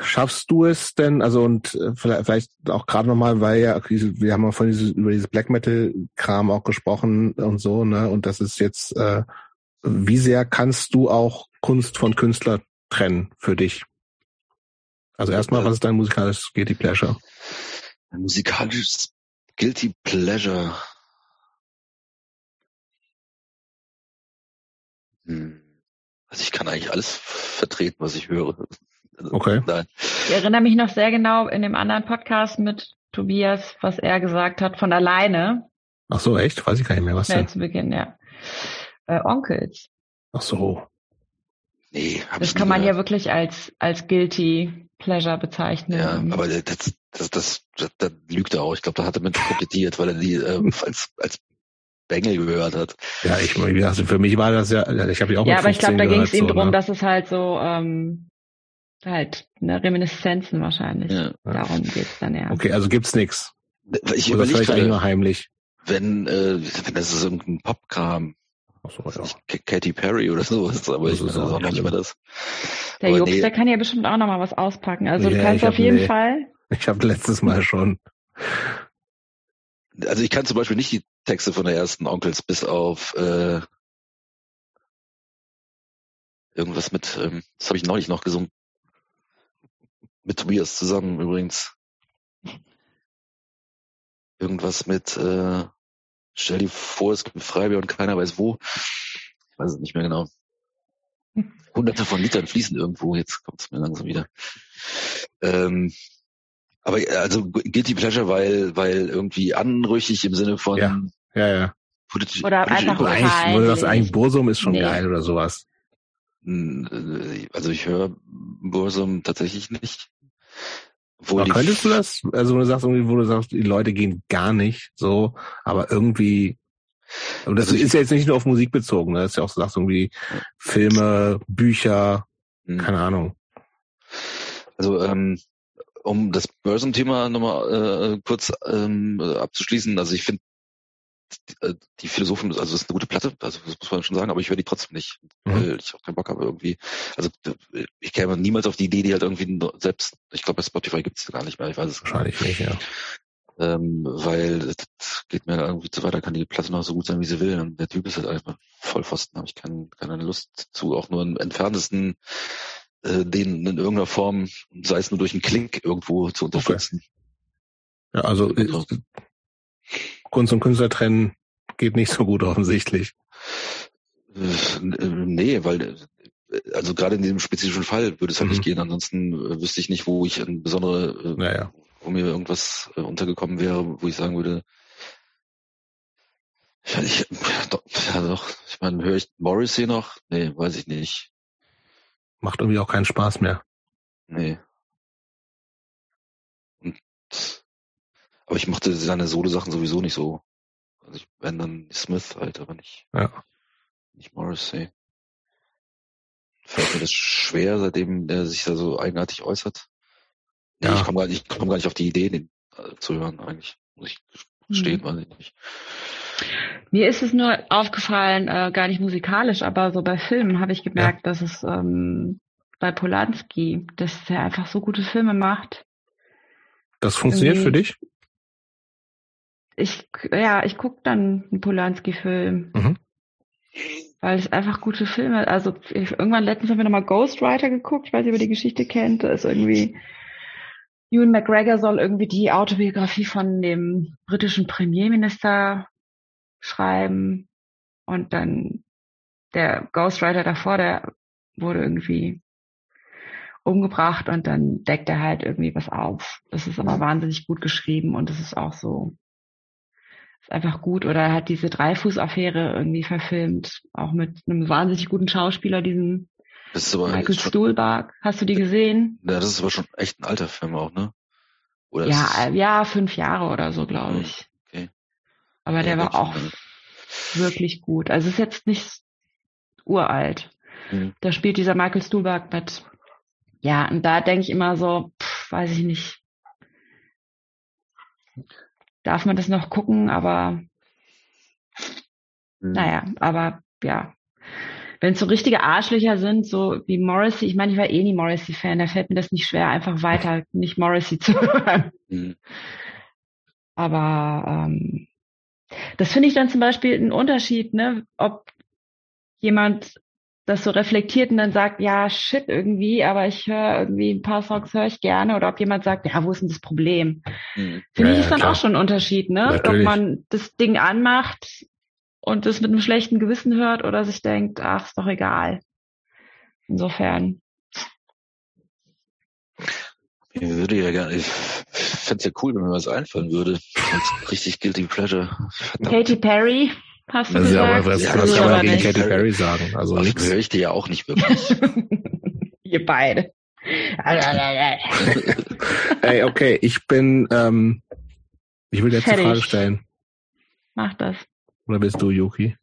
schaffst du es denn, also und äh, vielleicht auch gerade nochmal, weil ja, wir haben ja von dieses, über dieses Black Metal-Kram auch gesprochen und so, ne? Und das ist jetzt, äh, wie sehr kannst du auch Kunst von Künstler trennen für dich? Also erstmal, was ist dein musikalisches Guilty Pleasure? Ein musikalisches Guilty Pleasure. Also ich kann eigentlich alles vertreten, was ich höre. Okay. Nein. Ich erinnere mich noch sehr genau in dem anderen Podcast mit Tobias, was er gesagt hat, von alleine. Ach so, echt? Weiß ich gar nicht mehr, was denn? zu Beginn, ja. Äh, Onkels. Ach so. Nee, hab Das kann man ja wirklich als, als Guilty Pleasure bezeichnen. Ja, aber das, das, das, das, das lügt er auch. Ich glaube, da hat er mit komplettiert, weil er die äh, als, als Bengel gehört hat. Ja, ich also für mich war das ja, ich habe die auch Ja, aber ich glaube, da ging es ihm so, drum, ne? dass es halt so ähm, halt ne, Reminiszenzen wahrscheinlich. Ja. Darum geht's dann ja. Okay, also gibt's nix. Ich Oder vielleicht eigentlich nur heimlich. Wenn, äh, wenn das ist irgendein Popkram, so, ja. Katy Perry oder so ist, aber das ich ist auch nicht mehr das. Der aber Jux, nee. der kann ja bestimmt auch noch mal was auspacken. Also ja, du kannst auf jeden nee. Fall. Ich habe letztes Mal schon. Also ich kann zum Beispiel nicht die Texte von der ersten Onkels bis auf äh, irgendwas mit, ähm, das habe ich neulich noch gesungen. Mit Tobias zusammen übrigens. Irgendwas mit äh, Stell dir vor, es gibt Freibier und keiner weiß wo. Ich weiß es nicht mehr genau. Hunderte von Litern fließen irgendwo, jetzt kommt es mir langsam wieder. Ähm, aber also Guilty Pleasure, weil, weil irgendwie anrüchig im Sinne von ja, ja, ja. Politisch, oder politisch einfach eigentlich, Oder das eigentlich Bursum ist schon nee. geil oder sowas. Äh, also ich höre Bursum tatsächlich nicht. Aber könntest du das? Also, wo du sagst, irgendwie, wo du sagst, die Leute gehen gar nicht so, aber irgendwie, und das also ist ja jetzt nicht nur auf Musik bezogen, ne? das ist ja auch, so sagst irgendwie Filme, Bücher, hm. keine Ahnung. Also, ähm, um das Börsenthema nochmal äh, kurz ähm, abzuschließen, also ich finde äh, die Philosophen, also das ist eine gute Platte, also das muss man schon sagen, aber ich höre die trotzdem nicht, mhm. weil ich auch keinen Bock habe irgendwie. Also ich käme niemals auf die Idee, die halt irgendwie selbst, ich glaube bei Spotify gibt es gar nicht mehr, ich weiß es Wahrscheinlich nicht, ja. Ähm, weil das geht mir irgendwie zu weit, da kann die Platte noch so gut sein, wie sie will. Und der Typ ist halt einfach Vollpfosten, habe ich kein, keine Lust zu, auch nur im entferntesten äh, den in irgendeiner Form, sei es nur durch einen Klick irgendwo zu unterstützen. Okay. Ja, also äh, Kunst und Künstler trennen geht nicht so gut offensichtlich. Äh, nee, weil äh, also gerade in diesem spezifischen Fall würde es halt mhm. nicht gehen. Ansonsten äh, wüsste ich nicht, wo ich ein besondere, naja. wo mir irgendwas untergekommen wäre, wo ich sagen würde, ja, ich, doch, ja doch, ich meine, höre ich Morrissey noch? Nee, weiß ich nicht. Macht irgendwie auch keinen Spaß mehr. Nee. Und aber ich mochte seine Solo-Sachen sowieso nicht so. Also ich wenn dann Smith halt, aber nicht, ja. nicht Morrissey. Fällt mir das schwer, seitdem er sich da so eigenartig äußert. Nee, ja. ich komme gar, nicht, komm gar nicht auf die Idee, den äh, zu hören eigentlich. Muss ich stehen, mhm. weiß ich nicht. Mir ist es nur aufgefallen, äh, gar nicht musikalisch, aber so bei Filmen habe ich gemerkt, ja. dass es ähm, bei Polanski, dass er einfach so gute Filme macht. Das funktioniert Irgendwie. für dich? ich, ja, ich gucke dann einen Polanski-Film. Mhm. Weil es einfach gute Filme, also ich, irgendwann letztens haben wir nochmal Ghostwriter geguckt, ich weiß nicht, ob ihr die Geschichte kennt, da ist irgendwie, Ewan McGregor soll irgendwie die Autobiografie von dem britischen Premierminister schreiben und dann der Ghostwriter davor, der wurde irgendwie umgebracht und dann deckt er halt irgendwie was auf. Das ist aber wahnsinnig gut geschrieben und es ist auch so Ist einfach gut. Oder er hat diese Dreifuß-Affäre irgendwie verfilmt, auch mit einem wahnsinnig guten Schauspieler, diesen Michael Stuhlbarg. Hast du die gesehen? Ja, das ist aber schon echt ein alter Film auch, ne? Oder ja, ja, fünf Jahre oder so, glaube hm, ich. Okay. Aber ja, der war auch wirklich gut. Also ist jetzt nicht uralt. Mhm. Da spielt dieser Michael Stuhlbarg mit. Ja, und da denke ich immer so, pff, weiß ich nicht. Darf man das noch gucken, aber mhm. naja, aber ja. Wenn es so richtige Arschlöcher sind, so wie Morrissey, ich meine, ich war eh nie Morrissey-Fan, da fällt mir das nicht schwer, einfach weiter nicht Morrissey zu hören. Mhm. Aber ähm, das finde ich dann zum Beispiel ein Unterschied, ne, ob jemand das so reflektiert und dann sagt, ja, shit irgendwie, aber ich höre irgendwie ein paar Songs höre ich gerne oder ob jemand sagt, ja, wo ist denn das Problem? Mhm. Finde ja, ich ist dann klar. auch schon ein Unterschied, ne? Natürlich. Ob man das Ding anmacht und es mit einem schlechten Gewissen hört oder sich denkt, ach, ist doch egal. Insofern. Ich würde ja gerne, ich fände es ja cool, wenn mir was einfallen würde. richtig Guilty Pleasure. Verdammt. Katy Perry. Hast du also, gesagt? Aber was, ja, was kann man gegen Katy Perry sagen? Also das nichts. höre ich dir ja auch nicht wirklich. Ihr beide. Ey, okay, ich bin, ähm, ich will jetzt eine Frage stellen. Mach das. Oder bist du, Yuki?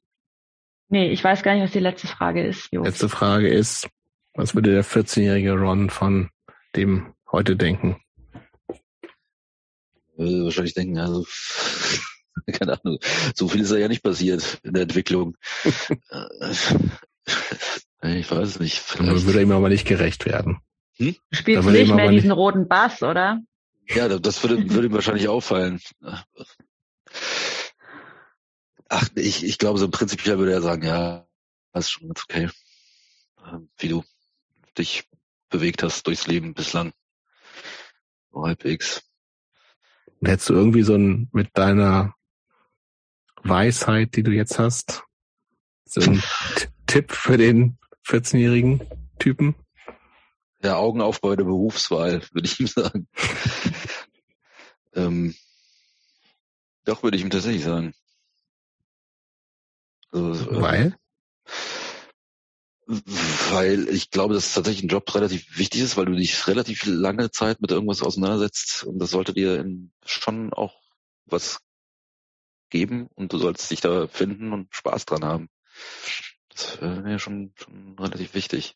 Nee, ich weiß gar nicht, was die letzte Frage ist. Jo. Letzte Frage ist, was würde der 14-jährige Ron von dem heute denken? Würde wahrscheinlich denken, also keine Ahnung, so viel ist da ja nicht passiert in der Entwicklung. Äh, ich weiß es nicht. Vielleicht. Würde ihm aber nicht gerecht werden. Hm? Du spielst nicht mehr diesen nicht... roten Bass, oder? Ja, das würde, würde ihm wahrscheinlich auffallen. Ach, ich, ich glaube, so prinzipiell würde er sagen, ja, das ist schon ganz okay. Ähm, wie du dich bewegt hast durchs Leben bislang. So halbwegs. hättest du irgendwie so ein, mit deiner Weisheit, die du jetzt hast? So ein Tipp für den 14-jährigen Typen? Der Augenaufbau der Berufswahl, würde ich ihm sagen. ähm, doch, würde ich ihm tatsächlich sagen. Also, äh, Weil? Weil ich glaube, dass tatsächlich ein Job relativ wichtig ist, weil du dich relativ lange Zeit mit irgendwas auseinandersetzt und das sollte dir schon auch was geben und du sollst dich da finden und Spaß dran haben. Das wäre mir schon, schon relativ wichtig.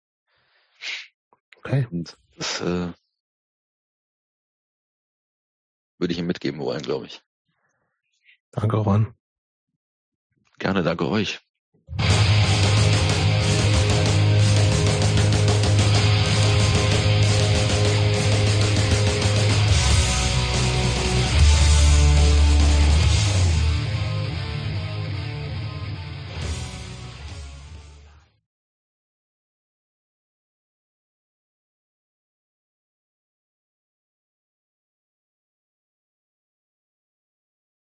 Okay. Und das äh, würde ich ihm mitgeben wollen, glaube ich. Danke, Ron. Gerne, danke euch.